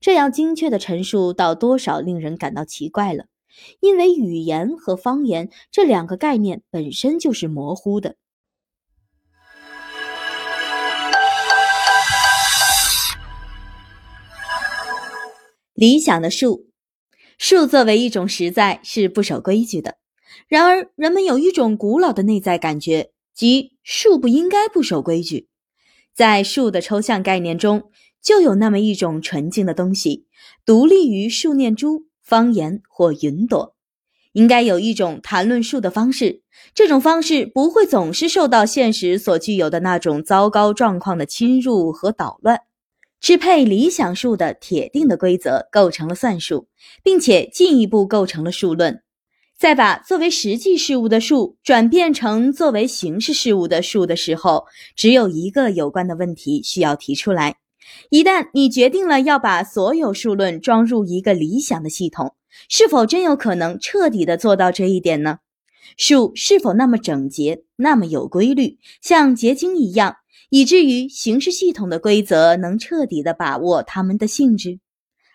这样精确的陈述到多少令人感到奇怪了，因为语言和方言这两个概念本身就是模糊的。理想的树，树作为一种实在是不守规矩的。然而，人们有一种古老的内在感觉，即树不应该不守规矩。在树的抽象概念中，就有那么一种纯净的东西，独立于树念珠、方言或云朵。应该有一种谈论树的方式，这种方式不会总是受到现实所具有的那种糟糕状况的侵入和捣乱。支配理想数的铁定的规则构成了算术，并且进一步构成了数论。在把作为实际事物的数转变成作为形式事物的数的时候，只有一个有关的问题需要提出来：一旦你决定了要把所有数论装入一个理想的系统，是否真有可能彻底的做到这一点呢？数是否那么整洁、那么有规律，像结晶一样，以至于形式系统的规则能彻底的把握它们的性质？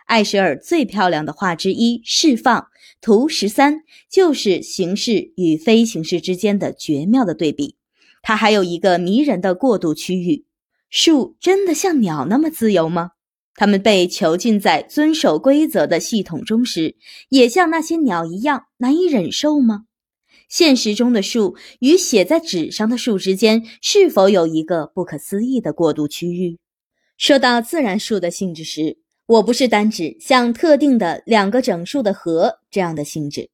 艾舍尔最漂亮的画之一《释放》图十三，就是形式与非形式之间的绝妙的对比。它还有一个迷人的过渡区域。树真的像鸟那么自由吗？它们被囚禁在遵守规则的系统中时，也像那些鸟一样难以忍受吗？现实中的树与写在纸上的树之间，是否有一个不可思议的过渡区域？说到自然数的性质时，我不是单指像特定的两个整数的和这样的性质，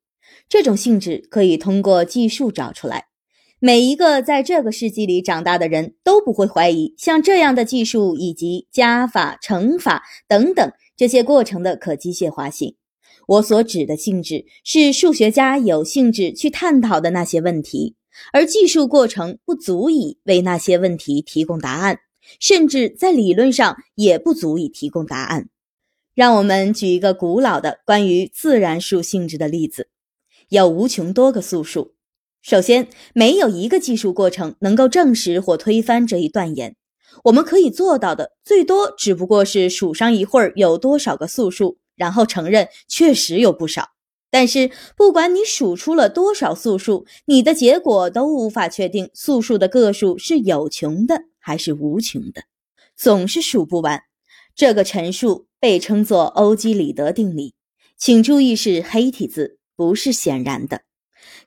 这种性质可以通过计数找出来。每一个在这个世纪里长大的人都不会怀疑像这样的计数以及加法、乘法等等这些过程的可机械化性。我所指的性质是数学家有兴致去探讨的那些问题，而计数过程不足以为那些问题提供答案，甚至在理论上也不足以提供答案。让我们举一个古老的关于自然数性质的例子：有无穷多个素数。首先，没有一个计数过程能够证实或推翻这一断言。我们可以做到的，最多只不过是数上一会儿有多少个素数，然后承认确实有不少。但是，不管你数出了多少素数，你的结果都无法确定素数的个数是有穷的还是无穷的，总是数不完。这个陈述。被称作欧几里得定理，请注意是黑体字，不是显然的。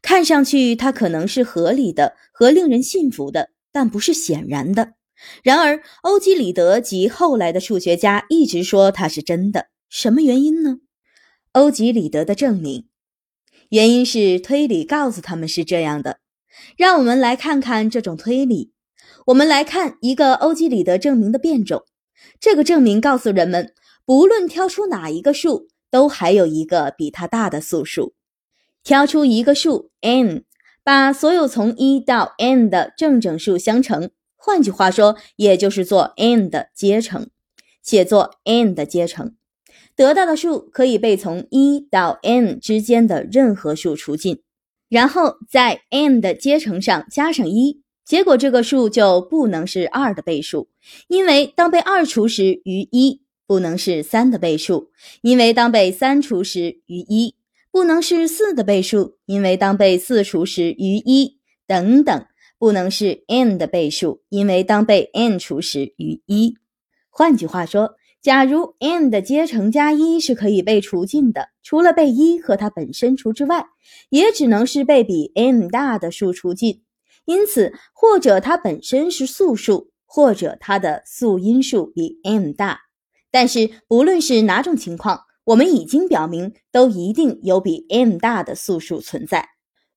看上去它可能是合理的和令人信服的，但不是显然的。然而，欧几里得及后来的数学家一直说它是真的。什么原因呢？欧几里得的证明，原因是推理告诉他们是这样的。让我们来看看这种推理。我们来看一个欧几里得证明的变种。这个证明告诉人们。不论挑出哪一个数，都还有一个比它大的素数。挑出一个数 n，把所有从一到 n 的正整数相乘，换句话说，也就是做 n 的阶乘，写作 n 的阶乘，得到的数可以被从一到 n 之间的任何数除尽，然后在 n 的阶乘上加上一，结果这个数就不能是二的倍数，因为当被二除时，余一。不能是三的倍数，因为当被三除时余一；不能是四的倍数，因为当被四除时余一；等等，不能是 n 的倍数，因为当被 n 除时余一。换句话说，假如 n 的阶乘加一是可以被除尽的，除了被一和它本身除之外，也只能是被比 n 大的数除尽。因此，或者它本身是素数，或者它的素因数比 n 大。但是，不论是哪种情况，我们已经表明，都一定有比 n 大的素数存在。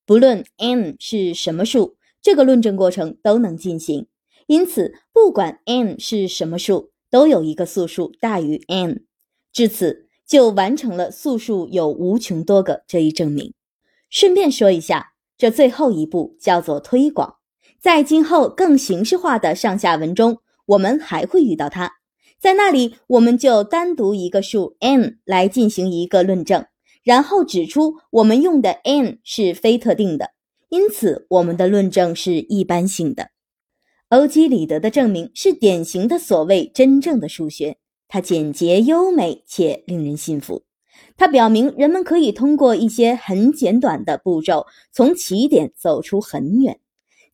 不论 n 是什么数，这个论证过程都能进行。因此，不管 n 是什么数，都有一个素数大于 n。至此，就完成了素数有无穷多个这一证明。顺便说一下，这最后一步叫做推广，在今后更形式化的上下文中，我们还会遇到它。在那里，我们就单独一个数 n 来进行一个论证，然后指出我们用的 n 是非特定的，因此我们的论证是一般性的。欧几里得的证明是典型的所谓真正的数学，它简洁优美且令人信服。它表明人们可以通过一些很简短的步骤，从起点走出很远。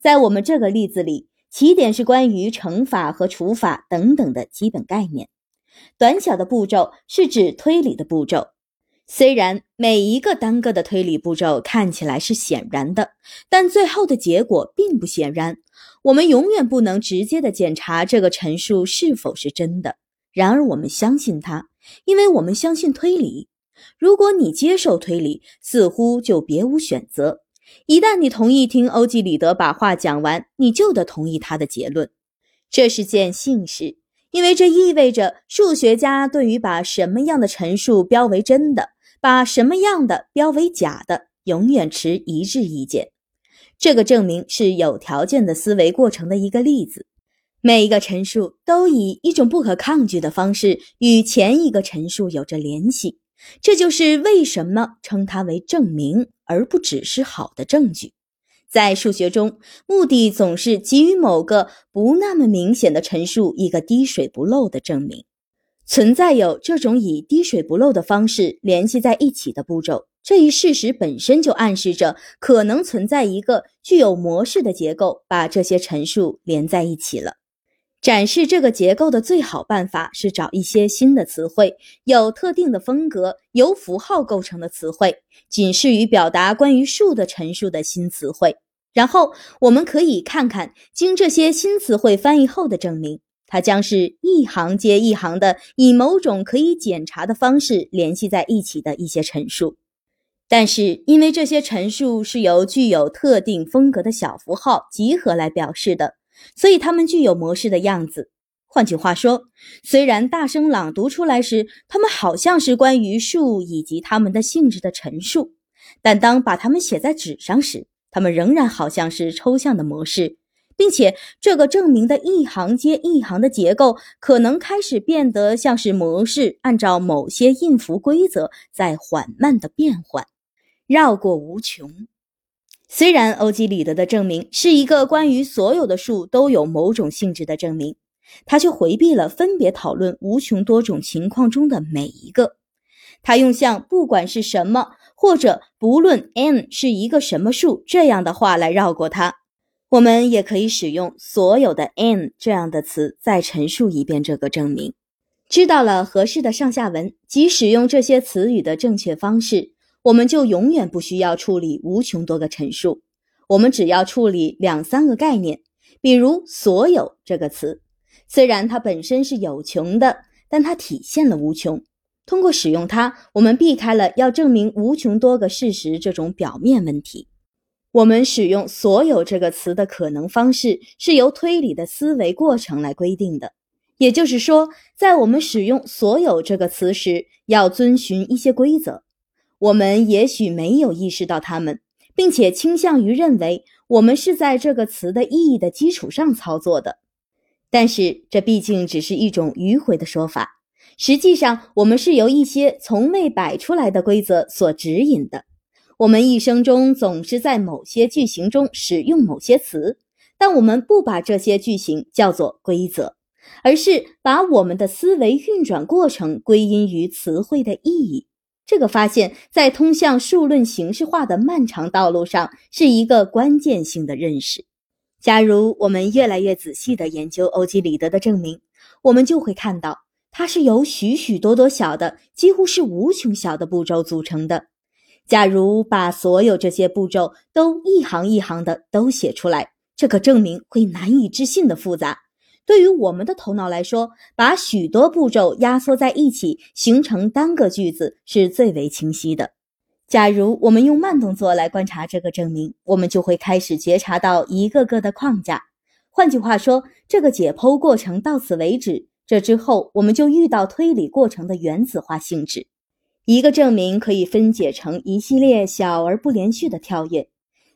在我们这个例子里。起点是关于乘法和除法等等的基本概念，短小的步骤是指推理的步骤。虽然每一个单个的推理步骤看起来是显然的，但最后的结果并不显然。我们永远不能直接的检查这个陈述是否是真的。然而我们相信它，因为我们相信推理。如果你接受推理，似乎就别无选择。一旦你同意听欧几里得把话讲完，你就得同意他的结论。这是件幸事，因为这意味着数学家对于把什么样的陈述标为真的，把什么样的标为假的，永远持一致意见。这个证明是有条件的思维过程的一个例子。每一个陈述都以一种不可抗拒的方式与前一个陈述有着联系。这就是为什么称它为证明，而不只是好的证据。在数学中，目的总是给予某个不那么明显的陈述一个滴水不漏的证明。存在有这种以滴水不漏的方式联系在一起的步骤，这一事实本身就暗示着可能存在一个具有模式的结构，把这些陈述连在一起了。展示这个结构的最好办法是找一些新的词汇，有特定的风格、由符号构成的词汇，仅适于表达关于数的陈述的新词汇。然后我们可以看看经这些新词汇翻译后的证明，它将是一行接一行的以某种可以检查的方式联系在一起的一些陈述。但是因为这些陈述是由具有特定风格的小符号集合来表示的。所以它们具有模式的样子。换句话说，虽然大声朗读出来时，它们好像是关于数以及它们的性质的陈述，但当把它们写在纸上时，它们仍然好像是抽象的模式，并且这个证明的一行接一行的结构可能开始变得像是模式，按照某些印符规则在缓慢的变换，绕过无穷。虽然欧几里得的证明是一个关于所有的数都有某种性质的证明，他却回避了分别讨论无穷多种情况中的每一个。他用像“不管是什么”或者“不论 n 是一个什么数”这样的话来绕过它。我们也可以使用“所有的 n” 这样的词再陈述一遍这个证明。知道了合适的上下文及使用这些词语的正确方式。我们就永远不需要处理无穷多个陈述，我们只要处理两三个概念，比如“所有”这个词，虽然它本身是有穷的，但它体现了无穷。通过使用它，我们避开了要证明无穷多个事实这种表面问题。我们使用“所有”这个词的可能方式是由推理的思维过程来规定的，也就是说，在我们使用“所有”这个词时，要遵循一些规则。我们也许没有意识到它们，并且倾向于认为我们是在这个词的意义的基础上操作的，但是这毕竟只是一种迂回的说法。实际上，我们是由一些从未摆出来的规则所指引的。我们一生中总是在某些句型中使用某些词，但我们不把这些句型叫做规则。而是把我们的思维运转过程归因于词汇的意义。这个发现，在通向数论形式化的漫长道路上，是一个关键性的认识。假如我们越来越仔细地研究欧几里得的证明，我们就会看到，它是由许许多多小的，几乎是无穷小的步骤组成的。假如把所有这些步骤都一行一行的都写出来，这个证明会难以置信的复杂。对于我们的头脑来说，把许多步骤压缩在一起形成单个句子是最为清晰的。假如我们用慢动作来观察这个证明，我们就会开始觉察到一个个的框架。换句话说，这个解剖过程到此为止。这之后，我们就遇到推理过程的原子化性质。一个证明可以分解成一系列小而不连续的跳跃，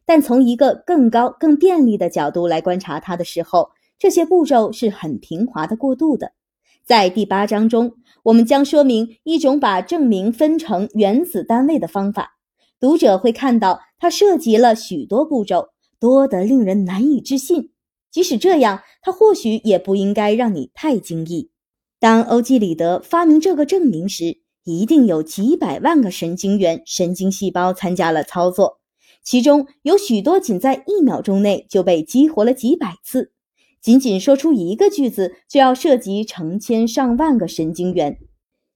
但从一个更高、更便利的角度来观察它的时候。这些步骤是很平滑的过渡的。在第八章中，我们将说明一种把证明分成原子单位的方法。读者会看到，它涉及了许多步骤，多得令人难以置信。即使这样，它或许也不应该让你太惊异。当欧几里得发明这个证明时，一定有几百万个神经元、神经细胞参加了操作，其中有许多仅在一秒钟内就被激活了几百次。仅仅说出一个句子，就要涉及成千上万个神经元。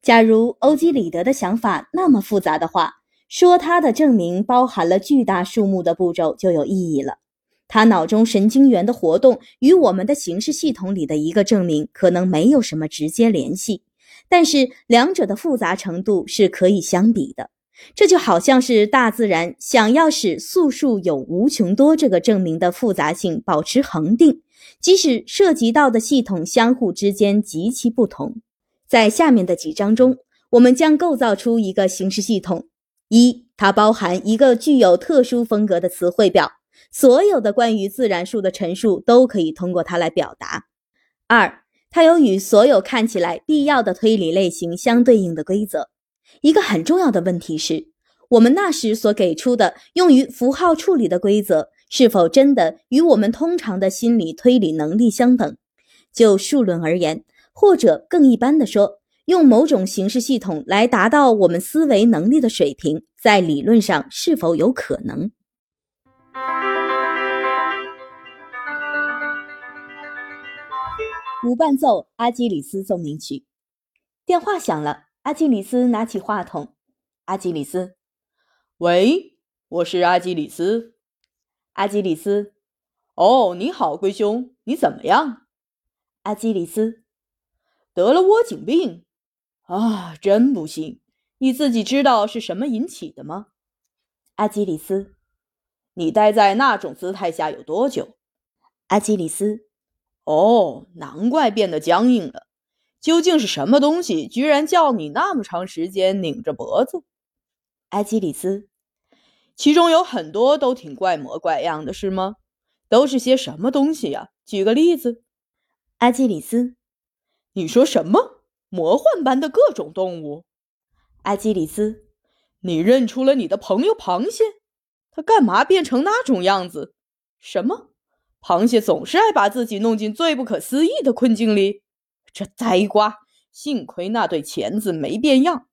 假如欧几里得的想法那么复杂的话，说他的证明包含了巨大数目的步骤就有意义了。他脑中神经元的活动与我们的形式系统里的一个证明可能没有什么直接联系，但是两者的复杂程度是可以相比的。这就好像是大自然想要使素数有无穷多这个证明的复杂性保持恒定。即使涉及到的系统相互之间极其不同，在下面的几章中，我们将构造出一个形式系统：一，它包含一个具有特殊风格的词汇表，所有的关于自然数的陈述都可以通过它来表达；二，它有与所有看起来必要的推理类型相对应的规则。一个很重要的问题是，我们那时所给出的用于符号处理的规则。是否真的与我们通常的心理推理能力相等？就数论而言，或者更一般的说，用某种形式系统来达到我们思维能力的水平，在理论上是否有可能？无伴奏阿基里斯奏鸣曲。电话响了，阿基里斯拿起话筒。阿基里斯，喂，我是阿基里斯。阿基里斯，哦，你好，龟兄，你怎么样？阿基里斯，得了窝颈病，啊，真不幸。你自己知道是什么引起的吗？阿基里斯，你待在那种姿态下有多久？阿基里斯，哦，难怪变得僵硬了。究竟是什么东西，居然叫你那么长时间拧着脖子？阿基里斯。其中有很多都挺怪模怪样的，是吗？都是些什么东西呀？举个例子。阿基里斯，你说什么？魔幻般的各种动物？阿基里斯，你认出了你的朋友螃蟹？它干嘛变成那种样子？什么？螃蟹总是爱把自己弄进最不可思议的困境里？这呆瓜！幸亏那对钳子没变样。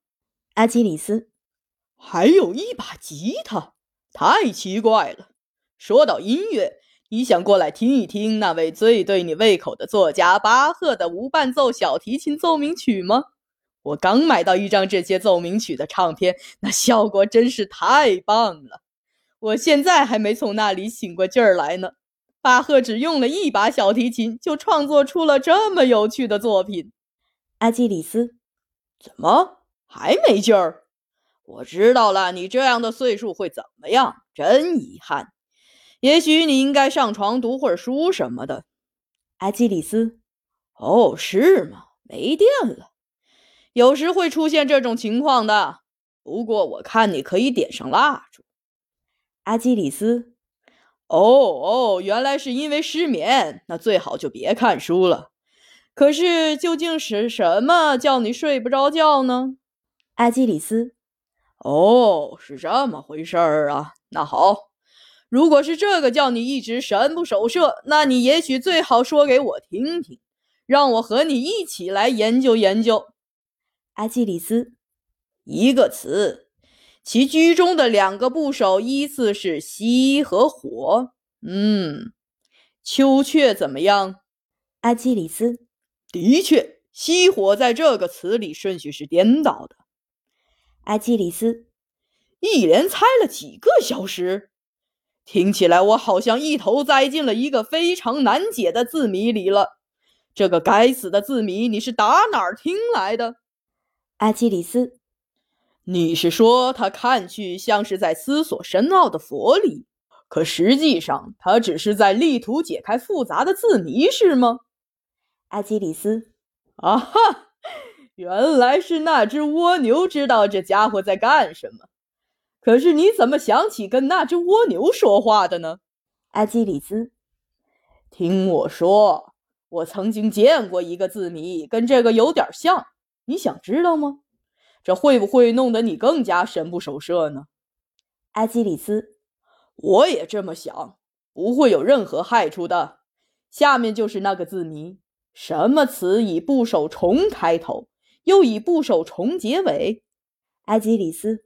阿基里斯，还有一把吉他。太奇怪了！说到音乐，你想过来听一听那位最对你胃口的作家巴赫的无伴奏小提琴奏鸣曲吗？我刚买到一张这些奏鸣曲的唱片，那效果真是太棒了。我现在还没从那里醒过劲儿来呢。巴赫只用了一把小提琴，就创作出了这么有趣的作品。阿基里斯，怎么还没劲儿？我知道了，你这样的岁数会怎么样？真遗憾。也许你应该上床读会儿书什么的。阿基里斯，哦，是吗？没电了，有时会出现这种情况的。不过我看你可以点上蜡烛。阿基里斯，哦哦，原来是因为失眠，那最好就别看书了。可是究竟是什么叫你睡不着觉呢？阿基里斯。哦，是这么回事儿啊。那好，如果是这个叫你一直神不守舍，那你也许最好说给我听听，让我和你一起来研究研究。阿基里斯，一个词，其居中的两个部首依次是熄和火。嗯，秋雀怎么样？阿基里斯，的确，熄火在这个词里顺序是颠倒的。阿基里斯，一连猜了几个小时，听起来我好像一头栽进了一个非常难解的字谜里了。这个该死的字谜，你是打哪儿听来的？阿基里斯，你是说他看去像是在思索深奥的佛理，可实际上他只是在力图解开复杂的字谜，是吗？阿基里斯，啊哈，原来是那只蜗牛知道这家伙在干什么。可是你怎么想起跟那只蜗牛说话的呢？阿基里斯，听我说，我曾经见过一个字谜，跟这个有点像。你想知道吗？这会不会弄得你更加神不守舍呢？阿基里斯，我也这么想，不会有任何害处的。下面就是那个字谜：什么词以部首虫开头，又以部首虫结尾？阿基里斯，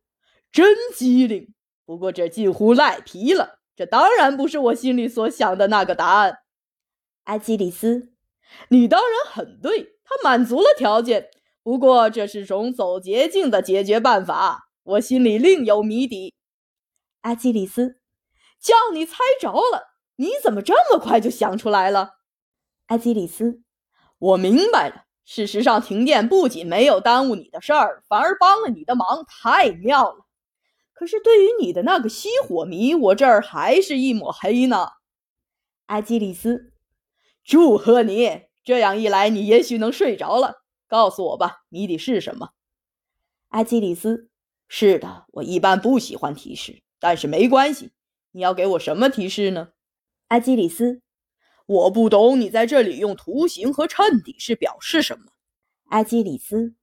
真机灵。不过这近乎赖皮了。这当然不是我心里所想的那个答案。阿基里斯，你当然很对，他满足了条件。不过这是种走捷径的解决办法，我心里另有谜底。阿基里斯，叫你猜着了，你怎么这么快就想出来了？阿基里斯，我明白了。事实上，停电不仅没有耽误你的事儿，反而帮了你的忙，太妙了。可是对于你的那个熄火谜，我这儿还是一抹黑呢。阿基里斯，祝贺你！这样一来，你也许能睡着了。告诉我吧，谜底是什么？阿基里斯，是的，我一般不喜欢提示，但是没关系。你要给我什么提示呢？阿基里斯，我不懂你在这里用图形和衬底是表示什么。阿基里斯，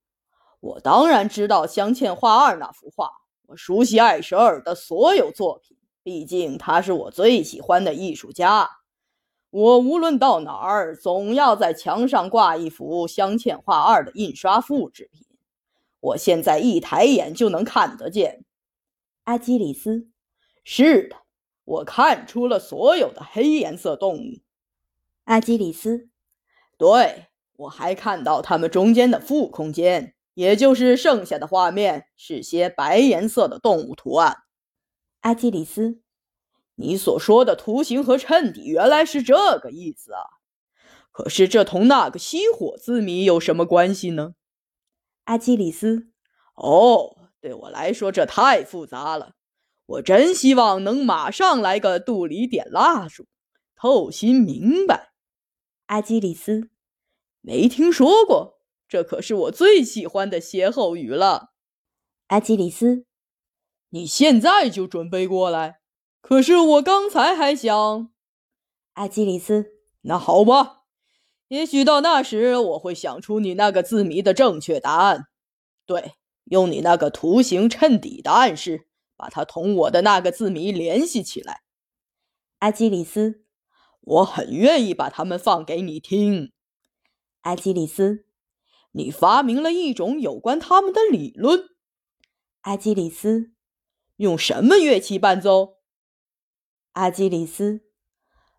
我当然知道《镶嵌画二》那幅画，我熟悉艾舍尔的所有作品，毕竟他是我最喜欢的艺术家。我无论到哪儿，总要在墙上挂一幅《镶嵌画二》的印刷复制品。我现在一抬眼就能看得见。阿基里斯，是的，我看出了所有的黑颜色动物。阿基里斯，对，我还看到他们中间的负空间，也就是剩下的画面是些白颜色的动物图案。阿基里斯。你所说的图形和衬底原来是这个意思啊！可是这同那个熄火字谜有什么关系呢？阿基里斯，哦，对我来说这太复杂了。我真希望能马上来个肚里点蜡烛，透心明白。阿基里斯，没听说过，这可是我最喜欢的歇后语了。阿基里斯，你现在就准备过来。可是我刚才还想，阿基里斯，那好吧，也许到那时我会想出你那个字谜的正确答案。对，用你那个图形衬底的暗示，把它同我的那个字谜联系起来。阿基里斯，我很愿意把它们放给你听。阿基里斯，你发明了一种有关它们的理论。阿基里斯，用什么乐器伴奏？阿基里斯，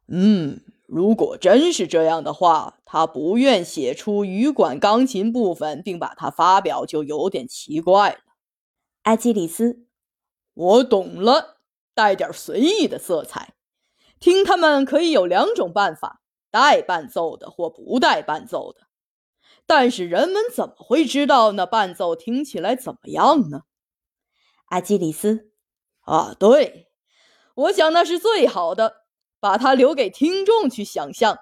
嗯，如果真是这样的话，他不愿写出羽管钢琴部分并把它发表，就有点奇怪了。阿基里斯，我懂了，带点随意的色彩。听他们可以有两种办法：带伴奏的或不带伴奏的。但是人们怎么会知道那伴奏听起来怎么样呢？阿基里斯，啊，对。我想那是最好的，把它留给听众去想象。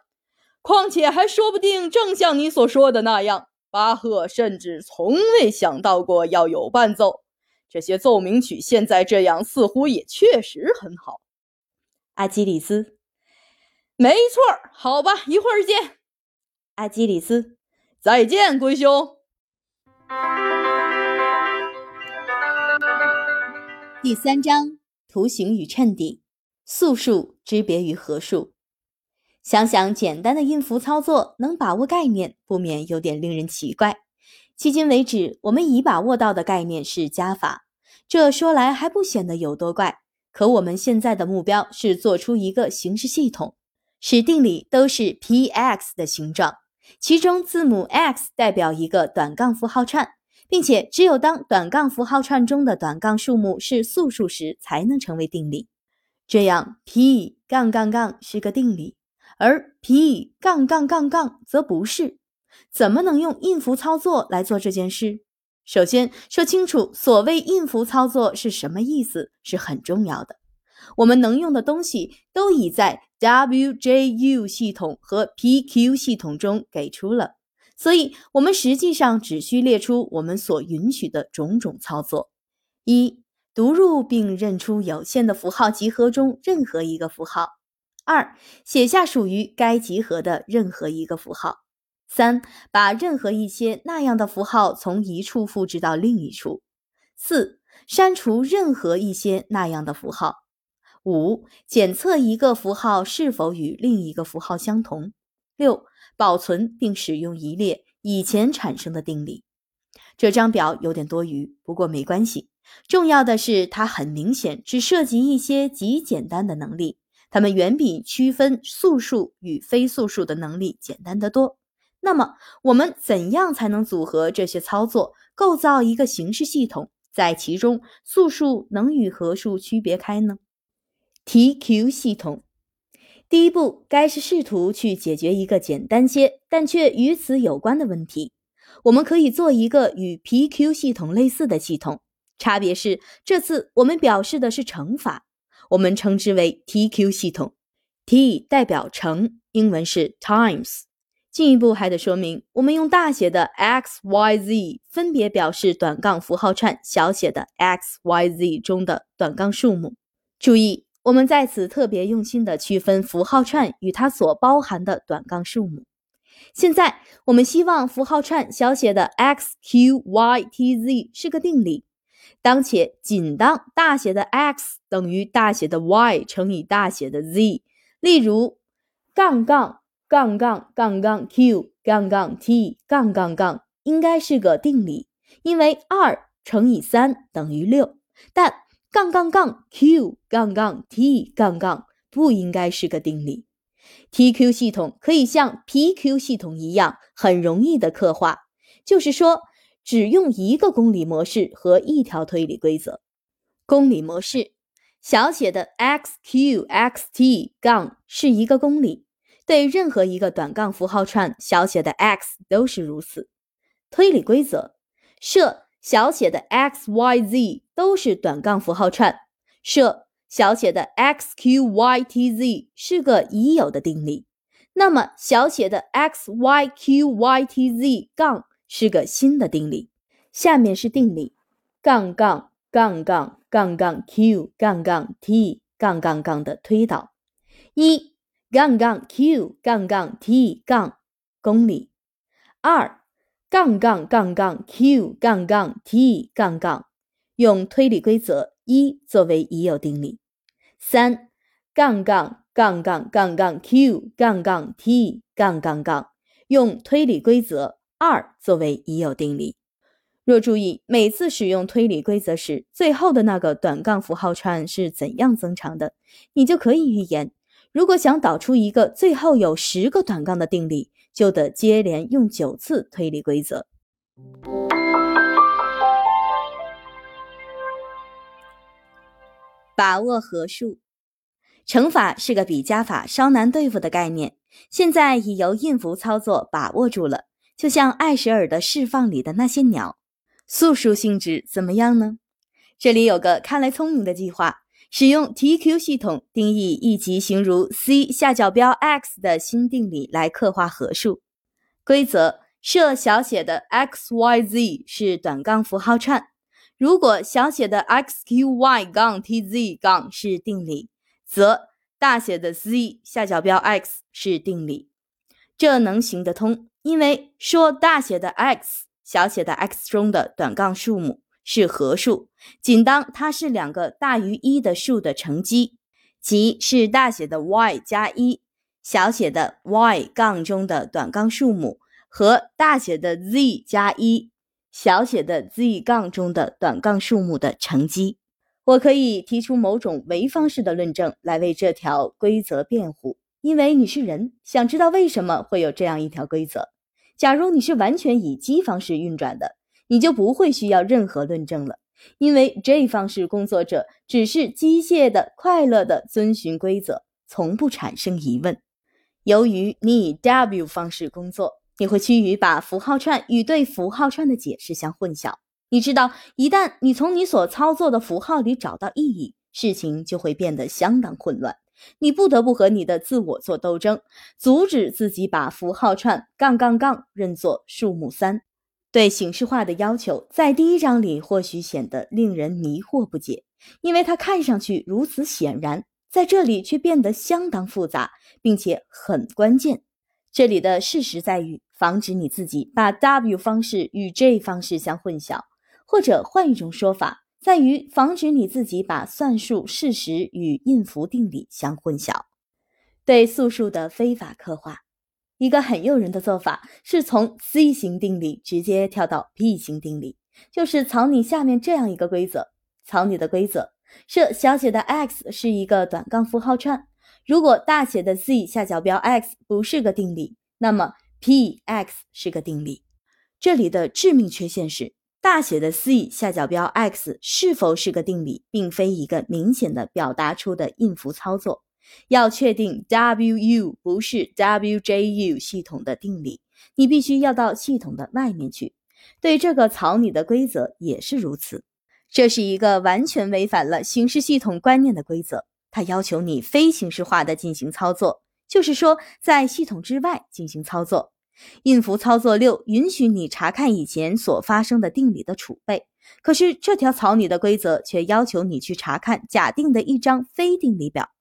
况且还说不定正像你所说的那样，巴赫甚至从未想到过要有伴奏。这些奏鸣曲现在这样，似乎也确实很好。阿基里斯，没错。好吧，一会儿见。阿基里斯，再见，龟兄。第三章。图形与衬底，素数之别于合数。想想简单的音符操作，能把握概念，不免有点令人奇怪。迄今为止，我们已把握到的概念是加法，这说来还不显得有多怪。可我们现在的目标是做出一个形式系统，使定理都是 p(x) 的形状，其中字母 x 代表一个短杠符号串，并且只有当短杠符号串中的短杠数目是素数时，才能成为定理。这样，p 杠杠杠是个定理，而 p 杠杠杠杠则不是。怎么能用印符操作来做这件事？首先说清楚所谓印符操作是什么意思是很重要的。我们能用的东西都已在 WJU 系统和 PQ 系统中给出了，所以我们实际上只需列出我们所允许的种种操作：一、读入并认出有限的符号集合中任何一个符号；二、写下属于该集合的任何一个符号。三，把任何一些那样的符号从一处复制到另一处。四，删除任何一些那样的符号。五，检测一个符号是否与另一个符号相同。六，保存并使用一列以前产生的定理。这张表有点多余，不过没关系。重要的是，它很明显只涉及一些极简单的能力，它们远比区分素数与非素数的能力简单得多。那么，我们怎样才能组合这些操作，构造一个形式系统，在其中素数能与合数区别开呢？TQ 系统第一步该是试图去解决一个简单些但却与此有关的问题。我们可以做一个与 PQ 系统类似的系统，差别是这次我们表示的是乘法，我们称之为 TQ 系统。T 代表乘，英文是 times。进一步还得说明，我们用大写的 x、y、z 分别表示短杠符号串小写的 x、y、z 中的短杠数目。注意，我们在此特别用心地区分符号串与它所包含的短杠数目。现在，我们希望符号串小写的 x、q、y、t、z 是个定理。当且，仅当大写的 x 等于大写的 y 乘以大写的 z。例如，杠杠。杠杠杠杠 q 杠杠 t 杠杠杠应该是个定理，因为二乘以三等于六。但杠杠杠 q 杠杠 t 杠杠不应该是个定理。TQ 系统可以像 PQ 系统一样很容易的刻画，就是说只用一个公理模式和一条推理规则。公理模式小写的 xqxt 杠是一个公理。对任何一个短杠符号串小写的 x 都是如此。推理规则设小写的 x、y、z 都是短杠符号串，设小写的 x、q、y、t、z 是个已有的定理，那么小写的 x、y、q、y、t、z 杠是个新的定理。下面是定理：杠杠杠杠杠杠 q 杠杠 t 杠杠杠的推导一。杠杠 q 杠杠 t 杠公里二杠杠杠杠 q 杠杠 t 杠杠用推理规则一作为已有定理三杠杠杠杠杠杠 q 杠杠 t 杠杠杠用推理规则二作为已有定理。若注意每次使用推理规则时，最后的那个短杠符号串是怎样增长的，你就可以预言。如果想导出一个最后有十个短杠的定理，就得接连用九次推理规则。把握合数，乘法是个比加法稍难对付的概念，现在已由印符操作把握住了。就像艾舍尔的释放里的那些鸟，素数性质怎么样呢？这里有个看来聪明的计划。使用 TQ 系统定义一级形如 C 下角标 x 的新定理来刻画合数。规则设小写的 x、y、z 是短杠符号串。如果小写的 x、q、y 杠 t、z 杠是定理，则大写的 Z 下角标 x 是定理。这能行得通，因为说大写的 X 小写的 x 中的短杠数目。是合数，仅当它是两个大于一的数的乘积，即是大写的 y 加一，小写的 y 杠中的短杠数目和大写的 z 加一小写的 z 杠中的短杠数目的乘积。我可以提出某种唯方式的论证来为这条规则辩护，因为你是人，想知道为什么会有这样一条规则。假如你是完全以积方式运转的，你就不会需要任何论证了，因为 J 方式工作者只是机械的、快乐的遵循规则，从不产生疑问。由于你以 W 方式工作，你会趋于把符号串与对符号串的解释相混淆。你知道，一旦你从你所操作的符号里找到意义，事情就会变得相当混乱。你不得不和你的自我做斗争，阻止自己把符号串杠杠杠认作数目三。对形式化的要求，在第一章里或许显得令人迷惑不解，因为它看上去如此显然，在这里却变得相当复杂，并且很关键。这里的事实在于防止你自己把 W 方式与 J 方式相混淆。或者换一种说法，在于防止你自己把算术事实与印符定理相混淆。对素数的非法刻画，一个很诱人的做法是从 C 型定理直接跳到 P 型定理，就是草拟下面这样一个规则：草拟的规则设小写的 x 是一个短杠符号串，如果大写的 Z 下角标 x 不是个定理，那么 P(x) 是个定理。这里的致命缺陷是。大写的 C 下角标 x 是否是个定理，并非一个明显的表达出的印符操作。要确定 WU 不是 WJU 系统的定理，你必须要到系统的外面去。对这个草拟的规则也是如此。这是一个完全违反了形式系统观念的规则，它要求你非形式化的进行操作，就是说在系统之外进行操作。印符操作六允许你查看以前所发生的定理的储备，可是这条草拟的规则却要求你去查看假定的一张非定理表。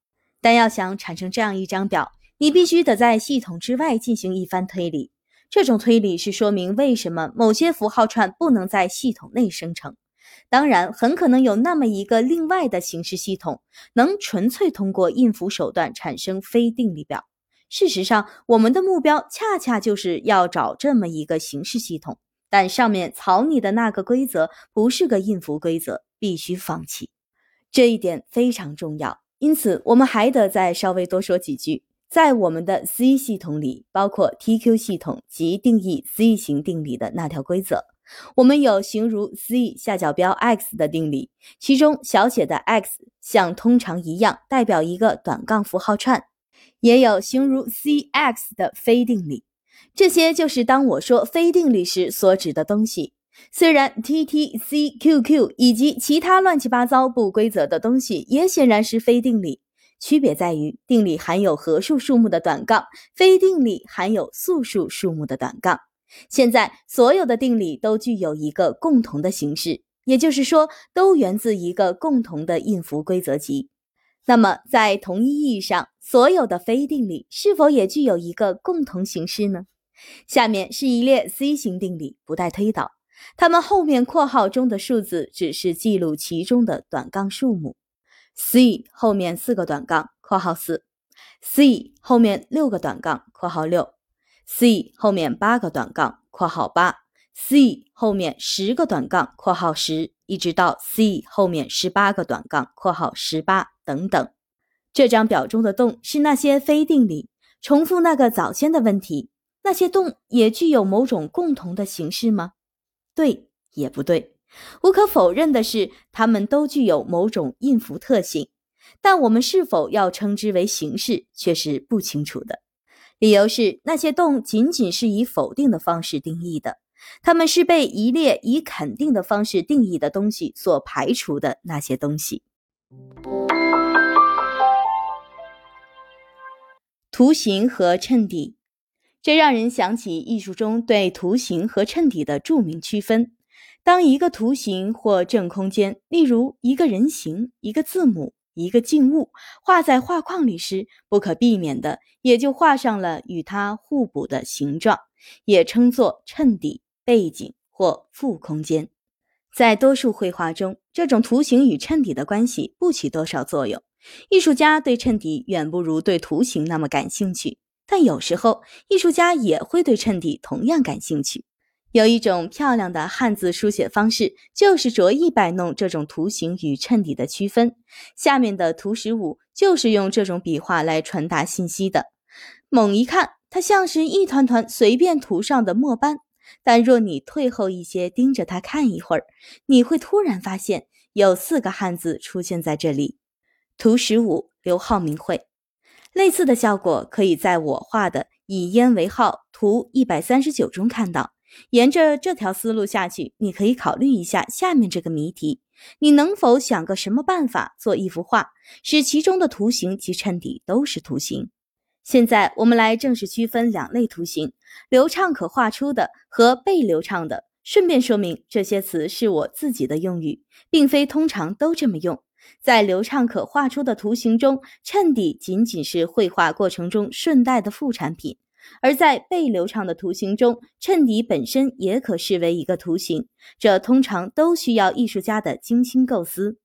但要想产生这样一张表，你必须得在系统之外进行一番推理。这种推理是说明为什么某些符号串不能在系统内生成。当然，很可能有那么一个另外的形式系统，能纯粹通过印符手段产生非定理表。事实上，我们的目标恰恰就是要找这么一个形式系统，但上面草拟的那个规则不是个印符规则，必须放弃。这一点非常重要，因此我们还得再稍微多说几句。在我们的 C 系统里，包括 TQ 系统及定义 C 型定理的那条规则，我们有形如 C 下角标 x 的定理，其中小写的 x 像通常一样代表一个短杠符号串。也有形如 c(x) 的非定理，这些就是当我说非定理时所指的东西。虽然 t t c q q 以及其他乱七八糟不规则的东西也显然是非定理，区别在于定理含有合数数目的短杠，非定理含有素数数目的短杠。现在所有的定理都具有一个共同的形式，也就是说，都源自一个共同的印符规则集。那么，在同一意义上，所有的非定理是否也具有一个共同形式呢？下面是一列 C 型定理，不带推导。它们后面括号中的数字只是记录其中的短杠数目。C 后面四个短杠（括号四）。C 后面六个短杠（括号六）。C 后面八个短杠（括号八）。C 后面十个短杠（括号十），一直到 C 后面十八个短杠（括号十八）。等等，这张表中的洞是那些非定理。重复那个早先的问题，那些洞也具有某种共同的形式吗？对，也不对。无可否认的是，它们都具有某种印符特性，但我们是否要称之为形式，却是不清楚的。理由是，那些洞仅仅是以否定的方式定义的，它们是被一列以肯定的方式定义的东西所排除的那些东西。图形和衬底，这让人想起艺术中对图形和衬底的著名区分。当一个图形或正空间，例如一个人形、一个字母、一个静物，画在画框里时，不可避免的也就画上了与它互补的形状，也称作衬底、背景或副空间。在多数绘画中，这种图形与衬底的关系不起多少作用，艺术家对衬底远不如对图形那么感兴趣，但有时候艺术家也会对衬底同样感兴趣。有一种漂亮的汉字书写方式，就是着意摆弄这种图形与衬底的区分。下面的图十五就是用这种笔画来传达信息的。猛一看，它像是一团团随便涂上的墨斑；但若你退后一些，盯着它看一会儿，你会突然发现有四个汉字出现在这里。图十五，刘浩明绘。类似的效果可以在我画的以烟为号图一百三十九中看到。沿着这条思路下去，你可以考虑一下下面这个谜题：你能否想个什么办法做一幅画，使其中的图形及衬底都是图形？现在我们来正式区分两类图形：流畅可画出的和被流畅的。顺便说明，这些词是我自己的用语，并非通常都这么用。在流畅可画出的图形中，衬底仅仅是绘画过程中顺带的副产品。而在被流畅的图形中，衬底本身也可视为一个图形，这通常都需要艺术家的精心构思。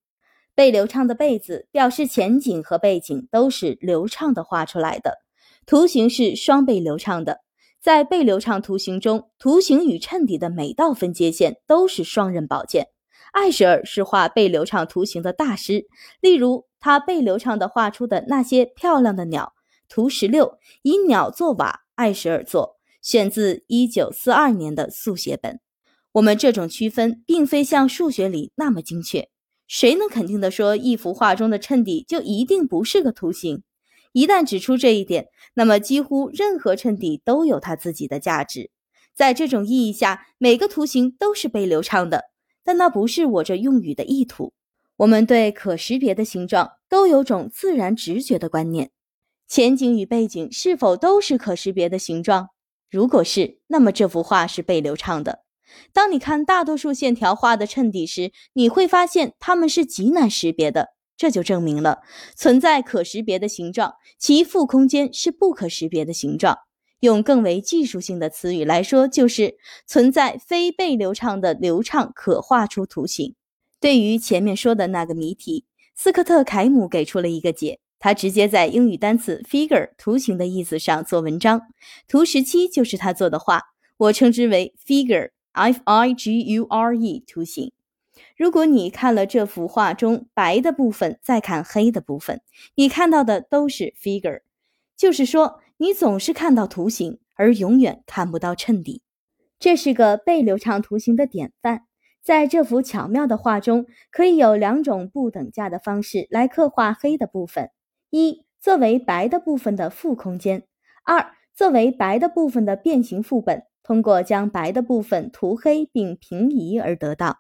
被流畅的“被”字表示前景和背景都是流畅的画出来的，图形是双倍流畅的。在被流畅图形中，图形与衬底的每道分界线都是双刃宝剑。艾舍尔是画被流畅图形的大师，例如他被流畅地画出的那些漂亮的鸟。图十六，以鸟作瓦。艾舍尔作，选自一九四二年的速写本。我们这种区分并非像数学里那么精确。谁能肯定地说一幅画中的衬底就一定不是个图形？一旦指出这一点，那么几乎任何衬底都有它自己的价值。在这种意义下，每个图形都是被流畅的。但那不是我这用语的意图。我们对可识别的形状都有种自然直觉的观念。前景与背景是否都是可识别的形状？如果是，那么这幅画是被流畅的。当你看大多数线条画的衬底时，你会发现它们是极难识别的。这就证明了存在可识别的形状，其负空间是不可识别的形状。用更为技术性的词语来说，就是存在非被流畅的流畅可画出图形。对于前面说的那个谜题，斯科特·凯姆给出了一个解。他直接在英语单词 figure 图形的意思上做文章，图十七就是他做的画，我称之为 figure f i g u r e 图形。如果你看了这幅画中白的部分，再看黑的部分，你看到的都是 figure，就是说你总是看到图形，而永远看不到衬底。这是个被流畅图形的典范。在这幅巧妙的画中，可以有两种不等价的方式来刻画黑的部分。一作为白的部分的负空间，二作为白的部分的变形副本，通过将白的部分涂黑并平移而得到。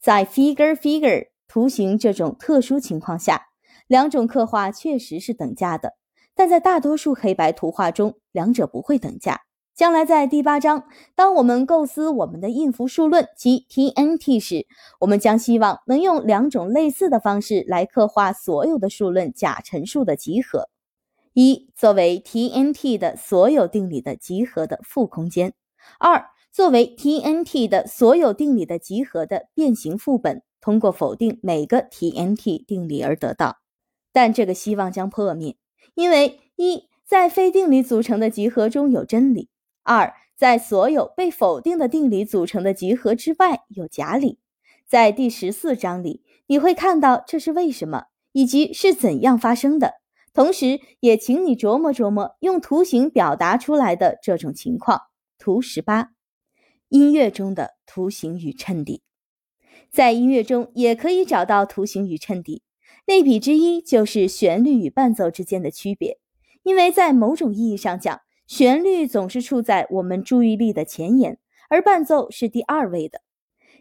在 figure figure 图形这种特殊情况下，两种刻画确实是等价的，但在大多数黑白图画中，两者不会等价。将来在第八章，当我们构思我们的印符数论及 TNT 时，我们将希望能用两种类似的方式来刻画所有的数论假陈述的集合：一作为 TNT 的所有定理的集合的负空间；二作为 TNT 的所有定理的集合的变形副本，通过否定每个 TNT 定理而得到。但这个希望将破灭，因为一在非定理组成的集合中有真理。二，在所有被否定的定理组成的集合之外有假理。在第十四章里，你会看到这是为什么，以及是怎样发生的。同时，也请你琢磨琢磨用图形表达出来的这种情况。图十八，音乐中的图形与衬底，在音乐中也可以找到图形与衬底。类比之一就是旋律与伴奏之间的区别，因为在某种意义上讲。旋律总是处在我们注意力的前沿，而伴奏是第二位的。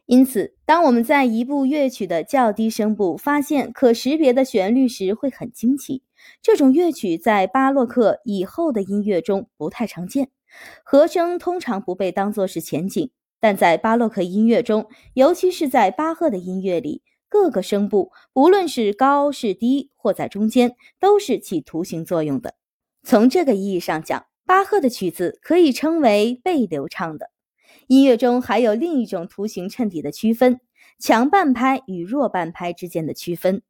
因此，当我们在一部乐曲的较低声部发现可识别的旋律时，会很惊奇。这种乐曲在巴洛克以后的音乐中不太常见。和声通常不被当作是前景，但在巴洛克音乐中，尤其是在巴赫的音乐里，各个声部，不论是高是低或在中间，都是起图形作用的。从这个意义上讲，巴赫的曲子可以称为被流畅的。音乐中还有另一种图形衬底的区分：强半拍与弱半拍之间的区分。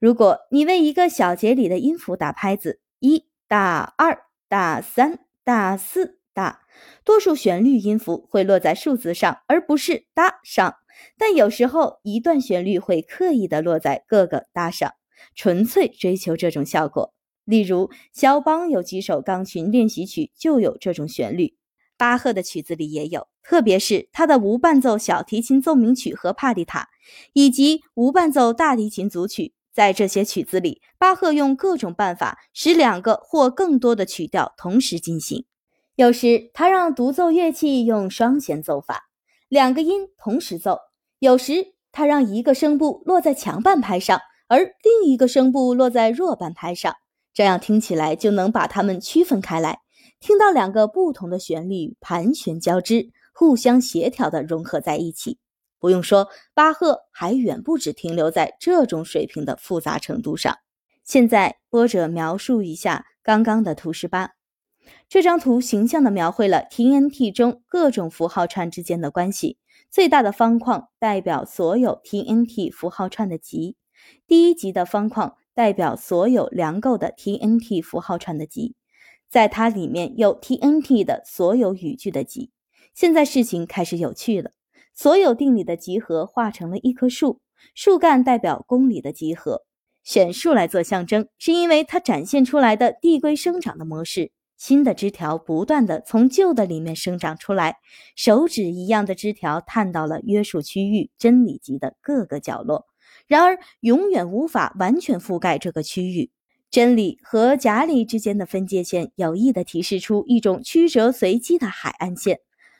如果你为一个小节里的音符打拍子，一大二大三大四大，多数旋律音符会落在数字上，而不是搭上。但有时候一段旋律会刻意的落在各个搭上，纯粹追求这种效果。例如，肖邦有几首钢琴练习曲就有这种旋律，巴赫的曲子里也有，特别是他的无伴奏小提琴奏鸣曲和帕丽塔，以及无伴奏大提琴组曲。在这些曲子里，巴赫用各种办法使两个或更多的曲调同时进行。有时他让独奏乐器用双弦奏法，两个音同时奏；有时他让一个声部落在强半拍上，而另一个声部落在弱半拍上，这样听起来就能把它们区分开来，听到两个不同的旋律盘旋交织，互相协调的融合在一起。不用说，巴赫还远不止停留在这种水平的复杂程度上。现在，波者描述一下刚刚的图十八。这张图形象地描绘了 TNT 中各种符号串之间的关系。最大的方框代表所有 TNT 符号串的集，第一级的方框代表所有量够的 TNT 符号串的集，在它里面有 TNT 的所有语句的集。现在事情开始有趣了。所有定理的集合化成了一棵树，树干代表公理的集合。选树来做象征，是因为它展现出来的递归生长的模式。新的枝条不断的从旧的里面生长出来，手指一样的枝条探到了约束区域真理集的各个角落，然而永远无法完全覆盖这个区域。真理和假理之间的分界线有意的提示出一种曲折随机的海岸线。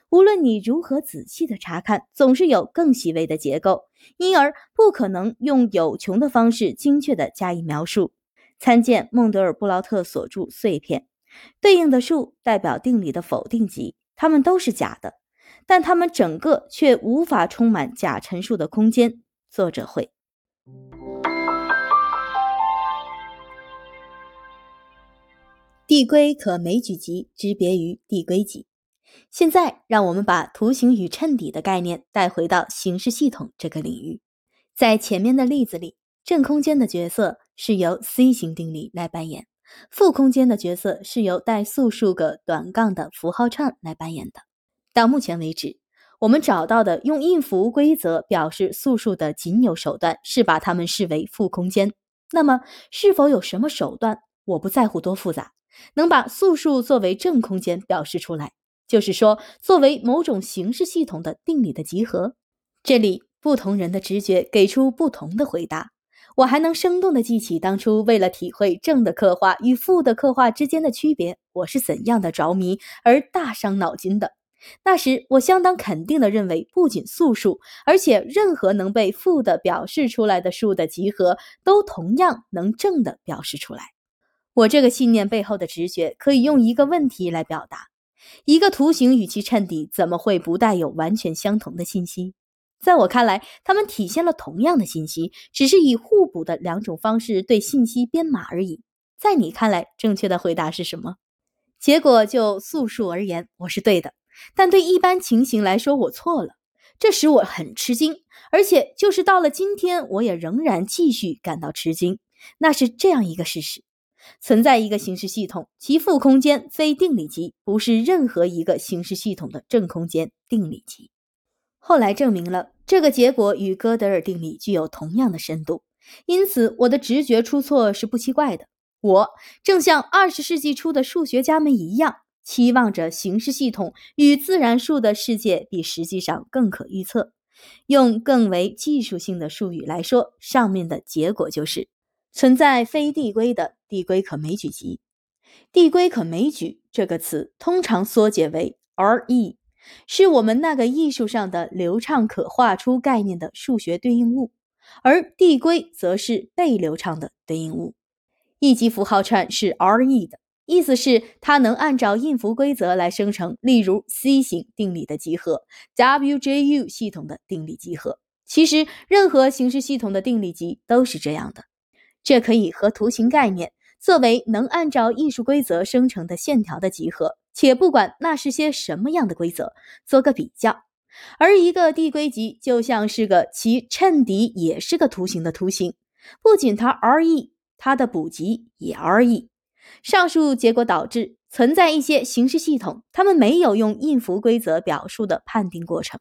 无论你如何仔细的查看，总是有更细微的结构，因而不可能用有穷的方式精确的加以描述。参见孟德尔布劳特所著《碎片》，对应的数代表定理的否定集，它们都是假的，但它们整个却无法充满假陈述的空间。作者会。递归可枚举集之别于递归集。现在，让我们把图形与衬底的概念带回到形式系统这个领域。在前面的例子里，正空间的角色是由 C 型定理来扮演，负空间的角色是由带素数个短杠的符号串来扮演的。到目前为止，我们找到的用音符规则表示素数的仅有手段是把它们视为负空间。那么，是否有什么手段？我不在乎多复杂，能把素数作为正空间表示出来？就是说，作为某种形式系统的定理的集合，这里不同人的直觉给出不同的回答。我还能生动地记起当初为了体会正的刻画与负的刻画之间的区别，我是怎样的着迷而大伤脑筋的。那时，我相当肯定地认为，不仅素数，而且任何能被负的表示出来的数的集合，都同样能正的表示出来。我这个信念背后的直觉，可以用一个问题来表达。一个图形与其衬底怎么会不带有完全相同的信息？在我看来，它们体现了同样的信息，只是以互补的两种方式对信息编码而已。在你看来，正确的回答是什么？结果就素数而言，我是对的；但对一般情形来说，我错了。这使我很吃惊，而且就是到了今天，我也仍然继续感到吃惊。那是这样一个事实。存在一个形式系统，其负空间非定理集不是任何一个形式系统的正空间定理集。后来证明了这个结果与哥德尔定理具有同样的深度，因此我的直觉出错是不奇怪的。我正像二十世纪初的数学家们一样，期望着形式系统与自然数的世界比实际上更可预测。用更为技术性的术语来说，上面的结果就是存在非递归的。递归可枚举集，递归可枚举这个词通常缩解为 R-E，是我们那个艺术上的流畅可画出概念的数学对应物，而递归则是被流畅的对应物。一级符号串是 R-E 的意思是它能按照音符规则来生成，例如 C 型定理的集合、WJU 系统的定理集合。其实任何形式系统的定理集都是这样的。这可以和图形概念。作为能按照艺术规则生成的线条的集合，且不管那是些什么样的规则，做个比较。而一个递归集就像是个其衬底也是个图形的图形，不仅它 RE，它的补集也 RE。上述结果导致存在一些形式系统，它们没有用印符规则表述的判定过程。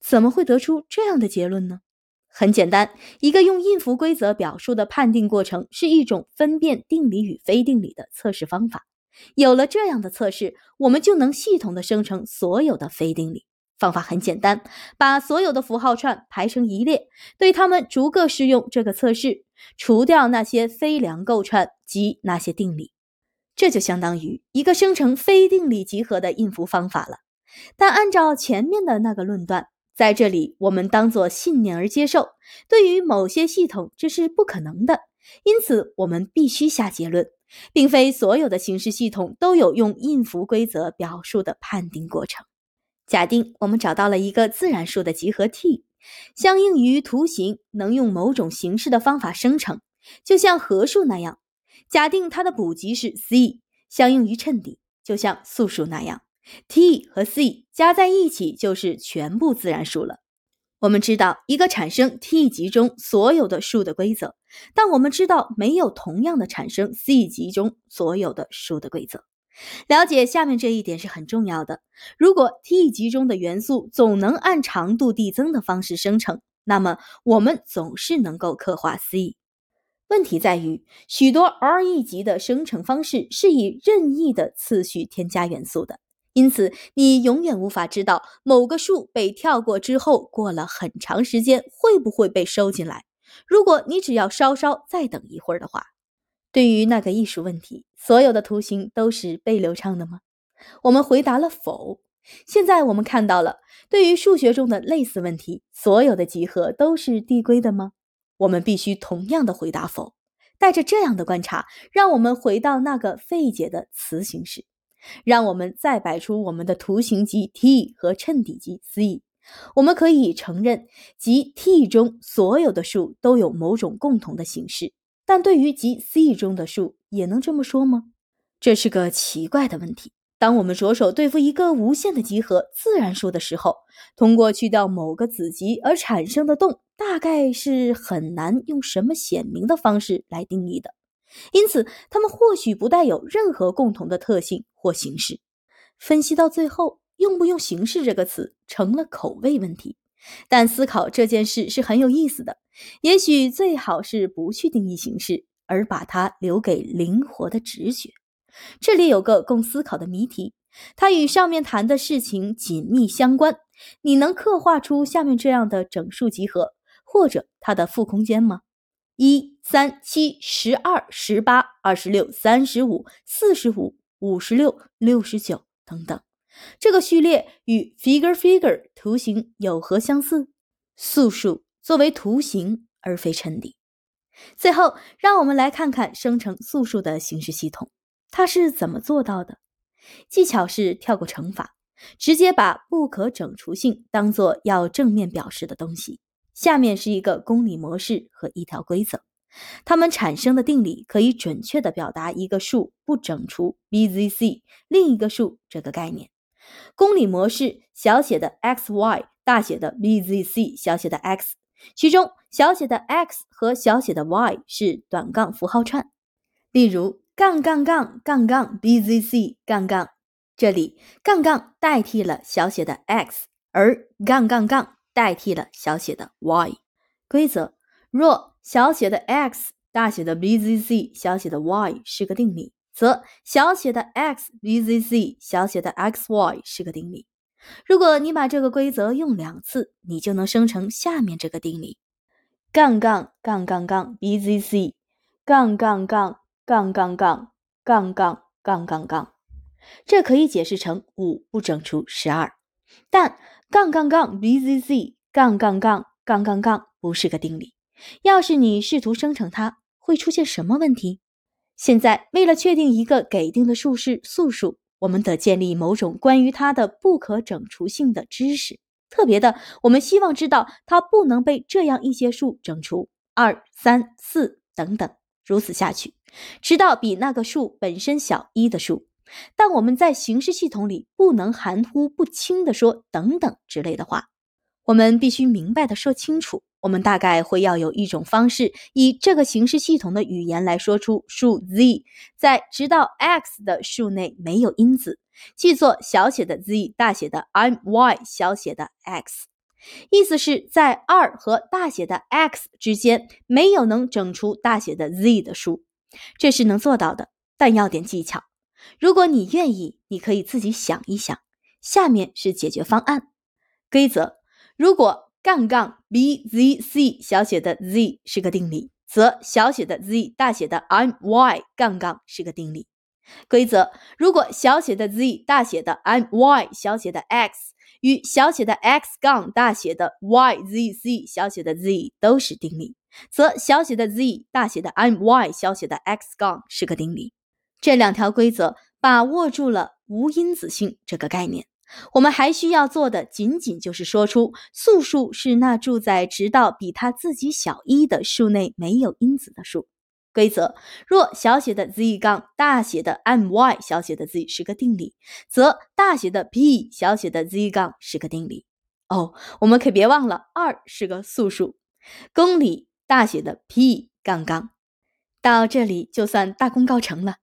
怎么会得出这样的结论呢？很简单，一个用印符规则表述的判定过程是一种分辨定理与非定理的测试方法。有了这样的测试，我们就能系统的生成所有的非定理。方法很简单，把所有的符号串排成一列，对它们逐个适用这个测试，除掉那些非良构串及那些定理，这就相当于一个生成非定理集合的印符方法了。但按照前面的那个论断，在这里我们当做信念而接受，对于某些系统这是不可能的，因此我们必须下结论。并非所有的形式系统都有用印符规则表述的判定过程。假定我们找到了一个自然数的集合 T，相应于图形能用某种形式的方法生成，就像合数那样。假定它的补集是 C，相应于衬底，就像素数那样。T 和 C 加在一起就是全部自然数了。我们知道一个产生 T 集中所有的数的规则，但我们知道没有同样的产生 C 集中所有的数的规则。了解下面这一点是很重要的。如果 T 集中的元素总能按长度递增的方式生成，那么我们总是能够刻画 C。问题在于，许多 RE 级的生成方式是以任意的次序添加元素的。因此，你永远无法知道某个数被跳过之后，过了很长时间会不会被收进来。如果你只要稍稍再等一会儿的话，对于那个艺术问题，所有的图形都是被流畅的吗？我们回答了否。现在我们看到了，对于数学中的类似问题，所有的集合都是递归的吗？我们必须同样的回答否。带着这样的观察，让我们回到那个费解的词形式。让我们再摆出我们的图形集 T 和衬底集 C，我们可以承认集 T 中所有的数都有某种共同的形式，但对于集 C 中的数也能这么说吗？这是个奇怪的问题。当我们着手对付一个无限的集合自然数的时候，通过去掉某个子集而产生的动，大概是很难用什么显明的方式来定义的。因此，它们或许不带有任何共同的特性或形式。分析到最后，用不用“形式”这个词成了口味问题。但思考这件事是很有意思的。也许最好是不去定义形式，而把它留给灵活的直觉。这里有个供思考的谜题，它与上面谈的事情紧密相关。你能刻画出下面这样的整数集合，或者它的负空间吗？一三七十二十八二十六三十五四十五五十六六十九等等，这个序列与 figure figure 图形有何相似？素数作为图形而非衬底。最后，让我们来看看生成素数的形式系统，它是怎么做到的？技巧是跳过乘法，直接把不可整除性当做要正面表示的东西。下面是一个公理模式和一条规则，它们产生的定理可以准确地表达一个数不整除 b(z)(c) 另一个数这个概念。公理模式小写的 x y 大写的 b(z)(c) 小写的 x，其中小写的 x 和小写的 y 是短杠符号串。例如杠杠杠杠杠 b(z)(c) 杠杠，这里杠杠代替了小写的 x，而杠杠杠。代替了小写的 y 规则。若小写的 x 大写的 b(z)(c) 小写的 y 是个定理，则小写的 x b(z)(c) 小写的 x(y) 是个定理。如果你把这个规则用两次，你就能生成下面这个定理：杠杠杠杠杠 b(z)(c) 杠杠杠杠杠杠杠杠杠杠杠。这可以解释成五不整除十二，但。杠杠杠 b z z 杠杠杠杠杠杠不是个定理。要是你试图生成它，会出现什么问题？现在，为了确定一个给定的数是素数，我们得建立某种关于它的不可整除性的知识。特别的，我们希望知道它不能被这样一些数整除：二、三、四等等，如此下去，直到比那个数本身小一的数。但我们在形式系统里不能含糊不清地说“等等”之类的话，我们必须明白地说清楚，我们大概会要有一种方式，以这个形式系统的语言来说出数 z 在直到 x 的数内没有因子，记作小写的 z，大写的 m y，小写的 x。意思是在二和大写的 x 之间没有能整出大写的 z 的数，这是能做到的，但要点技巧。如果你愿意，你可以自己想一想。下面是解决方案规则：如果杠杠 b z c 小写的 z 是个定理，则小写的 z 大写的 m y 杠杠是个定理。规则：如果小写的 z 大写的 m y 小写的 x 与小写的 x 杠大写的 y z c 小写的 z 都是定理，则小写的 z 大写的 m y 小写的 x 杠是个定理。这两条规则把握住了无因子性这个概念。我们还需要做的，仅仅就是说出素数是那住在直到比它自己小一的数内没有因子的数。规则：若小写的 z 杠大写的 m y 小写的 z 是个定理，则大写的 p 小写的 z 杠是个定理。哦，我们可别忘了，二是个素数。公理大写的 p 杠杠。到这里就算大功告成了。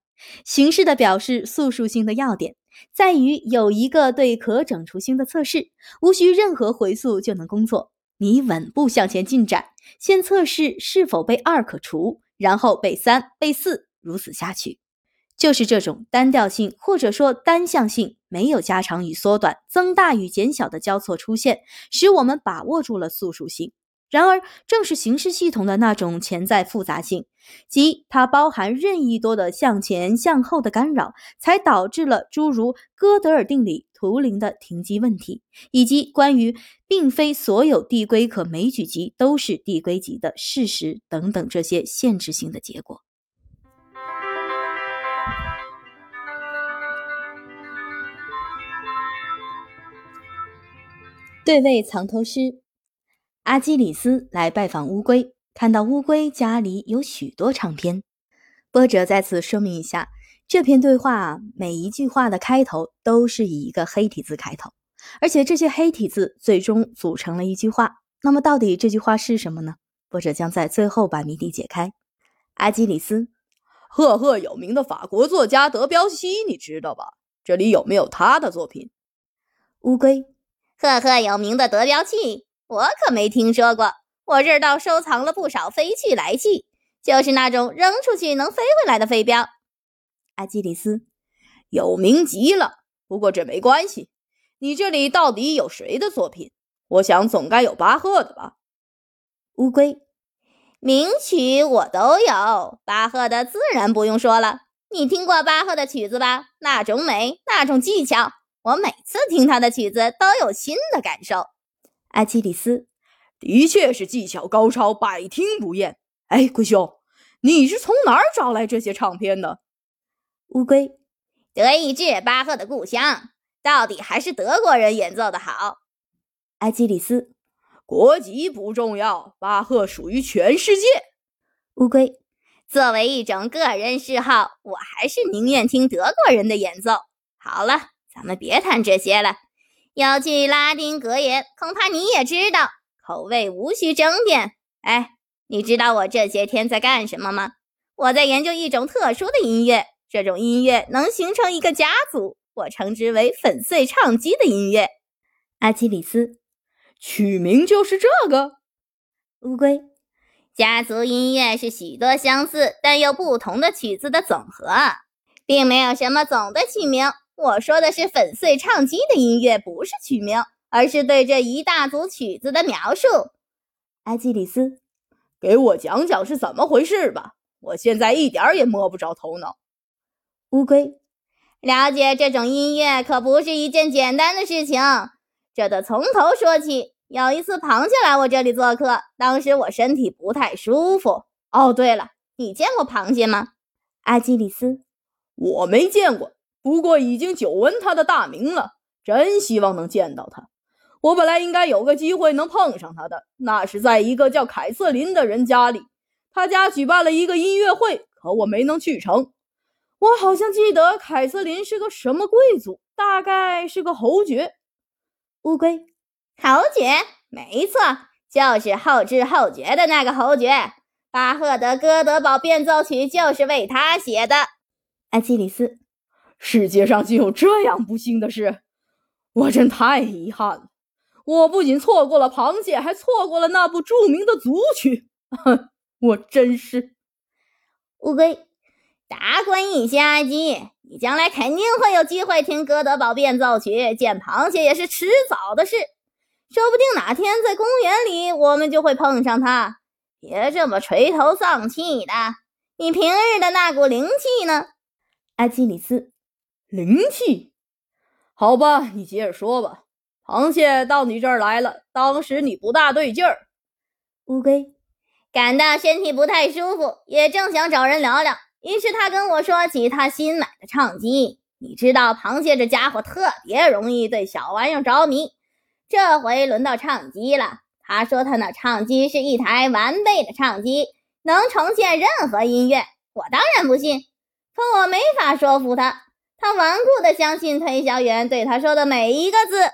形式的表示素数性的要点。在于有一个对可整除性的测试，无需任何回溯就能工作。你稳步向前进展，先测试是否被二可除，然后被三、被四，如此下去。就是这种单调性或者说单向性，没有加长与缩短、增大与减小的交错出现，使我们把握住了素数性。然而，正是形式系统的那种潜在复杂性，即它包含任意多的向前、向后的干扰，才导致了诸如哥德尔定理、图灵的停机问题，以及关于并非所有递归可枚举集都是递归集的事实等等这些限制性的结果。对位藏头诗。阿基里斯来拜访乌龟，看到乌龟家里有许多唱片。波折在此说明一下，这篇对话每一句话的开头都是以一个黑体字开头，而且这些黑体字最终组成了一句话。那么，到底这句话是什么呢？波折将在最后把谜底解开。阿基里斯，赫赫有名的法国作家德彪西，你知道吧？这里有没有他的作品？乌龟，赫赫有名的德彪西。我可没听说过，我这儿倒收藏了不少飞去来器，就是那种扔出去能飞回来的飞镖。阿基里斯，有名极了。不过这没关系。你这里到底有谁的作品？我想总该有巴赫的吧。乌龟，名曲我都有，巴赫的自然不用说了。你听过巴赫的曲子吧？那种美，那种技巧，我每次听他的曲子都有新的感受。阿基里斯，的确是技巧高超，百听不厌。哎，龟兄，你是从哪儿找来这些唱片的？乌龟，德意志，巴赫的故乡，到底还是德国人演奏的好。阿基里斯，国籍不重要，巴赫属于全世界。乌龟，作为一种个人嗜好，我还是宁愿听德国人的演奏。好了，咱们别谈这些了。要去拉丁格言，恐怕你也知道，口味无需争辩。哎，你知道我这些天在干什么吗？我在研究一种特殊的音乐，这种音乐能形成一个家族，我称之为粉碎唱机的音乐。阿基里斯，取名就是这个。乌龟，家族音乐是许多相似但又不同的曲子的总和，并没有什么总的曲名。我说的是粉碎唱机的音乐，不是曲名，而是对这一大组曲子的描述。阿基里斯，给我讲讲是怎么回事吧，我现在一点也摸不着头脑。乌龟，了解这种音乐可不是一件简单的事情，这得从头说起。有一次，螃蟹来我这里做客，当时我身体不太舒服。哦，对了，你见过螃蟹吗？阿基里斯，我没见过。不过已经久闻他的大名了，真希望能见到他。我本来应该有个机会能碰上他的，那是在一个叫凯瑟琳的人家里，他家举办了一个音乐会，可我没能去成。我好像记得凯瑟琳是个什么贵族，大概是个侯爵。乌龟，侯爵，没错，就是后知后觉的那个侯爵。巴赫的《哥德堡变奏曲》就是为他写的。阿基里斯，世界上竟有这样不幸的事，我真太遗憾了。我不仅错过了螃蟹，还错过了那部著名的组曲。哼，我真是乌龟。大观一些，阿基，你将来肯定会有机会听《哥德堡变奏曲》，见螃蟹也是迟早的事。说不定哪天在公园里，我们就会碰上它。别这么垂头丧气的，你平日的那股灵气呢？阿基里斯，灵气？好吧，你接着说吧。螃蟹到你这儿来了，当时你不大对劲儿。乌龟感到身体不太舒服，也正想找人聊聊，于是他跟我说起他新买的唱机。你知道，螃蟹这家伙特别容易对小玩意儿着迷。这回轮到唱机了。他说他那唱机是一台完备的唱机，能重现任何音乐。我当然不信，可我没法说服他。他顽固地相信推销员对他说的每一个字。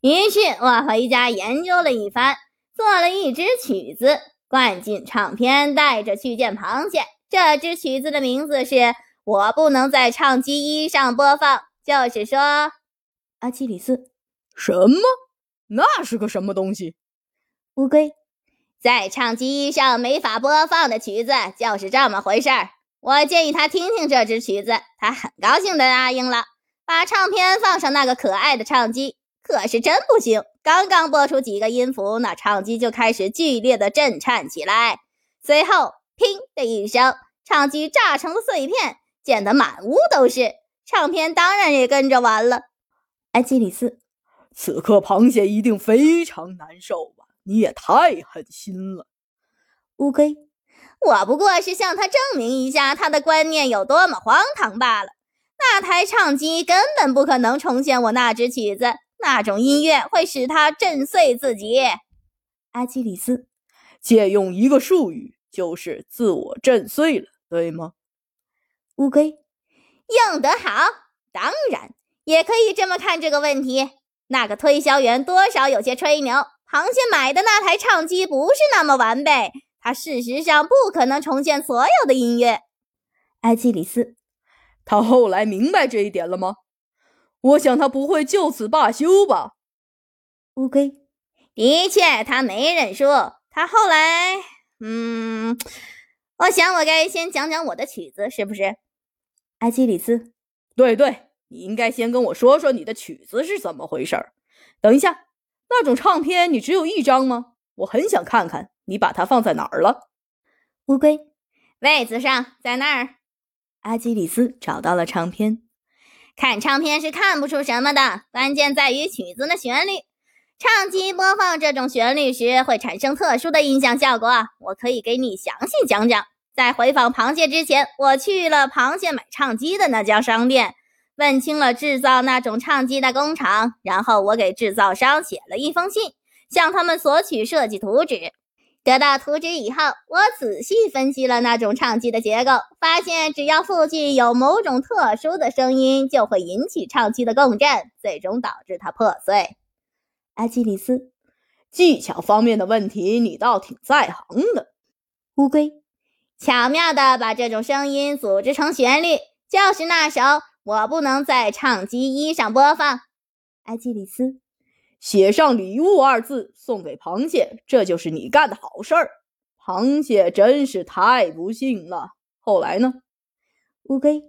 于是我回家研究了一番，做了一支曲子，灌进唱片，带着去见螃蟹。这支曲子的名字是我不能在唱机一上播放，就是说，阿基里斯，什么？那是个什么东西？乌龟在唱机上没法播放的曲子就是这么回事儿。我建议他听听这支曲子，他很高兴地答应了，把唱片放上那个可爱的唱机。可是真不行，刚刚播出几个音符，那唱机就开始剧烈的震颤起来，随后砰的一声，唱机炸成了碎片，溅得满屋都是。唱片当然也跟着完了。埃基里斯，此刻螃蟹一定非常难受吧？你也太狠心了，乌龟。我不过是向他证明一下他的观念有多么荒唐罢了。那台唱机根本不可能重现我那支曲子，那种音乐会使他震碎自己。阿基里斯，借用一个术语，就是自我震碎了，对吗？乌龟，用得好。当然，也可以这么看这个问题。那个推销员多少有些吹牛。螃蟹买的那台唱机不是那么完备，它事实上不可能重现所有的音乐。埃基里斯，他后来明白这一点了吗？我想他不会就此罢休吧。乌龟，的确，他没认输。他后来，嗯，我想我该先讲讲我的曲子，是不是？埃基里斯，对对，你应该先跟我说说你的曲子是怎么回事。等一下。那种唱片你只有一张吗？我很想看看你把它放在哪儿了。乌龟，位子上，在那儿。阿基里斯找到了唱片。看唱片是看不出什么的，关键在于曲子的旋律。唱机播放这种旋律时会产生特殊的音响效果。我可以给你详细讲讲。在回访螃蟹之前，我去了螃蟹买唱机的那家商店。问清了制造那种唱机的工厂，然后我给制造商写了一封信，向他们索取设计图纸。得到图纸以后，我仔细分析了那种唱机的结构，发现只要附近有某种特殊的声音，就会引起唱机的共振，最终导致它破碎。阿基里斯，技巧方面的问题你倒挺在行的。乌龟，巧妙地把这种声音组织成旋律，就是那首。我不能在唱机一上播放。埃基里斯，写上“礼物”二字送给螃蟹，这就是你干的好事儿。螃蟹真是太不幸了。后来呢？乌龟，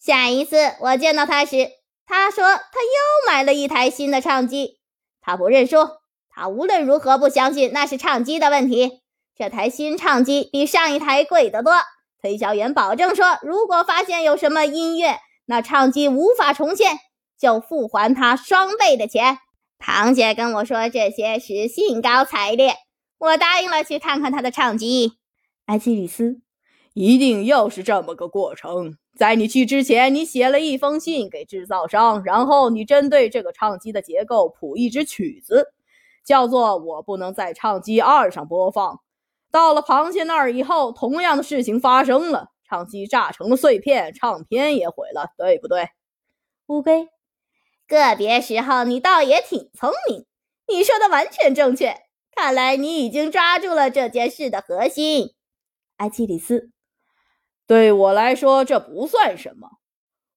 下一次我见到他时，他说他又买了一台新的唱机。他不认输，他无论如何不相信那是唱机的问题。这台新唱机比上一台贵得多。推销员保证说，如果发现有什么音乐，那唱机无法重现，就付还他双倍的钱。螃蟹跟我说这些时兴高采烈，我答应了去看看他的唱机。埃基里斯，一定又是这么个过程。在你去之前，你写了一封信给制造商，然后你针对这个唱机的结构谱一支曲子，叫做《我不能在唱机二上播放》。到了螃蟹那儿以后，同样的事情发生了。唱机炸成了碎片，唱片也毁了，对不对？乌龟，个别时候你倒也挺聪明。你说的完全正确。看来你已经抓住了这件事的核心，阿基里斯。对我来说，这不算什么。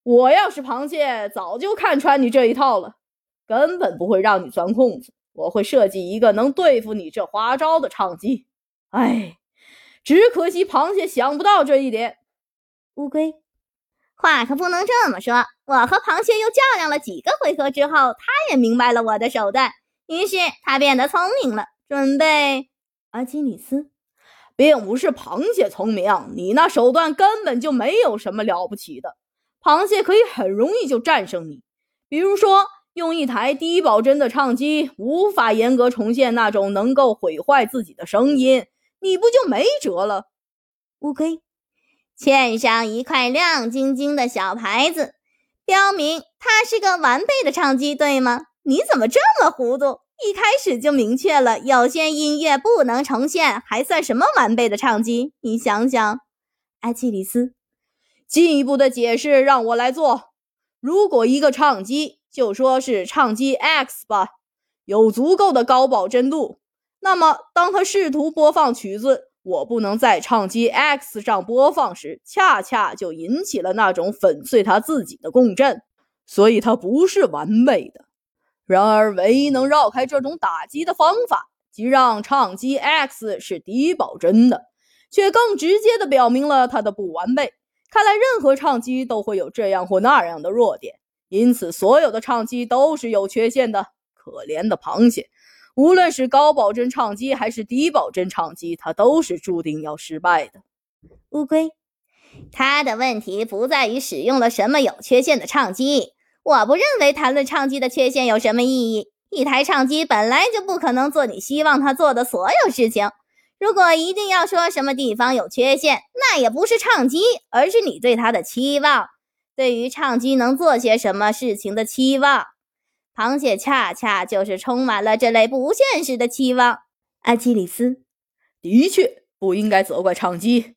我要是螃蟹，早就看穿你这一套了，根本不会让你钻空子。我会设计一个能对付你这花招的唱机。哎，只可惜螃蟹想不到这一点。乌龟，话可不能这么说。我和螃蟹又较量了几个回合之后，他也明白了我的手段，于是他变得聪明了，准备。阿基里斯。并不是螃蟹聪明，你那手段根本就没有什么了不起的。螃蟹可以很容易就战胜你，比如说用一台低保真的唱机，无法严格重现那种能够毁坏自己的声音，你不就没辙了？乌龟，嵌上一块亮晶晶的小牌子，标明它是个完备的唱机，对吗？你怎么这么糊涂？一开始就明确了，有些音乐不能重现，还算什么完备的唱机？你想想，埃基里斯，进一步的解释让我来做。如果一个唱机，就说是唱机 X 吧，有足够的高保真度，那么当他试图播放曲子，我不能在唱机 X 上播放时，恰恰就引起了那种粉碎他自己的共振，所以它不是完美的。然而，唯一能绕开这种打击的方法，即让唱机 X 是低保真的，却更直接地表明了它的不完备。看来，任何唱机都会有这样或那样的弱点，因此，所有的唱机都是有缺陷的。可怜的螃蟹，无论是高保真唱机还是低保真唱机，它都是注定要失败的。乌龟，它的问题不在于使用了什么有缺陷的唱机。我不认为谈论唱机的缺陷有什么意义。一台唱机本来就不可能做你希望它做的所有事情。如果一定要说什么地方有缺陷，那也不是唱机，而是你对它的期望，对于唱机能做些什么事情的期望。螃蟹恰恰就是充满了这类不现实的期望。阿基里斯，的确不应该责怪唱机。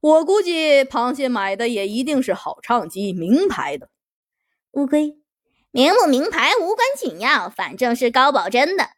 我估计螃蟹买的也一定是好唱机，名牌的。乌龟，名不名牌无关紧要，反正是高保真的，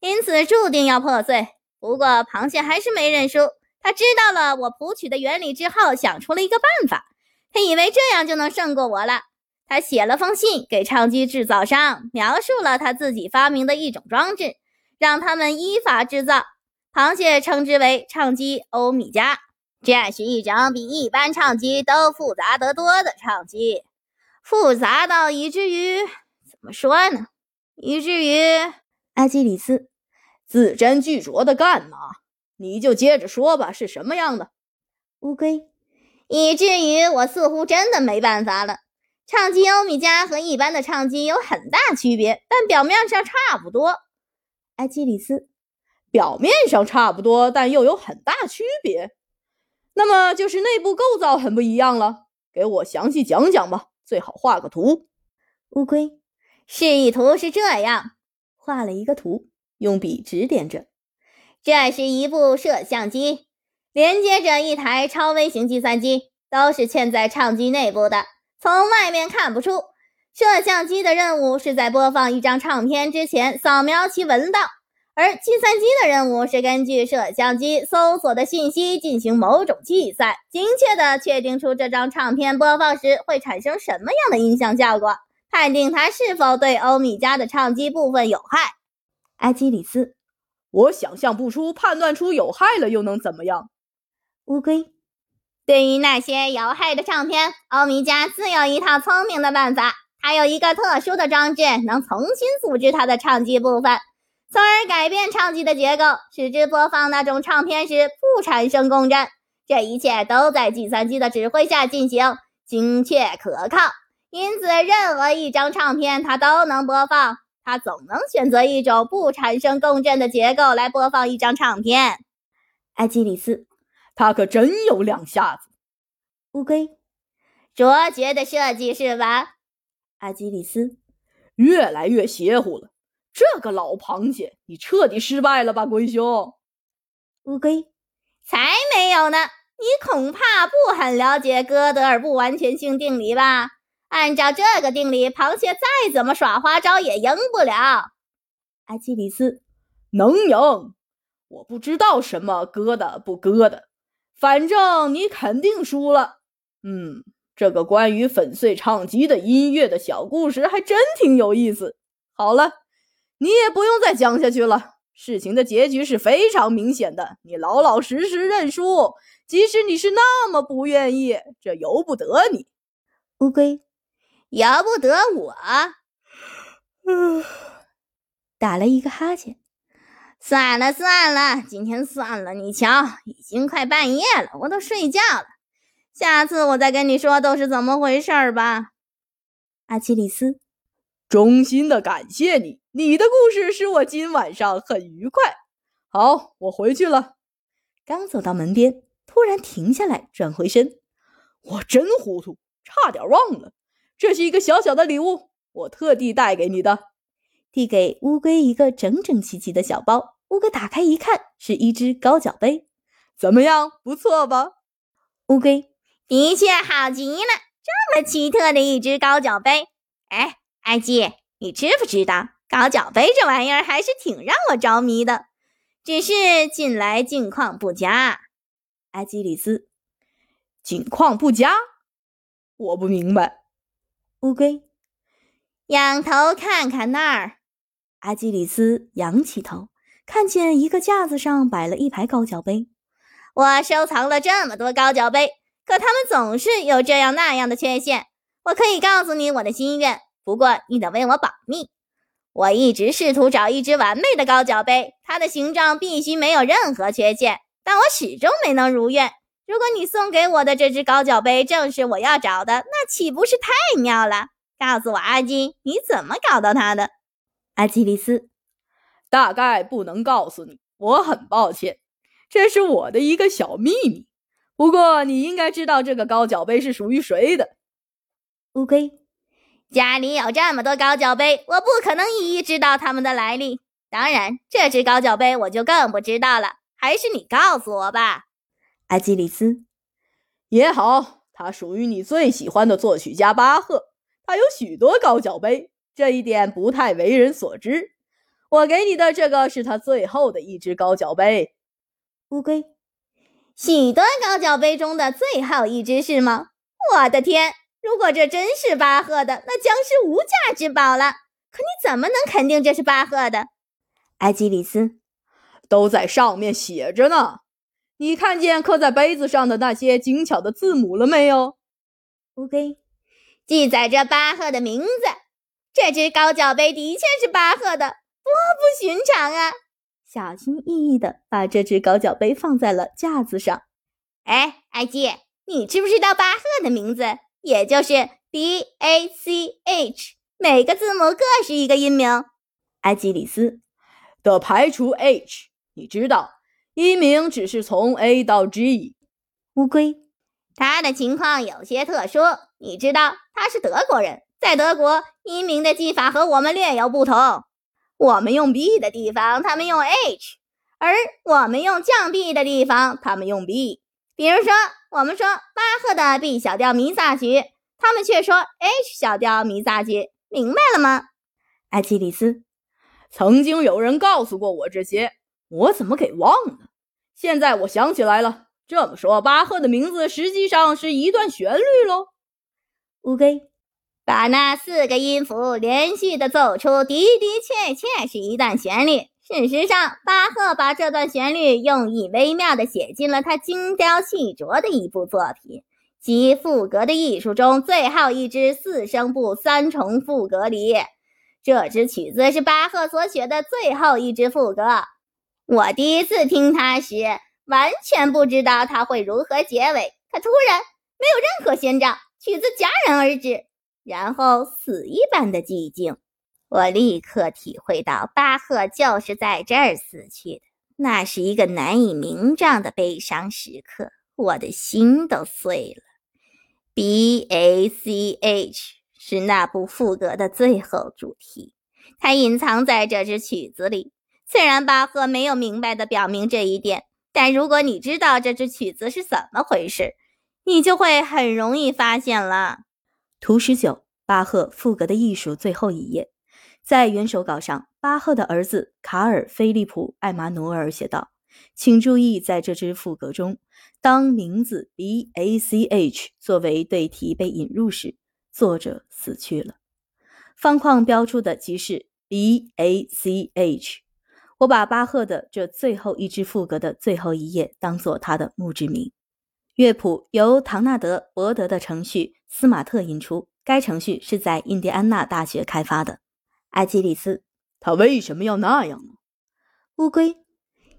因此注定要破碎。不过螃蟹还是没认输，他知道了我谱曲的原理之后，想出了一个办法。他以为这样就能胜过我了。他写了封信给唱机制造商，描述了他自己发明的一种装置，让他们依法制造。螃蟹称之为唱机欧米茄，这是一种比一般唱机都复杂得多的唱机。复杂到以至于怎么说呢？以至于阿基里斯字斟句酌的干嘛？你就接着说吧，是什么样的？乌龟，以至于我似乎真的没办法了。唱机欧米茄和一般的唱机有很大区别，但表面上差不多。埃基里斯，表面上差不多，但又有很大区别，那么就是内部构造很不一样了。给我详细讲讲吧。最好画个图。乌龟示意图是这样，画了一个图，用笔指点着。这是一部摄像机，连接着一台超微型计算机，都是嵌在唱机内部的，从外面看不出。摄像机的任务是在播放一张唱片之前扫描其文档。而计算机的任务是根据摄像机搜索的信息进行某种计算，精确地确定出这张唱片播放时会产生什么样的音响效果，判定它是否对欧米茄的唱机部分有害。阿基里斯，我想象不出判断出有害了又能怎么样。乌龟，对于那些有害的唱片，欧米茄自有一套聪明的办法，它有一个特殊的装置，能重新组织它的唱机部分。从而改变唱机的结构，使之播放那种唱片时不产生共振。这一切都在计算机的指挥下进行，精确可靠。因此，任何一张唱片它都能播放。它总能选择一种不产生共振的结构来播放一张唱片。埃基里斯，他可真有两下子。乌龟，卓绝的设计是吧？阿基里斯，越来越邪乎了。这个老螃蟹，你彻底失败了吧，龟兄？乌龟，才没有呢！你恐怕不很了解哥德尔不完全性定理吧？按照这个定理，螃蟹再怎么耍花招也赢不了。阿基里斯，能赢。我不知道什么疙瘩不歌的，反正你肯定输了。嗯，这个关于粉碎唱机的音乐的小故事还真挺有意思。好了，你也不用再讲下去了。事情的结局是非常明显的，你老老实实认输，即使你是那么不愿意，这由不得你。乌龟，由不得我。嗯，打了一个哈欠。算了算了，今天算了。你瞧，已经快半夜了，我都睡觉了。下次我再跟你说都是怎么回事吧。阿基里斯，衷心的感谢你。你的故事使我今晚上很愉快。好，我回去了。刚走到门边，突然停下来，转回身。我真糊涂，差点忘了，这是一个小小的礼物，我特地带给你的。递给乌龟一个整整齐齐的小包。乌龟打开一看，是一只高脚杯。怎么样，不错吧？乌龟的确好极了，这么奇特的一只高脚杯。哎，艾姬，你知不知道？高脚杯这玩意儿还是挺让我着迷的，只是近来境况不佳。阿基里斯，境况不佳？我不明白。乌龟，仰头看看那儿。阿基里斯仰起头，看见一个架子上摆了一排高脚杯。我收藏了这么多高脚杯，可它们总是有这样那样的缺陷。我可以告诉你我的心愿，不过你得为我保密。我一直试图找一只完美的高脚杯，它的形状必须没有任何缺陷，但我始终没能如愿。如果你送给我的这只高脚杯正是我要找的，那岂不是太妙了？告诉我，阿金，你怎么搞到它的？阿基里斯，大概不能告诉你，我很抱歉，这是我的一个小秘密。不过你应该知道这个高脚杯是属于谁的。乌龟。家里有这么多高脚杯，我不可能一一知道它们的来历。当然，这只高脚杯我就更不知道了。还是你告诉我吧，阿基里斯。也好，它属于你最喜欢的作曲家巴赫。他有许多高脚杯，这一点不太为人所知。我给你的这个是他最后的一只高脚杯。乌龟，许多高脚杯中的最后一只是吗？我的天！如果这真是巴赫的，那将是无价之宝了。可你怎么能肯定这是巴赫的？埃基里斯，都在上面写着呢。你看见刻在杯子上的那些精巧的字母了没有？乌龟，记载着巴赫的名字。这只高脚杯的确是巴赫的，不寻常啊！小心翼翼地把这只高脚杯放在了架子上。哎，埃基，你知不知道巴赫的名字？也就是 B A C H，每个字母各是一个音名。埃及里斯的排除 H，你知道，音名只是从 A 到 G。乌龟，他的情况有些特殊。你知道，他是德国人，在德国，音名的记法和我们略有不同。我们用 B 的地方，他们用 H；而我们用降 B 的地方，他们用 B。比如说，我们说巴赫的 B 小调弥撒曲，他们却说 H 小调弥撒曲，明白了吗？埃基里斯，曾经有人告诉过我这些，我怎么给忘了？现在我想起来了。这么说，巴赫的名字实际上是一段旋律喽？乌龟，把那四个音符连续的奏出，的的确确是一段旋律。事实上，巴赫把这段旋律用意微妙地写进了他精雕细琢的一部作品，即赋格的艺术中最后一支四声部三重赋格里。这支曲子是巴赫所写的最后一支赋格。我第一次听它时，完全不知道它会如何结尾。它突然没有任何先兆，曲子戛然而止，然后死一般的寂静。我立刻体会到，巴赫就是在这儿死去的。那是一个难以名状的悲伤时刻，我的心都碎了。B A C H 是那部赋格的最后主题，它隐藏在这支曲子里。虽然巴赫没有明白地表明这一点，但如果你知道这支曲子是怎么回事，你就会很容易发现了。图十九，巴赫赋格的艺术最后一页。在原手稿上，巴赫的儿子卡尔·菲利普·艾马努尔写道：“请注意，在这支赋格中，当名字 b a c h 作为对题被引入时，作者死去了。方框标出的即是 b a c h。我把巴赫的这最后一支赋格的最后一页当做他的墓志铭。乐谱由唐纳德·伯德的程序斯马特引出，该程序是在印第安纳大学开发的。埃基里斯，他为什么要那样呢？乌龟，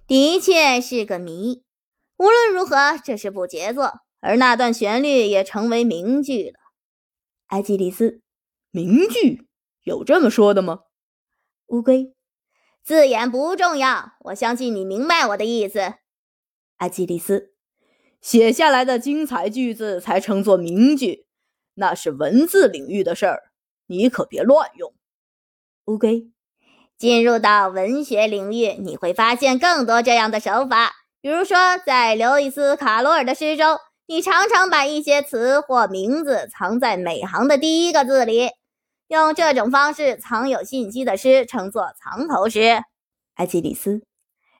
的确是个谜。无论如何，这是部杰作，而那段旋律也成为名句了。埃基里斯，名句有这么说的吗？乌龟。字眼不重要，我相信你明白我的意思。阿基里斯，写下来的精彩句子才称作名句，那是文字领域的事儿，你可别乱用。乌龟，进入到文学领域，你会发现更多这样的手法。比如说，在刘易斯·卡罗尔的诗中，你常常把一些词或名字藏在每行的第一个字里。用这种方式藏有信息的诗称作藏头诗。埃基里斯，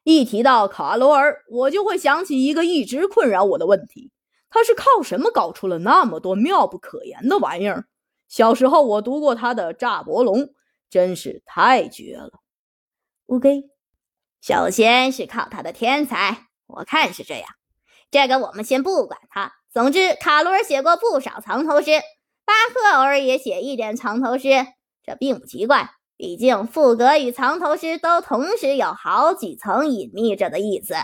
一提到卡罗尔，我就会想起一个一直困扰我的问题：他是靠什么搞出了那么多妙不可言的玩意儿？小时候我读过他的《炸伯龙》，真是太绝了。乌龟，首先是靠他的天才，我看是这样。这个我们先不管他。总之，卡罗尔写过不少藏头诗。巴赫偶尔也写一点藏头诗，这并不奇怪。毕竟赋格与藏头诗都同时有好几层隐秘着的意思，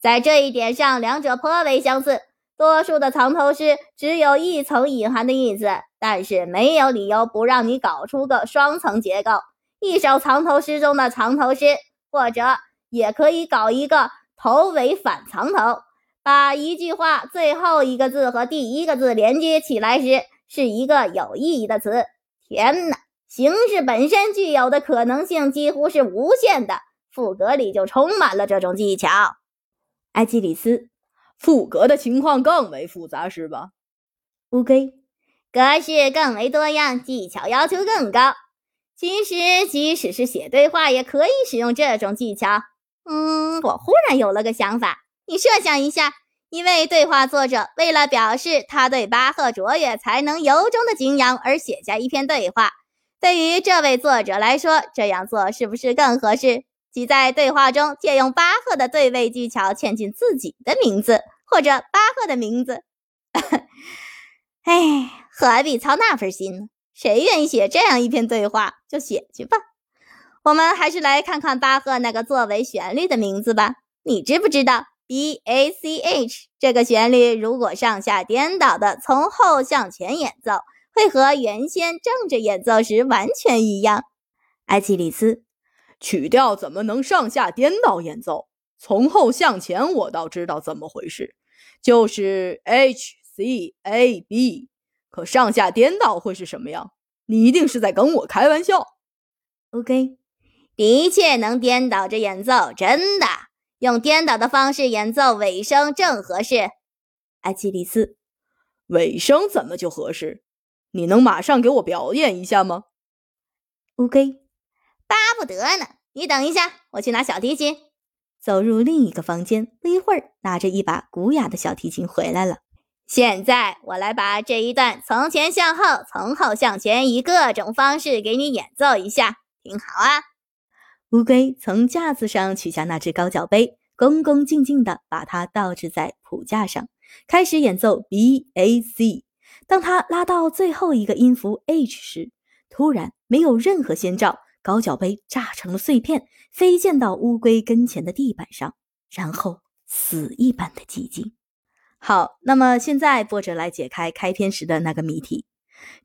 在这一点上，两者颇为相似。多数的藏头诗只有一层隐含的意思，但是没有理由不让你搞出个双层结构。一首藏头诗中的藏头诗，或者也可以搞一个头尾反藏头，把一句话最后一个字和第一个字连接起来时。是一个有意义的词。天哪，形式本身具有的可能性几乎是无限的，赋格里就充满了这种技巧。埃基里斯，赋格的情况更为复杂，是吧？乌龟，格式更为多样，技巧要求更高。其实，即使是写对话，也可以使用这种技巧。嗯，我忽然有了个想法，你设想一下。一位对话作者为了表示他对巴赫卓越才能由衷的敬仰而写下一篇对话。对于这位作者来说，这样做是不是更合适？即在对话中借用巴赫的对位技巧，嵌进自己的名字或者巴赫的名字。哎，何必操那份心呢？谁愿意写这样一篇对话，就写去吧。我们还是来看看巴赫那个作为旋律的名字吧。你知不知道？B A C H 这个旋律，如果上下颠倒的从后向前演奏，会和原先正着演奏时完全一样。埃奇里斯，曲调怎么能上下颠倒演奏？从后向前，我倒知道怎么回事，就是 H C A B。可上下颠倒会是什么样？你一定是在跟我开玩笑。OK，的确能颠倒着演奏，真的。用颠倒的方式演奏尾声正合适，阿基里斯。尾声怎么就合适？你能马上给我表演一下吗？？OK，，巴不得呢。你等一下，我去拿小提琴。走入另一个房间，不一会儿，拿着一把古雅的小提琴回来了。现在我来把这一段从前向后、从后向前，以各种方式给你演奏一下，听好啊。乌龟从架子上取下那只高脚杯，恭恭敬敬地把它倒置在谱架上，开始演奏 B A C。当他拉到最后一个音符 H 时，突然没有任何先兆，高脚杯炸成了碎片，飞溅到乌龟跟前的地板上，然后死一般的寂静。好，那么现在波折来解开开篇时的那个谜题。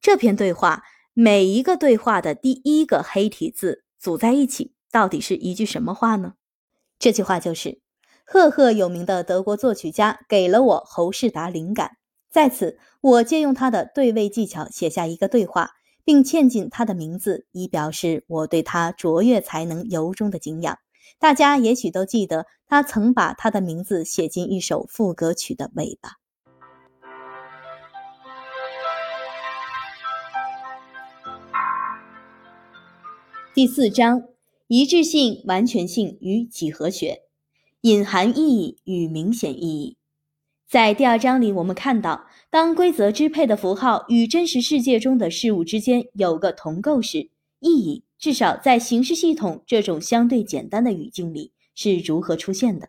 这篇对话每一个对话的第一个黑体字组在一起。到底是一句什么话呢？这句话就是赫赫有名的德国作曲家给了我侯世达灵感，在此我借用他的对位技巧写下一个对话，并嵌进他的名字，以表示我对他卓越才能由衷的敬仰。大家也许都记得，他曾把他的名字写进一首副歌曲的尾巴。第四章。一致性、完全性与几何学。隐含意义与明显意义。在第二章里，我们看到，当规则支配的符号与真实世界中的事物之间有个同构时，意义至少在形式系统这种相对简单的语境里是如何出现的。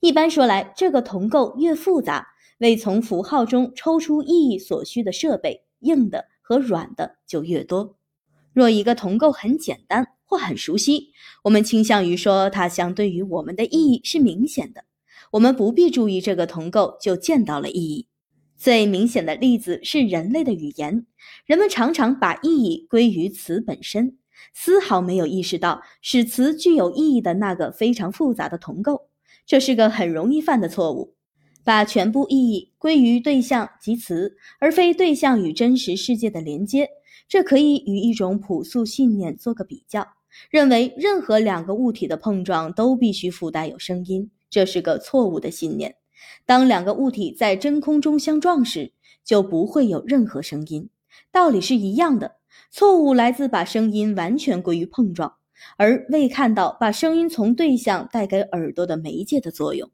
一般说来，这个同构越复杂，为从符号中抽出意义所需的设备，硬的和软的就越多。若一个同构很简单或很熟悉，我们倾向于说它相对于我们的意义是明显的。我们不必注意这个同构就见到了意义。最明显的例子是人类的语言，人们常常把意义归于词本身，丝毫没有意识到使词具有意义的那个非常复杂的同构。这是个很容易犯的错误，把全部意义归于对象及词，而非对象与真实世界的连接。这可以与一种朴素信念做个比较，认为任何两个物体的碰撞都必须附带有声音。这是个错误的信念。当两个物体在真空中相撞时，就不会有任何声音。道理是一样的。错误来自把声音完全归于碰撞，而未看到把声音从对象带给耳朵的媒介的作用。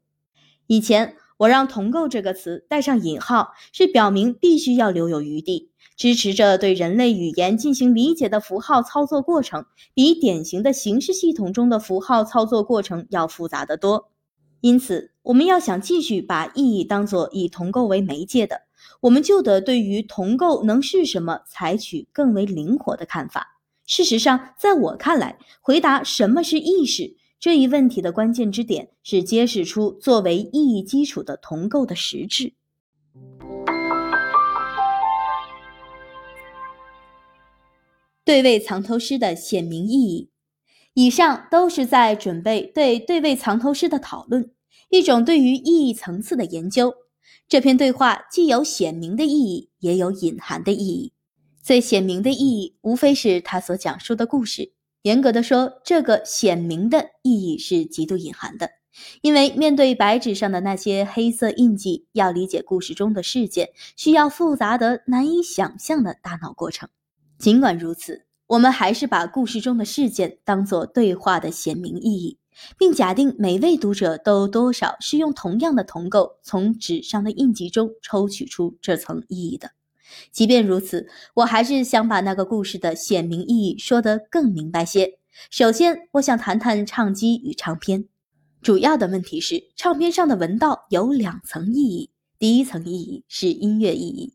以前我让“同构”这个词带上引号，是表明必须要留有余地，支持着对人类语言进行理解的符号操作过程，比典型的形式系统中的符号操作过程要复杂得多。因此，我们要想继续把意义当作以同构为媒介的，我们就得对于同构能是什么采取更为灵活的看法。事实上，在我看来，回答什么是意识这一问题的关键之点是揭示出作为意义基础的同构的实质。对位藏头诗的显明意义。以上都是在准备对对位藏头诗的讨论，一种对于意义层次的研究。这篇对话既有显明的意义，也有隐含的意义。最显明的意义，无非是他所讲述的故事。严格的说，这个显明的意义是极度隐含的，因为面对白纸上的那些黑色印记，要理解故事中的事件，需要复杂的难以想象的大脑过程。尽管如此。我们还是把故事中的事件当作对话的显明意义，并假定每位读者都多少是用同样的同构从纸上的印记中抽取出这层意义的。即便如此，我还是想把那个故事的显明意义说得更明白些。首先，我想谈谈唱机与唱片。主要的问题是，唱片上的文道有两层意义，第一层意义是音乐意义。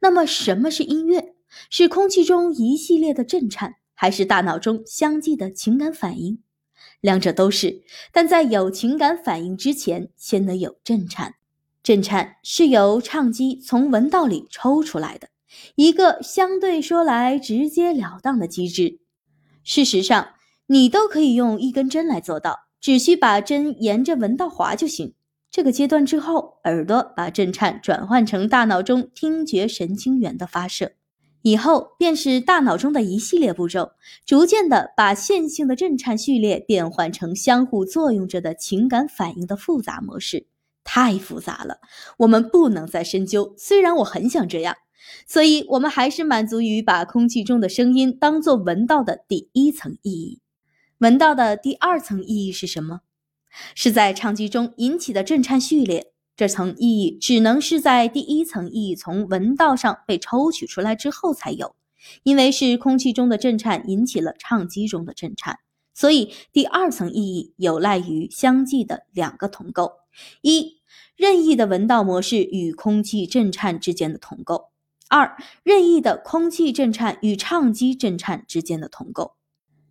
那么，什么是音乐？是空气中一系列的震颤，还是大脑中相继的情感反应？两者都是，但在有情感反应之前，先得有震颤。震颤是由唱机从文道里抽出来的，一个相对说来直截了当的机制。事实上，你都可以用一根针来做到，只需把针沿着文道划就行。这个阶段之后，耳朵把震颤转换成大脑中听觉神经元的发射。以后便是大脑中的一系列步骤，逐渐的把线性的震颤序列变换成相互作用着的情感反应的复杂模式。太复杂了，我们不能再深究。虽然我很想这样，所以我们还是满足于把空气中的声音当作闻到的第一层意义。闻到的第二层意义是什么？是在唱机中引起的震颤序列。这层意义只能是在第一层意义从文道上被抽取出来之后才有，因为是空气中的震颤引起了唱机中的震颤，所以第二层意义有赖于相继的两个同构：一、任意的文道模式与空气震颤之间的同构；二、任意的空气震颤与唱机震颤之间的同构。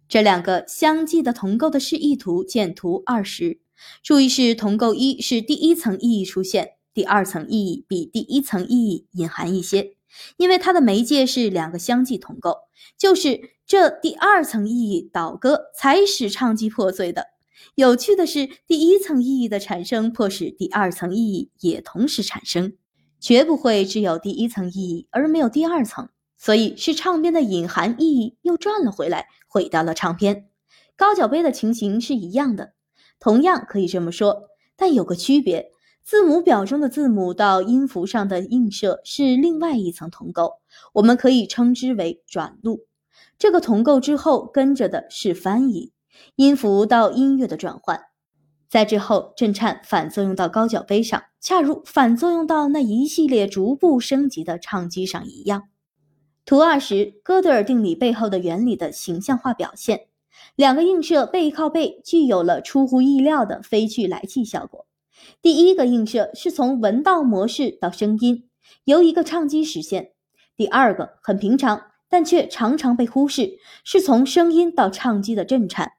这两个相继的同构的示意图见图二十。注意是同构一是第一层意义出现，第二层意义比第一层意义隐含一些，因为它的媒介是两个相继同构，就是这第二层意义倒戈才使唱机破碎的。有趣的是，第一层意义的产生迫使第二层意义也同时产生，绝不会只有第一层意义而没有第二层，所以是唱片的隐含意义又转了回来，毁掉了唱片。高脚杯的情形是一样的。同样可以这么说，但有个区别：字母表中的字母到音符上的映射是另外一层同构，我们可以称之为转录。这个同构之后跟着的是翻译，音符到音乐的转换。在之后，震颤反作用到高脚杯上，恰如反作用到那一系列逐步升级的唱机上一样。图二十，哥德尔定理背后的原理的形象化表现。两个映射背靠背，具有了出乎意料的飞去来气效果。第一个映射是从文道模式到声音，由一个唱机实现；第二个很平常，但却常常被忽视，是从声音到唱机的震颤。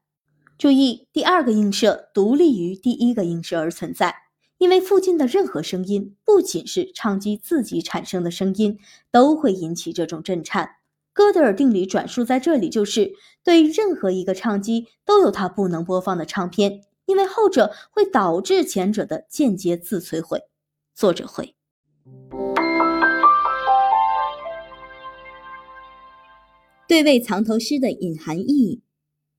注意，第二个映射独立于第一个映射而存在，因为附近的任何声音，不仅是唱机自己产生的声音，都会引起这种震颤。哥德尔定理转述在这里就是对任何一个唱机都有它不能播放的唱片，因为后者会导致前者的间接自摧毁。作者会。对位藏头诗的隐含意义。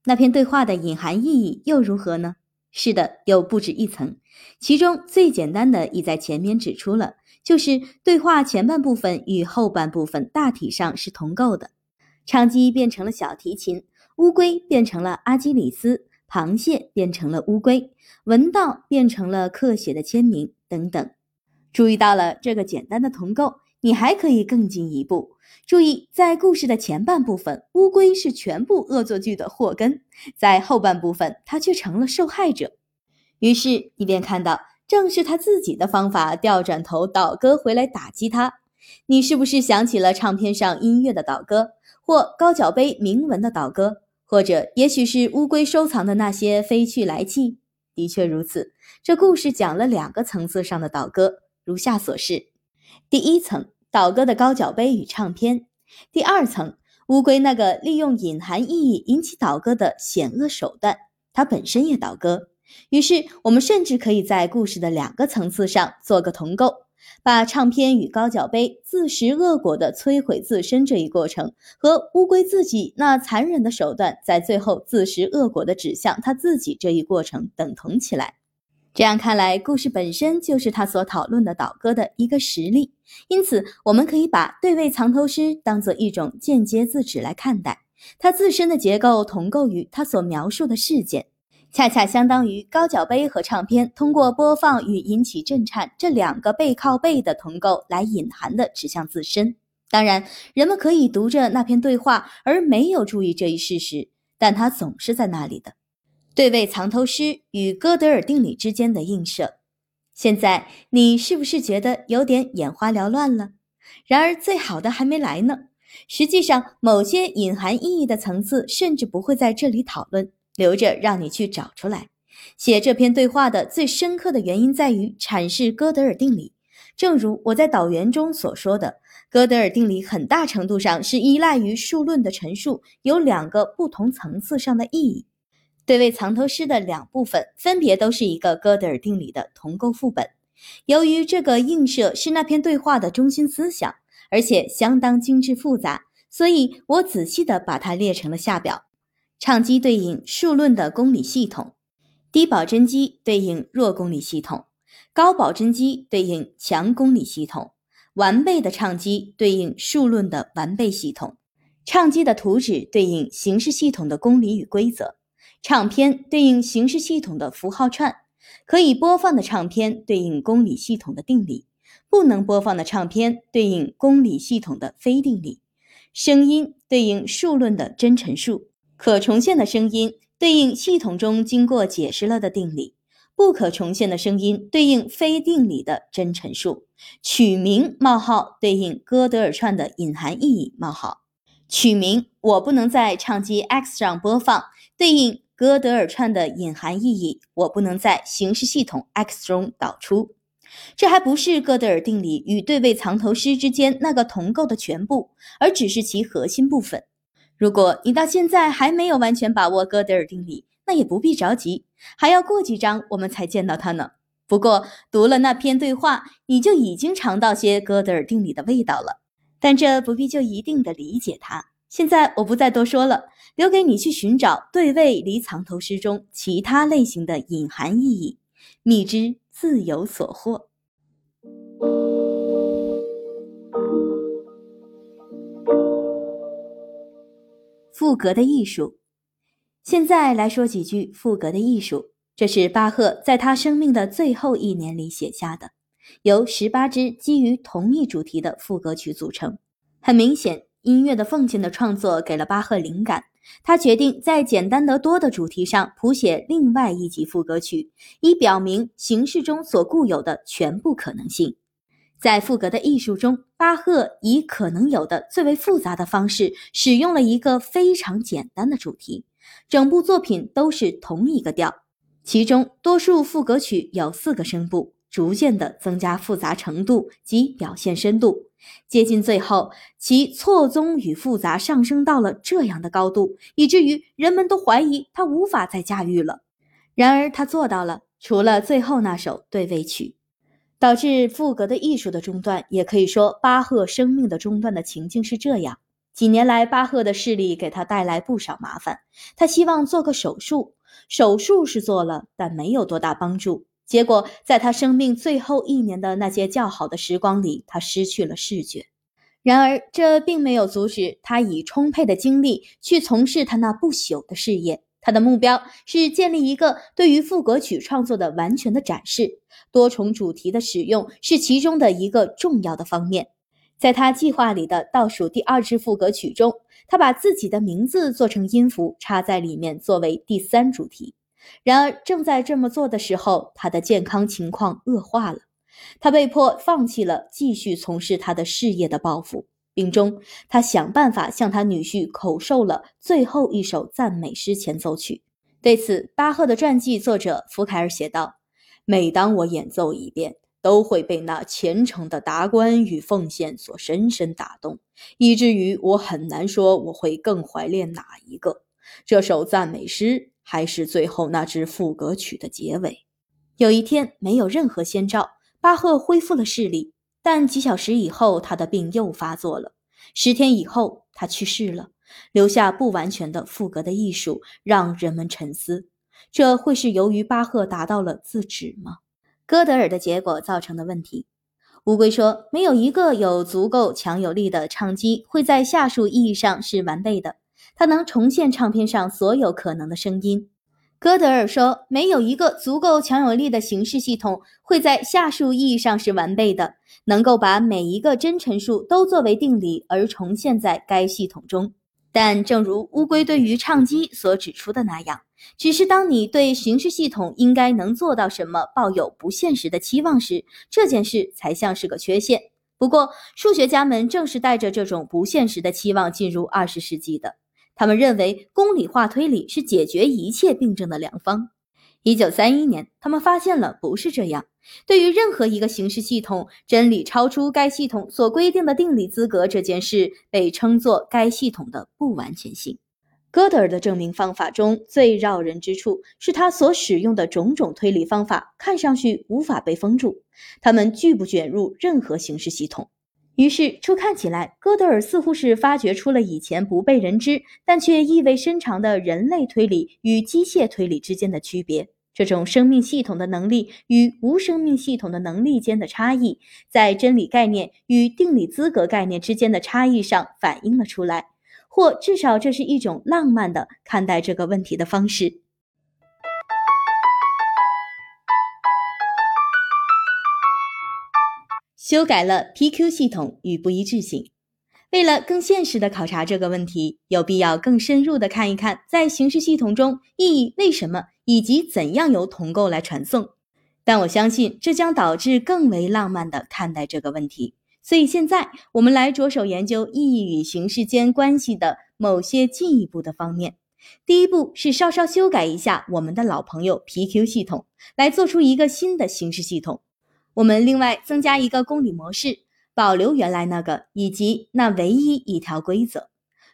那篇对话的隐含意义又如何呢？是的，有不止一层。其中最简单的已在前面指出了，就是对话前半部分与后半部分大体上是同构的。唱机变成了小提琴，乌龟变成了阿基里斯，螃蟹变成了乌龟，文道变成了刻写的签名等等。注意到了这个简单的同构。你还可以更进一步，注意，在故事的前半部分，乌龟是全部恶作剧的祸根；在后半部分，它却成了受害者。于是你便看到，正是他自己的方法调转头倒戈回来打击他。你是不是想起了唱片上音乐的倒戈，或高脚杯铭文的倒戈，或者也许是乌龟收藏的那些飞去来气？的确如此，这故事讲了两个层次上的倒戈，如下所示。第一层倒戈的高脚杯与唱片，第二层乌龟那个利用隐含意义引起倒戈的险恶手段，它本身也倒戈。于是我们甚至可以在故事的两个层次上做个同构，把唱片与高脚杯自食恶果的摧毁自身这一过程，和乌龟自己那残忍的手段在最后自食恶果的指向他自己这一过程等同起来。这样看来，故事本身就是他所讨论的倒戈的一个实例。因此，我们可以把对位藏头诗当做一种间接自指来看待。它自身的结构同构于它所描述的事件，恰恰相当于高脚杯和唱片通过播放与引起震颤这两个背靠背的同构来隐含的指向自身。当然，人们可以读着那篇对话而没有注意这一事实，但它总是在那里的。对位藏头诗与哥德尔定理之间的映射，现在你是不是觉得有点眼花缭乱了？然而最好的还没来呢。实际上，某些隐含意义的层次甚至不会在这里讨论，留着让你去找出来。写这篇对话的最深刻的原因在于阐释哥德尔定理。正如我在导言中所说的，哥德尔定理很大程度上是依赖于数论的陈述，有两个不同层次上的意义。对位藏头诗的两部分分别都是一个哥德尔定理的同构副本。由于这个映射是那篇对话的中心思想，而且相当精致复杂，所以我仔细地把它列成了下表：唱机对应数论的公理系统，低保真机对应弱公理系统，高保真机对应强公理系统，完备的唱机对应数论的完备系统，唱机的图纸对应形式系统的公理与规则。唱片对应形式系统的符号串，可以播放的唱片对应公理系统的定理，不能播放的唱片对应公理系统的非定理。声音对应数论的真陈述，可重现的声音对应系统中经过解释了的定理，不可重现的声音对应非定理的真陈述。曲名冒号对应哥德尔串的隐含意义冒号。曲名我不能在唱机 X 上播放，对应。哥德尔串的隐含意义，我不能在形式系统 X 中导出。这还不是哥德尔定理与对位藏头诗之间那个同构的全部，而只是其核心部分。如果你到现在还没有完全把握哥德尔定理，那也不必着急，还要过几章我们才见到它呢。不过读了那篇对话，你就已经尝到些哥德尔定理的味道了。但这不必就一定的理解它。现在我不再多说了，留给你去寻找对位离藏头诗中其他类型的隐含意义，蜜汁自有所获。赋格的艺术，现在来说几句赋格的艺术。这是巴赫在他生命的最后一年里写下的，由十八支基于同一主题的赋格曲组成。很明显，音乐的奉献的创作给了巴赫灵感。他决定在简单得多的主题上谱写另外一集副歌曲，以表明形式中所固有的全部可能性。在赋格的艺术中，巴赫以可能有的最为复杂的方式，使用了一个非常简单的主题。整部作品都是同一个调，其中多数副歌曲有四个声部，逐渐地增加复杂程度及表现深度。接近最后，其错综与复杂上升到了这样的高度，以至于人们都怀疑他无法再驾驭了。然而他做到了，除了最后那首对位曲。导致赋格的艺术的中断，也可以说巴赫生命的中断的情境是这样：几年来，巴赫的视力给他带来不少麻烦，他希望做个手术，手术是做了，但没有多大帮助。结果，在他生命最后一年的那些较好的时光里，他失去了视觉。然而，这并没有阻止他以充沛的精力去从事他那不朽的事业。他的目标是建立一个对于赋格曲创作的完全的展示，多重主题的使用是其中的一个重要的方面。在他计划里的倒数第二支赋格曲中，他把自己的名字做成音符插在里面作为第三主题。然而，正在这么做的时候，他的健康情况恶化了，他被迫放弃了继续从事他的事业的抱负。病中，他想办法向他女婿口授了最后一首赞美诗前奏曲。对此，巴赫的传记作者福凯尔写道：“每当我演奏一遍，都会被那虔诚的达观与奉献所深深打动，以至于我很难说我会更怀念哪一个——这首赞美诗，还是最后那支副歌曲的结尾。”有一天，没有任何先兆，巴赫恢复了视力。但几小时以后，他的病又发作了。十天以后，他去世了，留下不完全的赋格的艺术，让人们沉思：这会是由于巴赫达到了自止吗？歌德尔的结果造成的问题。乌龟说：“没有一个有足够强有力的唱机会在下述意义上是完备的，它能重现唱片上所有可能的声音。”歌德尔说：“没有一个足够强有力的形式系统会在下述意义上是完备的，能够把每一个真陈述都作为定理而重现在该系统中。但正如乌龟对于唱机所指出的那样，只是当你对形式系统应该能做到什么抱有不现实的期望时，这件事才像是个缺陷。不过，数学家们正是带着这种不现实的期望进入二十世纪的。”他们认为公理化推理是解决一切病症的良方。一九三一年，他们发现了不是这样。对于任何一个形式系统，真理超出该系统所规定的定理资格这件事，被称作该系统的不完全性。哥德尔的证明方法中最扰人之处是他所使用的种种推理方法看上去无法被封住，他们拒不卷入任何形式系统。于是，初看起来，哥德尔似乎是发掘出了以前不被人知但却意味深长的人类推理与机械推理之间的区别。这种生命系统的能力与无生命系统的能力间的差异，在真理概念与定理资格概念之间的差异上反映了出来，或至少这是一种浪漫的看待这个问题的方式。修改了 PQ 系统与不一致性。为了更现实地考察这个问题，有必要更深入地看一看，在形式系统中意义为什么以及怎样由同构来传送。但我相信这将导致更为浪漫地看待这个问题。所以现在我们来着手研究意义与形式间关系的某些进一步的方面。第一步是稍稍修改一下我们的老朋友 PQ 系统，来做出一个新的形式系统。我们另外增加一个公理模式，保留原来那个以及那唯一一条规则。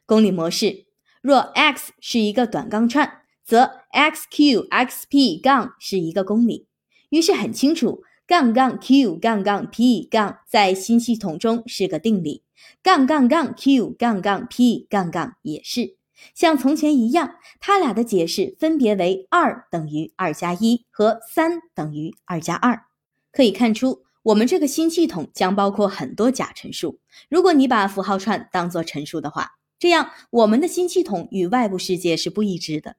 公理模式：若 x 是一个短杠串，则 x_q x_p 杠是一个公理。于是很清楚，杠杠 q 杠杠 p 杠在新系统中是个定理，杠杠杠 q 杠杠 p 杠杠也是。像从前一样，它俩的解释分别为二等于二加一和三等于二加二。可以看出，我们这个新系统将包括很多假陈述。如果你把符号串当作陈述的话，这样我们的新系统与外部世界是不一致的。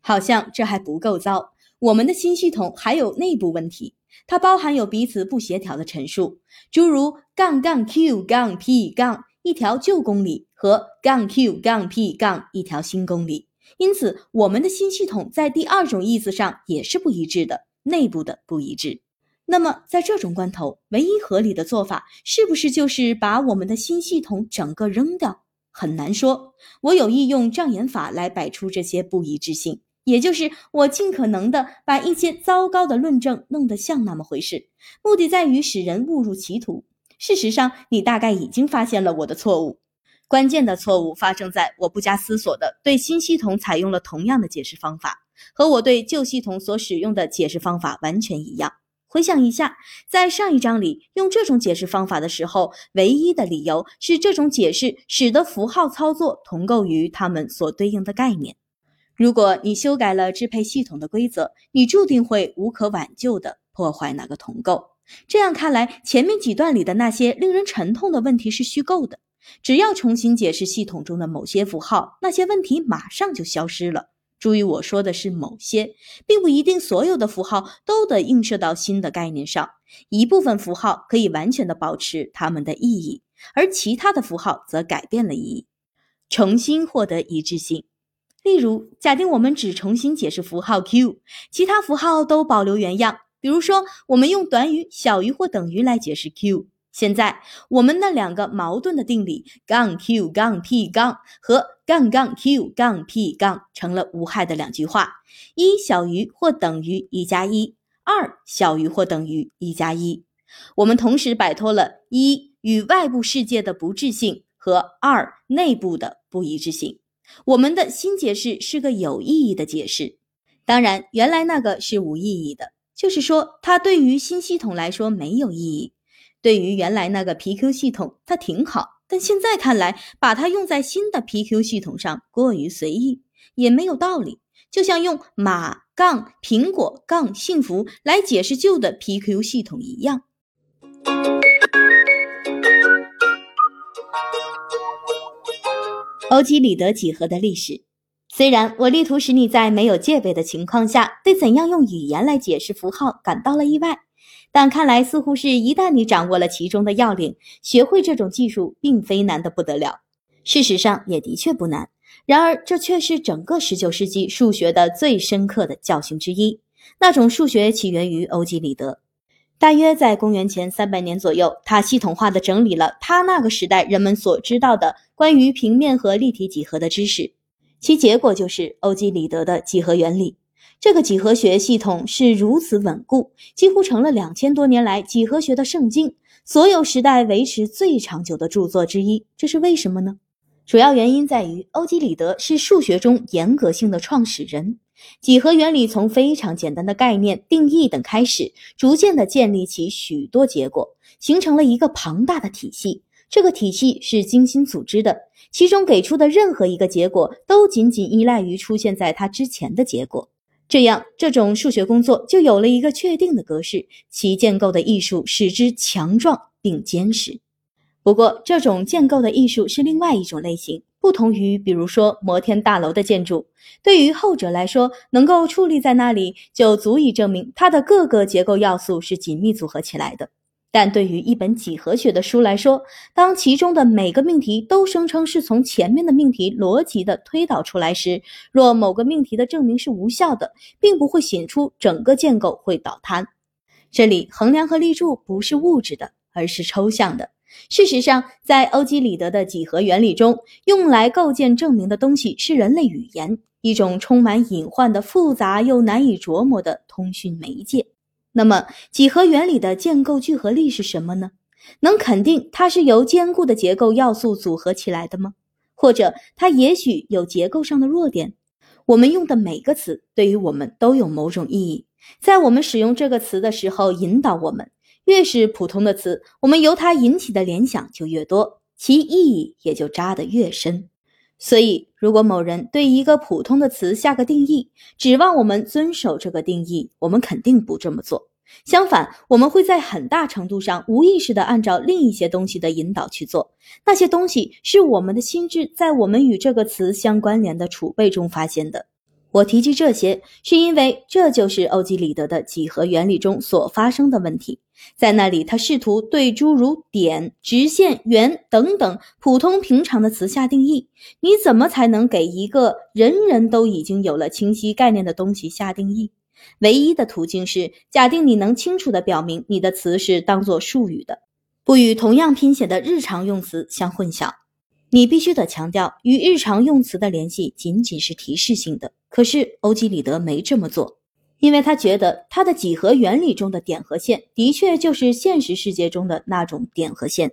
好像这还不够糟，我们的新系统还有内部问题，它包含有彼此不协调的陈述，诸如杠杠 q 杠 p 杠一条旧公理和杠 q 杠 p 杠一条新公理。因此，我们的新系统在第二种意思上也是不一致的，内部的不一致。那么，在这种关头，唯一合理的做法是不是就是把我们的新系统整个扔掉？很难说。我有意用障眼法来摆出这些不一致性，也就是我尽可能的把一些糟糕的论证弄得像那么回事，目的在于使人误入歧途。事实上，你大概已经发现了我的错误。关键的错误发生在我不加思索的对新系统采用了同样的解释方法，和我对旧系统所使用的解释方法完全一样。回想一下，在上一章里用这种解释方法的时候，唯一的理由是这种解释使得符号操作同构于它们所对应的概念。如果你修改了支配系统的规则，你注定会无可挽救地破坏那个同构。这样看来，前面几段里的那些令人沉痛的问题是虚构的。只要重新解释系统中的某些符号，那些问题马上就消失了。注意，我说的是某些，并不一定所有的符号都得映射到新的概念上。一部分符号可以完全的保持它们的意义，而其他的符号则改变了意义，重新获得一致性。例如，假定我们只重新解释符号 q，其他符号都保留原样。比如说，我们用短语小于或等于来解释 q。现在，我们那两个矛盾的定理杠 q 杠 p 杠和杠杠 q 杠 p 杠成了无害的两句话：一小于或等于一加一，二小于或等于一加一。我们同时摆脱了一与外部世界的不智性和二内部的不一致性。我们的新解释是个有意义的解释。当然，原来那个是无意义的，就是说它对于新系统来说没有意义。对于原来那个 PQ 系统，它挺好，但现在看来，把它用在新的 PQ 系统上过于随意，也没有道理。就像用马杠苹果杠幸福来解释旧的 PQ 系统一样。欧几里得几何的历史，虽然我力图使你在没有戒备的情况下，对怎样用语言来解释符号感到了意外。但看来似乎是一旦你掌握了其中的要领，学会这种技术并非难得不得了。事实上也的确不难。然而这却是整个19世纪数学的最深刻的教训之一。那种数学起源于欧几里得，大约在公元前300年左右，他系统化的整理了他那个时代人们所知道的关于平面和立体几何的知识，其结果就是欧几里得的几何原理。这个几何学系统是如此稳固，几乎成了两千多年来几何学的圣经，所有时代维持最长久的著作之一。这是为什么呢？主要原因在于欧几里得是数学中严格性的创始人。几何原理从非常简单的概念、定义等开始，逐渐地建立起许多结果，形成了一个庞大的体系。这个体系是精心组织的，其中给出的任何一个结果都仅仅依赖于出现在它之前的结果。这样，这种数学工作就有了一个确定的格式，其建构的艺术使之强壮并坚实。不过，这种建构的艺术是另外一种类型，不同于比如说摩天大楼的建筑。对于后者来说，能够矗立在那里，就足以证明它的各个结构要素是紧密组合起来的。但对于一本几何学的书来说，当其中的每个命题都声称是从前面的命题逻辑的推导出来时，若某个命题的证明是无效的，并不会显出整个建构会倒塌。这里衡量和立柱不是物质的，而是抽象的。事实上，在欧几里得的几何原理中，用来构建证明的东西是人类语言，一种充满隐患的复杂又难以琢磨的通讯媒介。那么，几何原理的建构聚合力是什么呢？能肯定它是由坚固的结构要素组合起来的吗？或者它也许有结构上的弱点？我们用的每个词对于我们都有某种意义，在我们使用这个词的时候引导我们。越是普通的词，我们由它引起的联想就越多，其意义也就扎得越深。所以，如果某人对一个普通的词下个定义，指望我们遵守这个定义，我们肯定不这么做。相反，我们会在很大程度上无意识地按照另一些东西的引导去做。那些东西是我们的心智在我们与这个词相关联的储备中发现的。我提及这些，是因为这就是欧几里得的几何原理中所发生的问题。在那里，他试图对诸如点、直线、圆等等普通平常的词下定义。你怎么才能给一个人人都已经有了清晰概念的东西下定义？唯一的途径是假定你能清楚地表明你的词是当作术语的，不与同样拼写的日常用词相混淆。你必须得强调，与日常用词的联系仅仅是提示性的。可是欧几里得没这么做。因为他觉得他的几何原理中的点和线的确就是现实世界中的那种点和线，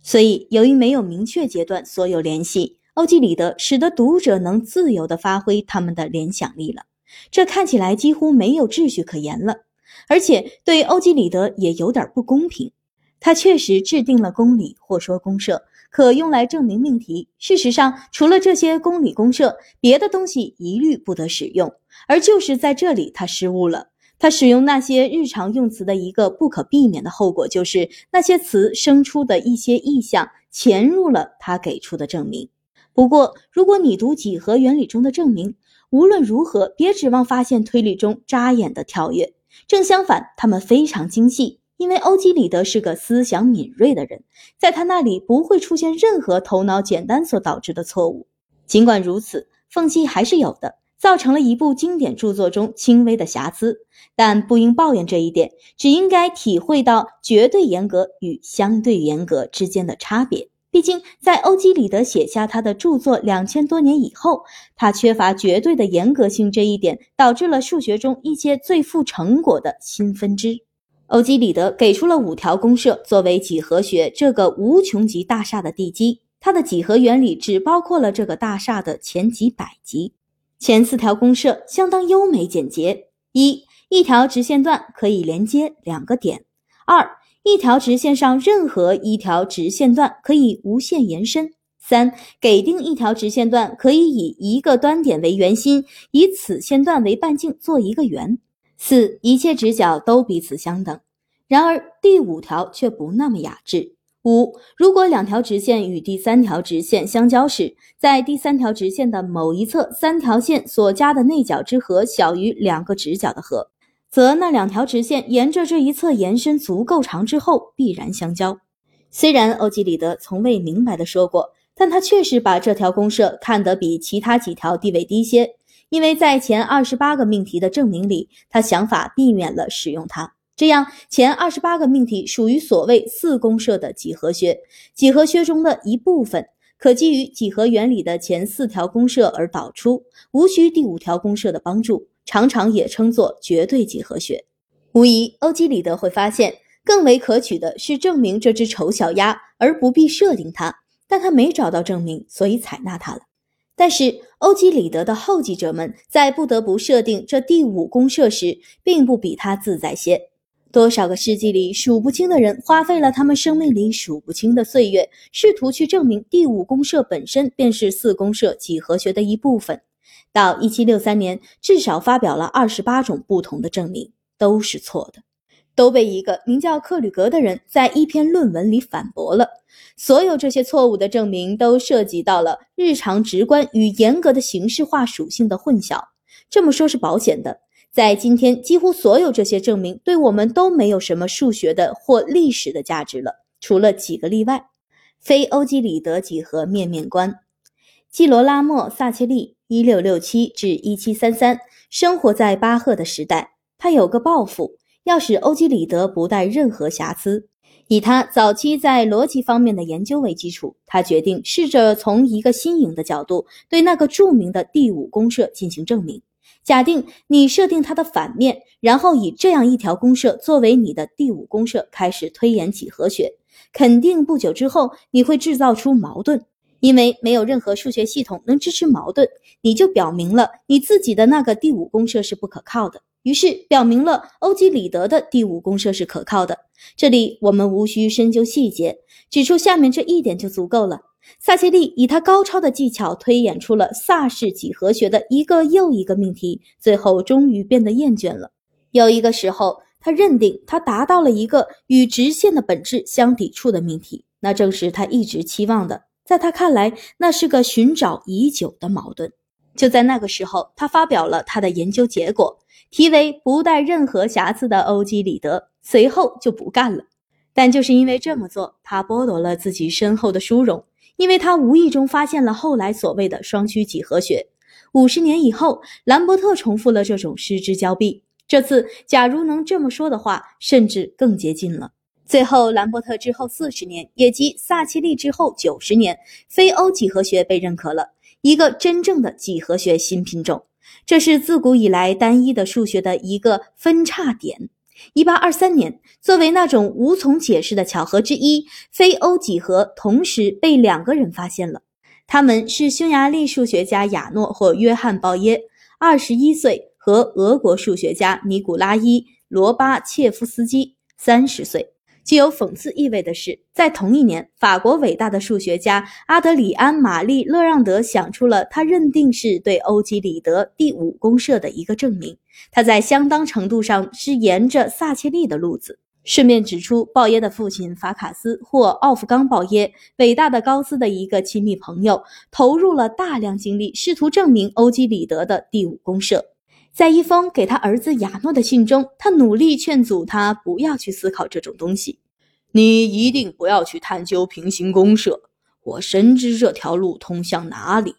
所以由于没有明确截断所有联系，欧几里得使得读者能自由地发挥他们的联想力了。这看起来几乎没有秩序可言了，而且对欧几里得也有点不公平。他确实制定了公理或说公设。可用来证明命题。事实上，除了这些公理公设，别的东西一律不得使用。而就是在这里，他失误了。他使用那些日常用词的一个不可避免的后果，就是那些词生出的一些意象潜入了他给出的证明。不过，如果你读几何原理中的证明，无论如何，别指望发现推理中扎眼的跳跃。正相反，它们非常精细。因为欧几里得是个思想敏锐的人，在他那里不会出现任何头脑简单所导致的错误。尽管如此，缝隙还是有的，造成了一部经典著作中轻微的瑕疵。但不应抱怨这一点，只应该体会到绝对严格与相对严格之间的差别。毕竟，在欧几里得写下他的著作两千多年以后，他缺乏绝对的严格性这一点，导致了数学中一些最富成果的新分支。欧几里得给出了五条公设作为几何学这个无穷级大厦的地基，他的几何原理只包括了这个大厦的前几百级。前四条公设相当优美简洁：一，一条直线段可以连接两个点；二，一条直线上任何一条直线段可以无限延伸；三，给定一条直线段可以以一个端点为圆心，以此线段为半径做一个圆。四一切直角都彼此相等，然而第五条却不那么雅致。五如果两条直线与第三条直线相交时，在第三条直线的某一侧，三条线所加的内角之和小于两个直角的和，则那两条直线沿着这一侧延伸足够长之后必然相交。虽然欧几里得从未明白的说过，但他确实把这条公设看得比其他几条地位低些。因为在前二十八个命题的证明里，他想法避免了使用它，这样前二十八个命题属于所谓四公设的几何学，几何学中的一部分，可基于几何原理的前四条公设而导出，无需第五条公设的帮助，常常也称作绝对几何学。无疑，欧几里得会发现更为可取的是证明这只丑小鸭，而不必设定它，但他没找到证明，所以采纳它了。但是，欧几里得的后继者们在不得不设定这第五公设时，并不比他自在些。多少个世纪里，数不清的人花费了他们生命里数不清的岁月，试图去证明第五公设本身便是四公设几何学的一部分。到一七六三年，至少发表了二十八种不同的证明，都是错的。都被一个名叫克吕格的人在一篇论文里反驳了。所有这些错误的证明都涉及到了日常直观与严格的形式化属性的混淆。这么说是保险的。在今天，几乎所有这些证明对我们都没有什么数学的或历史的价值了，除了几个例外。非欧几里得几何面面观。基罗拉莫·萨切利（一六六七至一七三三）生活在巴赫的时代。他有个抱负。要使欧几里得不带任何瑕疵，以他早期在逻辑方面的研究为基础，他决定试着从一个新颖的角度对那个著名的第五公设进行证明。假定你设定它的反面，然后以这样一条公设作为你的第五公设开始推演几何学，肯定不久之后你会制造出矛盾，因为没有任何数学系统能支持矛盾，你就表明了你自己的那个第五公设是不可靠的。于是表明了欧几里得的第五公设是可靠的。这里我们无需深究细节，指出下面这一点就足够了。萨切利以他高超的技巧推演出了萨氏几何学的一个又一个命题，最后终于变得厌倦了。有一个时候，他认定他达到了一个与直线的本质相抵触的命题，那正是他一直期望的。在他看来，那是个寻找已久的矛盾。就在那个时候，他发表了他的研究结果，题为“不带任何瑕疵的欧几里得”。随后就不干了。但就是因为这么做，他剥夺了自己深厚的殊荣，因为他无意中发现了后来所谓的双曲几何学。五十年以后，兰伯特重复了这种失之交臂。这次，假如能这么说的话，甚至更接近了。最后，兰伯特之后四十年，也即萨奇利之后九十年，非欧几何学被认可了。一个真正的几何学新品种，这是自古以来单一的数学的一个分叉点。一八二三年，作为那种无从解释的巧合之一，非欧几何同时被两个人发现了。他们是匈牙利数学家亚诺或约翰·鲍耶，二十一岁，和俄国数学家尼古拉伊·罗巴切夫斯基，三十岁。具有讽刺意味的是，在同一年，法国伟大的数学家阿德里安·玛丽·勒让德想出了他认定是对欧几里得第五公设的一个证明。他在相当程度上是沿着萨切利的路子。顺便指出，鲍耶的父亲法卡斯或奥夫冈·鲍耶，伟大的高斯的一个亲密朋友，投入了大量精力，试图证明欧几里得的第五公设。在一封给他儿子亚诺的信中，他努力劝阻他不要去思考这种东西。你一定不要去探究平行公社。我深知这条路通向哪里。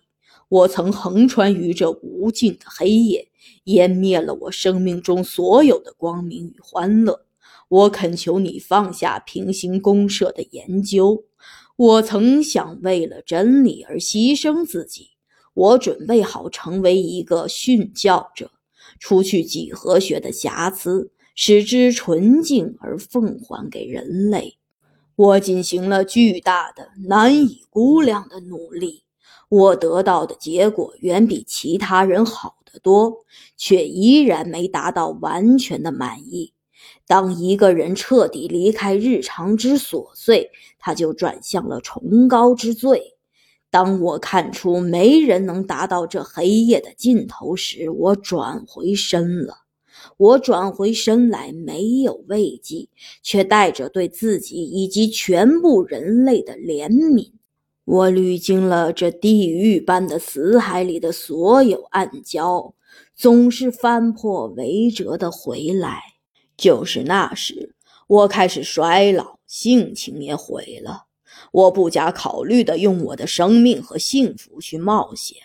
我曾横穿于这无尽的黑夜，湮灭了我生命中所有的光明与欢乐。我恳求你放下平行公社的研究。我曾想为了真理而牺牲自己。我准备好成为一个殉教者。除去几何学的瑕疵，使之纯净而奉还给人类，我进行了巨大的、难以估量的努力。我得到的结果远比其他人好得多，却依然没达到完全的满意。当一个人彻底离开日常之琐碎，他就转向了崇高之最。当我看出没人能达到这黑夜的尽头时，我转回身了。我转回身来，没有慰藉，却带着对自己以及全部人类的怜悯。我历经了这地狱般的死海里的所有暗礁，总是翻破围折的回来。就是那时，我开始衰老，性情也毁了。我不加考虑地用我的生命和幸福去冒险，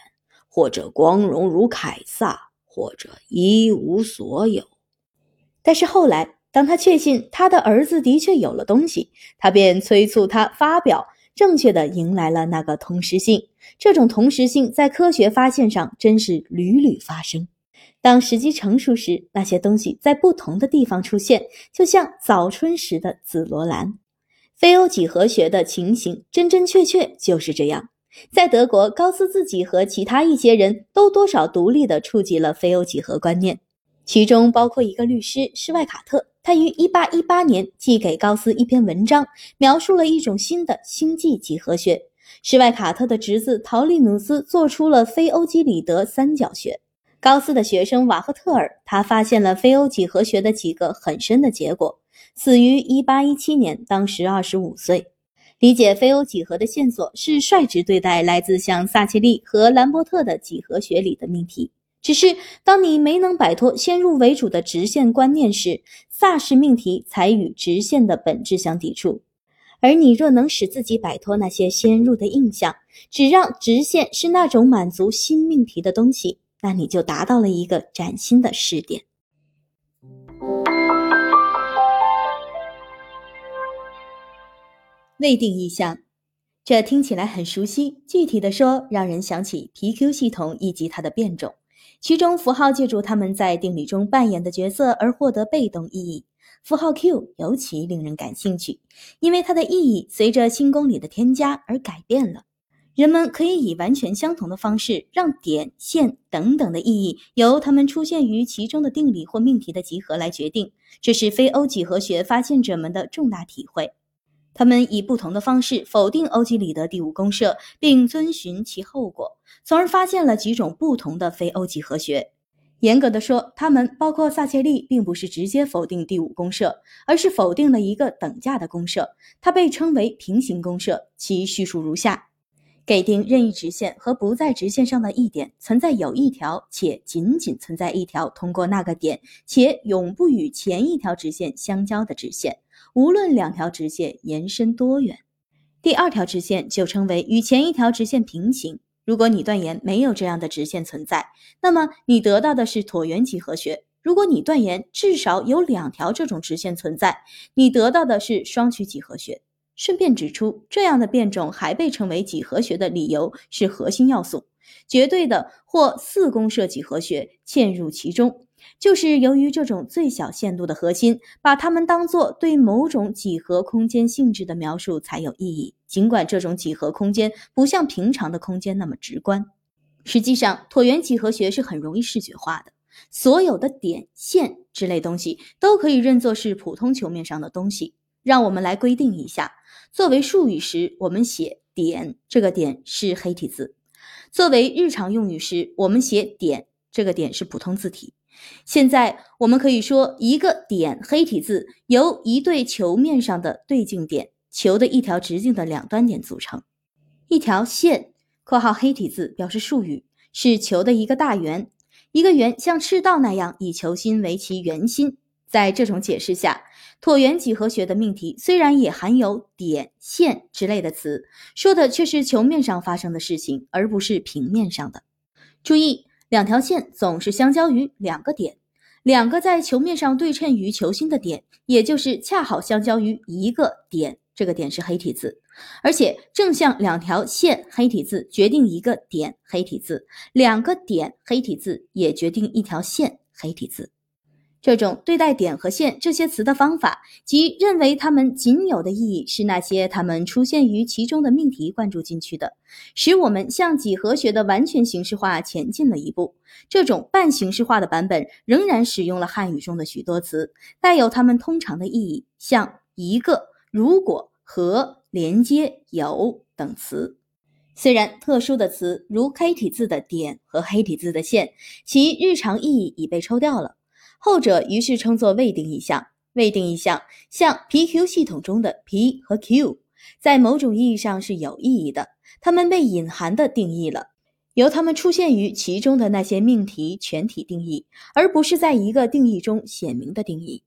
或者光荣如凯撒，或者一无所有。但是后来，当他确信他的儿子的确有了东西，他便催促他发表，正确的迎来了那个同时性。这种同时性在科学发现上真是屡屡发生。当时机成熟时，那些东西在不同的地方出现，就像早春时的紫罗兰。非欧几何学的情形真真确确就是这样。在德国，高斯自己和其他一些人都多少独立地触及了非欧几何观念，其中包括一个律师施外卡特。他于1818年寄给高斯一篇文章，描述了一种新的星际几何学。施外卡特的侄子陶利努斯做出了非欧几里得三角学。高斯的学生瓦赫特尔，他发现了非欧几何学的几个很深的结果。死于一八一七年，当时二十五岁。理解非欧几何的线索是率直对待来自像萨切利和兰伯特的几何学里的命题。只是当你没能摆脱先入为主的直线观念时，萨氏命题才与直线的本质相抵触。而你若能使自己摆脱那些先入的印象，只让直线是那种满足新命题的东西，那你就达到了一个崭新的试点。未定义项，这听起来很熟悉。具体的说，让人想起 PQ 系统以及它的变种，其中符号借助它们在定理中扮演的角色而获得被动意义。符号 Q 尤其令人感兴趣，因为它的意义随着新公理的添加而改变了。人们可以以完全相同的方式，让点、线等等的意义由它们出现于其中的定理或命题的集合来决定。这是非欧几何学发现者们的重大体会。他们以不同的方式否定欧几里得第五公设，并遵循其后果，从而发现了几种不同的非欧几何学。严格的说，他们包括萨切利，并不是直接否定第五公设，而是否定了一个等价的公设，它被称为平行公设。其叙述如下：给定任意直线和不在直线上的一点存在有一条且仅仅存在一条通过那个点且永不与前一条直线相交的直线，无论两条直线延伸多远。第二条直线就称为与前一条直线平行。如果你断言没有这样的直线存在，那么你得到的是椭圆几何学；如果你断言至少有两条这种直线存在，你得到的是双曲几何学。顺便指出，这样的变种还被称为几何学的理由是核心要素——绝对的或四公设几何学嵌入其中，就是由于这种最小限度的核心，把它们当作对某种几何空间性质的描述才有意义。尽管这种几何空间不像平常的空间那么直观，实际上椭圆几何学是很容易视觉化的。所有的点、线之类东西都可以认作是普通球面上的东西。让我们来规定一下。作为术语时，我们写点，这个点是黑体字；作为日常用语时，我们写点，这个点是普通字体。现在我们可以说，一个点黑体字由一对球面上的对径点，球的一条直径的两端点组成。一条线（括号黑体字表示术语）是球的一个大圆，一个圆像赤道那样以球心为其圆心。在这种解释下，椭圆几何学的命题虽然也含有点、线之类的词，说的却是球面上发生的事情，而不是平面上的。注意，两条线总是相交于两个点，两个在球面上对称于球心的点，也就是恰好相交于一个点。这个点是黑体字，而且正向两条线黑体字决定一个点黑体字，两个点黑体字也决定一条线黑体字。这种对待点和线这些词的方法，即认为它们仅有的意义是那些它们出现于其中的命题灌注进去的，使我们向几何学的完全形式化前进了一步。这种半形式化的版本仍然使用了汉语中的许多词，带有它们通常的意义，像一个、如果、和、连接、有等词。虽然特殊的词如黑体字的点和黑体字的线，其日常意义已被抽掉了。后者于是称作未定义项。未定义项像 PQ 系统中的 P 和 Q，在某种意义上是有意义的，它们被隐含的定义了，由它们出现于其中的那些命题全体定义，而不是在一个定义中显明的定义。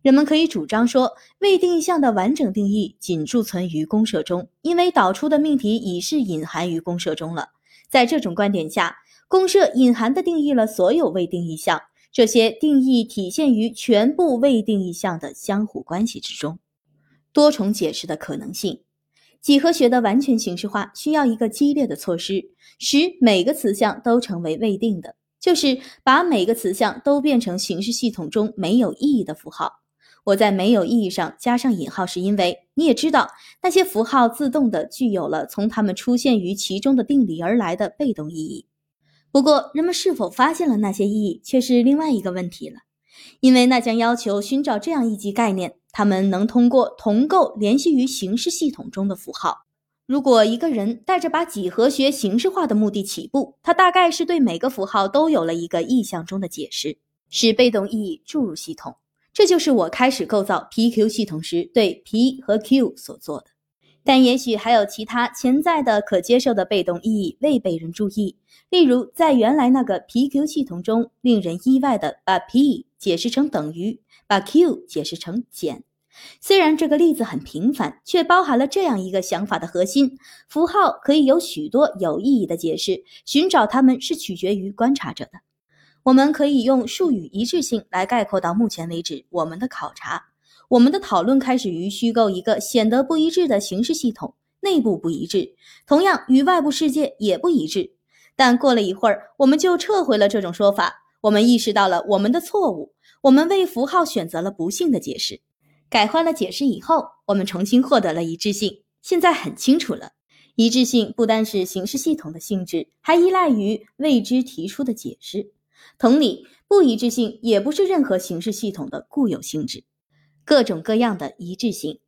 人们可以主张说，未定义项的完整定义仅贮存于公设中，因为导出的命题已是隐含于公设中了。在这种观点下，公设隐含的定义了所有未定义项。这些定义体现于全部未定义项的相互关系之中。多重解释的可能性，几何学的完全形式化需要一个激烈的措施，使每个词项都成为未定的，就是把每个词项都变成形式系统中没有意义的符号。我在没有意义上加上引号，是因为你也知道，那些符号自动的具有了从它们出现于其中的定理而来的被动意义。不过，人们是否发现了那些意义，却是另外一个问题了，因为那将要求寻找这样一级概念：他们能通过同构联系于形式系统中的符号。如果一个人带着把几何学形式化的目的起步，他大概是对每个符号都有了一个意象中的解释，使被动意义注入系统。这就是我开始构造 PQ 系统时对 P 和 Q 所做的。但也许还有其他潜在的可接受的被动意义未被人注意，例如在原来那个 PQ 系统中，令人意外的把 P 解释成等于，把 Q 解释成减。虽然这个例子很平凡，却包含了这样一个想法的核心：符号可以有许多有意义的解释，寻找它们是取决于观察者的。我们可以用术语一致性来概括到目前为止我们的考察。我们的讨论开始于虚构一个显得不一致的形式系统，内部不一致，同样与外部世界也不一致。但过了一会儿，我们就撤回了这种说法。我们意识到了我们的错误，我们为符号选择了不幸的解释。改换了解释以后，我们重新获得了一致性。现在很清楚了，一致性不单是形式系统的性质，还依赖于未知提出的解释。同理，不一致性也不是任何形式系统的固有性质。各种各样的一致性，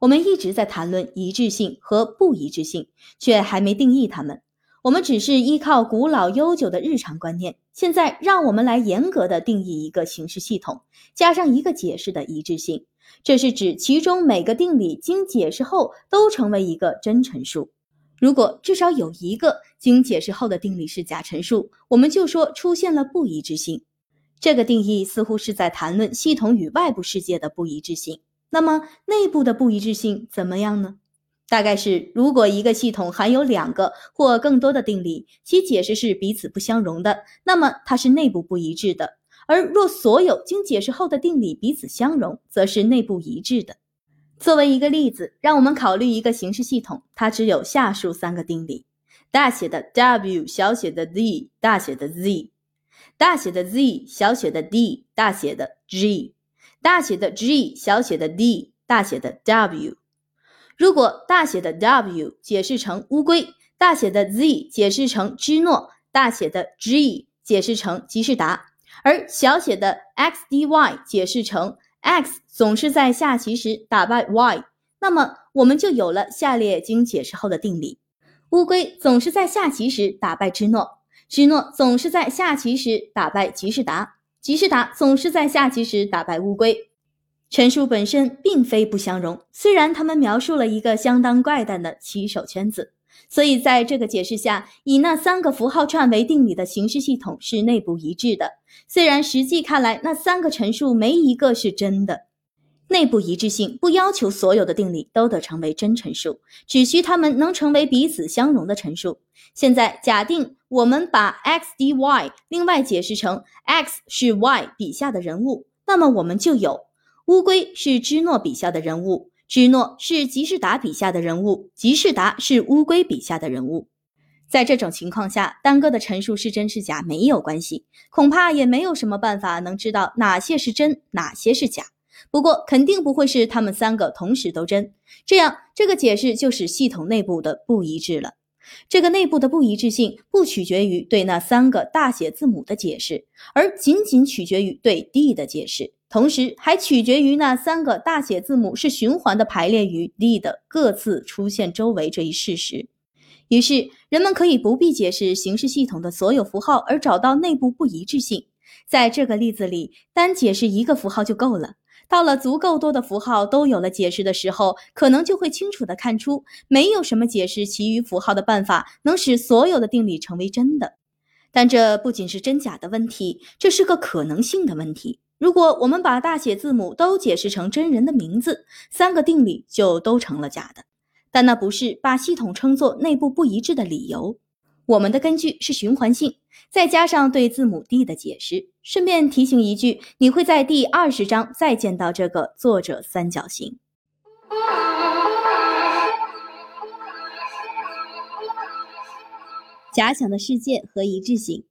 我们一直在谈论一致性和不一致性，却还没定义它们。我们只是依靠古老悠久的日常观念。现在，让我们来严格的定义一个形式系统，加上一个解释的一致性。这是指其中每个定理经解释后都成为一个真陈述。如果至少有一个经解释后的定理是假陈述，我们就说出现了不一致性。这个定义似乎是在谈论系统与外部世界的不一致性。那么内部的不一致性怎么样呢？大概是，如果一个系统含有两个或更多的定理，其解释是彼此不相容的，那么它是内部不一致的；而若所有经解释后的定理彼此相容，则是内部一致的。作为一个例子，让我们考虑一个形式系统，它只有下述三个定理：大写的 W，小写的 z，大写的 Z；大写的 Z，小写的 d，大写的 G；大写的 G，小写的 d，大写的 W。如果大写的 W 解释成乌龟，大写的 Z 解释成芝诺，大写的 G 解释成吉士达，而小写的 XDY 解释成 X 总是在下棋时打败 Y，那么我们就有了下列经解释后的定理：乌龟总是在下棋时打败芝诺，芝诺总是在下棋时打败吉士达，吉士达总是在下棋时打败乌龟。陈述本身并非不相容，虽然他们描述了一个相当怪诞的棋手圈子，所以在这个解释下，以那三个符号串为定理的形式系统是内部一致的。虽然实际看来，那三个陈述没一个是真的。内部一致性不要求所有的定理都得成为真陈述，只需它们能成为彼此相容的陈述。现在假定我们把 x d y 另外解释成 x 是 y 笔下的人物，那么我们就有。乌龟是芝诺笔下的人物，芝诺是吉士达笔下的人物，吉士达是乌龟笔下的人物。在这种情况下，单个的陈述是真是假没有关系，恐怕也没有什么办法能知道哪些是真，哪些是假。不过肯定不会是他们三个同时都真，这样这个解释就是系统内部的不一致了。这个内部的不一致性不取决于对那三个大写字母的解释，而仅仅取决于对 D 的解释。同时还取决于那三个大写字母是循环的排列于 D 的各自出现周围这一事实。于是人们可以不必解释形式系统的所有符号而找到内部不一致性。在这个例子里，单解释一个符号就够了。到了足够多的符号都有了解释的时候，可能就会清楚地看出，没有什么解释其余符号的办法能使所有的定理成为真的。但这不仅是真假的问题，这是个可能性的问题。如果我们把大写字母都解释成真人的名字，三个定理就都成了假的。但那不是把系统称作内部不一致的理由。我们的根据是循环性，再加上对字母 D 的解释。顺便提醒一句，你会在第二十章再见到这个作者三角形。假想的世界和一致性，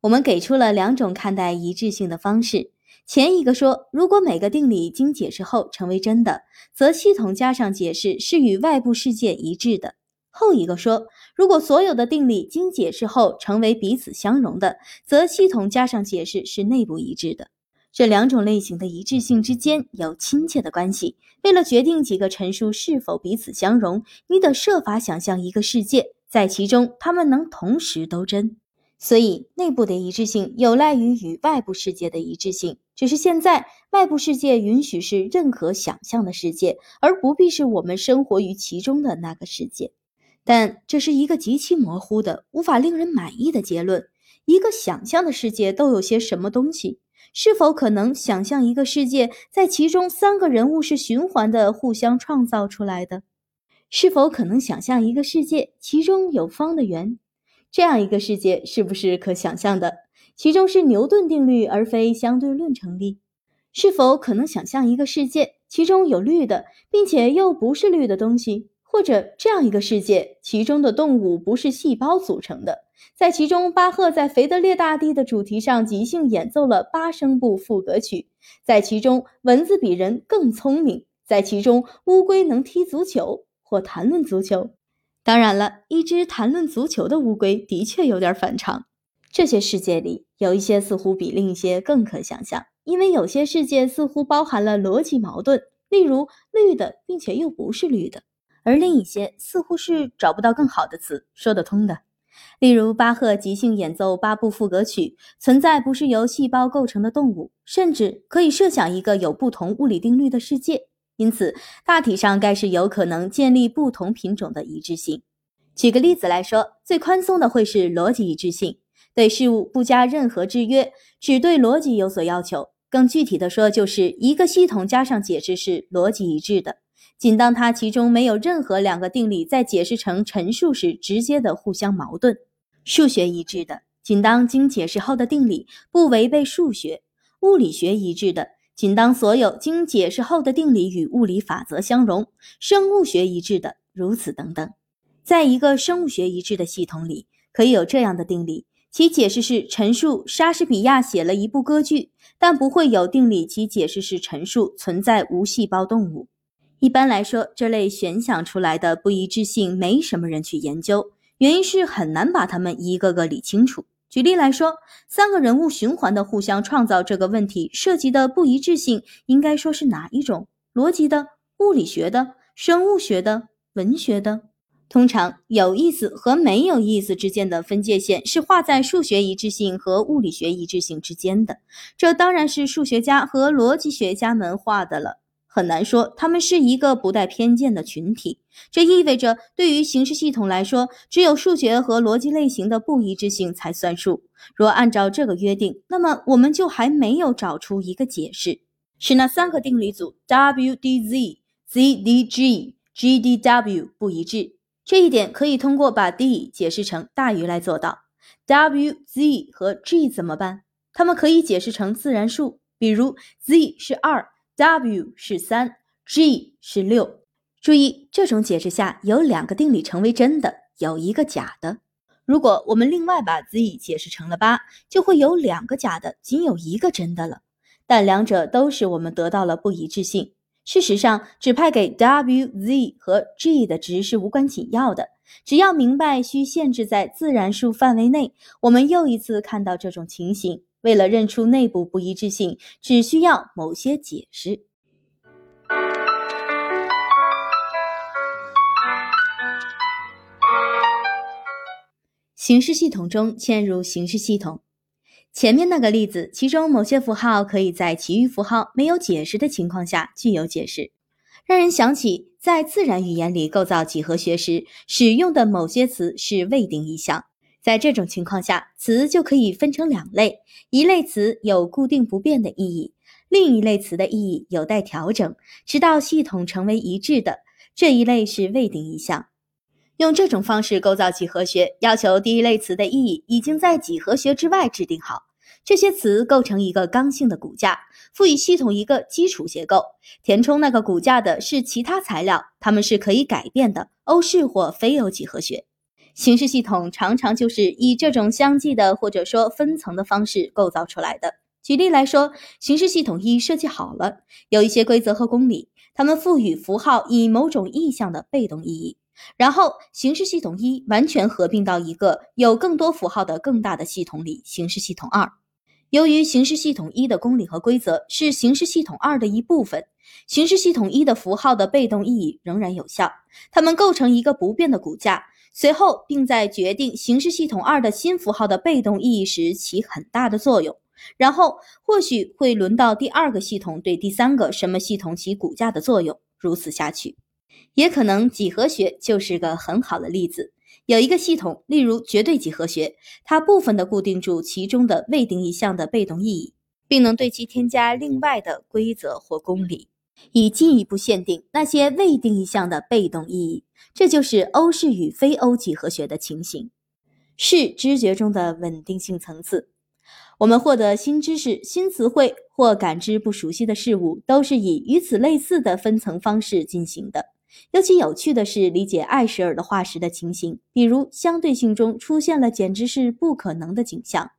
我们给出了两种看待一致性的方式。前一个说，如果每个定理经解释后成为真的，则系统加上解释是与外部世界一致的；后一个说，如果所有的定理经解释后成为彼此相容的，则系统加上解释是内部一致的。这两种类型的一致性之间有亲切的关系。为了决定几个陈述是否彼此相容，你得设法想象一个世界，在其中它们能同时都真。所以，内部的一致性有赖于与外部世界的一致性。只是现在，外部世界允许是任何想象的世界，而不必是我们生活于其中的那个世界。但这是一个极其模糊的、无法令人满意的结论。一个想象的世界都有些什么东西？是否可能想象一个世界，在其中三个人物是循环的、互相创造出来的？是否可能想象一个世界，其中有方的圆？这样一个世界是不是可想象的？其中是牛顿定律而非相对论成立？是否可能想象一个世界，其中有绿的，并且又不是绿的东西？或者这样一个世界，其中的动物不是细胞组成的？在其中，巴赫在腓德烈大帝的主题上即兴演奏了八声部赋格曲；在其中，蚊子比人更聪明；在其中，乌龟能踢足球或谈论足球。当然了，一只谈论足球的乌龟的确有点反常。这些世界里有一些似乎比另一些更可想象，因为有些世界似乎包含了逻辑矛盾，例如绿的并且又不是绿的；而另一些似乎是找不到更好的词说得通的，例如巴赫即兴演奏八部赋格曲，存在不是由细胞构成的动物，甚至可以设想一个有不同物理定律的世界，因此大体上该是有可能建立不同品种的一致性。举个例子来说，最宽松的会是逻辑一致性，对事物不加任何制约，只对逻辑有所要求。更具体的说，就是一个系统加上解释是逻辑一致的，仅当它其中没有任何两个定理在解释成陈述时直接的互相矛盾。数学一致的，仅当经解释后的定理不违背数学；物理学一致的，仅当所有经解释后的定理与物理法则相容；生物学一致的，如此等等。在一个生物学一致的系统里，可以有这样的定理。其解释是陈述莎士比亚写了一部歌剧，但不会有定理。其解释是陈述存在无细胞动物。一般来说，这类悬想出来的不一致性没什么人去研究，原因是很难把它们一个个理清楚。举例来说，三个人物循环的互相创造这个问题涉及的不一致性，应该说是哪一种？逻辑的、物理学的、生物学的、文学的？通常有意思和没有意思之间的分界线是画在数学一致性和物理学一致性之间的，这当然是数学家和逻辑学家们画的了。很难说他们是一个不带偏见的群体。这意味着，对于形式系统来说，只有数学和逻辑类型的不一致性才算数。若按照这个约定，那么我们就还没有找出一个解释，是那三个定理组 W D Z Z D G G D W 不一致。这一点可以通过把 d 解释成大于来做到。w、z 和 g 怎么办？它们可以解释成自然数，比如 z 是二，w 是三，g 是六。注意，这种解释下有两个定理成为真的，有一个假的。如果我们另外把 z 解释成了八，就会有两个假的，仅有一个真的了。但两者都使我们得到了不一致性。事实上，指派给 w、z 和 g 的值是无关紧要的。只要明白需限制在自然数范围内，我们又一次看到这种情形。为了认出内部不一致性，只需要某些解释。形式系统中嵌入形式系统。前面那个例子，其中某些符号可以在其余符号没有解释的情况下具有解释，让人想起在自然语言里构造几何学时使用的某些词是未定义项。在这种情况下，词就可以分成两类：一类词有固定不变的意义，另一类词的意义有待调整，直到系统成为一致的。这一类是未定义项。用这种方式构造几何学，要求第一类词的意义已经在几何学之外制定好。这些词构成一个刚性的骨架，赋予系统一个基础结构。填充那个骨架的是其他材料，它们是可以改变的，欧式或非欧几何学。形式系统常常就是以这种相继的或者说分层的方式构造出来的。举例来说，形式系统一设计好了，有一些规则和公理，它们赋予符号以某种意象的被动意义。然后，形式系统一完全合并到一个有更多符号的更大的系统里——形式系统二。由于形式系统一的公理和规则是形式系统二的一部分，形式系统一的符号的被动意义仍然有效。它们构成一个不变的骨架，随后并在决定形式系统二的新符号的被动意义时起很大的作用。然后，或许会轮到第二个系统对第三个什么系统起骨架的作用，如此下去。也可能几何学就是个很好的例子。有一个系统，例如绝对几何学，它部分的固定住其中的未定义项的被动意义，并能对其添加另外的规则或公理，以进一步限定那些未定义项的被动意义。这就是欧式与非欧几何学的情形，是知觉中的稳定性层次。我们获得新知识、新词汇或感知不熟悉的事物，都是以与此类似的分层方式进行的。尤其有趣的是理解艾舍尔的化石的情形，比如相对性中出现了简直是不可能的景象。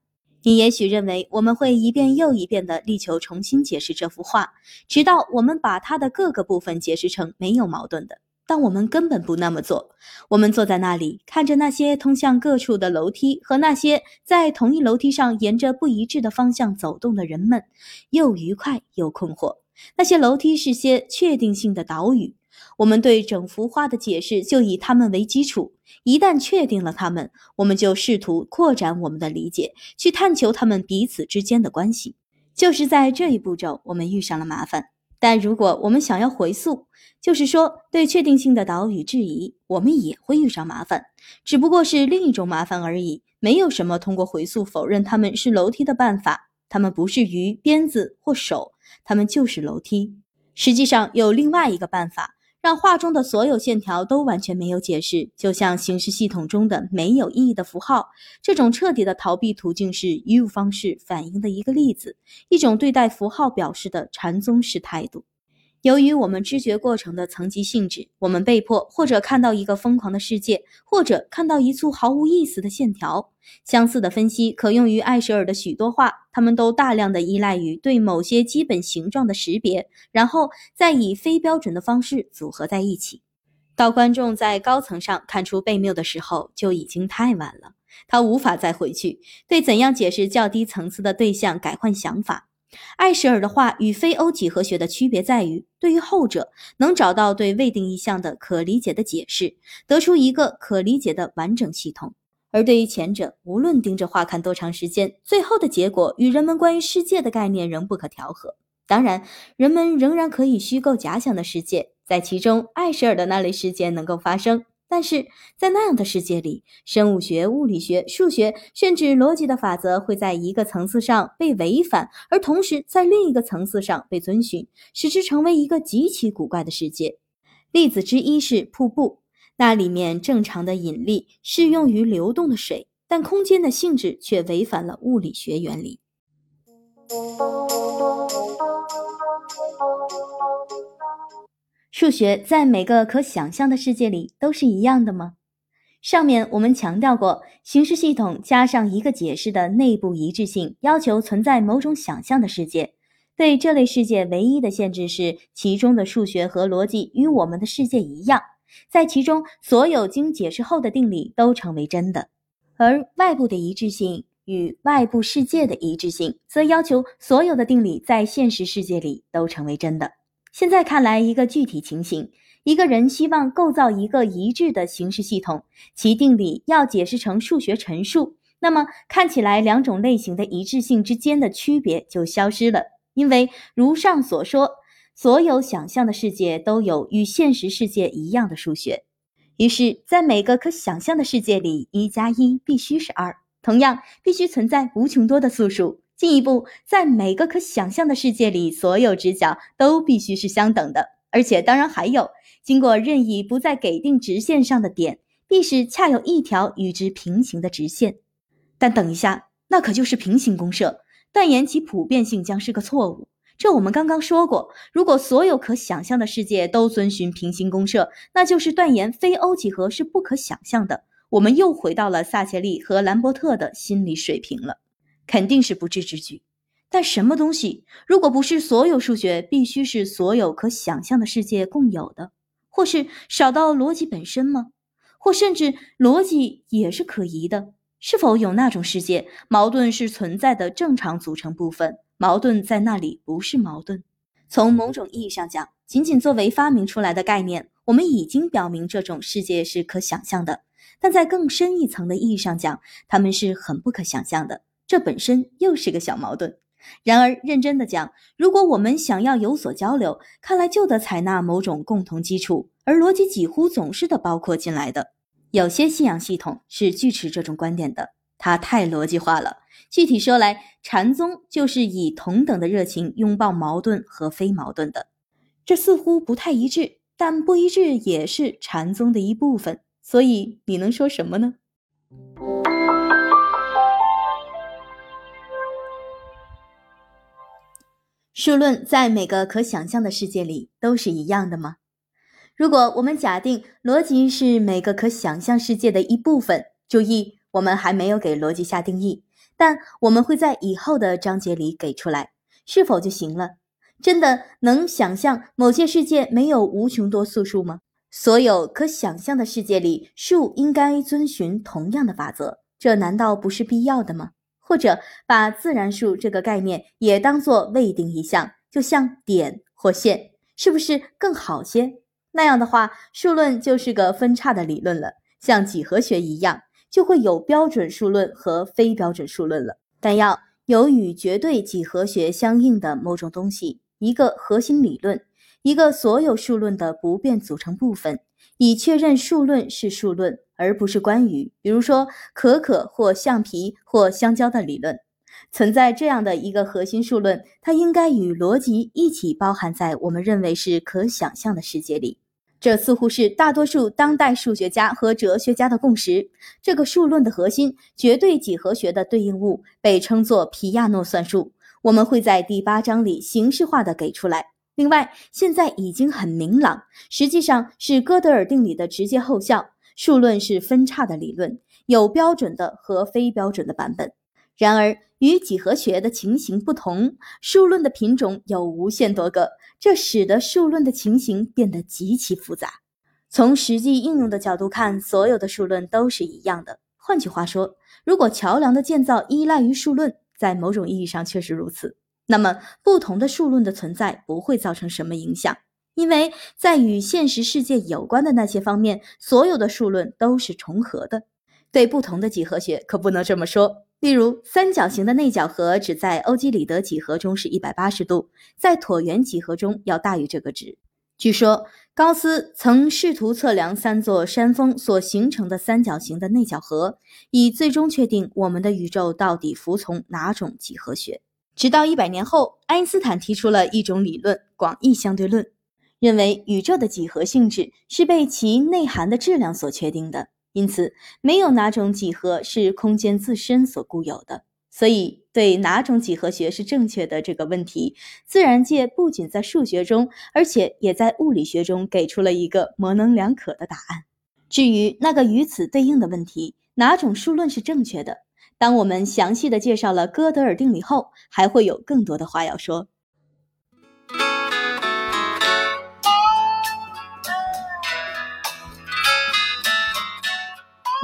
你也许认为我们会一遍又一遍地力求重新解释这幅画，直到我们把它的各个部分解释成没有矛盾的。但我们根本不那么做。我们坐在那里，看着那些通向各处的楼梯和那些在同一楼梯上沿着不一致的方向走动的人们，又愉快又困惑。那些楼梯是些确定性的岛屿。我们对整幅画的解释就以它们为基础。一旦确定了它们，我们就试图扩展我们的理解，去探求它们彼此之间的关系。就是在这一步骤，我们遇上了麻烦。但如果我们想要回溯，就是说对确定性的岛屿质疑，我们也会遇上麻烦，只不过是另一种麻烦而已。没有什么通过回溯否认它们是楼梯的办法，它们不是鱼、鞭子或手，它们就是楼梯。实际上有另外一个办法，让画中的所有线条都完全没有解释，就像形式系统中的没有意义的符号。这种彻底的逃避途径是 U 方式反映的一个例子，一种对待符号表示的禅宗式态度。由于我们知觉过程的层级性质，我们被迫或者看到一个疯狂的世界，或者看到一簇毫无意思的线条。相似的分析可用于艾舍尔的许多画，他们都大量的依赖于对某些基本形状的识别，然后再以非标准的方式组合在一起。到观众在高层上看出悖谬的时候，就已经太晚了。他无法再回去，对怎样解释较低层次的对象改换想法。艾舍尔的画与非欧几何学的区别在于，对于后者能找到对未定义项的可理解的解释，得出一个可理解的完整系统；而对于前者，无论盯着画看多长时间，最后的结果与人们关于世界的概念仍不可调和。当然，人们仍然可以虚构假想的世界，在其中，艾舍尔的那类事件能够发生。但是在那样的世界里，生物学、物理学、数学，甚至逻辑的法则会在一个层次上被违反，而同时在另一个层次上被遵循，使之成为一个极其古怪的世界。例子之一是瀑布，那里面正常的引力适用于流动的水，但空间的性质却违反了物理学原理。数学在每个可想象的世界里都是一样的吗？上面我们强调过，形式系统加上一个解释的内部一致性，要求存在某种想象的世界。对这类世界唯一的限制是，其中的数学和逻辑与我们的世界一样，在其中所有经解释后的定理都成为真的。而外部的一致性与外部世界的一致性，则要求所有的定理在现实世界里都成为真的。现在看来，一个具体情形：一个人希望构造一个一致的形式系统，其定理要解释成数学陈述。那么，看起来两种类型的一致性之间的区别就消失了，因为如上所说，所有想象的世界都有与现实世界一样的数学。于是，在每个可想象的世界里，一加一必须是二，同样必须存在无穷多的素数。进一步，在每个可想象的世界里，所有直角都必须是相等的，而且当然还有，经过任意不在给定直线上的点，必是恰有一条与之平行的直线。但等一下，那可就是平行公设，断言其普遍性将是个错误。这我们刚刚说过，如果所有可想象的世界都遵循平行公设，那就是断言非欧几何是不可想象的。我们又回到了萨切利和兰伯特的心理水平了。肯定是不智之举，但什么东西如果不是所有数学必须是所有可想象的世界共有的，或是少到逻辑本身吗？或甚至逻辑也是可疑的？是否有那种世界，矛盾是存在的正常组成部分，矛盾在那里不是矛盾？从某种意义上讲，仅仅作为发明出来的概念，我们已经表明这种世界是可想象的；但在更深一层的意义上讲，它们是很不可想象的。这本身又是个小矛盾。然而，认真的讲，如果我们想要有所交流，看来就得采纳某种共同基础，而逻辑几乎总是的包括进来的。有些信仰系统是拒持这种观点的，它太逻辑化了。具体说来，禅宗就是以同等的热情拥抱矛盾和非矛盾的。这似乎不太一致，但不一致也是禅宗的一部分。所以，你能说什么呢？数论在每个可想象的世界里都是一样的吗？如果我们假定逻辑是每个可想象世界的一部分，注意，我们还没有给逻辑下定义，但我们会在以后的章节里给出来，是否就行了？真的能想象某些世界没有无穷多素数吗？所有可想象的世界里，数应该遵循同样的法则，这难道不是必要的吗？或者把自然数这个概念也当做未定义项，就像点或线，是不是更好些？那样的话，数论就是个分叉的理论了，像几何学一样，就会有标准数论和非标准数论了。但要有与绝对几何学相应的某种东西，一个核心理论，一个所有数论的不变组成部分，以确认数论是数论，而不是关于，比如说可可或橡皮或香蕉的理论。存在这样的一个核心数论，它应该与逻辑一起包含在我们认为是可想象的世界里。这似乎是大多数当代数学家和哲学家的共识。这个数论的核心，绝对几何学的对应物，被称作皮亚诺算术。我们会在第八章里形式化的给出来。另外，现在已经很明朗，实际上是哥德尔定理的直接后效。数论是分叉的理论，有标准的和非标准的版本。然而，与几何学的情形不同，数论的品种有无限多个，这使得数论的情形变得极其复杂。从实际应用的角度看，所有的数论都是一样的。换句话说，如果桥梁的建造依赖于数论，在某种意义上确实如此，那么不同的数论的存在不会造成什么影响，因为在与现实世界有关的那些方面，所有的数论都是重合的。对不同的几何学可不能这么说。例如，三角形的内角和只在欧几里得几何中是一百八十度，在椭圆几何中要大于这个值。据说，高斯曾试图测量三座山峰所形成的三角形的内角和，以最终确定我们的宇宙到底服从哪种几何学。直到一百年后，爱因斯坦提出了一种理论——广义相对论，认为宇宙的几何性质是被其内涵的质量所确定的。因此，没有哪种几何是空间自身所固有的。所以，对哪种几何学是正确的这个问题，自然界不仅在数学中，而且也在物理学中给出了一个模棱两可的答案。至于那个与此对应的问题，哪种数论是正确的？当我们详细的介绍了哥德尔定理后，还会有更多的话要说。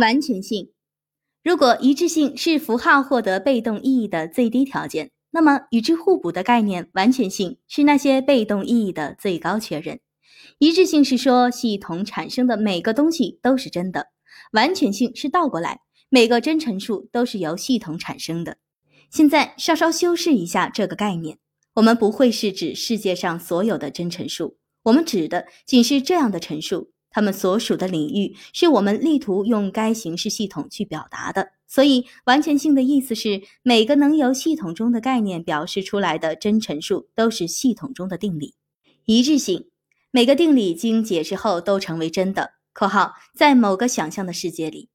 完全性，如果一致性是符号获得被动意义的最低条件，那么与之互补的概念完全性是那些被动意义的最高确认。一致性是说系统产生的每个东西都是真的，完全性是倒过来，每个真陈述都是由系统产生的。现在稍稍修饰一下这个概念，我们不会是指世界上所有的真陈述，我们指的仅是这样的陈述。他们所属的领域是我们力图用该形式系统去表达的，所以完全性的意思是每个能由系统中的概念表示出来的真陈述都是系统中的定理。一致性，每个定理经解释后都成为真的（括号在某个想象的世界里）。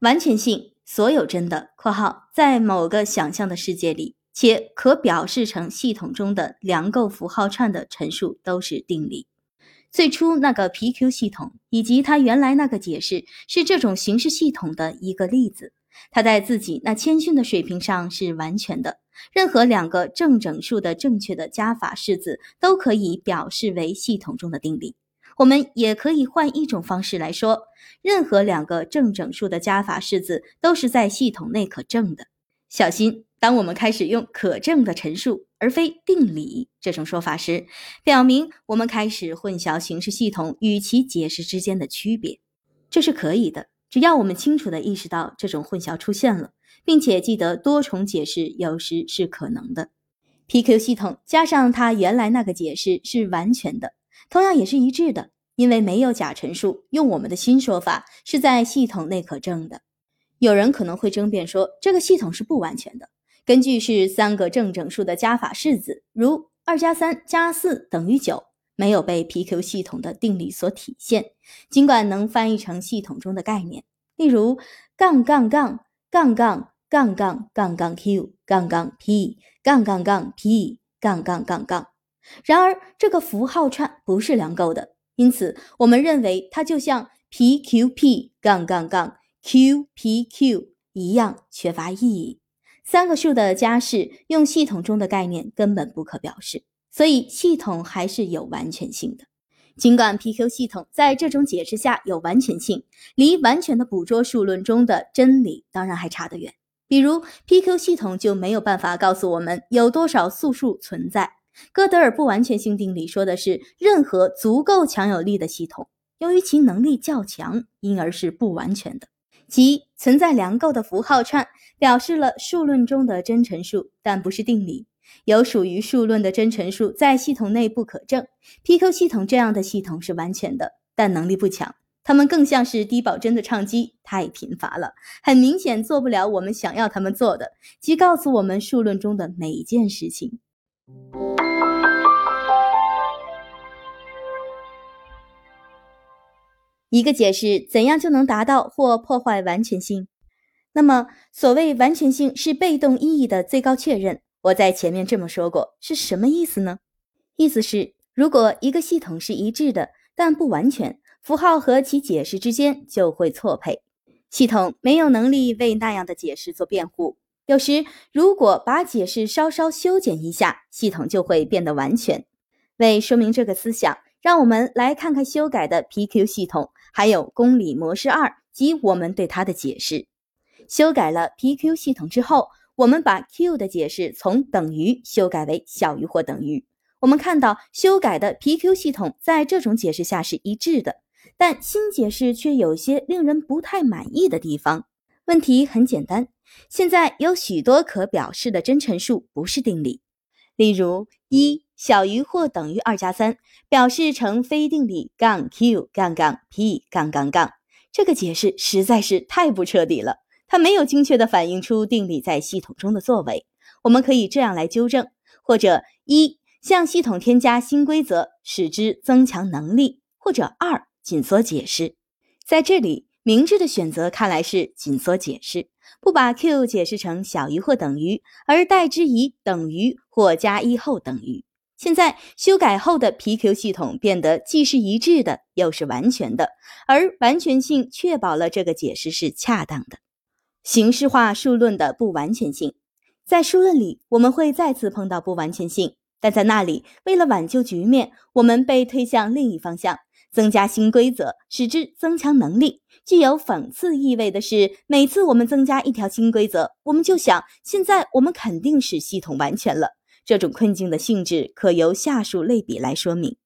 完全性，所有真的（括号在某个想象的世界里）且可表示成系统中的量构符号串的陈述都是定理。最初那个 PQ 系统以及它原来那个解释是这种形式系统的一个例子。它在自己那谦逊的水平上是完全的。任何两个正整数的正确的加法式子都可以表示为系统中的定理。我们也可以换一种方式来说：任何两个正整数的加法式子都是在系统内可证的。小心。当我们开始用可证的陈述而非定理这种说法时，表明我们开始混淆形式系统与其解释之间的区别。这是可以的，只要我们清楚地意识到这种混淆出现了，并且记得多重解释有时是可能的。PQ 系统加上它原来那个解释是完全的，同样也是一致的，因为没有假陈述。用我们的新说法是在系统内可证的。有人可能会争辩说，这个系统是不完全的。根据是三个正整数的加法式子，如二加三加四等于九，没有被 PQ 系统的定理所体现。尽管能翻译成系统中的概念，例如杠杠杠杠杠杠杠杠杠 Q 杠杠 P 杠杠杠 P 杠杠杠杠。然而，这个符号串不是量构的，因此我们认为它就像 PQP 杠杠杠 QPQ 一样缺乏意义。三个数的加式用系统中的概念根本不可表示，所以系统还是有完全性的。尽管 PQ 系统在这种解释下有完全性，离完全的捕捉数论中的真理当然还差得远。比如 PQ 系统就没有办法告诉我们有多少素数存在。哥德尔不完全性定理说的是任何足够强有力的系统，由于其能力较强，因而是不完全的。即存在量构的符号串，表示了数论中的真陈述，但不是定理。有属于数论的真陈数在系统内不可证。PQ 系统这样的系统是完全的，但能力不强。它们更像是低保真的唱机，太贫乏了，很明显做不了我们想要他们做的，即告诉我们数论中的每一件事情。一个解释怎样就能达到或破坏完全性？那么，所谓完全性是被动意义的最高确认。我在前面这么说过，是什么意思呢？意思是，如果一个系统是一致的，但不完全，符号和其解释之间就会错配，系统没有能力为那样的解释做辩护。有时，如果把解释稍稍修剪一下，系统就会变得完全。为说明这个思想，让我们来看看修改的 PQ 系统。还有公理模式二及我们对它的解释。修改了 PQ 系统之后，我们把 Q 的解释从等于修改为小于或等于。我们看到修改的 PQ 系统在这种解释下是一致的，但新解释却有些令人不太满意的地方。问题很简单，现在有许多可表示的真陈数不是定理，例如一。小于或等于二加三，表示成非定理杠 q 杠杠 p 杠杠杠。这个解释实在是太不彻底了，它没有精确地反映出定理在系统中的作为。我们可以这样来纠正：或者一向系统添加新规则，使之增强能力；或者二紧缩解释。在这里，明智的选择看来是紧缩解释。不把 q 解释成小于或等于，而代之以等于或加一后等于。现在修改后的 PQ 系统变得既是一致的，又是完全的，而完全性确保了这个解释是恰当的。形式化数论的不完全性，在数论里我们会再次碰到不完全性，但在那里，为了挽救局面，我们被推向另一方向，增加新规则，使之增强能力。具有讽刺意味的是，每次我们增加一条新规则，我们就想，现在我们肯定使系统完全了。这种困境的性质可由下述类比来说明：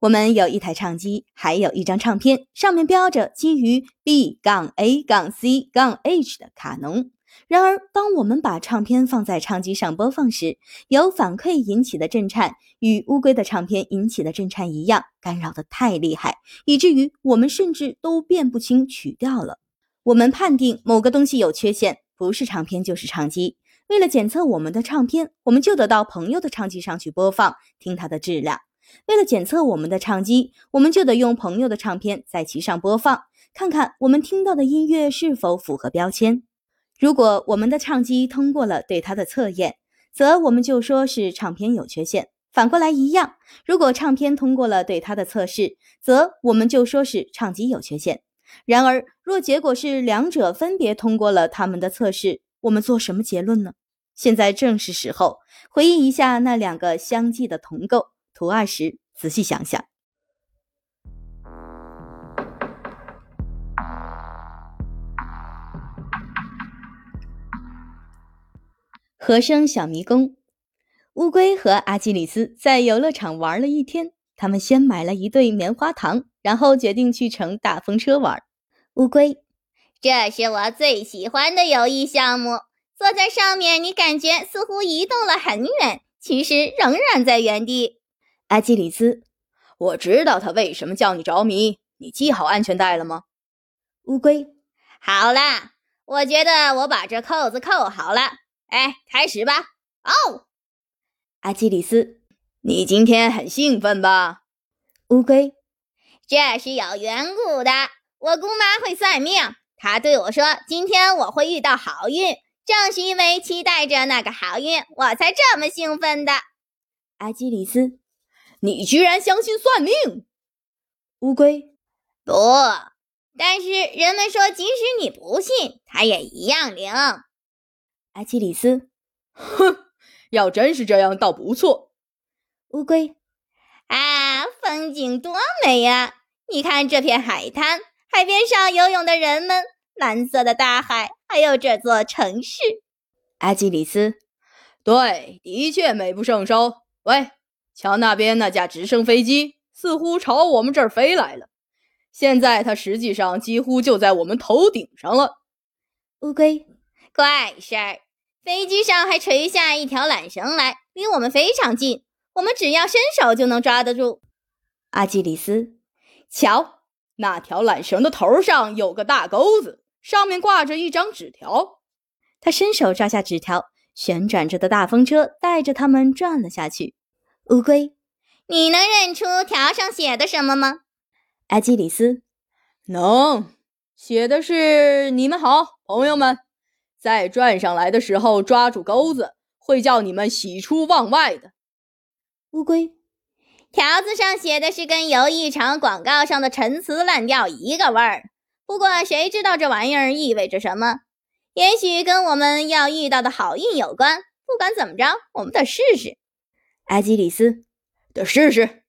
我们有一台唱机，还有一张唱片，上面标着基于 B 杠 A 杠 C 杠 H 的卡农。然而，当我们把唱片放在唱机上播放时，由反馈引起的震颤与乌龟的唱片引起的震颤一样，干扰的太厉害，以至于我们甚至都辨不清曲调了。我们判定某个东西有缺陷，不是唱片就是唱机。为了检测我们的唱片，我们就得到朋友的唱机上去播放，听它的质量；为了检测我们的唱机，我们就得用朋友的唱片在其上播放，看看我们听到的音乐是否符合标签。如果我们的唱机通过了对它的测验，则我们就说是唱片有缺陷；反过来一样，如果唱片通过了对它的测试，则我们就说是唱机有缺陷。然而，若结果是两者分别通过了他们的测试，我们做什么结论呢？现在正是时候回忆一下那两个相继的同构。图二十，仔细想想。和声小迷宫，乌龟和阿基里斯在游乐场玩了一天。他们先买了一对棉花糖，然后决定去乘大风车玩。乌龟。这是我最喜欢的游艺项目。坐在上面，你感觉似乎移动了很远，其实仍然在原地。阿基里斯，我知道他为什么叫你着迷。你系好安全带了吗？乌龟，好啦，我觉得我把这扣子扣好了。哎，开始吧。哦，阿基里斯，你今天很兴奋吧？乌龟，这是有缘故的。我姑妈会算命。他对我说：“今天我会遇到好运。”正是因为期待着那个好运，我才这么兴奋的。阿基里斯，你居然相信算命？乌龟，不。但是人们说，即使你不信，它也一样灵。阿基里斯，哼，要真是这样，倒不错。乌龟，啊，风景多美呀！你看这片海滩。海边上游泳的人们，蓝色的大海，还有这座城市，阿基里斯。对，的确美不胜收。喂，瞧那边那架直升飞机，似乎朝我们这儿飞来了。现在它实际上几乎就在我们头顶上了。乌龟，怪事儿！飞机上还垂下一条缆绳来，离我们非常近，我们只要伸手就能抓得住。阿基里斯，瞧，那条缆绳的头上有个大钩子，上面挂着一张纸条。他伸手抓下纸条，旋转着的大风车带着他们转了下去。乌龟，你能认出条上写的什么吗？阿基里斯，能，写的是：“你们好，朋友们，在转上来的时候抓住钩子，会叫你们喜出望外的。”乌龟。条子上写的是跟游艺场广告上的陈词滥调一个味儿，不过谁知道这玩意儿意味着什么？也许跟我们要遇到的好运有关。不管怎么着，我们得试试。阿基里斯，得试试。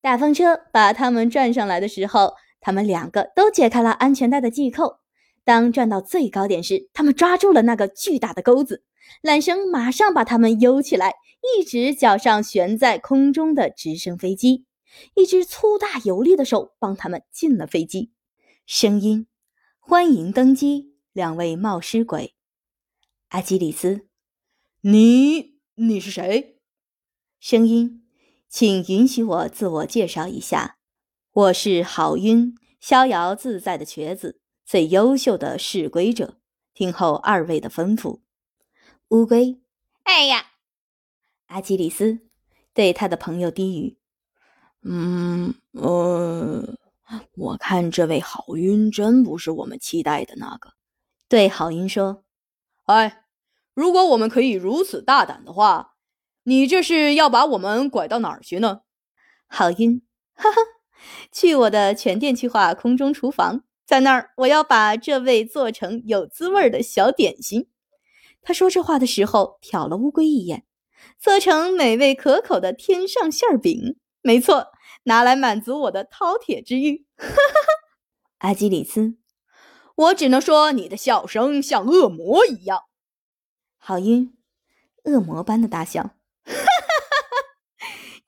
大风车把他们转上来的时候，他们两个都解开了安全带的系扣。当转到最高点时，他们抓住了那个巨大的钩子，缆绳马上把他们悠起来。一直脚上悬在空中的直升飞机，一只粗大有力的手帮他们进了飞机。声音：欢迎登机，两位冒失鬼。阿基里斯，你你是谁？声音：请允许我自我介绍一下，我是好运、逍遥自在的瘸子，最优秀的试龟者。听候二位的吩咐。乌龟，哎呀！阿基里斯对他的朋友低语：“嗯，呃，我看这位好运真不是我们期待的那个。”对好运说：“哎，如果我们可以如此大胆的话，你这是要把我们拐到哪儿去呢？”好运，哈哈，去我的全电气化空中厨房，在那儿我要把这位做成有滋味的小点心。他说这话的时候，瞟了乌龟一眼。做成美味可口的天上馅饼，没错，拿来满足我的饕餮之欲。阿基里斯，我只能说你的笑声像恶魔一样。好晕，恶魔般的大笑。哈哈哈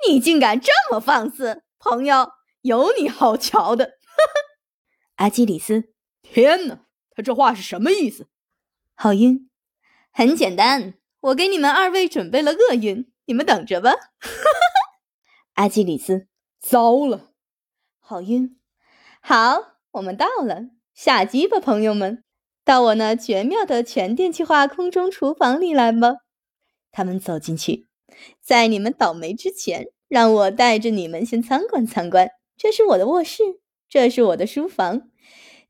你竟敢这么放肆，朋友，有你好瞧的。阿基里斯，天哪，他这话是什么意思？好运，很简单。我给你们二位准备了厄运，你们等着吧。阿基里斯，糟了，好运，好，我们到了，下机吧，朋友们，到我那绝妙的全电气化空中厨房里来吧。他们走进去，在你们倒霉之前，让我带着你们先参观参观。这是我的卧室，这是我的书房，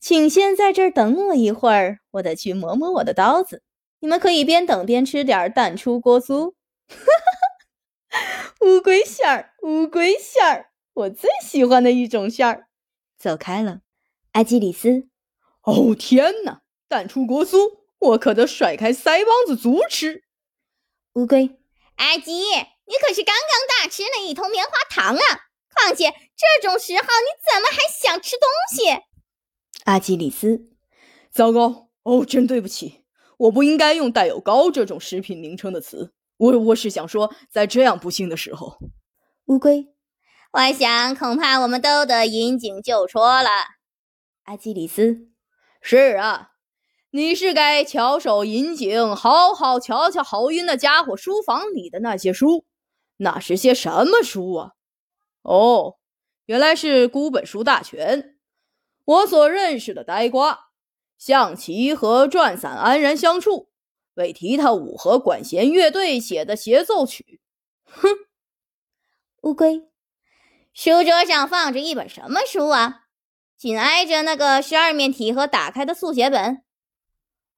请先在这儿等我一会儿，我得去磨磨我的刀子。你们可以边等边吃点蛋出锅酥，乌龟馅儿，乌龟馅儿，我最喜欢的一种馅儿。走开了，阿基里斯。哦天哪，蛋出锅酥，我可得甩开腮帮子足吃。乌龟，阿基，你可是刚刚大吃了一通棉花糖啊！况且这种时候你怎么还想吃东西？阿基里斯，糟糕，哦，真对不起。我不应该用带有“高”这种食品名称的词。我我是想说，在这样不幸的时候，乌龟，我想恐怕我们都得引颈就戳了。阿基里斯，是啊，你是该翘首引颈，好好瞧瞧好运那家伙书房里的那些书。那是些什么书啊？哦，原来是孤本书大全。我所认识的呆瓜。象棋和转伞安然相处，为踢踏舞和管弦乐队写的协奏曲。哼，乌龟，书桌上放着一本什么书啊？紧挨着那个十二面体和打开的速写本。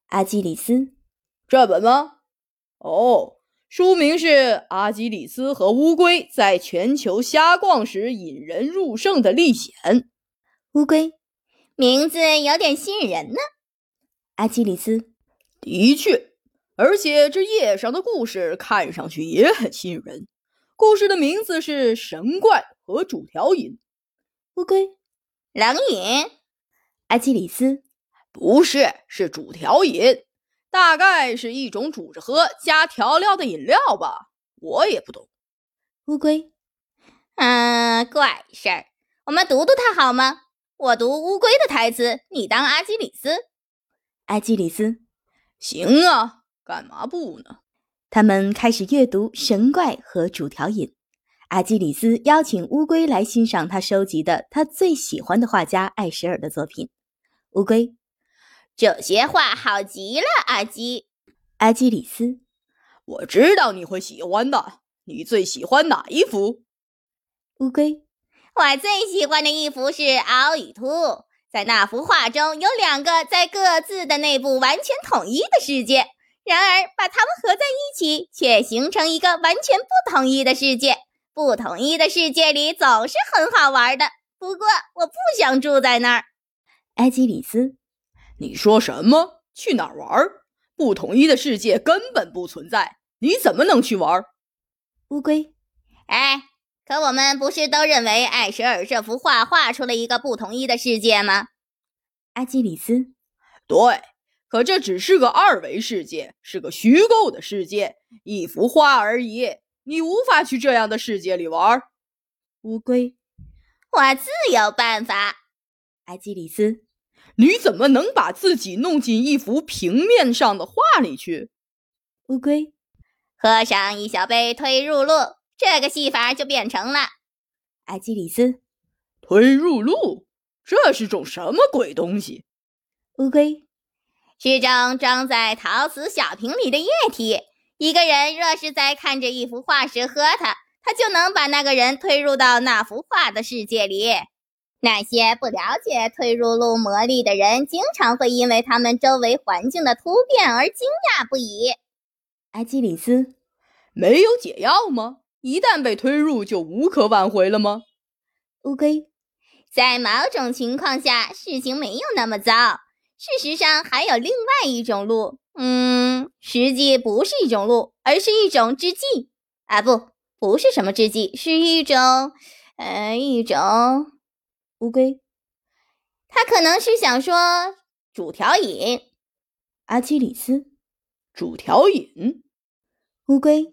阿基里斯，这本吗？哦，书名是《阿基里斯和乌龟在全球瞎逛时引人入胜的历险》。乌龟。名字有点吸引人呢，阿基里斯。的确，而且这页上的故事看上去也很吸引人。故事的名字是《神怪和主条饮》。乌龟。冷饮。阿基里斯。不是，是主条饮，大概是一种煮着喝加调料的饮料吧，我也不懂。乌龟。嗯，怪事儿。我们读读它好吗？我读乌龟的台词，你当阿基里斯。阿基里斯，行啊，干嘛不呢？他们开始阅读《神怪》和《主条引》。阿基里斯邀请乌龟来欣赏他收集的他最喜欢的画家艾什尔的作品。乌龟，这些画好极了，阿基。阿基里斯，我知道你会喜欢的。你最喜欢哪一幅？乌龟，我最喜欢的一幅是敖与兔。在那幅画中有两个在各自的内部完全统一的世界。然而，把它们合在一起，却形成一个完全不统一的世界。不统一的世界里总是很好玩的。不过，我不想住在那儿。埃基里斯，你说什么？去哪儿玩？不统一的世界根本不存在，你怎么能去玩？乌龟，哎，可我们不是都认为艾舍尔这幅画画出了一个不统一的世界吗？阿基里斯，对。可这只是个二维世界，是个虚构的世界，一幅画而已。你无法去这样的世界里玩。乌龟，我自有办法。阿基里斯，你怎么能把自己弄进一幅平面上的画里去？乌龟，喝上一小杯推入露，这个戏法就变成了。埃基里斯，推入路，这是种什么鬼东西？乌龟。是种装在陶瓷小瓶里的液体。一个人若是在看着一幅画时喝它，它就能把那个人推入到那幅画的世界里。那些不了解推入路魔力的人，经常会因为他们周围环境的突变而惊讶不已。阿基里斯，没有解药吗？一旦被推入，就无可挽回了吗？乌龟，在某种情况下，事情没有那么糟。事实上，还有另外一种路，嗯，实际不是一种路，而是一种制剂啊，不，不是什么制剂，是一种，呃，一种乌龟。他可能是想说主条引，阿基里斯，主条引，乌龟，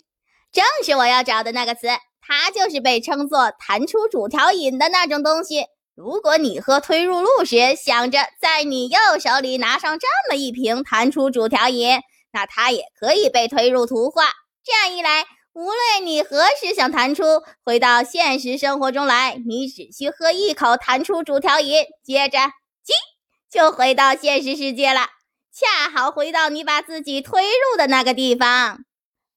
正是我要找的那个词，它就是被称作弹出主条引的那种东西。如果你喝推入路时想着在你右手里拿上这么一瓶弹出主条饮，那它也可以被推入图画。这样一来，无论你何时想弹出，回到现实生活中来，你只需喝一口弹出主条饮，接着，叽，就回到现实世界了，恰好回到你把自己推入的那个地方。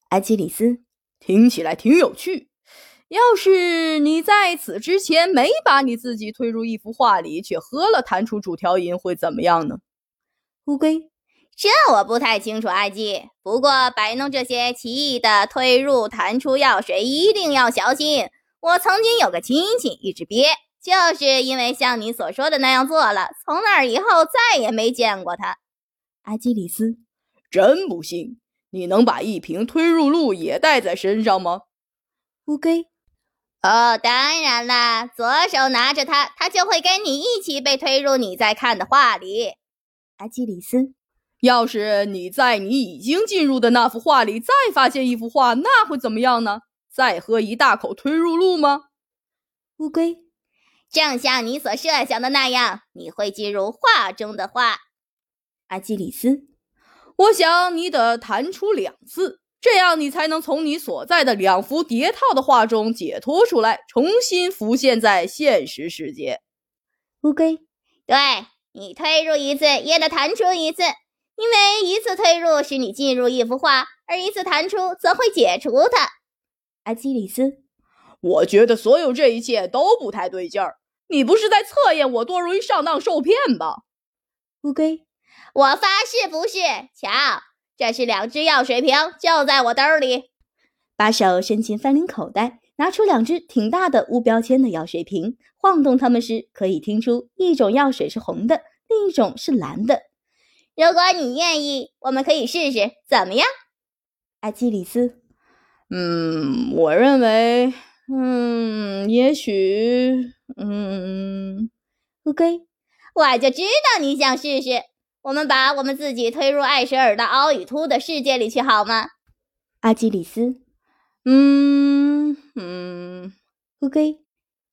阿基里斯，听起来挺有趣。要是你在此之前没把你自己推入一幅画里，却喝了弹出主调音，会怎么样呢？乌龟，这我不太清楚，阿基。不过摆弄这些奇异的推入弹出药水一定要小心。我曾经有个亲戚一直憋，就是因为像你所说的那样做了，从那以后再也没见过他。阿基里斯，真不幸。你能把一瓶推入路也带在身上吗？乌龟。哦，当然啦，左手拿着它，它就会跟你一起被推入你在看的画里。阿基里斯，要是你在你已经进入的那幅画里再发现一幅画，那会怎么样呢？再喝一大口推入路吗？乌龟，正像你所设想的那样，你会进入画中的画。阿基里斯，我想你得弹出两次。这样，你才能从你所在的两幅叠套的画中解脱出来，重新浮现在现实世界。乌龟，对你推入一次，也得弹出一次，因为一次推入使你进入一幅画，而一次弹出则会解除它。阿基里斯，我觉得所有这一切都不太对劲儿。你不是在测验我多容易上当受骗吧？乌龟，我发誓不是。瞧。这是两只药水瓶，就在我兜里。把手伸进翻领口袋，拿出两只挺大的无标签的药水瓶，晃动它们时，可以听出一种药水是红的，另一种是蓝的。如果你愿意，我们可以试试，怎么样？阿基里斯，嗯，我认为，嗯，也许，嗯，乌龟，我就知道你想试试。我们把我们自己推入艾舍尔的凹与凸的世界里去，好吗？阿基里斯，嗯嗯，，OK，，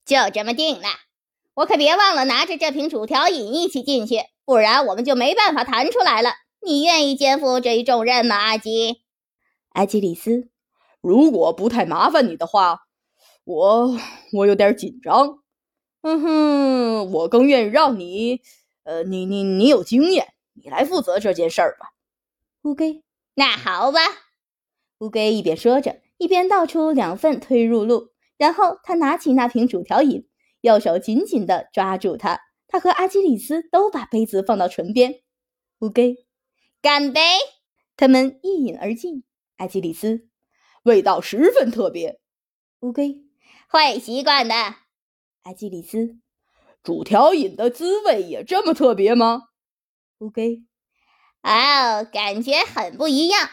就这么定了。我可别忘了拿着这瓶薯条饮一起进去，不然我们就没办法弹出来了。你愿意肩负这一重任吗，阿基？阿基里斯，如果不太麻烦你的话，我我有点紧张。嗯哼，我更愿意让你，呃，你你你有经验，你来负责这件事儿吧。乌龟，那好吧。乌龟一边说着，一边倒出两份推入露，然后他拿起那瓶主条饮，右手紧紧地抓住它。他和阿基里斯都把杯子放到唇边。乌龟，干杯！他们一饮而尽。阿基里斯，味道十分特别。乌龟，会习惯的。阿基里斯，主条饮的滋味也这么特别吗？乌龟，哦，感觉很不一样。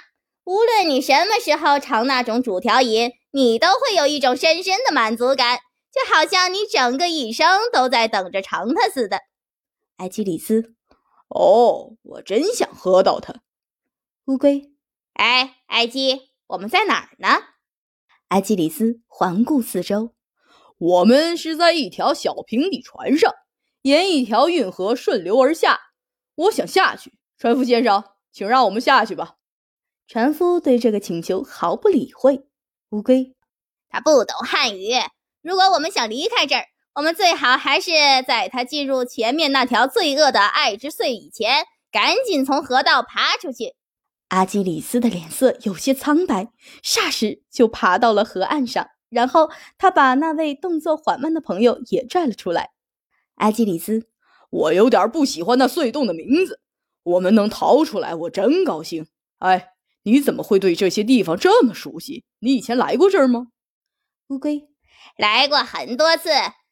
无论你什么时候尝那种主条饮，你都会有一种深深的满足感，就好像你整个一生都在等着尝它似的。埃基里斯，哦，我真想喝到它。乌龟。哎，埃基，我们在哪儿呢？埃基里斯环顾四周，我们是在一条小平底船上，沿一条运河顺流而下。我想下去，船夫先生，请让我们下去吧。船夫对这个请求毫不理会。乌龟，他不懂汉语。如果我们想离开这儿，我们最好还是在他进入前面那条罪恶的爱之隧以前，赶紧从河道爬出去。阿基里斯的脸色有些苍白，霎时就爬到了河岸上，然后他把那位动作缓慢的朋友也拽了出来。阿基里斯，我有点不喜欢那隧洞的名字。我们能逃出来，我真高兴。哎，你怎么会对这些地方这么熟悉？你以前来过这儿吗？乌龟，来过很多次。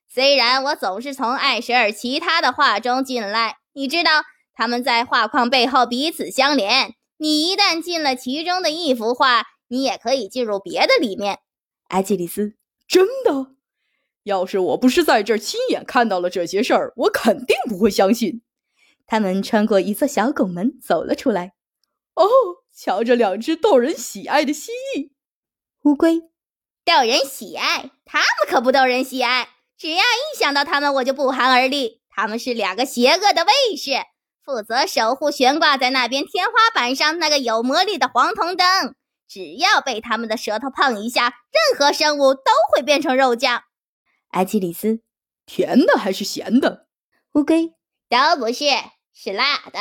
虽然我总是从艾舍尔其他的画中进来，你知道他们在画框背后彼此相连。你一旦进了其中的一幅画，你也可以进入别的里面。埃吉里斯，真的？要是我不是在这儿亲眼看到了这些事儿，我肯定不会相信。他们穿过一座小拱门走了出来。哦，瞧着两只逗人喜爱的蜥蜴、乌龟，逗人喜爱？他们可不逗人喜爱。只要一想到他们，我就不寒而栗。他们是两个邪恶的卫士。负责守护悬挂在那边天花板上那个有魔力的黄铜灯，只要被他们的舌头碰一下，任何生物都会变成肉酱。埃基里斯，甜的还是咸的？乌龟，都不是，是辣的。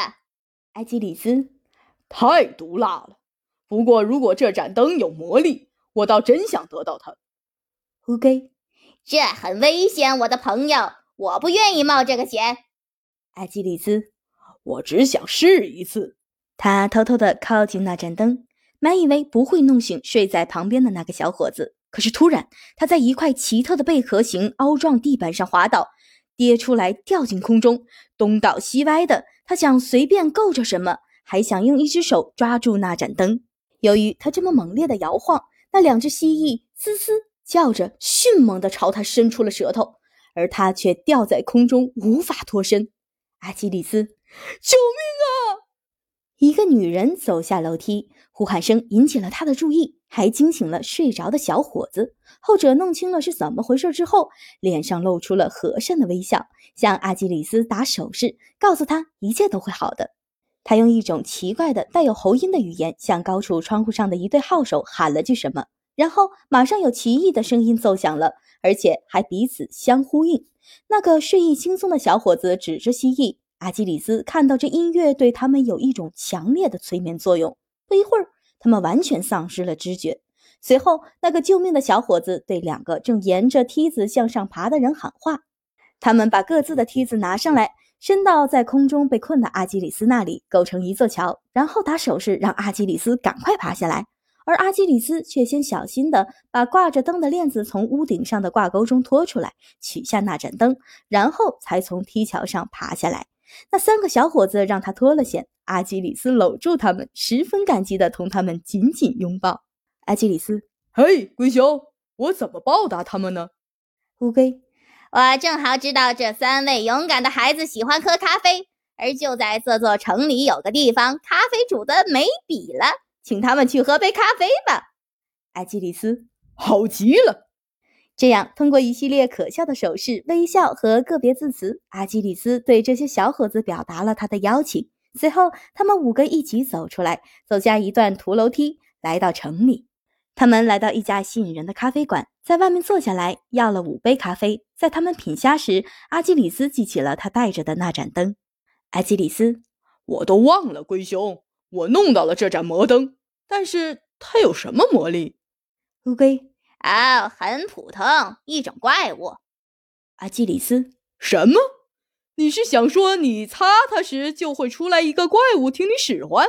埃基里斯，太毒辣了。不过如果这盏灯有魔力，我倒真想得到它。乌龟，这很危险，我的朋友，我不愿意冒这个险。埃基里斯。我只想试一次。他偷偷地靠近那盏灯，满以为不会弄醒睡在旁边的那个小伙子。可是突然，他在一块奇特的贝壳形凹状地板上滑倒，跌出来，掉进空中，东倒西歪的。他想随便够着什么，还想用一只手抓住那盏灯。由于他这么猛烈的摇晃，那两只蜥蜴嘶嘶叫着，迅猛地朝他伸出了舌头，而他却吊在空中，无法脱身。阿基里斯。救命啊！一个女人走下楼梯，呼喊声引起了他的注意，还惊醒了睡着的小伙子。后者弄清了是怎么回事之后，脸上露出了和善的微笑，向阿基里斯打手势，告诉他一切都会好的。他用一种奇怪的、带有喉音的语言向高处窗户上的一对号手喊了句什么，然后马上有奇异的声音奏响了，而且还彼此相呼应。那个睡意轻松的小伙子指着蜥蜴。阿基里斯看到这音乐对他们有一种强烈的催眠作用。不一会儿，他们完全丧失了知觉。随后，那个救命的小伙子对两个正沿着梯子向上爬的人喊话。他们把各自的梯子拿上来，伸到在空中被困的阿基里斯那里，构成一座桥，然后打手势让阿基里斯赶快爬下来。而阿基里斯却先小心地把挂着灯的链子从屋顶上的挂钩中拖出来，取下那盏灯，然后才从梯桥上爬下来。那三个小伙子让他脱了险，阿基里斯搂住他们，十分感激的同他们紧紧拥抱。阿基里斯，嘿，龟熊，我怎么报答他们呢？乌龟，我正好知道这三位勇敢的孩子喜欢喝咖啡，而就在这座城里有个地方，咖啡煮的没比了，请他们去喝杯咖啡吧。阿基里斯，好极了。这样，通过一系列可笑的手势、微笑和个别字词，阿基里斯对这些小伙子表达了他的邀请。随后，他们五个一起走出来，走下一段土楼梯，来到城里。他们来到一家吸引人的咖啡馆，在外面坐下来，要了五杯咖啡。在他们品虾时，阿基里斯记起了他带着的那盏灯。阿基里斯，我都忘了，龟兄，我弄到了这盏魔灯，但是它有什么魔力？乌龟，哦，很普通，一种怪物。阿基里斯，什么？你是想说你擦它时就会出来一个怪物听你使唤？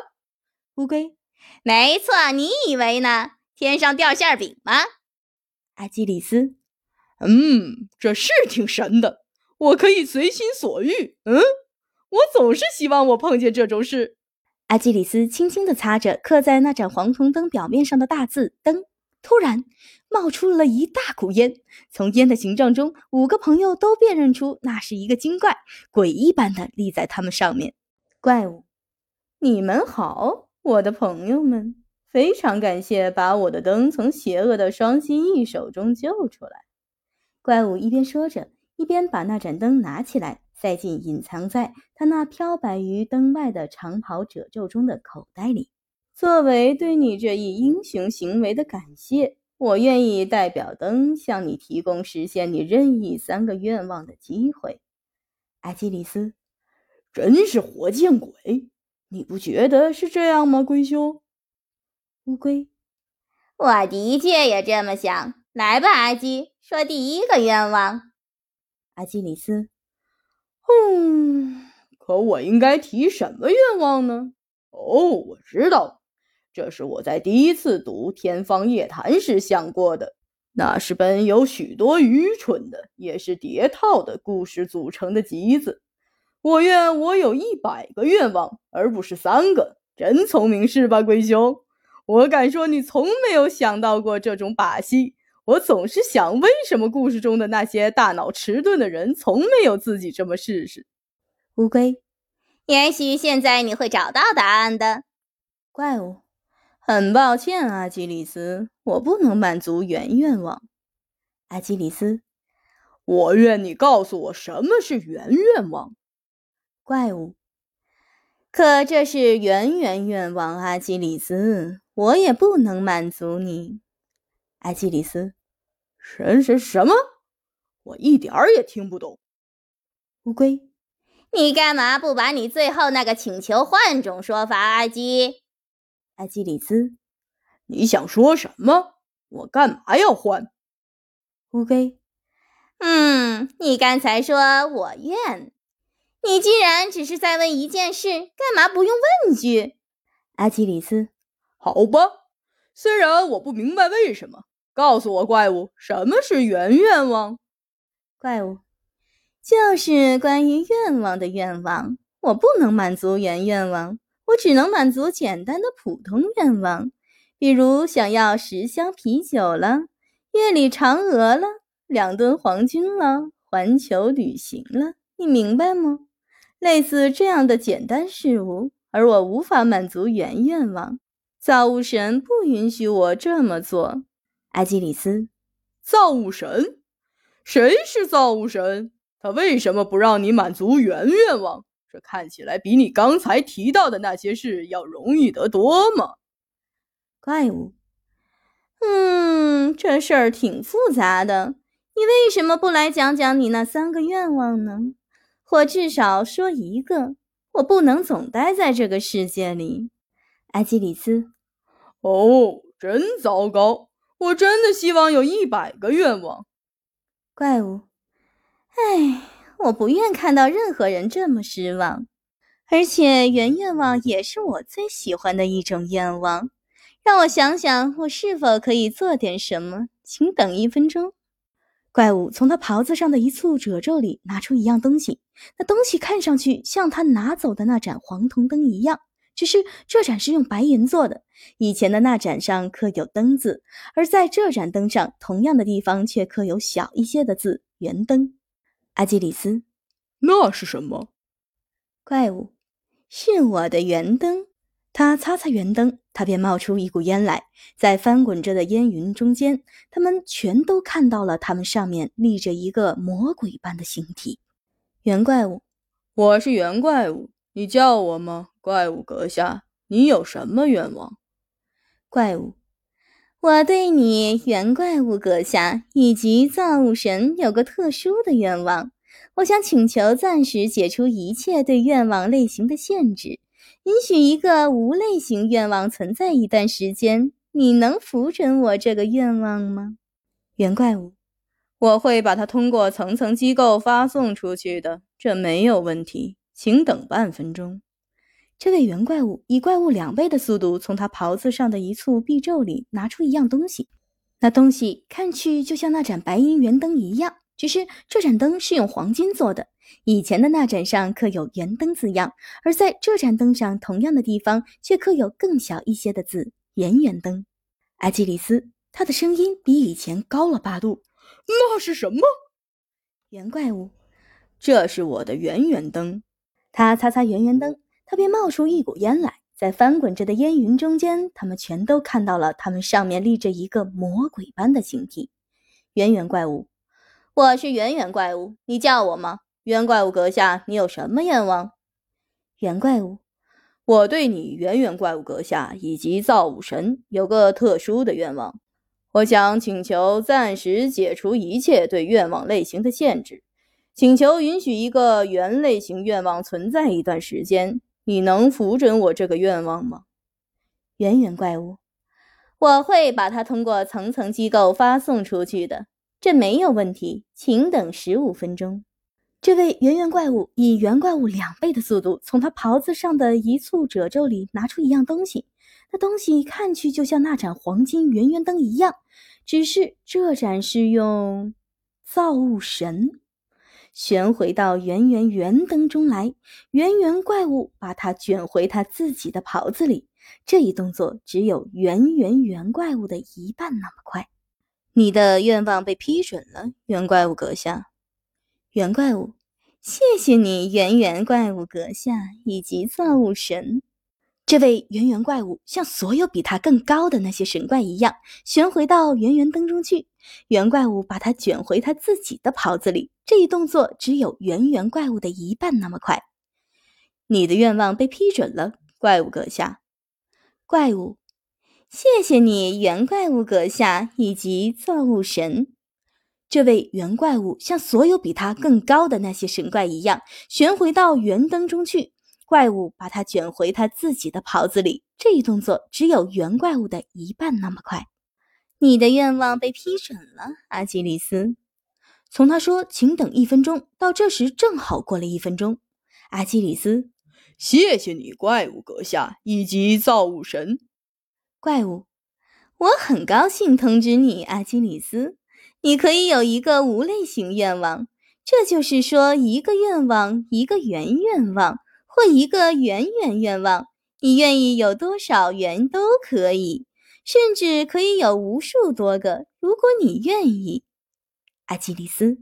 乌龟，没错，你以为呢？天上掉馅饼吗？阿基里斯，嗯，这是挺神的，我可以随心所欲。嗯，我总是希望我碰见这种事。阿基里斯轻轻地擦着刻在那盏黄铜灯表面上的大字“灯”，突然冒出了一大股烟。从烟的形状中，五个朋友都辨认出那是一个精怪，鬼一般的立在他们上面。怪物，你们好，我的朋友们。非常感谢把我的灯从邪恶的双心翼手中救出来。怪物一边说着，一边把那盏灯拿起来，塞进隐藏在他那飘摆于灯外的长袍褶皱中的口袋里。作为对你这一英雄行为的感谢，我愿意代表灯向你提供实现你任意三个愿望的机会。阿基里斯，真是活见鬼！你不觉得是这样吗，龟兄？乌龟，我的确也这么想。来吧，阿基，说第一个愿望。阿基里斯，嗯，可我应该提什么愿望呢？哦，我知道了，这是我在第一次读《天方夜谭》时想过的。那是本有许多愚蠢的，也是叠套的故事组成的集子。我愿我有一百个愿望，而不是三个。真聪明是吧，龟兄？我敢说，你从没有想到过这种把戏。我总是想，为什么故事中的那些大脑迟钝的人从没有自己这么试试？乌龟，也许现在你会找到答案的。怪物，很抱歉，阿基里斯，我不能满足原愿望。阿基里斯，我愿你告诉我什么是原愿望。怪物，可这是圆圆愿望，阿基里斯。我也不能满足你，阿基里斯。什什什么？我一点儿也听不懂。乌龟，你干嘛不把你最后那个请求换种说法？阿基，阿基里斯，你想说什么？我干嘛要换？乌龟，嗯，你刚才说我愿，你既然只是在问一件事，干嘛不用问句？阿基里斯。好吧，虽然我不明白为什么，告诉我，怪物，什么是原愿望？怪物，就是关于愿望的愿望。我不能满足原愿望，我只能满足简单的普通愿望，比如想要十箱啤酒了，月里嫦娥了，两吨黄金了，环球旅行了。你明白吗？类似这样的简单事物，而我无法满足原愿望。造物神不允许我这么做，阿基里斯。造物神？谁是造物神？他为什么不让你满足原愿望？这看起来比你刚才提到的那些事要容易得多嘛？怪物。嗯，这事儿挺复杂的。你为什么不来讲讲你那三个愿望呢？或至少说一个。我不能总待在这个世界里，阿基里斯。哦，真糟糕！我真的希望有一百个愿望。怪物，唉，我不愿看到任何人这么失望。而且原愿望也是我最喜欢的一种愿望。让我想想，我是否可以做点什么？请等一分钟。怪物从他袍子上的一簇褶皱里拿出一样东西，那东西看上去像他拿走的那盏黄铜灯一样。只是这盏是用白银做的，以前的那盏上刻有“灯”字，而在这盏灯上，同样的地方却刻有小一些的字“圆灯”。阿基里斯，那是什么？怪物，是我的圆灯。他擦擦圆灯，他便冒出一股烟来，在翻滚着的烟云中间，他们全都看到了，他们上面立着一个魔鬼般的形体。圆怪物，我是圆怪物。你叫我吗，怪物阁下？你有什么愿望？怪物，我对你原怪物阁下以及造物神有个特殊的愿望，我想请求暂时解除一切对愿望类型的限制，允许一个无类型愿望存在一段时间。你能符准我这个愿望吗？原怪物，我会把它通过层层机构发送出去的，这没有问题，请等半分钟。这位原怪物以怪物两倍的速度，从他袍子上的一簇臂皱里拿出一样东西。那东西看去就像那盏白银圆灯一样，只是这盏灯是用黄金做的。以前的那盏上刻有“圆灯”字样，而在这盏灯上，同样的地方却刻有更小一些的字“圆圆灯”。阿基里斯，他的声音比以前高了八度。那是什么？圆怪物，这是我的圆圆灯。他擦擦圆圆灯。他便冒出一股烟来，在翻滚着的烟云中间，他们全都看到了，他们上面立着一个魔鬼般的形体。圆圆怪物，我是圆圆怪物，你叫我吗？圆怪物阁下，你有什么愿望？圆怪物，我对你圆圆怪物阁下以及造物神有个特殊的愿望，我想请求暂时解除一切对愿望类型的限制，请求允许一个原类型愿望存在一段时间。你能符准我这个愿望吗，圆圆怪物？我会把它通过层层机构发送出去的，这没有问题。请等十五分钟。这位圆圆怪物以圆怪物两倍的速度，从他袍子上的一簇褶皱里拿出一样东西。那东西看去就像那盏黄金圆圆灯一样，只是这盏是用造物神。旋回到圆圆圆灯中来，圆圆怪物把它卷回他自己的袍子里。这一动作只有圆圆圆怪物的一半那么快。你的愿望被批准了，圆怪物阁下。圆怪物，谢谢你，圆圆怪物阁下以及造物神。这位圆圆怪物像所有比他更高的那些神怪一样，旋回到圆圆灯中去。圆怪物把它卷回他自己的袍子里。这一动作只有圆圆怪物的一半那么快。你的愿望被批准了，怪物阁下。怪物，谢谢你，圆怪物阁下以及造物神。这位圆怪物像所有比他更高的那些神怪一样，旋回到圆灯中去。怪物把它卷回他自己的袍子里，这一动作只有圆怪物的一半那么快。你的愿望被批准了，阿基里斯。从他说“请等一分钟”到这时，正好过了一分钟。阿基里斯，谢谢你，怪物阁下以及造物神。怪物，我很高兴通知你，阿基里斯，你可以有一个无类型愿望，这就是说，一个愿望，一个圆愿望。或一个圆圆愿望，你愿意有多少圆都可以，甚至可以有无数多个，如果你愿意。阿基里斯，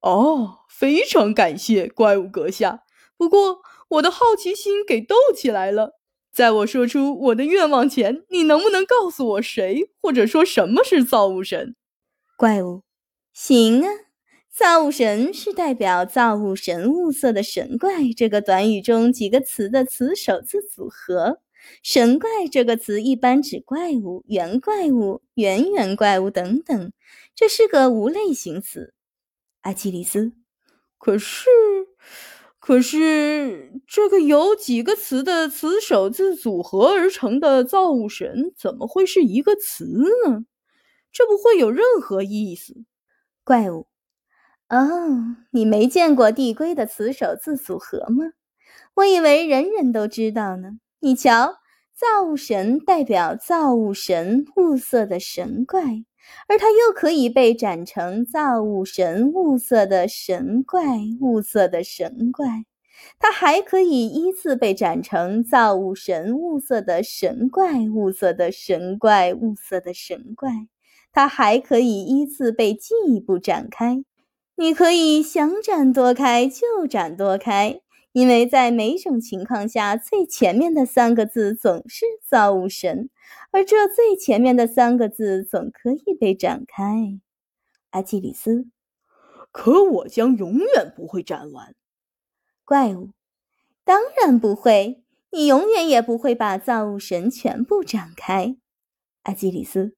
哦，非常感谢怪物阁下。不过我的好奇心给逗起来了，在我说出我的愿望前，你能不能告诉我谁或者说什么是造物神？怪物，行啊。造物神是代表造物神物色的神怪这个短语中几个词的词首字组合。神怪这个词一般指怪物、圆怪物、圆圆怪物等等，这是个无类型词。阿基里斯，可是，可是这个由几个词的词首字组合而成的造物神怎么会是一个词呢？这不会有任何意思。怪物。哦，你没见过递归的词首字组合吗？我以为人人都知道呢。你瞧，造物神代表造物神物色的神怪，而它又可以被展成造物神物色的神怪物色的神怪，它还可以依次被展成造物神物色的神怪物色的神怪物色的神怪，它还可以依次被进一步展开。你可以想展多开就展多开，因为在每种情况下，最前面的三个字总是造物神，而这最前面的三个字总可以被展开。阿基里斯，可我将永远不会展完。怪物，当然不会，你永远也不会把造物神全部展开。阿基里斯，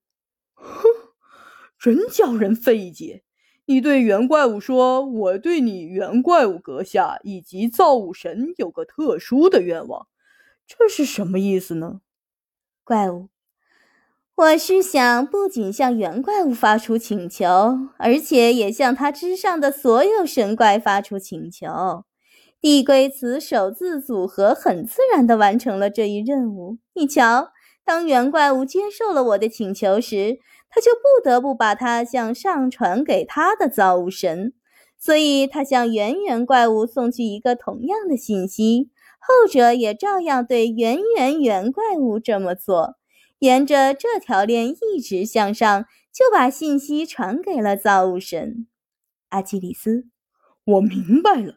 哼，真叫人费解。你对原怪物说：“我对你原怪物阁下以及造物神有个特殊的愿望。”这是什么意思呢？怪物，我是想不仅向原怪物发出请求，而且也向他之上的所有神怪发出请求。地龟词首字组合很自然地完成了这一任务。你瞧，当原怪物接受了我的请求时，他就不得不把它向上传给他的造物神，所以他向圆圆怪物送去一个同样的信息。后者也照样对圆圆圆怪物这么做，沿着这条链一直向上，就把信息传给了造物神阿基里斯。我明白了，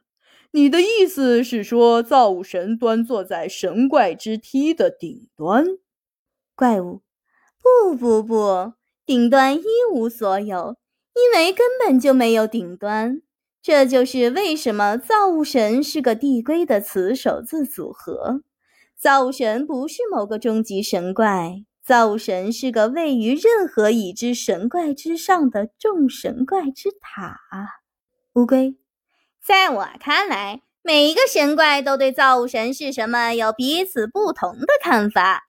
你的意思是说，造物神端坐在神怪之梯的顶端？怪物，不不不，顶端一无所有，因为根本就没有顶端。这就是为什么造物神是个递归的词首字组合。造物神不是某个终极神怪，造物神是个位于任何已知神怪之上的众神怪之塔。乌龟，在我看来，每一个神怪都对造物神是什么有彼此不同的看法。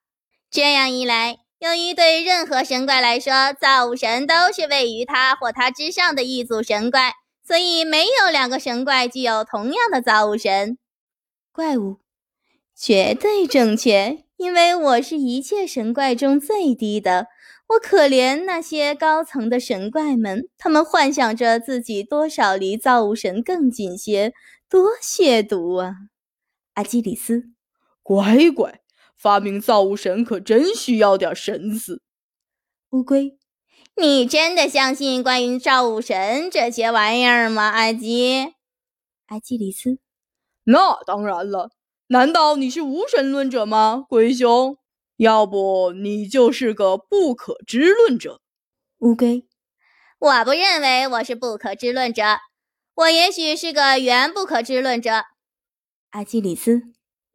这样一来，由于对任何神怪来说，造物神都是位于他或他之上的一组神怪。所以没有两个神怪具有同样的造物神。怪物，绝对正确，因为我是一切神怪中最低的。我可怜那些高层的神怪们，他们幻想着自己多少离造物神更近些，多亵渎啊！阿基里斯，乖乖，发明造物神可真需要点神思。乌龟。你真的相信关于造物神这些玩意儿吗，阿基？阿基里斯？那当然了。难道你是无神论者吗，龟兄？要不你就是个不可知论者。乌龟？我不认为我是不可知论者，我也许是个原不可知论者。阿基里斯？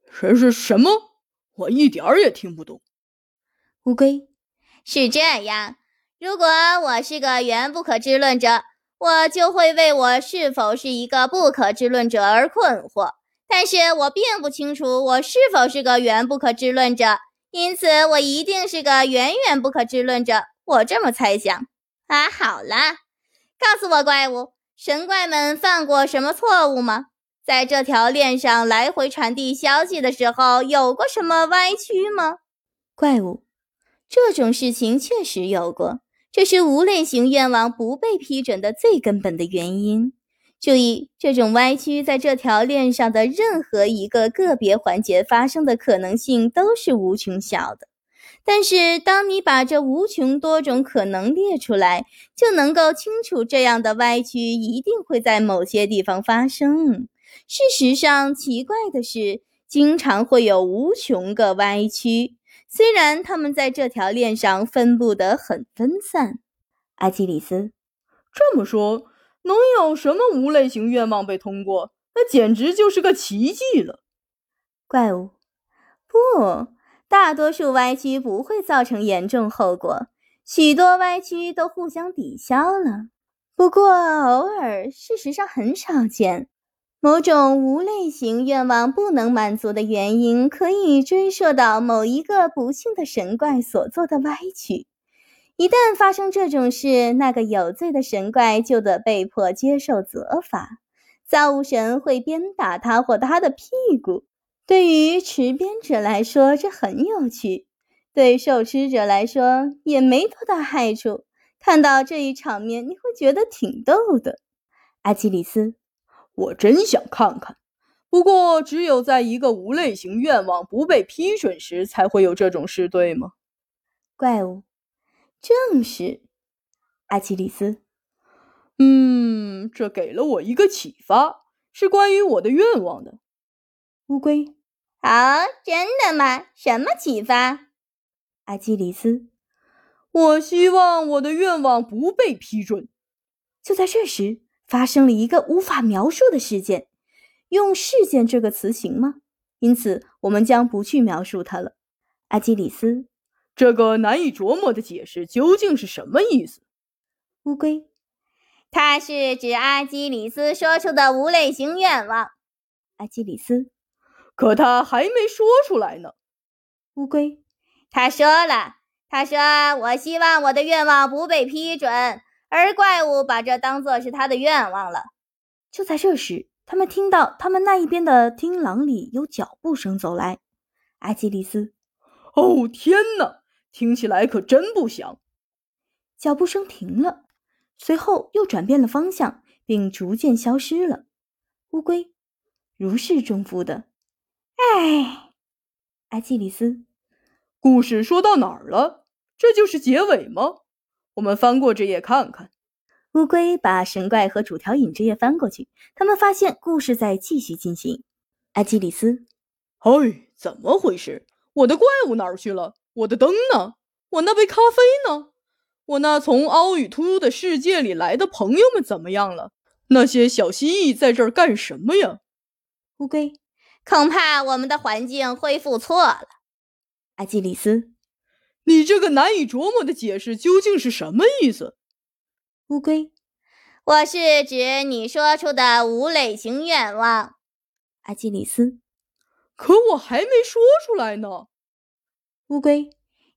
谁是什么？我一点儿也听不懂。乌龟？是这样。如果我是个原不可知论者，我就会为我是否是一个不可知论者而困惑。但是我并不清楚我是否是个原不可知论者，因此我一定是个远远不可知论者。我这么猜想。啊，好了，告诉我，怪物神怪们犯过什么错误吗？在这条链上来回传递消息的时候，有过什么歪曲吗？怪物，这种事情确实有过。这是无类型愿望不被批准的最根本的原因。注意，这种歪曲在这条链上的任何一个个别环节发生的可能性都是无穷小的。但是，当你把这无穷多种可能列出来，就能够清楚这样的歪曲一定会在某些地方发生。事实上，奇怪的是，经常会有无穷个歪曲。虽然它们在这条链上分布得很分散，阿基里斯这么说，能有什么无类型愿望被通过？那简直就是个奇迹了。怪物，不，大多数歪曲不会造成严重后果，许多歪曲都互相抵消了。不过偶尔，事实上很少见。某种无类型愿望不能满足的原因，可以追溯到某一个不幸的神怪所做的歪曲。一旦发生这种事，那个有罪的神怪就得被迫接受责罚。造物神会鞭打他或他的屁股。对于持鞭者来说，这很有趣；对受吃者来说，也没多大害处。看到这一场面，你会觉得挺逗的，阿基里斯。我真想看看，不过只有在一个无类型愿望不被批准时才会有这种事，对吗？怪物，正是阿基里斯。嗯，这给了我一个启发，是关于我的愿望的。乌龟，啊，真的吗？什么启发？阿基里斯，我希望我的愿望不被批准。就在这时。发生了一个无法描述的事件，用“事件”这个词行吗？因此，我们将不去描述它了。阿基里斯，这个难以琢磨的解释究竟是什么意思？乌龟，它是指阿基里斯说出的无类型愿望。阿基里斯，可他还没说出来呢。乌龟，他说了，他说我希望我的愿望不被批准，而怪物把这当作是他的愿望了。就在这时，他们听到他们那一边的厅廊里有脚步声走来。阿基里斯，哦天哪，听起来可真不祥。脚步声停了，随后又转变了方向，并逐渐消失了。乌龟，如释重负的，哎。阿基里斯，故事说到哪儿了？这就是结尾吗？我们翻过这页看看。乌龟把神怪和主条引这页翻过去，他们发现故事在继续进行。阿基里斯，嗨，怎么回事？我的怪物哪儿去了？我的灯呢？我那杯咖啡呢？我那从凹与凸的世界里来的朋友们怎么样了？那些小蜥蜴在这儿干什么呀？乌龟。恐怕我们的环境恢复错了，阿基里斯，你这个难以琢磨的解释究竟是什么意思？乌龟，我是指你说出的无类型愿望，阿基里斯，可我还没说出来呢。乌龟，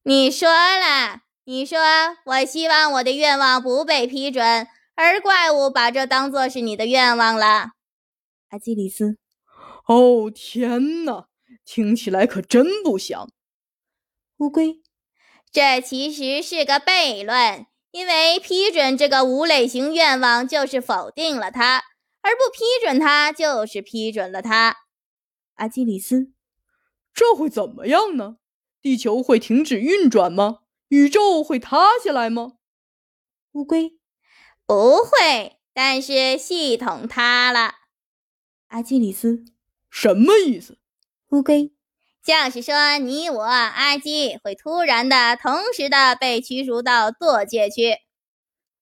你说了，你说我希望我的愿望不被批准，而怪物把这当做是你的愿望了，阿基里斯。哦天哪，听起来可真不祥。乌龟，这其实是个悖论，因为批准这个无类型愿望就是否定了它，而不批准它就是批准了它。阿基里斯，这会怎么样呢？地球会停止运转吗？宇宙会塌下来吗？乌龟，不会，但是系统塌了。阿基里斯。什么意思？乌龟，就是说你我阿基会突然的、同时的被驱逐到堕界去。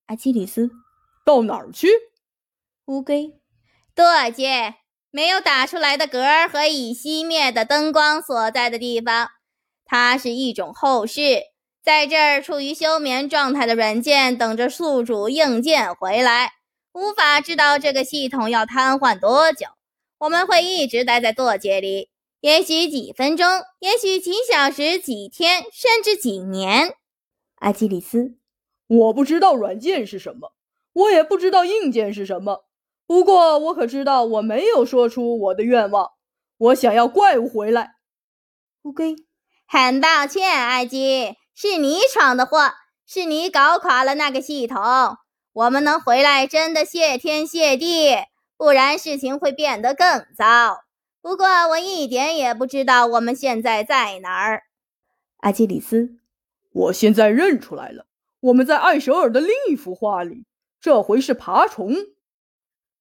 阿基里斯，到哪儿去？乌龟，堕界没有打出来的嗝和已熄灭的灯光所在的地方，它是一种后世，在这儿处于休眠状态的软件等着宿主硬件回来，无法知道这个系统要瘫痪多久。我们会一直待在堕界里，也许几分钟，也许几小时、几天，甚至几年。阿基里斯，我不知道软件是什么，我也不知道硬件是什么。不过我可知道，我没有说出我的愿望。我想要怪物回来。乌龟，很抱歉，阿基，是你闯的祸，是你搞垮了那个系统。我们能回来，真的谢天谢地。不然事情会变得更糟。不过我一点也不知道我们现在在哪儿。阿基里斯，我现在认出来了，我们在艾舍尔的另一幅画里，这回是爬虫。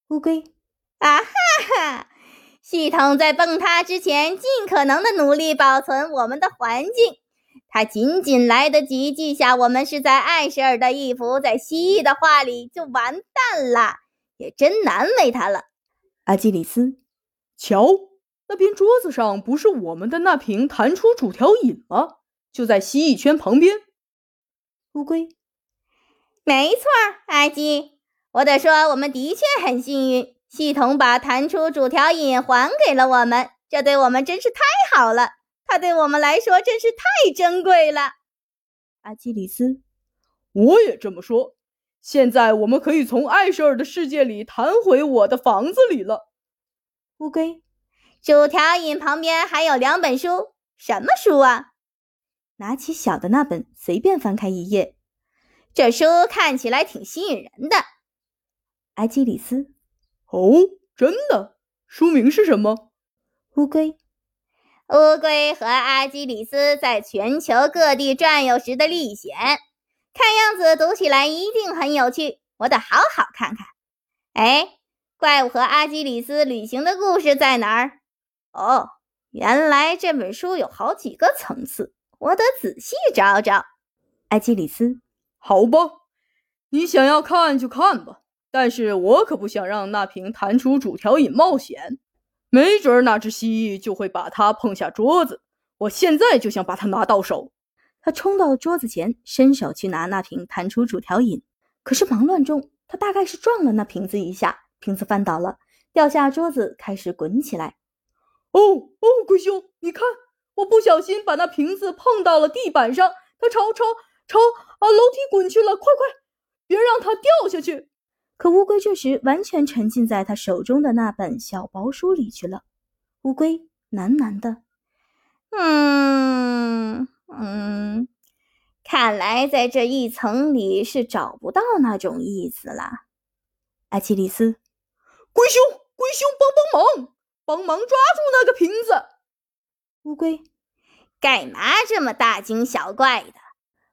乌龟，啊哈哈！系统在崩塌之前，尽可能的努力保存我们的环境。它仅仅来得及记下我们是在艾舍尔的一幅在蜥蜴的画里，就完蛋了。也真难为他了，阿基里斯。瞧，那边桌子上不是我们的那瓶弹出主条饮吗？就在蜥蜴圈旁边。乌龟，没错，阿基，我得说，我们的确很幸运，系统把弹出主条饮还给了我们，这对我们真是太好了。它对我们来说真是太珍贵了。阿基里斯，我也这么说。现在我们可以从艾舍尔的世界里弹回我的房子里了。乌龟，主条饮旁边还有两本书，什么书啊？拿起小的那本，随便翻开一页。这书看起来挺吸引人的。阿基里斯，哦，真的？书名是什么？乌龟，乌龟和阿基里斯在全球各地转悠时的历险。看样子读起来一定很有趣，我得好好看看。哎，怪物和阿基里斯旅行的故事在哪儿？哦，原来这本书有好几个层次，我得仔细找找。埃基里斯，好吧，你想要看就看吧，但是我可不想让那瓶弹出主条饮冒险，没准那只蜥蜴就会把它碰下桌子。我现在就想把它拿到手。他冲到桌子前，伸手去拿那瓶弹出主条饮，可是忙乱中，他大概是撞了那瓶子一下，瓶子翻倒了，掉下桌子，开始滚起来。哦哦，龟兄，你看，我不小心把那瓶子碰到了地板上，它朝朝朝啊楼梯滚去了，快快，别让它掉下去！可乌龟这时完全沉浸在他手中的那本小薄书里去了。乌龟喃喃的：“嗯。”嗯，看来在这一层里是找不到那种意思了。阿奇里斯，龟兄，龟兄，帮帮忙，帮忙抓住那个瓶子。乌龟，干嘛这么大惊小怪的？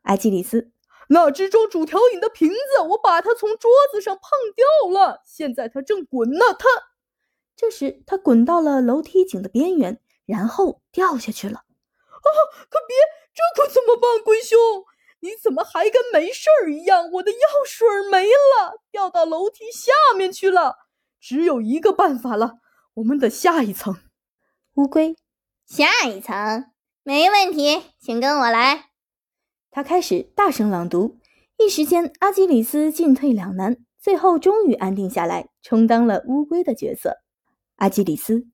阿基里斯，那只装主条饮的瓶子，我把它从桌子上碰掉了，现在它正滚呢。它，这时它滚到了楼梯井的边缘，然后掉下去了。啊，可别！这可怎么办，龟兄？你怎么还跟没事儿一样？我的药水没了，掉到楼梯下面去了。只有一个办法了，我们得下一层。乌龟，下一层没问题，请跟我来。他开始大声朗读，一时间阿基里斯进退两难，最后终于安定下来，充当了乌龟的角色。阿基里斯，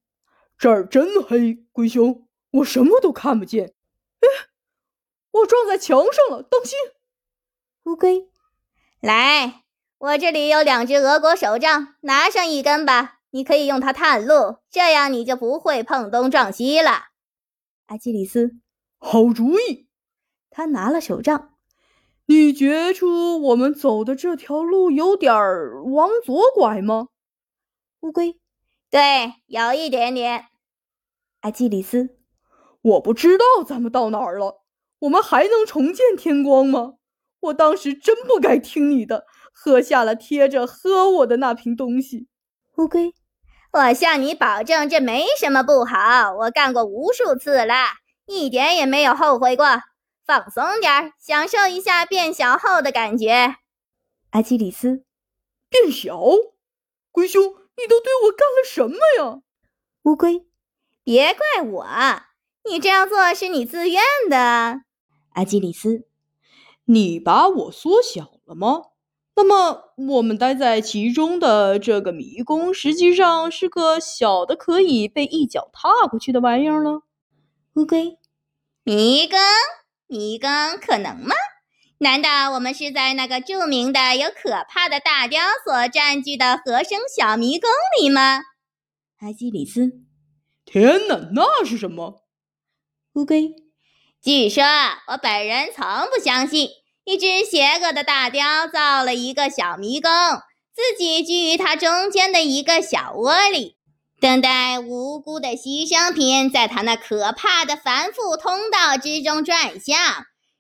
这儿真黑，龟兄，我什么都看不见。哎。我撞在墙上了，当心！乌龟，来，我这里有两只俄国手杖，拿上一根吧，你可以用它探路，这样你就不会碰东撞西了。阿基里斯，好主意。他拿了手杖，你觉出我们走的这条路有点往左拐吗？乌龟，对，有一点点。阿基里斯，我不知道咱们到哪儿了。我们还能重见天光吗？我当时真不该听你的，喝下了贴着喝我的那瓶东西。乌龟，我向你保证，这没什么不好。我干过无数次了，一点也没有后悔过。放松点，享受一下变小后的感觉。阿基里斯，变小？龟兄，你都对我干了什么呀？乌龟，别怪我，你这样做是你自愿的。阿基里斯，你把我缩小了吗？那么我们待在其中的这个迷宫，实际上是个小的可以被一脚踏过去的玩意儿了。乌龟，迷宫，迷宫可能吗？难道我们是在那个著名的、有可怕的大雕所占据的和声小迷宫里吗？阿基里斯，天哪，那是什么？乌龟。据说，我本人从不相信一只邪恶的大雕造了一个小迷宫，自己居于它中间的一个小窝里，等待无辜的牺牲品在它那可怕的繁复通道之中转向，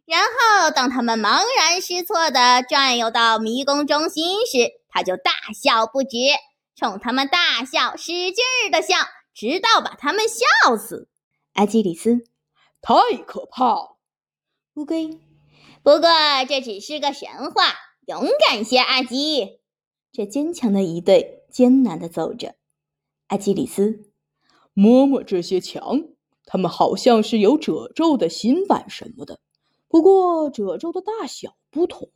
然后当他们茫然失措地转悠到迷宫中心时，他就大笑不止，冲他们大笑，使劲儿地笑，直到把他们笑死。阿基里斯。太可怕了，乌龟。不过这只是个神话。勇敢些，阿基。这坚强的一对艰难地走着。阿基里斯，摸摸这些墙，它们好像是有褶皱的新板什么的。不过褶皱的大小不同。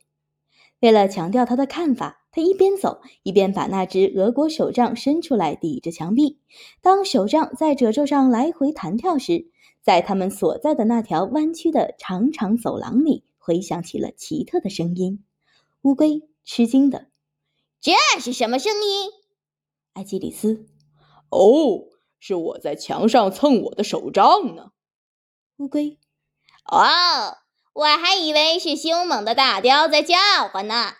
为了强调他的看法，他一边走一边把那只俄国手杖伸出来抵着墙壁。当手杖在褶皱上来回弹跳时，在他们所在的那条弯曲的长长走廊里，回响起了奇特的声音。乌龟吃惊的：“这是什么声音？”艾基里斯：“哦，是我在墙上蹭我的手杖呢。”乌龟：“哦，我还以为是凶猛的大雕在叫唤呢。”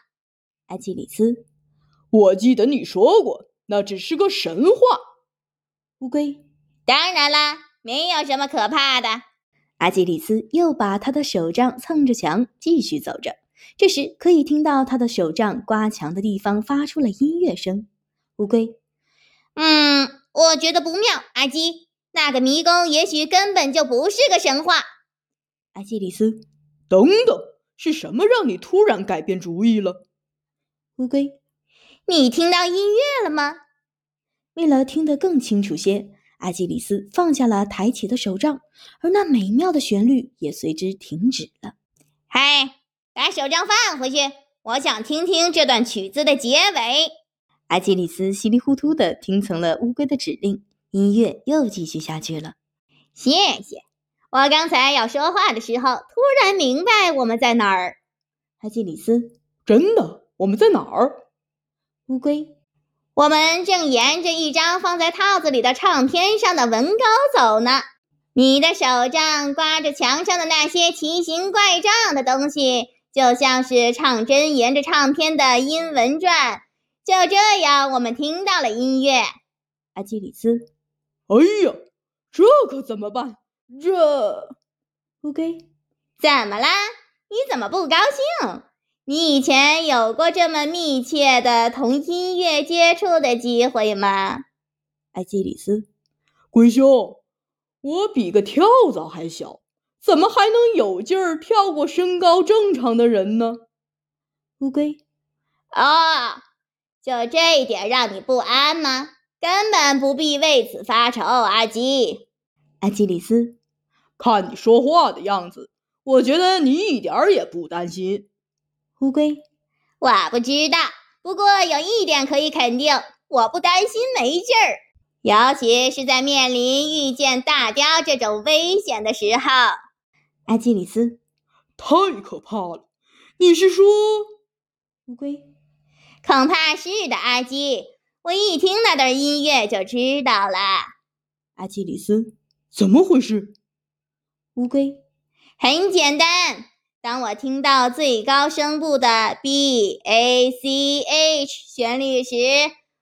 艾基里斯：“我记得你说过，那只是个神话。”乌龟：“当然啦。”没有什么可怕的。阿基里斯又把他的手杖蹭着墙，继续走着。这时，可以听到他的手杖刮墙的地方发出了音乐声。乌龟，嗯，我觉得不妙。阿基，那个迷宫也许根本就不是个神话。阿基里斯，等等，是什么让你突然改变主意了？乌龟，你听到音乐了吗？为了听得更清楚些。阿基里斯放下了抬起的手杖，而那美妙的旋律也随之停止了。嗨，把手杖放回去，我想听听这段曲子的结尾。阿基里斯稀里糊涂地听从了乌龟的指令，音乐又继续下去了。谢谢。我刚才要说话的时候，突然明白我们在哪儿。阿基里斯，真的，我们在哪儿？乌龟，我们正沿着一张放在套子里的唱片上的文稿走呢。你的手杖刮着墙上的那些奇形怪状的东西，就像是唱针沿着唱片的音纹转。就这样，我们听到了音乐。阿基里斯，哎呀，这可怎么办？这乌龟怎么啦？你怎么不高兴？你以前有过这么密切的同音乐接触的机会吗？阿基里斯，龟兄。我比个跳蚤还小，怎么还能有劲儿跳过身高正常的人呢？乌龟，哦，就这一点让你不安吗？根本不必为此发愁，阿基。阿基里斯，看你说话的样子，我觉得你一点儿也不担心。乌龟，我不知道，不过有一点可以肯定，我不担心没劲儿。尤其是在面临遇见大雕这种危险的时候，阿基里斯，太可怕了！你是说乌龟？恐怕是的，阿基。我一听那段音乐就知道了。阿基里斯，怎么回事？乌龟，很简单。当我听到最高声部的 B A C H 旋律时。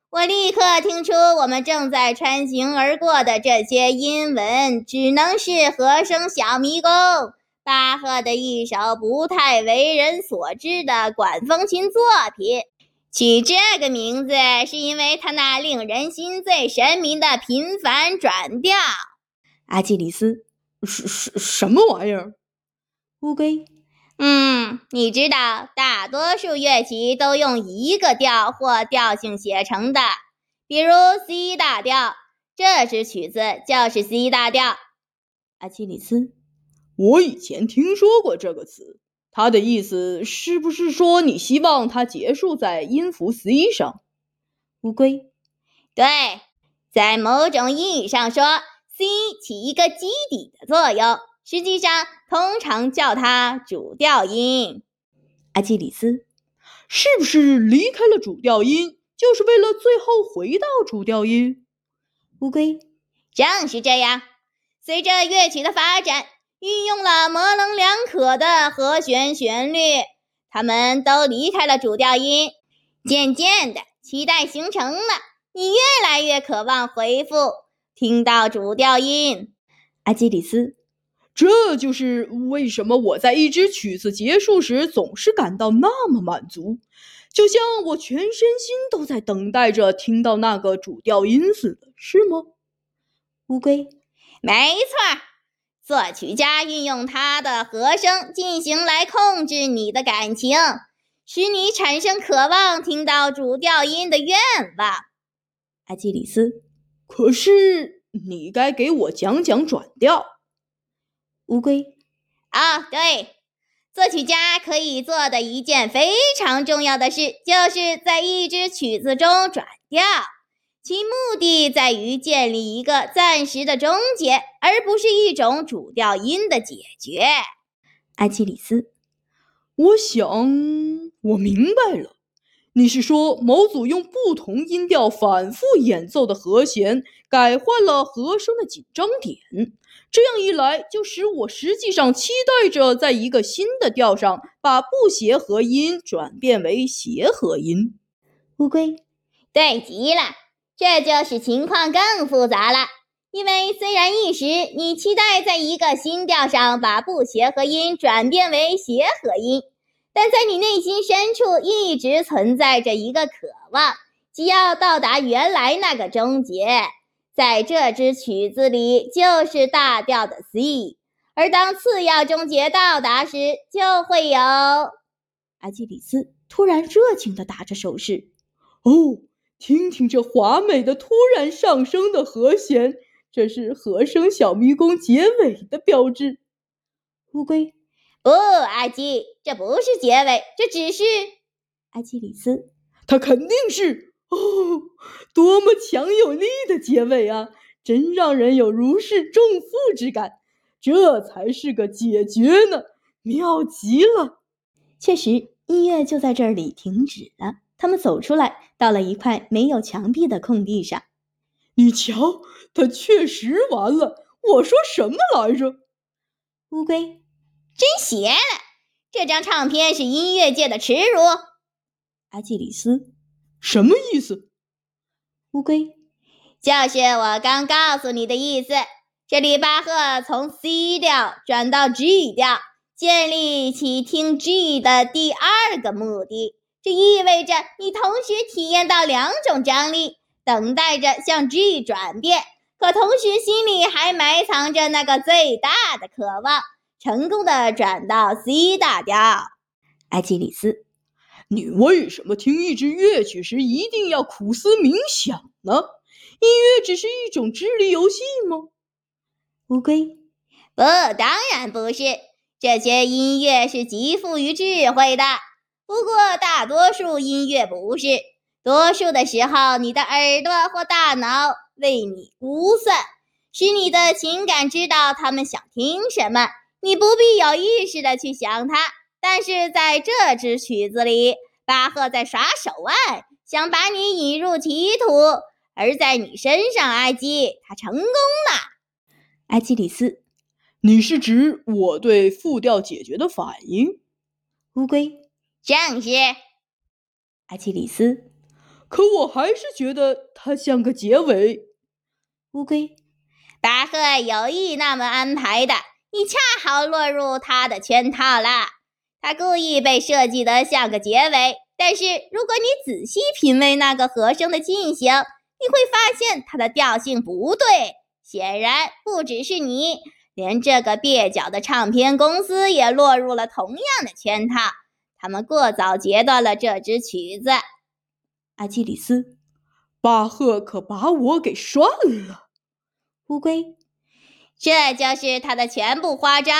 我立刻听出，我们正在穿行而过的这些音纹，只能是和声小迷宫巴赫的一首不太为人所知的管风琴作品。取这个名字，是因为它那令人心醉神迷的频繁转调。阿基里斯，什什什么玩意儿？乌龟。嗯，你知道，大多数乐器都用一个调或调性写成的，比如 C 大调。这支曲子就是 C 大调。阿基里斯，我以前听说过这个词，它的意思是不是说你希望它结束在音符 C 上？乌龟，对，在某种意义上说，C 起一个基底的作用。实际上，通常叫它主调音。阿基里斯，是不是离开了主调音，就是为了最后回到主调音？乌龟，正是这样。随着乐曲的发展，运用了模棱两可的和弦旋律，他们都离开了主调音。渐渐的，期待形成了，你越来越渴望回复听到主调音。阿基里斯。这就是为什么我在一支曲子结束时总是感到那么满足，就像我全身心都在等待着听到那个主调音似的，是吗？乌龟，没错。作曲家运用他的和声进行来控制你的感情，使你产生渴望听到主调音的愿望。阿基里斯，可是你该给我讲讲转调。乌龟，啊，对，作曲家可以做的一件非常重要的事，就是在一支曲子中转调，其目的在于建立一个暂时的终结，而不是一种主调音的解决。阿基里斯，我想我明白了，你是说某组用不同音调反复演奏的和弦，改换了和声的紧张点。这样一来，就使我实际上期待着在一个新的调上把不协和音转变为协和音。乌龟，对极了，这就是情况更复杂了。因为虽然一时你期待在一个新调上把不协和音转变为协和音，但在你内心深处一直存在着一个渴望，即要到达原来那个终结。在这支曲子里，就是大调的 C，而当次要终结到达时，就会有。阿基里斯突然热情地打着手势。哦，听听这华美的突然上升的和弦，这是和声小迷宫结尾的标志。乌龟，不，阿基，这不是结尾，这只是阿基里斯。它肯定是哦，多么强有力的结尾啊！真让人有如释重负之感。这才是个解决呢，妙极了。确实，音乐就在这里停止了。他们走出来，到了一块没有墙壁的空地上。你瞧，它确实完了。我说什么来着？乌龟，真邪了！这张唱片是音乐界的耻辱。阿基里斯，什么意思？乌龟，就是我刚告诉你的意思。这里巴赫从 C 调转到 G 调，建立起听 G 的第二个目的。这意味着你同时体验到两种张力，等待着向 G 转变，可同时心里还埋藏着那个最大的渴望：成功的转到 C 大调。阿基里斯，你为什么听一支乐曲时一定要苦思冥想呢？音乐只是一种智力游戏吗？乌龟，不，当然不是。这些音乐是极富于智慧的，不过大多数音乐不是。多数的时候，你的耳朵或大脑为你估算，使你的情感知道他们想听什么。你不必有意识的去想它。但是在这支曲子里，巴赫在耍手腕，想把你引入歧途。而在你身上，埃及，他成功了。阿基里斯，你是指我对复调解决的反应？乌龟，正是。阿基里斯，可我还是觉得它像个结尾。乌龟，巴赫有意那么安排的，你恰好落入他的圈套了。他故意被设计得像个结尾，但是如果你仔细品味那个和声的进行，你会发现它的调性不对。显然，不只是你，连这个蹩脚的唱片公司也落入了同样的圈套。他们过早截断了这支曲子。阿基里斯，巴赫可把我给涮了。乌龟，这就是他的全部花招，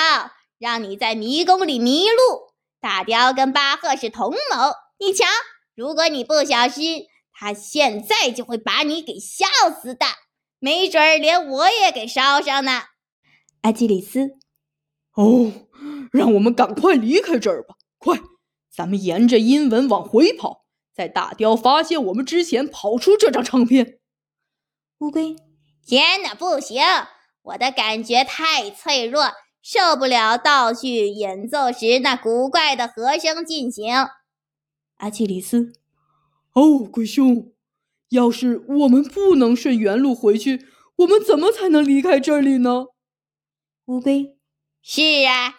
让你在迷宫里迷路。大雕跟巴赫是同谋，你瞧，如果你不小心，他现在就会把你给笑死的。没准儿连我也给烧上呢，阿基里斯。哦，让我们赶快离开这儿吧！快，咱们沿着阴纹往回跑，在大雕发现我们之前跑出这张唱片。乌龟，天哪，不行！我的感觉太脆弱，受不了倒叙演奏时那古怪的和声进行。阿基里斯。哦，鬼兄。要是我们不能顺原路回去，我们怎么才能离开这里呢？乌龟，是啊，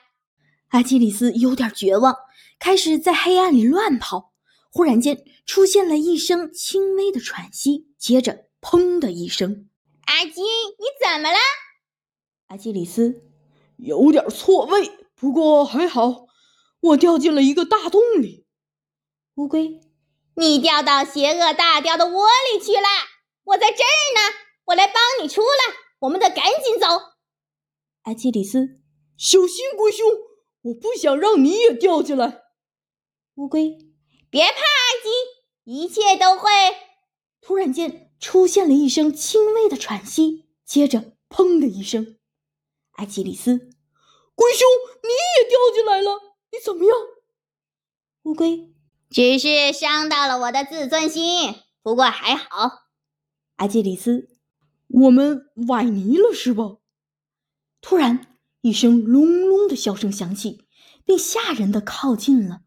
阿基里斯有点绝望，开始在黑暗里乱跑。忽然间，出现了一声轻微的喘息，接着“砰”的一声。阿基，你怎么了？阿基里斯，有点错位，不过还好，我掉进了一个大洞里。乌龟。你掉到邪恶大雕的窝里去了！我在这儿呢，我来帮你出来。我们得赶紧走。阿基里斯，小心龟兄，我不想让你也掉进来。乌龟，别怕，阿基，一切都会。突然间出现了一声轻微的喘息，接着“砰”的一声。阿基里斯，龟兄，你也掉进来了，你怎么样？乌龟。只是伤到了我的自尊心，不过还好。阿基里斯，我们崴泥了是吧？突然，一声隆隆的笑声响起，并吓人的靠近了。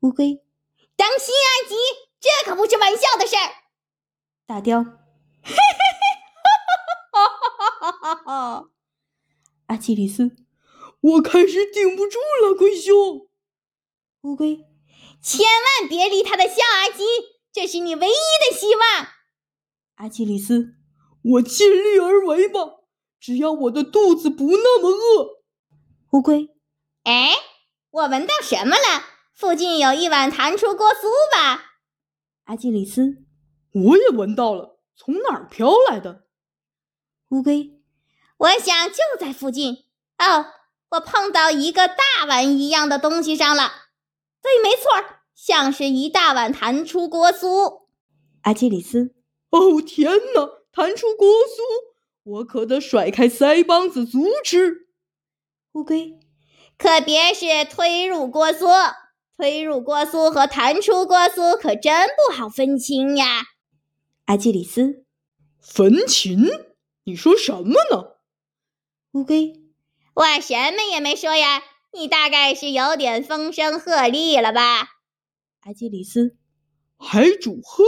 乌龟，当心，阿吉，这可不是玩笑的事儿。大雕，嘿嘿嘿，哈哈哈哈哈哈！阿基里斯，我开始顶不住了，龟兄。乌龟。千万别理他的笑，阿基，这是你唯一的希望。阿基里斯，我尽力而为吧，只要我的肚子不那么饿。乌龟，哎，我闻到什么了？附近有一碗糖出锅酥吧？阿基里斯，我也闻到了，从哪儿飘来的？乌龟，我想就在附近。哦，我碰到一个大碗一样的东西上了。对，没错，像是一大碗弹出锅酥。阿基里斯，哦天哪，弹出锅酥，我可得甩开腮帮子阻止。乌龟，可别是推入锅酥，推入锅酥和弹出锅酥可真不好分清呀。阿基里斯，焚琴？你说什么呢？乌龟，我什么也没说呀。你大概是有点风声鹤唳了吧？阿基里斯，还煮鹤？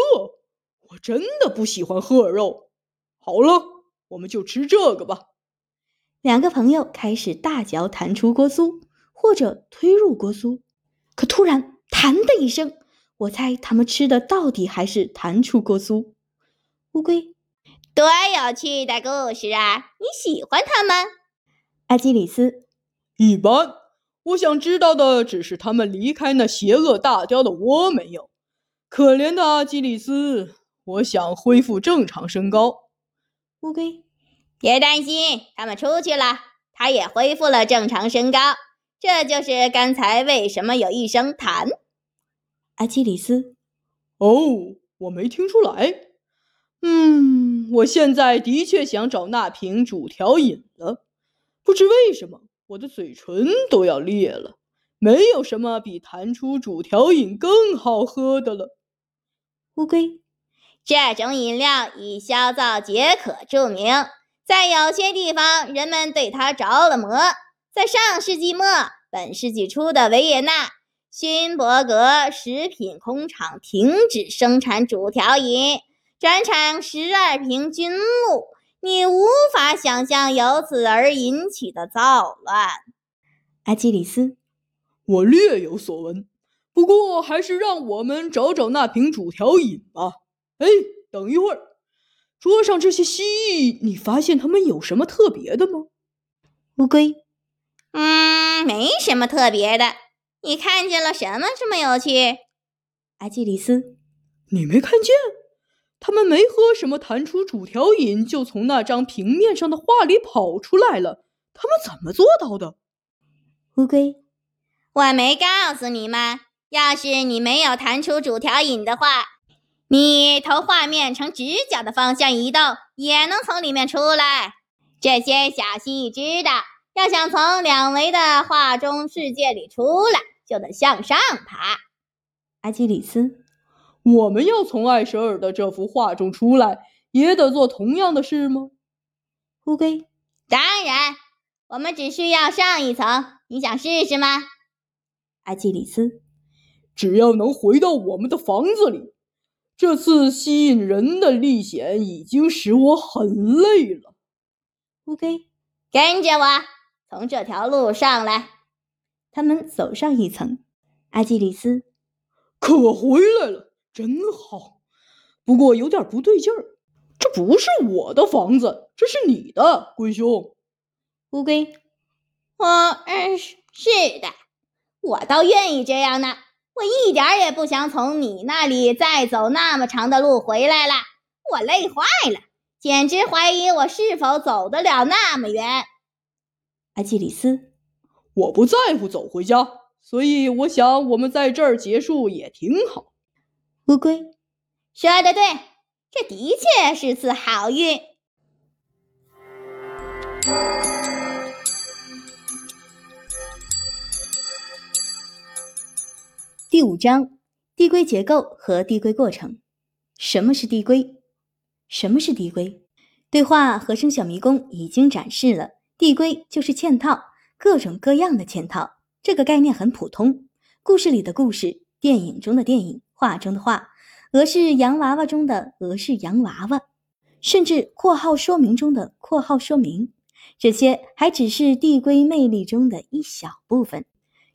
我真的不喜欢鹤肉。好了，我们就吃这个吧。两个朋友开始大嚼弹出锅酥，或者推入锅酥。可突然，弹的一声，我猜他们吃的到底还是弹出锅酥。乌龟，多有趣的故事啊！你喜欢它吗？阿基里斯，一般。我想知道的只是他们离开那邪恶大雕的窝没有？可怜的阿基里斯，我想恢复正常身高。乌龟，别担心，他们出去了，他也恢复了正常身高。这就是刚才为什么有一声弹。阿基里斯，哦，我没听出来。嗯，我现在的确想找那瓶主调饮了，不知为什么。我的嘴唇都要裂了，没有什么比弹出主调饮更好喝的了。乌龟，这种饮料以消燥解渴著名，在有些地方人们对它着了魔。在上世纪末、本世纪初的维也纳，勋伯格食品工厂停止生产主调饮，转产十二瓶菌露。你无法想象由此而引起的躁乱，阿基里斯。我略有所闻，不过还是让我们找找那瓶主调饮吧。哎，等一会儿，桌上这些蜥蜴，你发现它们有什么特别的吗？乌龟。嗯，没什么特别的。你看见了什么这么有趣？阿基里斯。你没看见？他们没喝什么弹出主调饮，就从那张平面上的画里跑出来了。他们怎么做到的？乌龟，我没告诉你吗？要是你没有弹出主调饮的话，你头画面呈直角的方向移动，也能从里面出来。这些小蜥蜴知道，要想从两维的画中世界里出来，就得向上爬。阿基里斯。我们要从艾舍尔的这幅画中出来，也得做同样的事吗？乌龟，当然，我们只需要上一层。你想试试吗？阿基里斯，只要能回到我们的房子里。这次吸引人的历险已经使我很累了。乌龟，跟着我，从这条路上来。他们走上一层。阿基里斯，可回来了。真好，不过有点不对劲儿。这不是我的房子，这是你的，龟兄。乌龟，我嗯是的，我倒愿意这样呢。我一点也不想从你那里再走那么长的路回来了，我累坏了，简直怀疑我是否走得了那么远。阿基里斯，我不在乎走回家，所以我想我们在这儿结束也挺好。乌龟说的对，这的确是次好运。第五章：递归结构和递归过程。什么是递归？什么是递归？对话和声小迷宫已经展示了，递归就是嵌套，各种各样的嵌套。这个概念很普通，故事里的故事，电影中的电影。画中的画，俄式洋娃娃中的俄式洋娃娃，甚至括号说明中的括号说明，这些还只是递归魅力中的一小部分。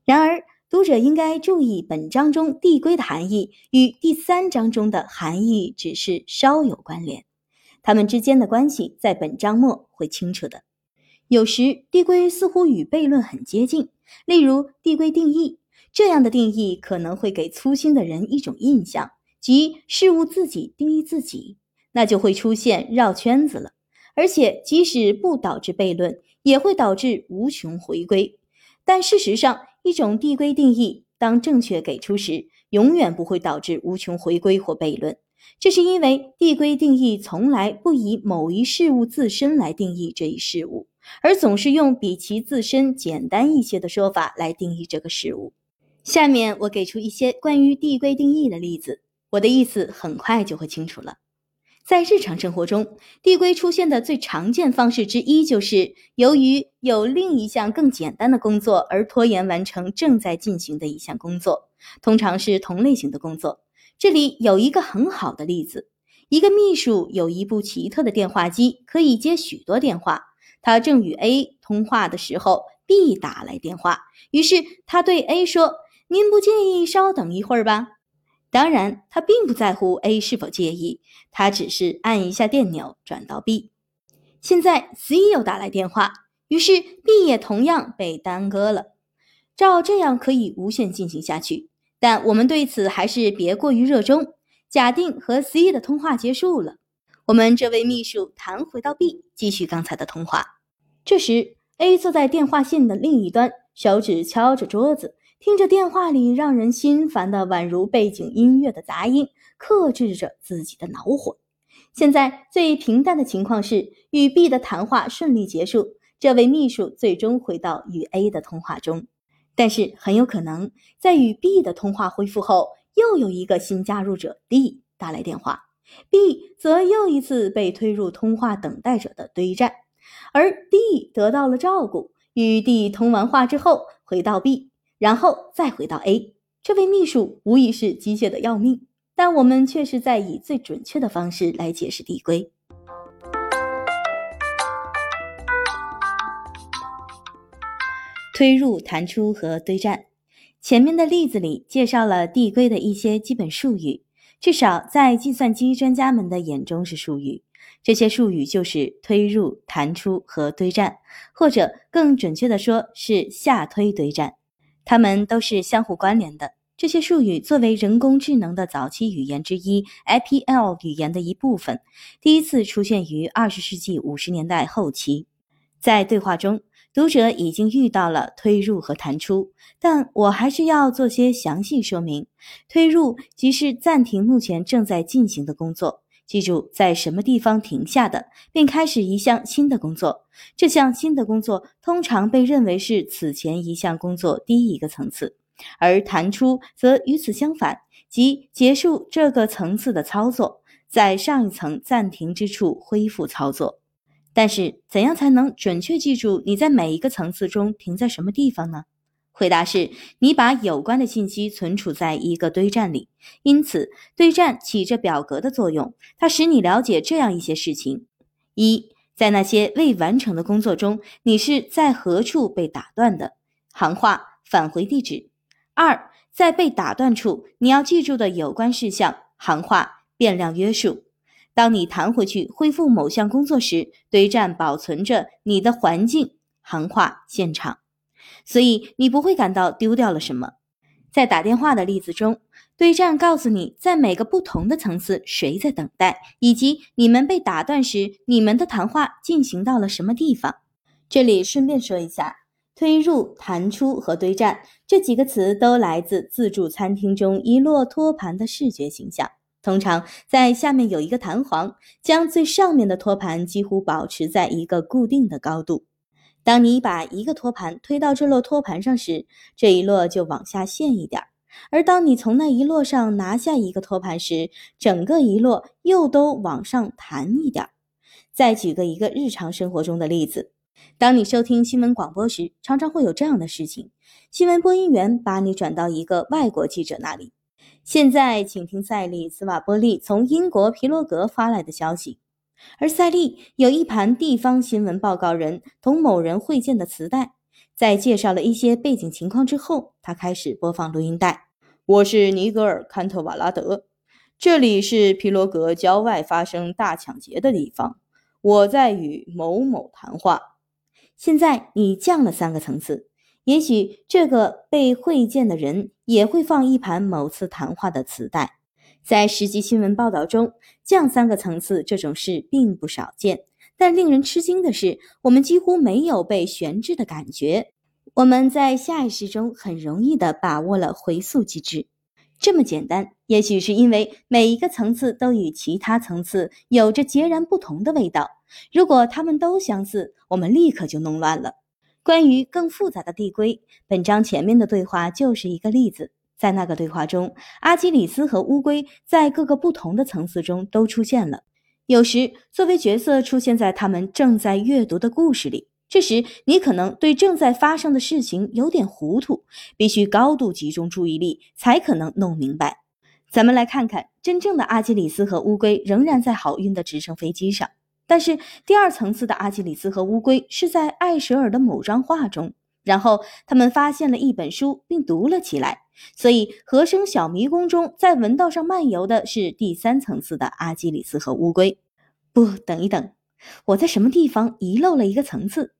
然而，读者应该注意，本章中递归的含义与第三章中的含义只是稍有关联，它们之间的关系在本章末会清楚的。有时递归似乎与悖论很接近，例如递归定义。这样的定义可能会给粗心的人一种印象，即事物自己定义自己，那就会出现绕圈子了。而且即使不导致悖论，也会导致无穷回归。但事实上，一种递归定义当正确给出时，永远不会导致无穷回归或悖论。这是因为递归定义从来不以某一事物自身来定义这一事物，而总是用比其自身简单一些的说法来定义这个事物。下面我给出一些关于递归定义的例子，我的意思很快就会清楚了。在日常生活中，递归出现的最常见方式之一就是由于有另一项更简单的工作而拖延完成正在进行的一项工作，通常是同类型的工作。这里有一个很好的例子：一个秘书有一部奇特的电话机，可以接许多电话。他正与 A 通话的时候，B 打来电话，于是他对 A 说：“您不介意稍等一会儿吧？”当然，他并不在乎 A 是否介意，他只是按一下电钮转到 B。现在 C 又打来电话，于是 B 也同样被耽搁了。照这样可以无限进行下去。但我们对此还是别过于热衷。假定和 C 的通话结束了，我们这位秘书弹回到 B，继续刚才的通话。这时，A 坐在电话线的另一端，手指敲着桌子，听着电话里让人心烦的宛如背景音乐的杂音，克制着自己的恼火。现在最平淡的情况是，与 B 的谈话顺利结束，这位秘书最终回到与 A 的通话中。但是很有可能，在与 B 的通话恢复后，又有一个新加入者 D 打来电话，B 则又一次被推入通话等待者的堆栈，而 D 得到了照顾，与 D 通完话之后回到 B，然后再回到 A。这位秘书无疑是机械的要命，但我们却是在以最准确的方式来解释递归。推入、弹出和堆栈。前面的例子里介绍了递归的一些基本术语，至少在计算机专家们的眼中是术语。这些术语就是推入、弹出和堆栈，或者更准确的说是下推堆栈。它们都是相互关联的。这些术语作为人工智能的早期语言之一 （IPL 语言）的一部分，第一次出现于二十世纪五十年代后期，在对话中。读者已经遇到了推入和弹出，但我还是要做些详细说明。推入即是暂停目前正在进行的工作，记住在什么地方停下的，并开始一项新的工作。这项新的工作通常被认为是此前一项工作低一个层次，而弹出则与此相反，即结束这个层次的操作，在上一层暂停之处恢复操作。但是，怎样才能准确记住你在每一个层次中停在什么地方呢？回答是：你把有关的信息存储在一个堆栈里。因此，堆栈起着表格的作用，它使你了解这样一些事情：一，在那些未完成的工作中，你是在何处被打断的？行话返回地址。二，在被打断处，你要记住的有关事项。行话变量约束。当你弹回去恢复某项工作时，堆栈保存着你的环境行话现场，所以你不会感到丢掉了什么。在打电话的例子中，堆栈告诉你在每个不同的层次谁在等待，以及你们被打断时你们的谈话进行到了什么地方。这里顺便说一下，推入、弹出和堆栈这几个词都来自自助餐厅中一摞托盘的视觉形象。通常在下面有一个弹簧，将最上面的托盘几乎保持在一个固定的高度。当你把一个托盘推到这摞托盘上时，这一摞就往下陷一点儿；而当你从那一摞上拿下一个托盘时，整个一摞又都往上弹一点儿。再举个一个日常生活中的例子：当你收听新闻广播时，常常会有这样的事情：新闻播音员把你转到一个外国记者那里。现在，请听赛利斯瓦波利从英国皮罗格发来的消息。而赛利有一盘地方新闻报告人同某人会见的磁带。在介绍了一些背景情况之后，他开始播放录音带。我是尼格尔·坎特瓦拉德，这里是皮罗格郊外发生大抢劫的地方。我在与某某谈话。现在你降了三个层次。也许这个被会见的人也会放一盘某次谈话的磁带。在实际新闻报道中，降三个层次这种事并不少见，但令人吃惊的是，我们几乎没有被悬置的感觉。我们在下意识中很容易地把握了回溯机制。这么简单，也许是因为每一个层次都与其他层次有着截然不同的味道。如果它们都相似，我们立刻就弄乱了。关于更复杂的递归，本章前面的对话就是一个例子。在那个对话中，阿基里斯和乌龟在各个不同的层次中都出现了。有时，作为角色出现在他们正在阅读的故事里。这时，你可能对正在发生的事情有点糊涂，必须高度集中注意力才可能弄明白。咱们来看看，真正的阿基里斯和乌龟仍然在好运的直升飞机上，但是第二层次的阿基里斯和乌龟是在艾舍尔的某张画中，然后他们发现了一本书并读了起来。所以，和声小迷宫中在文道上漫游的是第三层次的阿基里斯和乌龟。不，等一等，我在什么地方遗漏了一个层次？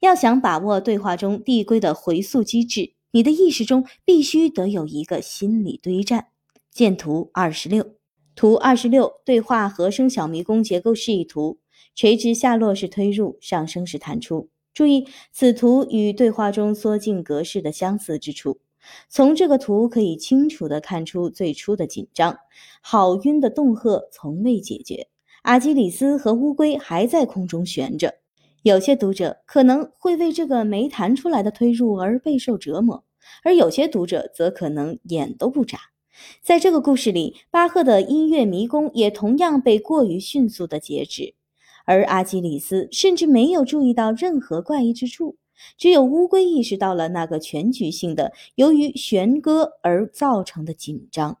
要想把握对话中递归的回溯机制，你的意识中必须得有一个心理堆栈。见图二十六。图二十六，对话和声小迷宫结构示意图。垂直下落是推入，上升是弹出。注意，此图与对话中缩进格式的相似之处。从这个图可以清楚地看出最初的紧张。好晕的恫吓从未解决，阿基里斯和乌龟还在空中悬着。有些读者可能会为这个没弹出来的推入而备受折磨，而有些读者则可能眼都不眨。在这个故事里，巴赫的音乐迷宫也同样被过于迅速地截止，而阿基里斯甚至没有注意到任何怪异之处。只有乌龟意识到了那个全局性的由于弦歌而造成的紧张。